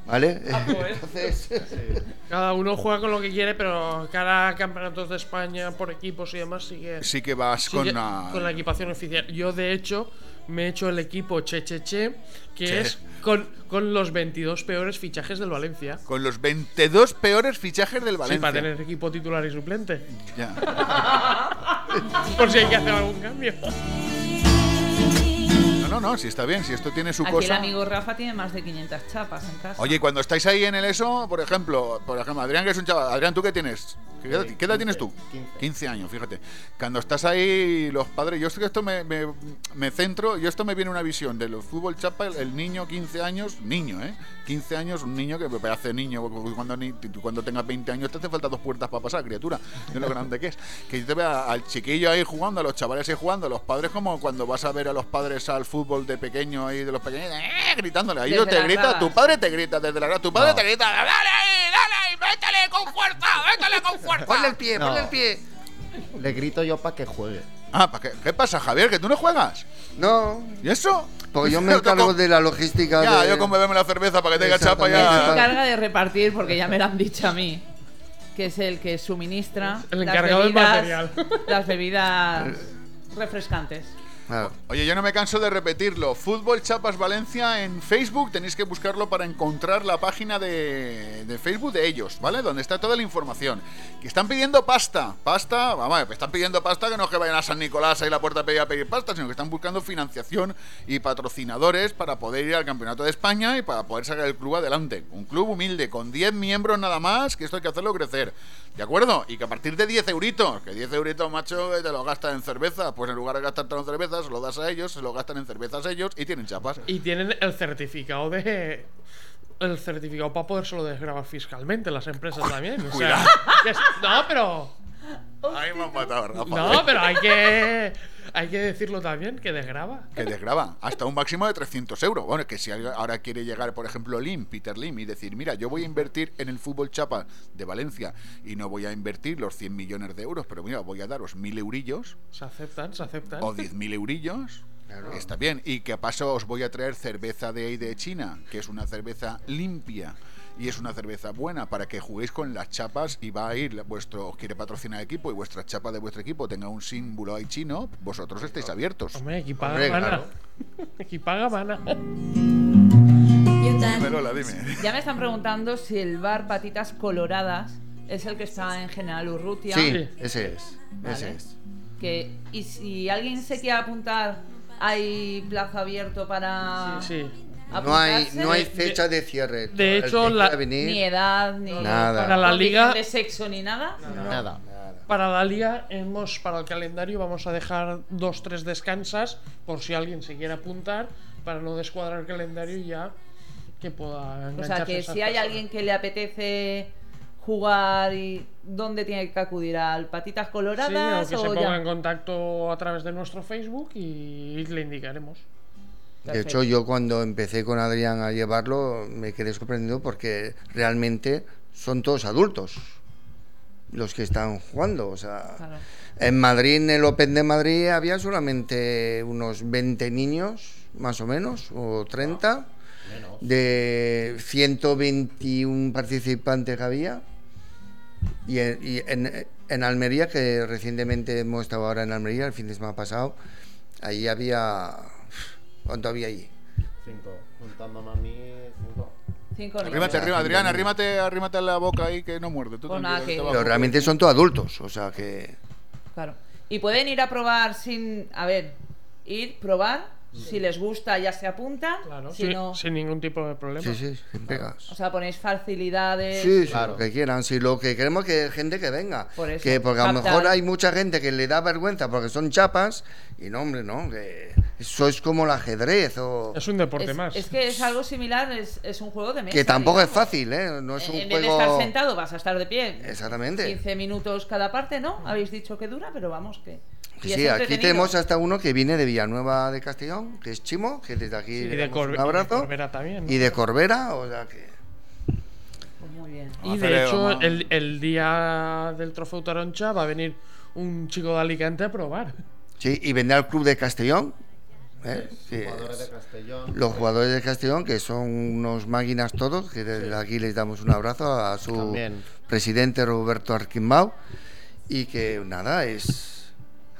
[SPEAKER 42] ¿Vale?
[SPEAKER 41] Ah, pues.
[SPEAKER 42] Entonces,
[SPEAKER 41] Cada uno juega con lo que quiere, pero cada campeonatos de España por equipos y demás sigue,
[SPEAKER 5] sí que vas
[SPEAKER 41] sigue
[SPEAKER 5] con la...
[SPEAKER 41] con la equipación oficial. Yo, de hecho, me he hecho el equipo Che Che Che, que
[SPEAKER 5] Che.
[SPEAKER 41] es con, con los 22 peores fichajes del Valencia.
[SPEAKER 5] Con los 22 peores fichajes del
[SPEAKER 41] Sí,
[SPEAKER 5] Valencia.
[SPEAKER 41] para tener equipo titular y suplente.
[SPEAKER 5] Ya.
[SPEAKER 41] Por si hay que hacer algún cambio.
[SPEAKER 5] No, si está bien, si esto tiene su
[SPEAKER 6] Aquí el
[SPEAKER 5] cosa.
[SPEAKER 6] amigo Rafa tiene más de 500 chapas en casa.
[SPEAKER 5] Oye, cuando estáis ahí en el ESO, por ejemplo, por ejemplo, Adrián, que es un chaval, Adrián, ¿tú qué tienes? ¿Qué edad,
[SPEAKER 40] Eh,
[SPEAKER 5] qué edad
[SPEAKER 40] 15,
[SPEAKER 5] tienes tú?
[SPEAKER 40] 15.
[SPEAKER 5] 15 años, fíjate. Cuando estás ahí, los padres, yo es que esto me, me, me centro, yo esto me viene una visión de los fútbol chapa, el, el niño 15 años, niño, ¿eh? 15 años, un niño que me hace niño, cuando, cuando tengas 20 años te hace falta dos puertas para pasar, criatura, de lo grande que es. Que yo te vea al chiquillo ahí jugando, a los chavales ahí jugando, a los padres como cuando vas a ver a los padres al fútbol de pequeño ahí, de los pequeños, ¡eh! gritándole, ahí te
[SPEAKER 6] las
[SPEAKER 5] grita,
[SPEAKER 6] gradas.
[SPEAKER 5] tu padre te grita desde la grada, tu padre
[SPEAKER 40] No.
[SPEAKER 5] te grita, dale, dale, métele con fuerza, métele con fuerza.
[SPEAKER 42] ponle el pie,
[SPEAKER 40] No.
[SPEAKER 42] ponle el pie.
[SPEAKER 40] Le grito yo para que juegue.
[SPEAKER 5] Ah, ¿pa qué, ¿qué pasa, Javier? ¿Que tú no juegas?
[SPEAKER 42] No,
[SPEAKER 5] ¿Y eso?
[SPEAKER 42] porque yo me encargo de la logística.
[SPEAKER 5] Ya,
[SPEAKER 42] de...
[SPEAKER 5] yo con beberme la cerveza para que tenga chapa
[SPEAKER 6] Se
[SPEAKER 5] ya.
[SPEAKER 6] encarga de repartir, porque ya me lo han dicho a mí, que es el que suministra
[SPEAKER 41] El
[SPEAKER 6] las
[SPEAKER 41] encargado del
[SPEAKER 6] bebidas-
[SPEAKER 41] material.
[SPEAKER 6] las bebidas refrescantes.
[SPEAKER 5] Oye, yo no me canso de repetirlo. Fútbol Chapas Valencia en Facebook. Tenéis que buscarlo para encontrar la página de, Facebook de ellos, ¿vale? Donde está toda la información. Que están pidiendo pasta. Pasta, vamos, están pidiendo pasta que no que vayan a San Nicolás ahí la puerta a pedir, a pedir pasta, sino que están buscando financiación y patrocinadores para poder ir al Campeonato de España y para poder sacar el club adelante. Un club humilde, con 10 miembros nada más, que esto hay que hacerlo crecer. ¿De acuerdo? Y que a partir de 10 euritos, que 10 euritos, macho, que te lo gastan en cerveza, pues en lugar de gastarte en cerveza, se lo das a ellos, se lo gastan en cervezas ellos y tienen chapas.
[SPEAKER 41] Y tienen el certificado de. El certificado para podérselo desgrabar fiscalmente las empresas también. O sea, es- no, pero.
[SPEAKER 5] Ahí me han matado, Rafa.
[SPEAKER 41] No, pero hay que. Hay que decirlo también, que desgraba.
[SPEAKER 5] Que desgraba hasta un máximo de 300 euros. Bueno, que si ahora quiere llegar, por ejemplo, Lim, Peter Lim, y decir, mira, yo voy a invertir en el fútbol chapa de Valencia y no voy a invertir los 100 millones de euros, pero mira, voy a daros mil eurillos
[SPEAKER 41] Se aceptan, se aceptan.
[SPEAKER 5] o 10.000 eurillos. Está bien. Y que a paso os voy a traer cerveza de ahí de China, que es una cerveza limpia y es una cerveza buena para que juguéis con las chapas y va a ir vuestro, os quiere patrocinar el equipo y vuestra chapa de vuestro equipo tenga un símbolo ahí chino, vosotros estáis abiertos.
[SPEAKER 41] Hombre, aquí paga
[SPEAKER 42] Hombre,
[SPEAKER 41] mana.
[SPEAKER 42] claro.
[SPEAKER 41] Aquí paga mana.
[SPEAKER 5] Dime.
[SPEAKER 6] Ya me están preguntando si el bar Patitas Coloradas es el que está en General Urrutia.
[SPEAKER 42] Sí, ese es.
[SPEAKER 6] Vale.
[SPEAKER 42] Ese es.
[SPEAKER 6] Que, y si alguien se quiere apuntar, hay plazo abierto para.
[SPEAKER 41] Sí, sí.
[SPEAKER 42] No hay, no hay fecha de cierre.
[SPEAKER 41] de hecho, la-
[SPEAKER 42] venir,
[SPEAKER 6] Ni edad, ni
[SPEAKER 42] Nada.
[SPEAKER 41] Para la liga-
[SPEAKER 6] de sexo, ni nada.
[SPEAKER 40] Nada.
[SPEAKER 41] Para la liga, hemos, para el calendario, vamos a dejar dos, tres descansas por si alguien se quiere apuntar, para no descuadrar el calendario y ya que pueda
[SPEAKER 6] O sea, que si hay alguien que le apetece jugar y dónde tiene que acudir al patitas
[SPEAKER 41] Sí, o
[SPEAKER 6] coloradas
[SPEAKER 41] que se
[SPEAKER 6] o
[SPEAKER 41] ponga
[SPEAKER 6] ya?
[SPEAKER 41] en contacto a través de nuestro Facebook y le indicaremos.
[SPEAKER 42] De hecho, yo cuando empecé con Adrián a llevarlo me quedé sorprendido porque realmente son todos adultos los que están jugando. O sea,
[SPEAKER 6] Claro.
[SPEAKER 42] en Madrid, en el Open de Madrid, había solamente unos 20 niños, más o menos, o 30, de 121 participantes que había. Y, en, y en- en Almería, que recientemente hemos estado ahora en Almería, el fin de semana pasado, ahí había... ¿Cuánto había ahí?
[SPEAKER 40] Cinco. Juntándome a mí, cinco.
[SPEAKER 6] Cinco.
[SPEAKER 5] Arrímate arriba, Adrián, arrímate, arrímate a la boca ahí que no muerde. Tú
[SPEAKER 6] nada,
[SPEAKER 5] que
[SPEAKER 42] Pero realmente son todos adultos, o sea que...
[SPEAKER 6] Claro. Y pueden ir a probar sin. A ver, ir, probar. Si les gusta, ya se apuntan.
[SPEAKER 41] Claro,
[SPEAKER 6] si
[SPEAKER 41] sí,
[SPEAKER 6] no.
[SPEAKER 41] sin ningún tipo de problema.
[SPEAKER 42] Sí, sí, sin pegas.
[SPEAKER 6] O sea, ponéis facilidades.
[SPEAKER 42] Sí, sí, lo que quieran. Si lo que queremos que gente que venga.
[SPEAKER 6] Por eso,
[SPEAKER 42] que porque a lo mejor hay mucha gente que le da vergüenza porque son chapas y no, hombre, no, que eso es como el ajedrez o
[SPEAKER 41] Es un deporte
[SPEAKER 6] Es,
[SPEAKER 41] más.
[SPEAKER 6] es que es algo similar, es, es un juego de mesa.
[SPEAKER 42] que tampoco es fácil, ¿eh? No es un
[SPEAKER 6] en vez de
[SPEAKER 42] juego
[SPEAKER 6] estar sentado, vas a estar de pie.
[SPEAKER 42] Exactamente.
[SPEAKER 6] 15 minutos cada parte, ¿no? Habéis dicho que dura, pero vamos que.
[SPEAKER 42] Sí, aquí tenemos hasta uno que viene de Villanueva de Castellón, que es Chimo, que desde aquí
[SPEAKER 41] Sí,
[SPEAKER 42] le damos un
[SPEAKER 41] y de
[SPEAKER 42] abrazo.
[SPEAKER 41] Corbera también, ¿no?
[SPEAKER 42] Y de Corbera, o sea que
[SPEAKER 6] Pues muy bien.
[SPEAKER 41] Y de hecho, el, el día del trofeo Taroncha va a venir un chico de Alicante a probar.
[SPEAKER 42] Sí, y vendrá al club de Castellón. ¿Eh? Que
[SPEAKER 40] Jugadores de Castellón.
[SPEAKER 42] los jugadores de Castellón, que son unos máquinas todos, que desde aquí les damos un abrazo a su
[SPEAKER 40] También.
[SPEAKER 42] presidente Roberto Arquimbau. Y que nada, es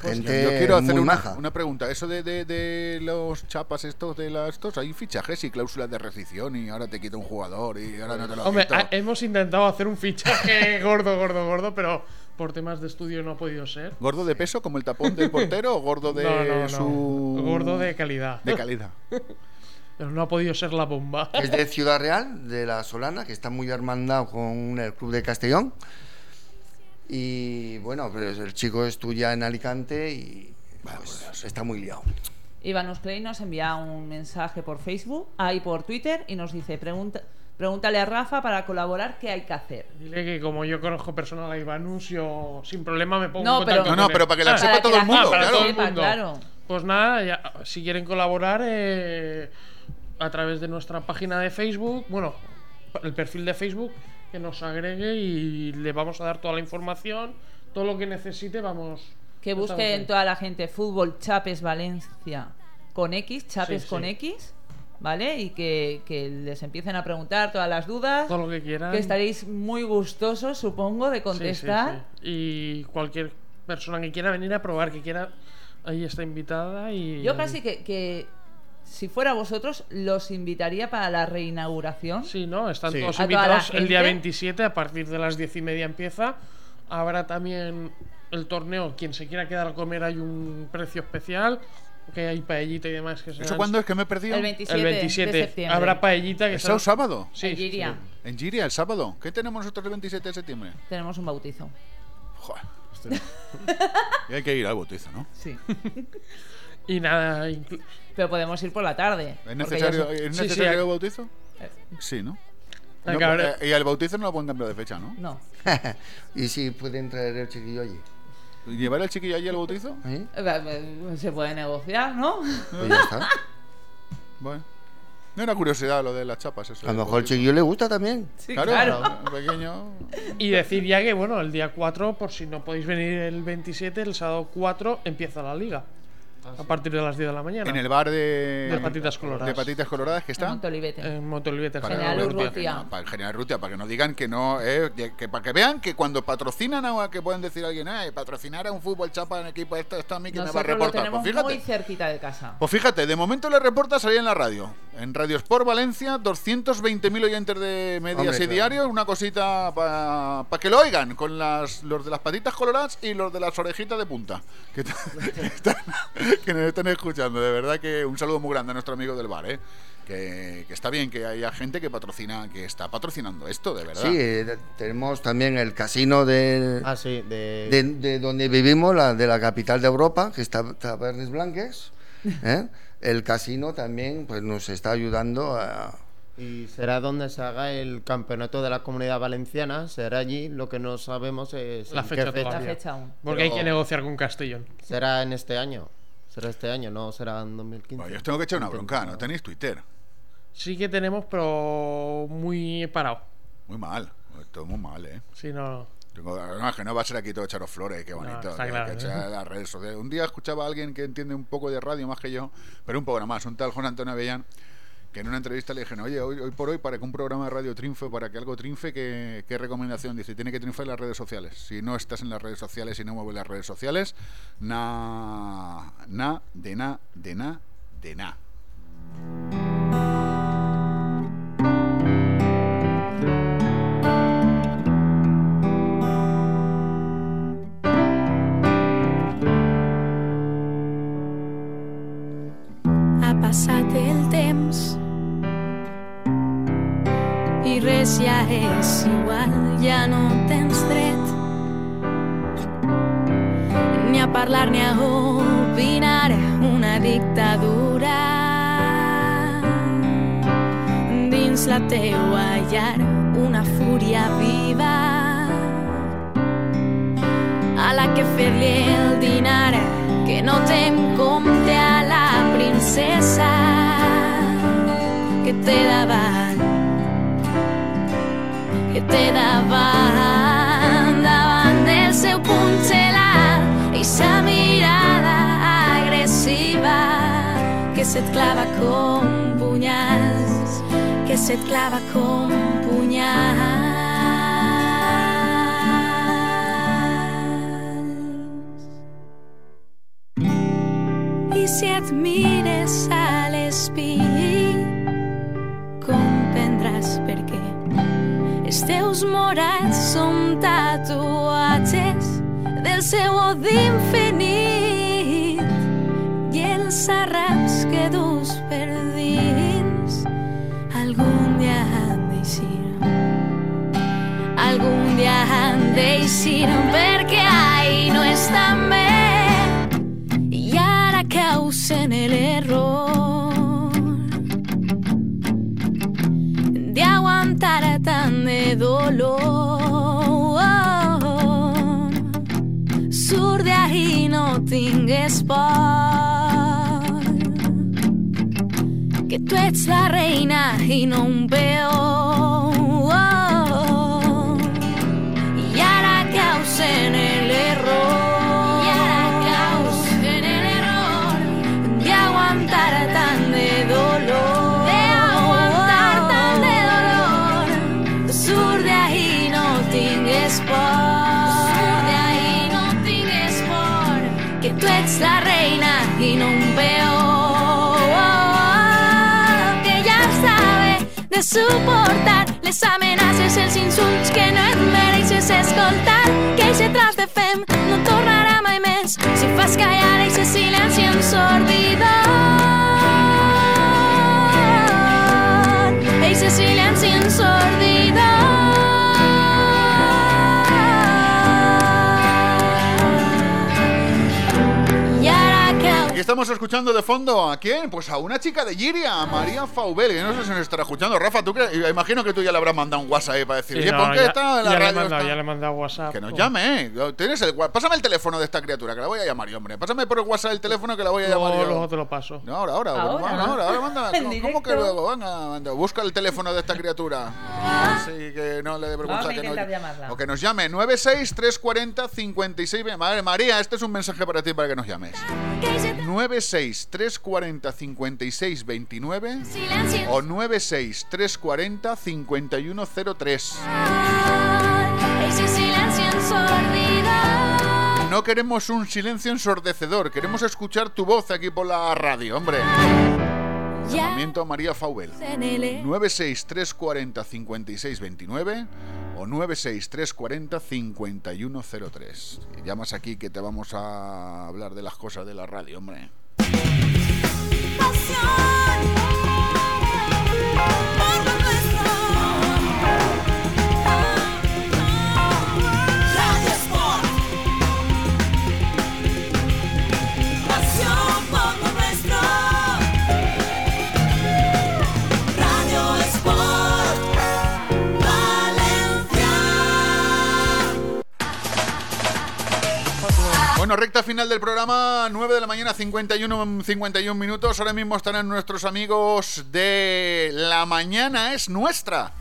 [SPEAKER 5] Pues
[SPEAKER 42] gente
[SPEAKER 5] yo quiero hacer
[SPEAKER 42] muy
[SPEAKER 5] una,
[SPEAKER 42] maja.
[SPEAKER 5] una pregunta. Eso de, de- de los chapas estos de las estos, hay fichajes y cláusulas de rescisión y ahora te quita un jugador y ahora no te lo
[SPEAKER 41] Hombre,
[SPEAKER 5] quito.
[SPEAKER 41] hemos intentado hacer un fichaje gordo, gordo, gordo, pero por temas de estudio no ha podido ser.
[SPEAKER 5] ¿Gordo de peso como el tapón del portero o gordo de
[SPEAKER 41] No, no, no.
[SPEAKER 5] su...
[SPEAKER 41] Gordo de calidad.
[SPEAKER 5] De calidad.
[SPEAKER 41] Pero no ha podido ser la bomba.
[SPEAKER 42] Es de Ciudad Real, de la Solana, que está muy hermandado con el club de Castellón. Y bueno, pues el chico estudia en Alicante y pues, está muy liado.
[SPEAKER 6] Ivanus Clay nos envía un mensaje por Facebook, ahí por Twitter, y nos dice: pregunta, pregúntale a Rafa para colaborar qué hay que hacer.
[SPEAKER 41] Dile que como yo conozco personal a Ivanus, yo sin problema me pongo
[SPEAKER 6] No,
[SPEAKER 41] en
[SPEAKER 6] pero-
[SPEAKER 41] contacto
[SPEAKER 5] No, no, pero para que la
[SPEAKER 41] Ah,
[SPEAKER 5] sepa
[SPEAKER 6] Para
[SPEAKER 5] todo
[SPEAKER 6] que
[SPEAKER 5] el mundo,
[SPEAKER 41] para
[SPEAKER 5] claro.
[SPEAKER 41] todo el mundo.
[SPEAKER 6] claro.
[SPEAKER 41] Pues nada, ya- si quieren colaborar eh, a través de nuestra página de Facebook, bueno, el perfil de Facebook, que nos agregue y le vamos a dar toda la información, todo lo que necesite, vamos.
[SPEAKER 6] Que busquen toda la gente Fútbol Chapes Valencia con X, Chapes
[SPEAKER 41] Sí,
[SPEAKER 6] con
[SPEAKER 41] sí.
[SPEAKER 6] X, ¿vale? Y que, que les empiecen a preguntar todas las dudas.
[SPEAKER 41] Todo lo que quieran.
[SPEAKER 6] Que estaréis muy gustosos, supongo, de
[SPEAKER 41] Sí, sí,
[SPEAKER 6] contestar.
[SPEAKER 41] sí. Y cualquier persona que quiera venir a probar, que quiera, ahí está invitada y...
[SPEAKER 6] Yo casi que, que si fuera vosotros, los invitaría para la reinauguración.
[SPEAKER 41] Sí, ¿no? Están
[SPEAKER 40] Sí.
[SPEAKER 41] todos
[SPEAKER 6] A toda la
[SPEAKER 41] invitados el día
[SPEAKER 6] gente.
[SPEAKER 41] 27, a partir de las diez y media empieza. Habrá también el torneo, quien se quiera quedar a comer hay un precio especial, que hay paellita y demás. Que
[SPEAKER 5] ¿Eso cuándo es que me he perdido?
[SPEAKER 6] El 27,
[SPEAKER 41] El 27.
[SPEAKER 6] de septiembre.
[SPEAKER 41] Habrá paellita que
[SPEAKER 5] ¿El
[SPEAKER 41] será-
[SPEAKER 5] sábado?
[SPEAKER 41] Sí,
[SPEAKER 6] En
[SPEAKER 41] sí.
[SPEAKER 6] Giria.
[SPEAKER 5] En Giria, el sábado. ¿Qué tenemos nosotros el 27 de septiembre?
[SPEAKER 6] Tenemos un bautizo.
[SPEAKER 5] Joder. este- y hay que ir al bautizo, ¿no?
[SPEAKER 6] Sí.
[SPEAKER 41] Y nada, inclu-
[SPEAKER 6] Pero podemos ir por la tarde.
[SPEAKER 5] ¿Es necesario,
[SPEAKER 6] ya
[SPEAKER 5] ¿es
[SPEAKER 41] Sí, sí,
[SPEAKER 5] necesario
[SPEAKER 41] hay-
[SPEAKER 5] el bautizo?
[SPEAKER 6] Eh.
[SPEAKER 5] Sí, ¿no? No, eh, y al bautizo no lo pueden cambiar de fecha, ¿no?
[SPEAKER 6] No.
[SPEAKER 42] y si pueden traer el chiquillo allí.
[SPEAKER 5] ¿Llevar al chiquillo allí al bautizo?
[SPEAKER 42] ¿eh?
[SPEAKER 6] Se puede negociar, ¿no?
[SPEAKER 42] Pues ya está.
[SPEAKER 5] Bueno. No era curiosidad lo de las chapas. Eso
[SPEAKER 42] A lo mejor el
[SPEAKER 5] bautizo.
[SPEAKER 42] chiquillo le gusta también.
[SPEAKER 6] Sí,
[SPEAKER 5] Claro,
[SPEAKER 6] claro.
[SPEAKER 5] pequeño.
[SPEAKER 41] y decir ya que, bueno, el día 4, por si no podéis venir el 27, el sábado 4 empieza la liga. A partir de las 10 de la mañana.
[SPEAKER 5] En el bar de.
[SPEAKER 41] De patitas coloradas.
[SPEAKER 5] De patitas coloradas que
[SPEAKER 6] En
[SPEAKER 5] está.
[SPEAKER 6] Montolivete.
[SPEAKER 41] En Montolivete.
[SPEAKER 5] Para
[SPEAKER 6] General
[SPEAKER 5] que-
[SPEAKER 6] Urrutia.
[SPEAKER 5] para- Para el General Urrutia, para que no digan que no. eh, que para que vean que cuando patrocinan a que pueden decir a alguien, eh, patrocinar a un fútbol chapa en equipo, esto, esto a mí que me va a
[SPEAKER 6] lo
[SPEAKER 5] reportar.
[SPEAKER 6] tenemos
[SPEAKER 5] Pues fíjate.
[SPEAKER 6] muy cerquita de casa.
[SPEAKER 5] Pues fíjate, de momento le reporta salir en la radio. En Radio Sport Valencia, 220.000 oyentes de medias
[SPEAKER 42] Hombre,
[SPEAKER 5] y
[SPEAKER 42] claro.
[SPEAKER 5] diarios. Una cosita para que lo oigan, con las, los de las patitas coloradas y los de las orejitas de punta. Que están- que nos están escuchando. De verdad que un saludo muy grande a nuestro amigo del bar, ¿eh? Que, que está bien que haya gente que patrocina, que está patrocinando esto, de verdad.
[SPEAKER 42] Sí, eh, tenemos también el casino de,
[SPEAKER 40] Ah, sí, de...
[SPEAKER 42] de, de donde vivimos, la, de la capital de Europa, que está Tabernes Blanques. ¿eh? El casino también pues, nos está ayudando a,
[SPEAKER 40] Y será donde se haga el campeonato de la comunidad valenciana. Será allí. Lo que no sabemos es
[SPEAKER 41] La fecha
[SPEAKER 40] qué fecha.
[SPEAKER 41] todavía.
[SPEAKER 6] La fecha aún.
[SPEAKER 41] Porque hay que negociar con Castellón.
[SPEAKER 40] Será en este año. Será este año, no será en 2015.
[SPEAKER 5] Bueno, yo os tengo que echar una bronca, no tenéis Twitter.
[SPEAKER 41] Sí que tenemos, pero muy parado.
[SPEAKER 5] Muy mal, todo muy mal, ¿eh?
[SPEAKER 41] Sí, no.
[SPEAKER 5] Tengo- no, es que no va a ser aquí todo echaros flores, qué bonito.
[SPEAKER 41] está
[SPEAKER 5] que-
[SPEAKER 41] claro,
[SPEAKER 5] que
[SPEAKER 41] ¿eh?
[SPEAKER 5] echar las redes sociales. Un día escuchaba a alguien que entiende un poco de radio más que yo, pero un poco nada más, un tal Juan Antonio Avellán, en una entrevista le dijeron, oye, hoy, por hoy, para que un programa de radio triunfe, para que algo triunfe, ¿qué, qué recomendación? Dice, tiene que triunfar en las redes sociales. Si no estás en las redes sociales y no mueves las redes sociales, na, na, de na, de na, de na.
[SPEAKER 43] Passat el temps i res ja és igual, ja no tens dret ni a parlar ni a opinar una dictadura dins la teua llar una fúria viva a la que fer-li el dinar que no té en compte a la princesa que té davant davant davant del seu i sa mirada agressiva que se't clava com punyals que se't clava com punyals si et mires a teus morats són tatuatges del seu odi infinit. I els arraps que dus per dins algun dia han d'eixir algun dia han d'eixir perquè dolor. Surt d'ahí, no tingues por, que tu ets la reina i no un peó. De suportar les amenaces, els insults que no et mereixes escoltar. Que eixe tras de fem no tornarà mai més si fas callar eixe silenci ensordidor. Eixe silenci ensordidor.
[SPEAKER 5] Estamos escuchando de fondo a quién? Pues a una chica de Giria, a María Faubel, que no sé si nos estará escuchando. Rafa, tú crees? imagino que tú ya le habrás mandado un WhatsApp ahí para decir,
[SPEAKER 41] Sí,
[SPEAKER 5] oye,
[SPEAKER 41] no,
[SPEAKER 5] ¿por qué
[SPEAKER 41] ya-
[SPEAKER 5] está en la
[SPEAKER 41] ya le he
[SPEAKER 5] radio?
[SPEAKER 41] mandado,
[SPEAKER 5] esta?".
[SPEAKER 41] ya le he mandado WhatsApp.
[SPEAKER 5] Que nos
[SPEAKER 41] pues.
[SPEAKER 5] llame, ¿eh? Tienes el, pásame el teléfono de esta criatura, que la voy a llamar, yo, hombre. Pásame por el WhatsApp el teléfono que la voy a llamar
[SPEAKER 41] Luego,
[SPEAKER 5] yo.
[SPEAKER 41] luego te lo paso.
[SPEAKER 5] No, ahora, ahora,
[SPEAKER 41] Ahora.
[SPEAKER 5] ahora, ahora, ahora, manda.
[SPEAKER 41] En
[SPEAKER 5] ¿Cómo, cómo que luego? Venga, manda, busca el teléfono de esta criatura. Así que no le dé vergüenza que no.
[SPEAKER 6] llamarla.
[SPEAKER 5] O que nos llame 96 340 56. Madre María, este es un mensaje para ti para que nos llames. 96 340 56 29 o 96 340 5103.
[SPEAKER 43] Eixe silenci ensordidor.
[SPEAKER 5] No queremos un silencio ensordecedor, queremos escuchar tu voz aquí por la radio, hombre. Llamamiento a María Faubel.
[SPEAKER 43] En el
[SPEAKER 5] 96340 5629 o 96340 5103. Y llamas aquí que te vamos a hablar de las cosas de la radio, hombre. Bueno, recta final del programa, 9 de la mañana, 51, 51 minutos. Ahora mismo estarán nuestros amigos de La Mañana es Nuestra.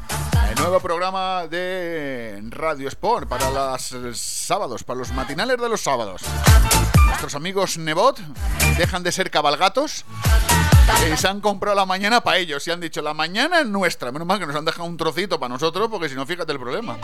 [SPEAKER 5] El nuevo programa de Radio Sport para los sábados, para los matinales de los sábados. Nuestros amigos Nebot dejan de ser cabalgatos y se han comprado la mañana para ellos y han dicho la mañana es nuestra. Menos mal que nos han dejado un trocito para nosotros porque si no, fíjate el problema.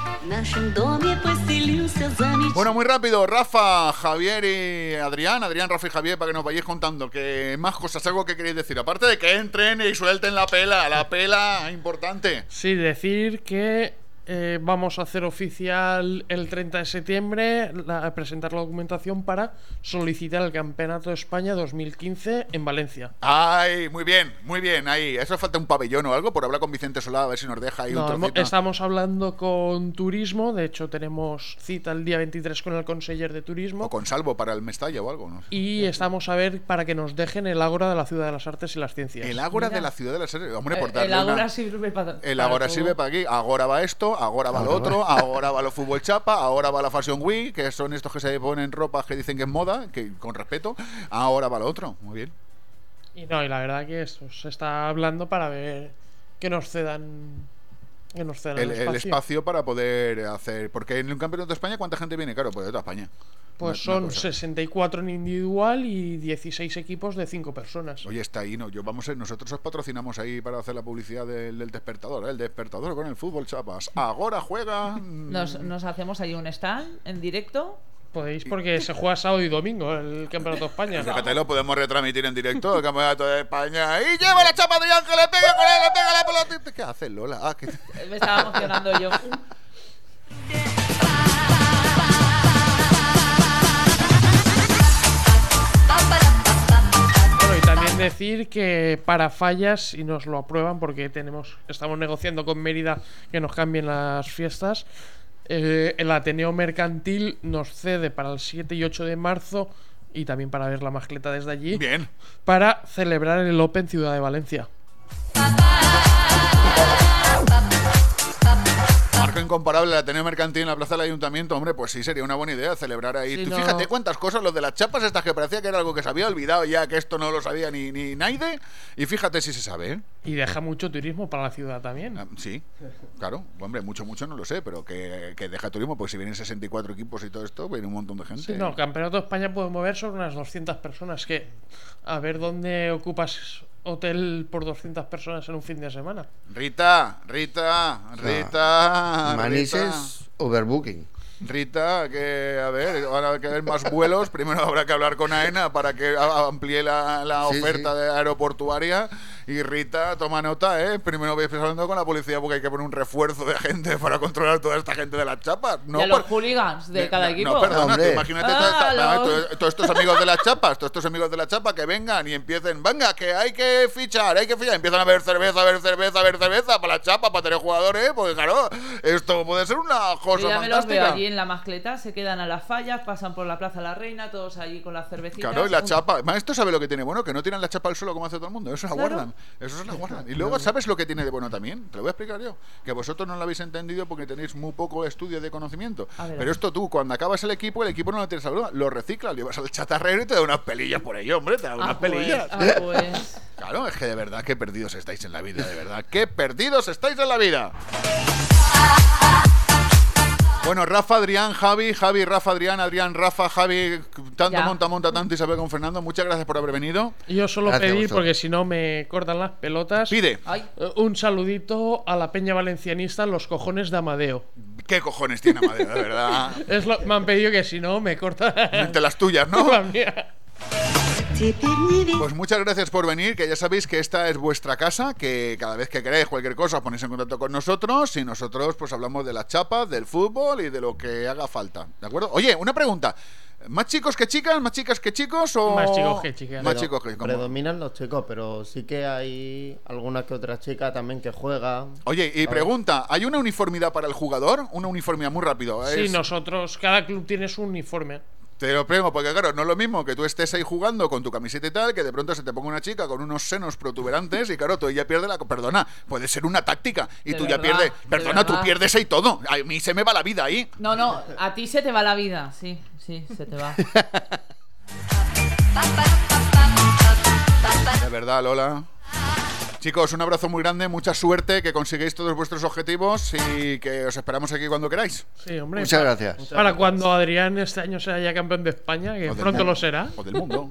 [SPEAKER 5] Bueno, muy rápido, Rafa, Javier y Adrián, Adrián, Rafa y Javier, para que nos vayáis contando que más cosas, algo que queréis decir. Aparte de que entren y suelten la pela, la pela importante.
[SPEAKER 41] Sí, decir que eh, vamos a hacer oficial el 30 de septiembre la- a presentar la documentación para solicitar el Campeonato de España 2015 en Valencia.
[SPEAKER 5] Ay, muy bien, muy bien, ahí. Eso falta un pabellón o algo por hablar con Vicente Solá, a ver si nos deja ahí
[SPEAKER 41] No,
[SPEAKER 5] un trocito.
[SPEAKER 41] estamos hablando con turismo, de hecho tenemos cita el día 23 con el conseller de turismo
[SPEAKER 5] O con salvo para el Mestalla o algo, ¿no?
[SPEAKER 41] y estamos a ver para que nos dejen el Ágora de la Ciudad de las Artes y las Ciencias.
[SPEAKER 5] El Ágora
[SPEAKER 6] Mira.
[SPEAKER 5] de la ciudad de la serie. Hombre,
[SPEAKER 6] Eh,
[SPEAKER 5] por
[SPEAKER 6] el
[SPEAKER 5] darle
[SPEAKER 6] Ágora
[SPEAKER 5] una-
[SPEAKER 6] sirve para.
[SPEAKER 5] El
[SPEAKER 6] todo.
[SPEAKER 5] sirve para aquí. Ahora va esto, ahora va lo otro, ahora va lo fútbol chapa, ahora va la Fashion Week, que son estos que se ponen ropa que dicen que es moda, que con respeto. Ahora va lo otro. Muy bien.
[SPEAKER 41] Y no, y la verdad que esto se está hablando para ver que nos cedan que nos cedan
[SPEAKER 5] El, el espacio para poder hacer. Porque en un campeonato de España, ¿cuánta gente viene? Claro, pues de toda España.
[SPEAKER 41] Pues
[SPEAKER 5] Una- una
[SPEAKER 41] son
[SPEAKER 5] cosa.
[SPEAKER 41] 64 en individual y 16 equipos de 5 personas.
[SPEAKER 5] Oye, está ahí, ¿no? Yo, vamos, a- nosotros os patrocinamos ahí para hacer la publicidad del, del despertador, ¿eh? el despertador con el fútbol, chapas. Ahora juega.
[SPEAKER 6] Nos, nos hacemos ahí un stand en directo.
[SPEAKER 41] Podéis porque se juega sábado y domingo el Campeonato de España.
[SPEAKER 5] Fíjate, lo podemos retransmitir en directo, el campeonato de España. Y lleva la chapa Adrián que le pega con él, le pega. ¿Qué haces, Lola? Ah, que-
[SPEAKER 6] Me estaba emocionando yo.
[SPEAKER 41] Bueno, y también decir que para fallas, si nos lo aprueban, porque tenemos estamos negociando con Mérida que nos cambien las fiestas, eh, el Ateneo Mercantil nos cede para el 7 y 8 de marzo y también para ver la mascleta desde allí.
[SPEAKER 5] Bien.
[SPEAKER 41] Para celebrar el Open Ciudad de Valencia.
[SPEAKER 5] Marco incomparable, el Ateneo Mercantil en la plaza del Ayuntamiento, hombre, pues sí, sería una buena idea celebrar ahí.
[SPEAKER 41] Sí,
[SPEAKER 5] Tú
[SPEAKER 41] no-
[SPEAKER 5] Fíjate cuántas cosas, los de las chapas estas que parecía que era algo que se había olvidado ya, que esto no lo sabía ni, ni Naide, y fíjate si se sabe, ¿eh?
[SPEAKER 41] Y deja mucho turismo para la ciudad también.
[SPEAKER 5] Ah, Sí, claro, hombre, mucho, mucho no lo sé, pero que, que deja turismo, pues si vienen 64 equipos y todo esto, viene un montón de gente.
[SPEAKER 41] Sí, no, el Campeonato de España puede mover sobre unas 200 personas. Que a ver dónde ocupas hotel por 200 personas en un fin de semana.
[SPEAKER 5] Rita, Rita, Rita.
[SPEAKER 42] Manises, overbooking.
[SPEAKER 5] Rita, que a ver, ahora hay que haber más vuelos. Primero habrá que hablar con AENA para que a- amplíe la, la
[SPEAKER 42] Sí,
[SPEAKER 5] oferta
[SPEAKER 42] sí.
[SPEAKER 5] de aeroportuaria. Y Rita, toma nota, ¿eh? Primero vais hablando con la policía porque hay que poner un refuerzo de gente para controlar toda esta gente de las chapas. No,
[SPEAKER 6] y a los
[SPEAKER 5] por-
[SPEAKER 6] hooligans de
[SPEAKER 5] no,
[SPEAKER 6] cada
[SPEAKER 5] no,
[SPEAKER 6] equipo.
[SPEAKER 5] perdona,
[SPEAKER 42] Hombre.
[SPEAKER 5] tú imagínate
[SPEAKER 6] Ah,
[SPEAKER 5] todos, todos estos amigos de las chapas, todos estos amigos de la chapa que vengan y empiecen, venga, que hay que fichar, hay que fichar, empiezan a ver cerveza, a ver cerveza, a ver cerveza para la chapa, para tener jugadores, porque claro, esto puede ser una cosa
[SPEAKER 6] ya me los veo
[SPEAKER 5] fantástica.
[SPEAKER 6] En la mascleta, se quedan a las fallas, pasan por la Plaza La Reina, todos allí con las cervecitas.
[SPEAKER 5] Claro, y la
[SPEAKER 6] Un-
[SPEAKER 5] chapa. Esto sabe lo que tiene bueno, que no tiran la chapa al suelo como hace todo el mundo. Eso se la
[SPEAKER 6] Claro.
[SPEAKER 5] guardan. Eso se la guardan. Y luego, ¿sabes lo que tiene de bueno también? Te lo voy a explicar yo. Que vosotros no lo habéis entendido porque tenéis muy poco estudio de conocimiento.
[SPEAKER 6] Ver,
[SPEAKER 5] Pero esto tú, cuando acabas el equipo, el equipo no lo tienes a broma, lo reciclas, lo llevas al chatarrero y te da unas pelillas por ello, hombre. Te da unas
[SPEAKER 6] Ah, pues,
[SPEAKER 5] pelillas.
[SPEAKER 6] ah, pues.
[SPEAKER 5] Claro, es que de verdad, qué perdidos estáis en la vida, de verdad. ¡Qué perdidos estáis en la vida! Bueno, Rafa, Adrián, Javi, Javi, Rafa, Adrián, Adrián, Rafa, Javi, tanto
[SPEAKER 6] Ya.
[SPEAKER 5] monta, monta, tanto Isabel con Fernando. Muchas gracias por haber venido.
[SPEAKER 41] Y Yo solo
[SPEAKER 42] Gracias vosotros.
[SPEAKER 41] porque si no me cortan las pelotas,
[SPEAKER 5] Pide.
[SPEAKER 6] Ay,
[SPEAKER 41] eh, un saludito a la peña valencianista, los cojones de Amadeo.
[SPEAKER 5] ¿Qué cojones tiene Amadeo, de verdad?
[SPEAKER 41] Es lo, me han pedido que si no me cortan
[SPEAKER 5] De las tuyas, ¿no?
[SPEAKER 41] la mía.
[SPEAKER 5] Pues muchas gracias por venir, que ya sabéis que esta es vuestra casa, que cada vez que queráis cualquier cosa os ponéis en contacto con nosotros y nosotros pues hablamos de las chapas, del fútbol y de lo que haga falta, ¿de acuerdo? Oye, una pregunta, ¿más chicos que chicas, más chicas que chicos o...?
[SPEAKER 41] Más chicos que chicas.
[SPEAKER 5] Más chicos que... ¿cómo?
[SPEAKER 40] Predominan los chicos, pero sí que hay alguna que otra chica también que juega.
[SPEAKER 5] Oye, y pregunta, ¿hay una uniformidad para el jugador? Una uniformidad muy rápido.
[SPEAKER 41] Sí,
[SPEAKER 5] es-
[SPEAKER 41] nosotros, cada club tiene su uniforme.
[SPEAKER 5] Te lo prego, porque claro, no es lo mismo que tú estés ahí jugando con tu camiseta y tal, que de pronto se te ponga una chica con unos senos protuberantes y claro, tú ya pierdes la... Perdona, puede ser una táctica y
[SPEAKER 6] De
[SPEAKER 5] tú ya pierdes...
[SPEAKER 6] de
[SPEAKER 5] Perdona, tú pierdes ahí todo. A mí se me va la vida ahí.
[SPEAKER 6] No, no, a ti se te va la vida, sí, sí, se te va.
[SPEAKER 5] De verdad, Lola. Chicos, un abrazo muy grande, mucha suerte, que consigáis todos vuestros objetivos y que os esperamos aquí cuando queráis.
[SPEAKER 41] Sí, hombre.
[SPEAKER 42] Muchas
[SPEAKER 41] para-
[SPEAKER 42] gracias.
[SPEAKER 41] Para cuando Adrián este año sea ya campeón de España, que
[SPEAKER 5] O
[SPEAKER 41] pronto
[SPEAKER 5] mundo.
[SPEAKER 41] lo será.
[SPEAKER 5] O del mundo.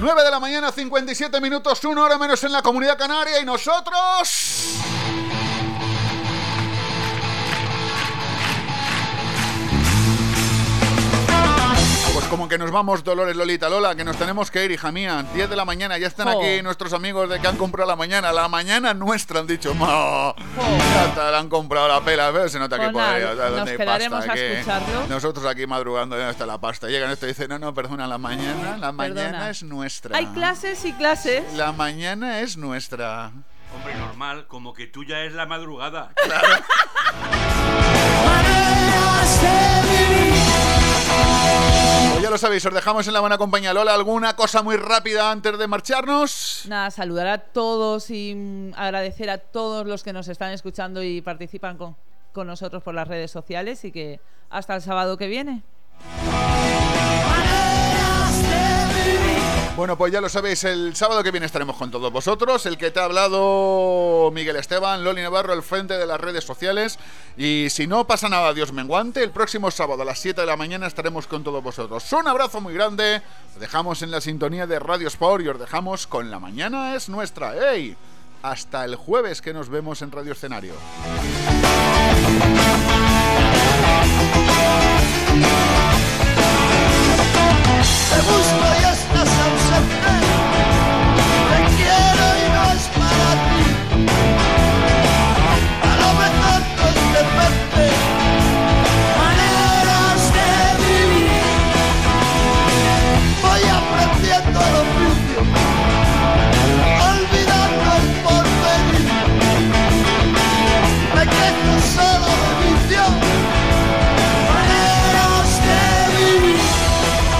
[SPEAKER 5] Nueve de la mañana, 57 minutos, una hora menos en la comunidad canaria y nosotros... como que nos vamos, Dolores Lolita Lola, que nos tenemos que ir, hija mía. 10 de la mañana, ya están aquí nuestros amigos de que han comprado la mañana. La mañana nuestra, han dicho. "Ma, Ya está, le han comprado la pela, ¿ves? Se nota que por ahí,
[SPEAKER 6] nada,
[SPEAKER 5] o sea, ¿dónde
[SPEAKER 6] nos
[SPEAKER 5] hay
[SPEAKER 6] quedaremos
[SPEAKER 5] pasta?
[SPEAKER 6] a
[SPEAKER 5] Que
[SPEAKER 6] escucharlo.
[SPEAKER 5] Nosotros aquí madrugando, ya está la pasta. Llegan esto y dicen, no, no, perdona, la mañana, la mañana
[SPEAKER 6] Perdona.
[SPEAKER 5] es nuestra.
[SPEAKER 6] Hay clases y clases.
[SPEAKER 5] La mañana es nuestra.
[SPEAKER 44] Hombre, normal, como que tuya es la madrugada.
[SPEAKER 5] Ya lo sabéis, os dejamos en la buena compañía. Lola, ¿alguna cosa muy rápida antes de marcharnos?
[SPEAKER 6] Nada, saludar a todos y mm, agradecer a todos los que nos están escuchando y participan con, con nosotros por las redes sociales y que hasta el sábado que viene.
[SPEAKER 5] Bueno, pues ya lo sabéis, el sábado que viene estaremos con todos vosotros. El que te ha hablado Miguel Esteban, Loli Navarro, al frente de las redes sociales. Y si no pasa nada, Dios menguante, el próximo sábado a las 7 de la mañana estaremos con todos vosotros. Un abrazo muy grande. Os dejamos en la sintonía de Radio Sport y os dejamos con La Mañana es Nuestra. ¡Ey! Hasta el jueves que nos vemos en Radio Escenario.
[SPEAKER 39] Te busco y estás Russian